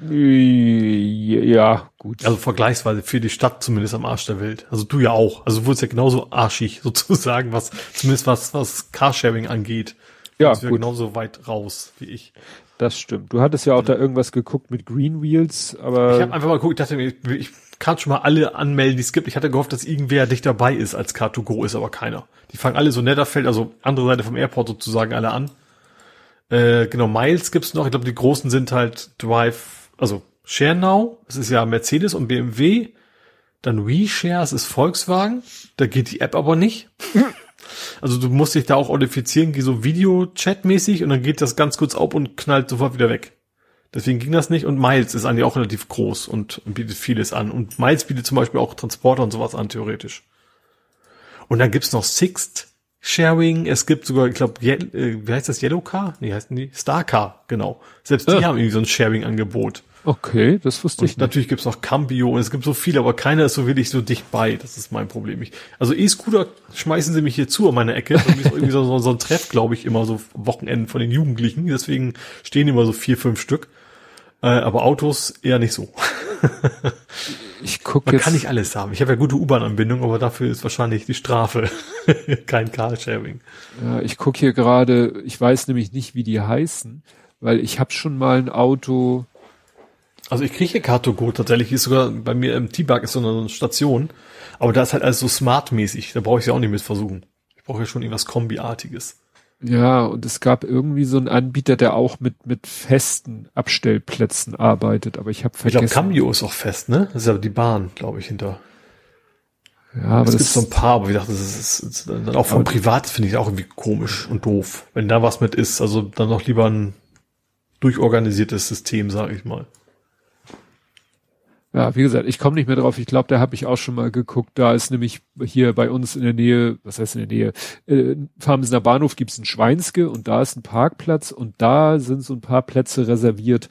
Ja, gut. Also vergleichsweise für die Stadt zumindest am Arsch der Welt. Also du ja auch. Also du wurdest ja genauso arschig sozusagen, was zumindest was was Carsharing angeht. Ja, gut. genauso weit raus wie ich. Das stimmt. Du hattest ja auch ja. da irgendwas geguckt mit Green Wheels, aber ich habe einfach mal geguckt, ich dachte mir, ich kann schon mal alle anmelden, die es gibt. Ich hatte gehofft, dass irgendwer dicht dabei ist als Car2Go, ist aber keiner. Die fangen alle so Netterfeld, also andere Seite vom Airport sozusagen alle an. Äh, genau, Miles gibt's noch. Ich glaube, die großen sind halt Drive, also ShareNow, das ist ja Mercedes und BMW. Dann WeShare, das ist Volkswagen. Da geht die App aber nicht. Also du musst dich da auch authentifizieren, geh so Video-Chat-mäßig und dann geht das ganz kurz auf und knallt sofort wieder weg. Deswegen ging das nicht und Miles ist eigentlich auch relativ groß und bietet vieles an. Und Miles bietet zum Beispiel auch Transporter und sowas an, theoretisch. Und dann gibt's noch Sixt Sharing, es gibt sogar, ich glaube, äh, wie heißt das, Yellow Car? Nee, heißen die? Star Car, genau. Selbst die ja. haben irgendwie so ein Sharing-Angebot. Okay, das wusste und ich nicht. Natürlich gibt's noch Cambio und es gibt so viele, aber keiner ist so wirklich so dicht bei. Das ist mein Problem. Ich, also E-Scooter schmeißen sie mich hier zu an meine Ecke. Ist irgendwie so, so, so ein Treff, glaube ich, immer so Wochenenden von den Jugendlichen. Deswegen stehen immer so vier, fünf Stück. Äh, aber Autos eher nicht so. ich gucke Man kann nicht alles haben. Ich habe ja gute U-Bahn-Anbindung, aber dafür ist wahrscheinlich die Strafe kein Carsharing. Ja, ich gucke hier gerade, ich weiß nämlich nicht, wie die heißen, weil ich habe schon mal ein Auto also ich kriege Car2Go tatsächlich, ist sogar bei mir im T-Bug ist so eine Station, aber da ist halt alles so smart-mäßig, da brauche ich ja auch nicht mit versuchen. Ich brauche ja schon irgendwas Kombi-artiges. Ja, und es gab irgendwie so einen Anbieter, der auch mit, mit festen Abstellplätzen arbeitet, aber ich habe vergessen. Ich glaube, Cambio ist auch fest, ne? Das ist ja die Bahn, glaube ich, hinter. Ja, aber es gibt so ein paar, aber ich dachte, das ist, das ist dann auch von Privat finde ich auch irgendwie komisch und doof. Wenn da was mit ist, also dann noch lieber ein durchorganisiertes System, sage ich mal. Ja, wie gesagt, ich komme nicht mehr drauf. Ich glaube, da habe ich auch schon mal geguckt. Da ist nämlich hier bei uns in der Nähe, was heißt in der Nähe, äh, Farmsener Bahnhof gibt's ein Schweinske und da ist ein Parkplatz und da sind so ein paar Plätze reserviert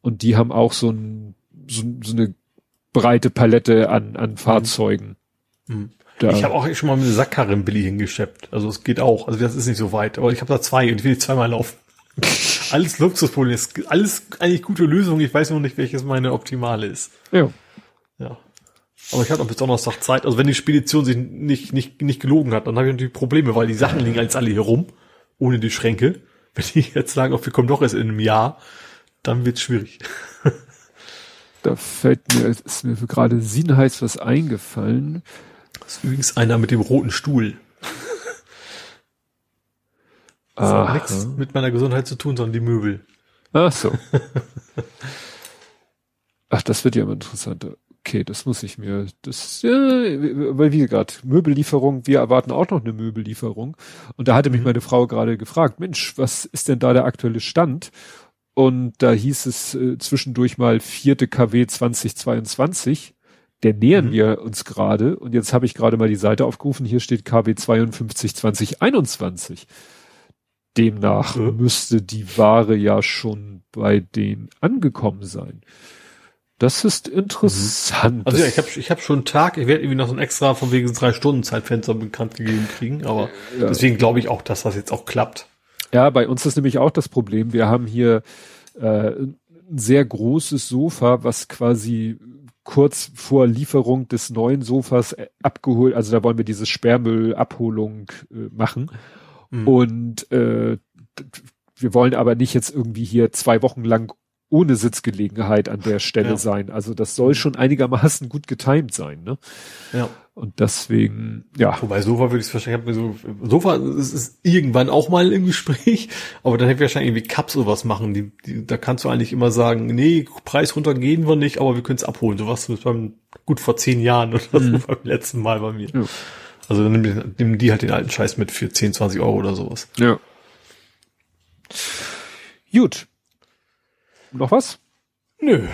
und die haben auch so, ein, so, so eine breite Palette an, an Fahrzeugen. Mhm. Ich habe auch schon mal mit einer Sackkarre in Billy hingeschleppt. Also es geht auch. Also das ist nicht so weit. Aber ich habe da zwei und ich will zweimal laufen. alles Luxusproblem. Alles eigentlich gute Lösungen. Ich weiß nur nicht, welches meine optimale ist. Ja. Ja. Aber ich hatte auch bis Donnerstag Zeit. Also wenn die Spedition sich nicht, nicht, nicht gelogen hat, dann habe ich natürlich Probleme, weil die Sachen liegen als alle hier rum, ohne die Schränke. Wenn die jetzt sagen, oh, wir kommen doch erst in einem Jahr, dann wird's schwierig. Da fällt mir, ist mir gerade sinnheiß was eingefallen. Das ist übrigens einer mit dem roten Stuhl. Das hat nichts mit meiner Gesundheit zu tun, sondern die Möbel. Ach so. Ach, das wird ja immer interessanter. Okay, das muss ich mir, das, ja, weil wie gesagt, Möbellieferung, wir erwarten auch noch eine Möbellieferung. Und da hatte mich mhm. meine Frau gerade gefragt, Mensch, was ist denn da der aktuelle Stand? Und da hieß es äh, zwischendurch mal vierte KW 2022. Der nähern mhm. wir uns gerade. Und jetzt habe ich gerade mal die Seite aufgerufen. Hier steht KW 52 2021. Demnach mhm. müsste die Ware ja schon bei denen angekommen sein. Das ist interessant. Also ja, ich habe ich hab schon einen Tag, ich werde irgendwie noch so ein extra von wegen drei Stunden Zeitfenster bekannt gegeben kriegen, aber ja. deswegen glaube ich auch, dass das jetzt auch klappt. Ja, bei uns ist nämlich auch das Problem. Wir haben hier äh, ein sehr großes Sofa, was quasi kurz vor Lieferung des neuen Sofas äh, abgeholt, also da wollen wir diese Sperrmüllabholung äh, machen. Mhm. Und äh, wir wollen aber nicht jetzt irgendwie hier zwei Wochen lang ohne Sitzgelegenheit an der Stelle ja. sein. Also das soll schon einigermaßen gut getimt sein, ne? Ja. Und deswegen, ja. Wobei Sofa würde ich wahrscheinlich, so, Sofa das ist irgendwann auch mal im Gespräch, aber dann hätte ich wahrscheinlich irgendwie Cups sowas machen. Die, die, da kannst du eigentlich immer sagen, nee, Preis runter gehen wir nicht, aber wir können es abholen. Sowas beim gut vor zehn Jahren oder mhm. so beim letzten Mal bei mir. Ja. Also dann nehmen, nehmen die halt den alten Scheiß mit für 10, 20 Euro oder sowas. Ja. Gut. Noch was? Nö.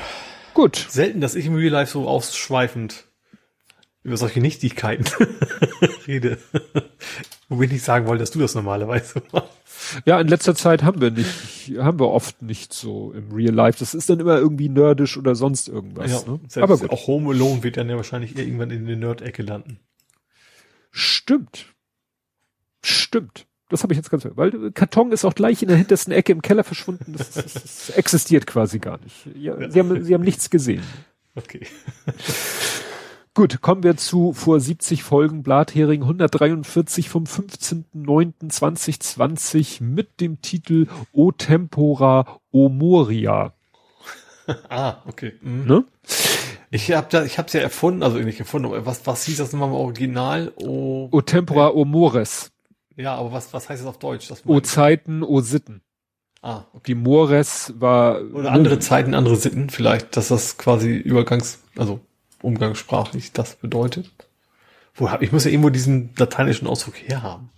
Gut. Selten, dass ich im Real Life so ausschweifend über solche Nichtigkeiten rede. Wo ich nicht sagen wollte, dass du das normalerweise machst. Ja, in letzter Zeit haben wir nicht, haben wir oft nicht so im Real Life. Das ist dann immer irgendwie nerdisch oder sonst irgendwas. Ja, ne? Aber gut. auch Home Alone wird dann ja wahrscheinlich irgendwann in die Nerd-Ecke landen. Stimmt. Stimmt. Das habe ich jetzt ganz, weil Karton ist auch gleich in der hintersten Ecke im Keller verschwunden. Das, das, das existiert quasi gar nicht. Ja, Sie haben, Sie haben nichts gesehen. Okay. Gut, kommen wir zu vor 70 Folgen Blathering 143 vom 15.09.2020 mit dem Titel O Tempora O Moria. ah, okay. Mhm. Ne? Ich habe da, ich habe ja erfunden, also nicht erfunden, aber was, was hieß das nochmal im Original? O, o Tempora O Mores. Ja, aber was, was heißt das auf Deutsch? Das o Zeiten, O Sitten. Ah, okay. Die Mores war. Oder andere Zeiten, andere Sitten, vielleicht, dass das quasi Übergangs, also umgangssprachlich das bedeutet. Wo hab, ich muss ja irgendwo diesen lateinischen Ausdruck herhaben.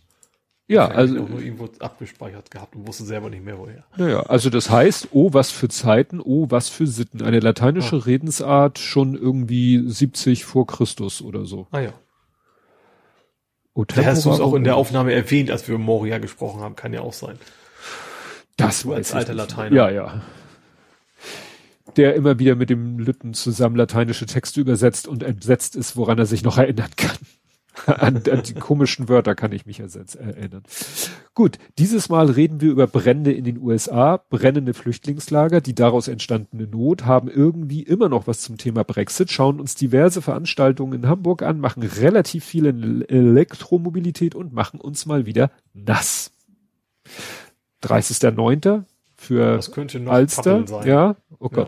Ja, also. Auch nur irgendwo abgespeichert gehabt und wusste selber nicht mehr woher. Naja, also das heißt, oh, was für Zeiten, oh, was für Sitten. Eine lateinische ah. Redensart schon irgendwie 70 vor Christus oder so. Ah ja. O da hast du es auch in der Aufnahme erwähnt, als wir über Moria gesprochen haben, kann ja auch sein. Das war als alter Lateiner. Ja, ja der immer wieder mit dem Lütten zusammen lateinische Texte übersetzt und entsetzt ist, woran er sich noch erinnern kann. an, an, die komischen Wörter kann ich mich äh, erinnern. Gut, dieses Mal reden wir über Brände in den USA, brennende Flüchtlingslager, die daraus entstandene Not, haben irgendwie immer noch was zum Thema Brexit, schauen uns diverse Veranstaltungen in Hamburg an, machen relativ viel in Elektromobilität und machen uns mal wieder nass. 30.09 für das könnte noch Alster. Sein. Ja, oh ja.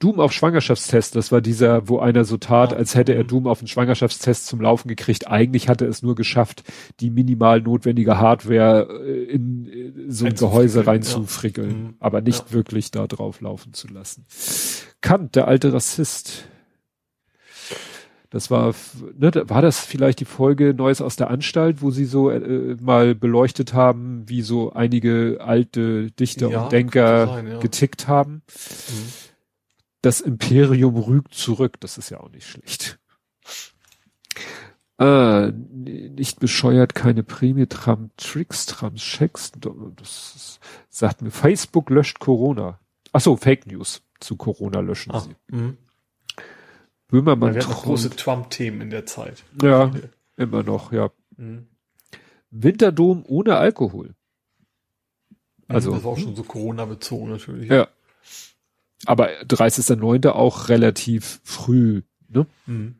Doom auf Schwangerschaftstest, das war dieser, wo einer so tat, als hätte er Doom auf einen Schwangerschaftstest zum Laufen gekriegt. Eigentlich hatte er es nur geschafft, die minimal notwendige Hardware äh, in äh, so ein Gehäuse reinzufrickeln, ja. Mhm. aber nicht ja. wirklich da drauf laufen zu lassen. Kant, der alte Rassist, das war, ne, war das vielleicht die Folge Neues aus der Anstalt, wo sie so äh, mal beleuchtet haben, wie so einige alte Dichter ja, und Denker sein, getickt haben. Mhm. Das Imperium rügt zurück, das ist ja auch nicht schlecht. Äh, nicht bescheuert, keine Prämie, Tram, Tricks, Trams, Checks, das ist, sagt mir, Facebook löscht Corona. Ach so, Fake News zu Corona löschen ah, sie. Mh. Böhmermann. Wir hatten große Trump-Themen in der Zeit. Ja, immer noch, ja. Mhm. Winterdom ohne Alkohol. Also. Das war auch schon so Corona-bezogen natürlich. Ja. Aber 30.09. auch relativ früh, ne? Mhm.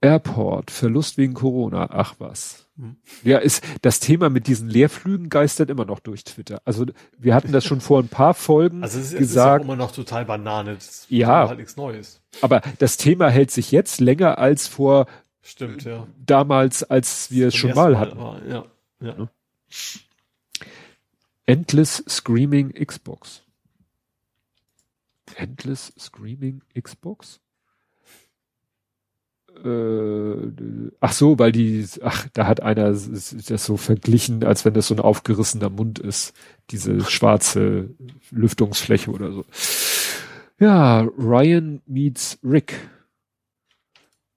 Airport, Verlust wegen Corona, ach was. Hm. Ja, ist das Thema mit diesen Leerflügen geistert immer noch durch Twitter. Also wir hatten das schon vor ein paar Folgen also es ist, gesagt. Es ist ja immer noch total Banane. Das ja, halt nichts Neues. Aber das Thema hält sich jetzt länger als vor Stimmt, ja. damals, als wir es schon mal, mal hatten. War, ja, ja. Endless Screaming Xbox. Endless Screaming Xbox? äh, ach so, weil die, ach, da hat einer das so verglichen, als wenn das so ein aufgerissener Mund ist, diese schwarze Lüftungsfläche oder so. Ja, Ryan meets Rick.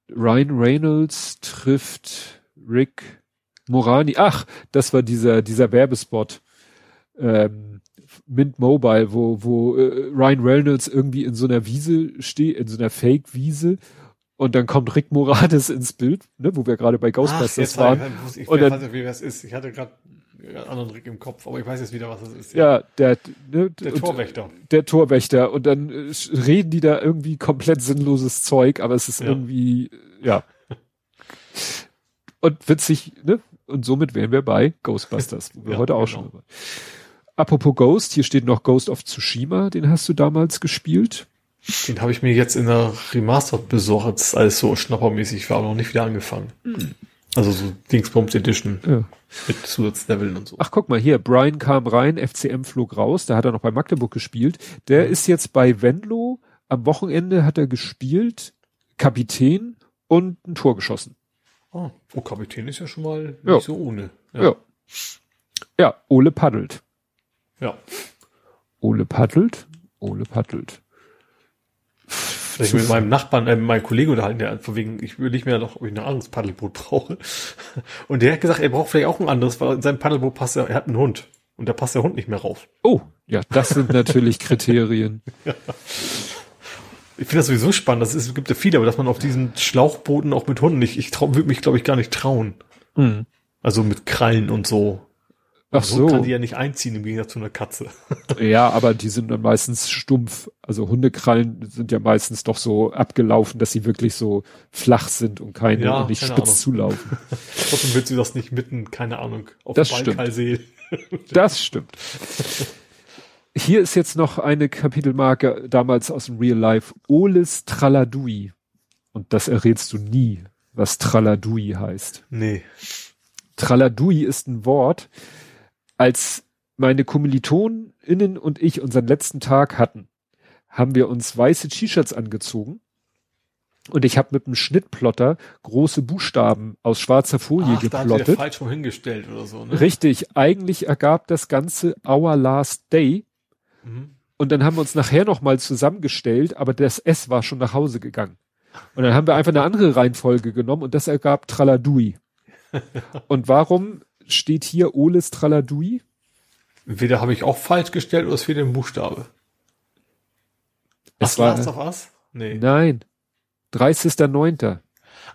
Ryan Reynolds trifft Rick Morani. Ach, das war dieser, dieser Werbespot. Ähm, Mint Mobile, wo, wo äh, Ryan Reynolds irgendwie in so einer Wiese steht, in so einer Fake-Wiese und dann kommt Rick Moranis ins Bild, ne, wo wir gerade bei Ghostbusters Ach, waren. Ich, ich, und dann, wie das ist. Ich hatte gerade einen anderen Rick im Kopf, aber ich weiß jetzt wieder, was das ist. Ja, ja der, ne, der Torwächter. Der Torwächter. Und dann äh, reden die da irgendwie komplett sinnloses Zeug, aber es ist ja. irgendwie, ja. Und witzig, ne? Und somit wären wir bei Ghostbusters, wo wir ja, heute auch genau. schon waren. Apropos Ghost, hier steht noch Ghost of Tsushima, den hast du damals gespielt. Den habe ich mir jetzt in der Remastered besorgt, als alles so schnappermäßig war, aber noch nicht wieder angefangen. Mhm. Also so Dingsbums Edition ja. mit Zusatzleveln und so. Ach, guck mal hier, Brian kam rein, FCM flog raus, da hat er noch bei Magdeburg gespielt. Der mhm. ist jetzt bei Venlo, am Wochenende hat er gespielt, Kapitän und ein Tor geschossen. Oh, oh Kapitän ist ja schon mal ja. nicht so ohne. Ja. ja. Ja, Ole paddelt. Ja. Ole paddelt, Ole paddelt ich mit meinem Nachbarn, äh, meinem Kollegen unterhalten, der von wegen, ich will nicht mehr noch, ob ich ein anderes Paddelboot brauche. Und der hat gesagt, er braucht vielleicht auch ein anderes, weil in seinem Paddelboot passt er, er hat einen Hund. Und da passt der Hund nicht mehr rauf. Oh, ja, das sind natürlich Kriterien. ja. Ich finde das sowieso spannend. Das ist, es gibt ja viele, aber dass man auf diesen Schlauchbooten auch mit Hunden nicht, ich trau, würde mich, glaube ich, gar nicht trauen. Mhm. Also mit Krallen und so. Ach so. kann die ja nicht einziehen im Gegensatz zu einer Katze. ja, aber die sind dann meistens stumpf. Also Hundekrallen sind ja meistens doch so abgelaufen, dass sie wirklich so flach sind und keine ja, und nicht keine spitz Ahnung. zulaufen. Trotzdem willst du das nicht mitten, keine Ahnung, auf das Balkalsee. das stimmt. Hier ist jetzt noch eine Kapitelmarke damals aus dem Real Life. Oles Traladui. Und das errätst du nie, was Traladui heißt. Nee. Traladui ist ein Wort, als meine KommilitonInnen und ich unseren letzten Tag hatten, haben wir uns weiße T-Shirts angezogen und ich habe mit einem Schnittplotter große Buchstaben aus schwarzer Folie Ach, geplottet. Da falsch hingestellt oder so, ne? Richtig. Eigentlich ergab das Ganze Our Last Day. Mhm. Und dann haben wir uns nachher nochmal zusammengestellt, aber das S war schon nach Hause gegangen. Und dann haben wir einfach eine andere Reihenfolge genommen und das ergab Traladui. und warum steht hier Oles Traladui? Entweder habe ich auch falsch gestellt oder es fehlt ein Buchstabe. Es war, Last of Us? Nee. Nein. 30.09.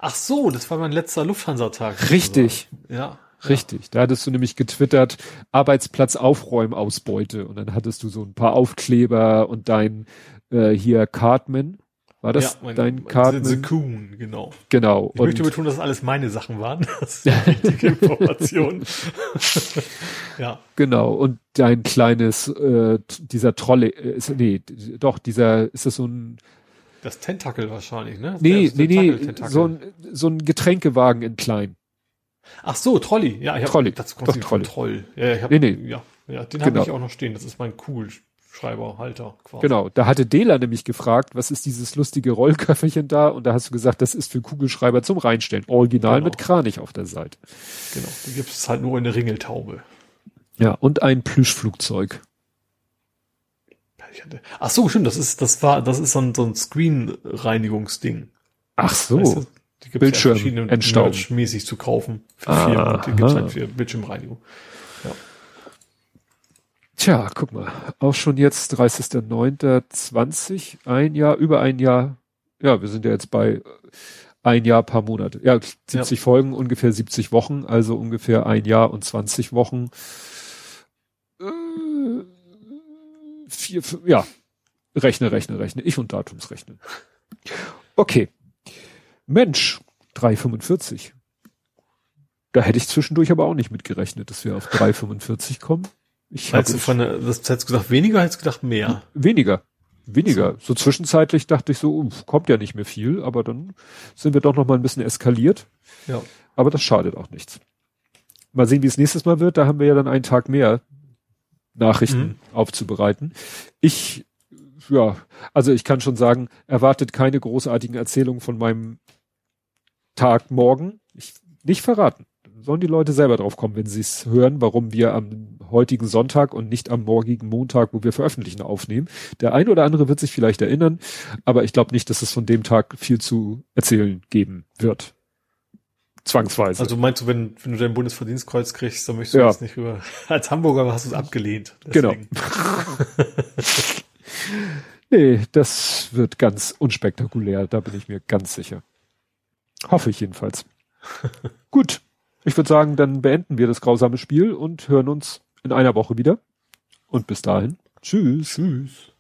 Ach so, das war mein letzter Lufthansa-Tag. Richtig. Ja. Richtig. Da hattest du nämlich getwittert, Arbeitsplatz Aufräumausbeute. Und dann hattest du so ein paar Aufkleber und dein äh, hier Cartman. War das ja, mein, dein Karten? The Coon, genau. Genau. Ich und möchte betonen, dass alles meine Sachen waren. Das ist eine wichtige Information. ja. Genau. Und dein kleines, äh, dieser Trolle, äh, ist, nee, doch, dieser, ist das so ein, das Tentakel wahrscheinlich, ne? Nee, nee, nee, so ein, so ein Getränkewagen in klein. Ach so, Trolli. Ja, ich hab, Trolli. Das kommt Doch, Trolli. Troll. Ja, ich hab, nee, nee. Ja, ja den genau. habe ich auch noch stehen. Das ist mein cool Schreiberhalter quasi. Genau, da hatte Dela nämlich gefragt, was ist dieses lustige Rollköfferchen da? Und da hast du gesagt, das ist für Kugelschreiber zum Reinstellen. Original genau. mit Kranich auf der Seite. Genau, die gibt es halt nur in der Ringeltaube. Ja, und ein Plüschflugzeug. Ach so, stimmt, das ist, das war, das ist so ein, so ein Screen-Reinigungsding. Ach so. Weißt du, die gibt's Bildschirm ja mäßig zu kaufen. Für ah, vier, die gibt's halt für Bildschirmreinigung. Ja. Tja, guck mal, auch schon jetzt 30.09.20, ein Jahr, über ein Jahr. Ja, wir sind ja jetzt bei ein Jahr, paar Monate. Ja, 70 ja. Folgen, ungefähr 70 Wochen, also ungefähr ein Jahr und 20 Wochen. Äh, vier, fünf, ja, rechne, rechne, rechne. Ich und Datumsrechnen. Okay. Mensch, 3,45. Da hätte ich zwischendurch aber auch nicht mitgerechnet, dass wir auf 3,45 kommen. Ich du von das hättest gesagt weniger, hättest gedacht mehr? Weniger. Weniger. So. so zwischenzeitlich dachte ich so, uff, kommt ja nicht mehr viel, aber dann sind wir doch noch mal ein bisschen eskaliert. Ja. Aber das schadet auch nichts. Mal sehen, wie es nächstes Mal wird. Da haben wir ja dann einen Tag mehr Nachrichten mhm. aufzubereiten. Ich, ja, also ich kann schon sagen, erwartet keine großartigen Erzählungen von meinem Tag morgen. Ich nicht verraten sollen die Leute selber drauf kommen, wenn sie es hören, warum wir am heutigen Sonntag und nicht am morgigen Montag, wo wir veröffentlichen, aufnehmen. Der eine oder andere wird sich vielleicht erinnern, aber ich glaube nicht, dass es von dem Tag viel zu erzählen geben wird. Zwangsweise. Also meinst du, wenn, wenn du dein Bundesverdienstkreuz kriegst, dann möchtest du ja. das nicht rüber. Als Hamburger hast du es abgelehnt. Deswegen. Genau. nee, das wird ganz unspektakulär, da bin ich mir ganz sicher. Hoffe ich jedenfalls. Gut. Ich würde sagen, dann beenden wir das grausame Spiel und hören uns in einer Woche wieder. Und bis dahin, tschüss. Tschüss.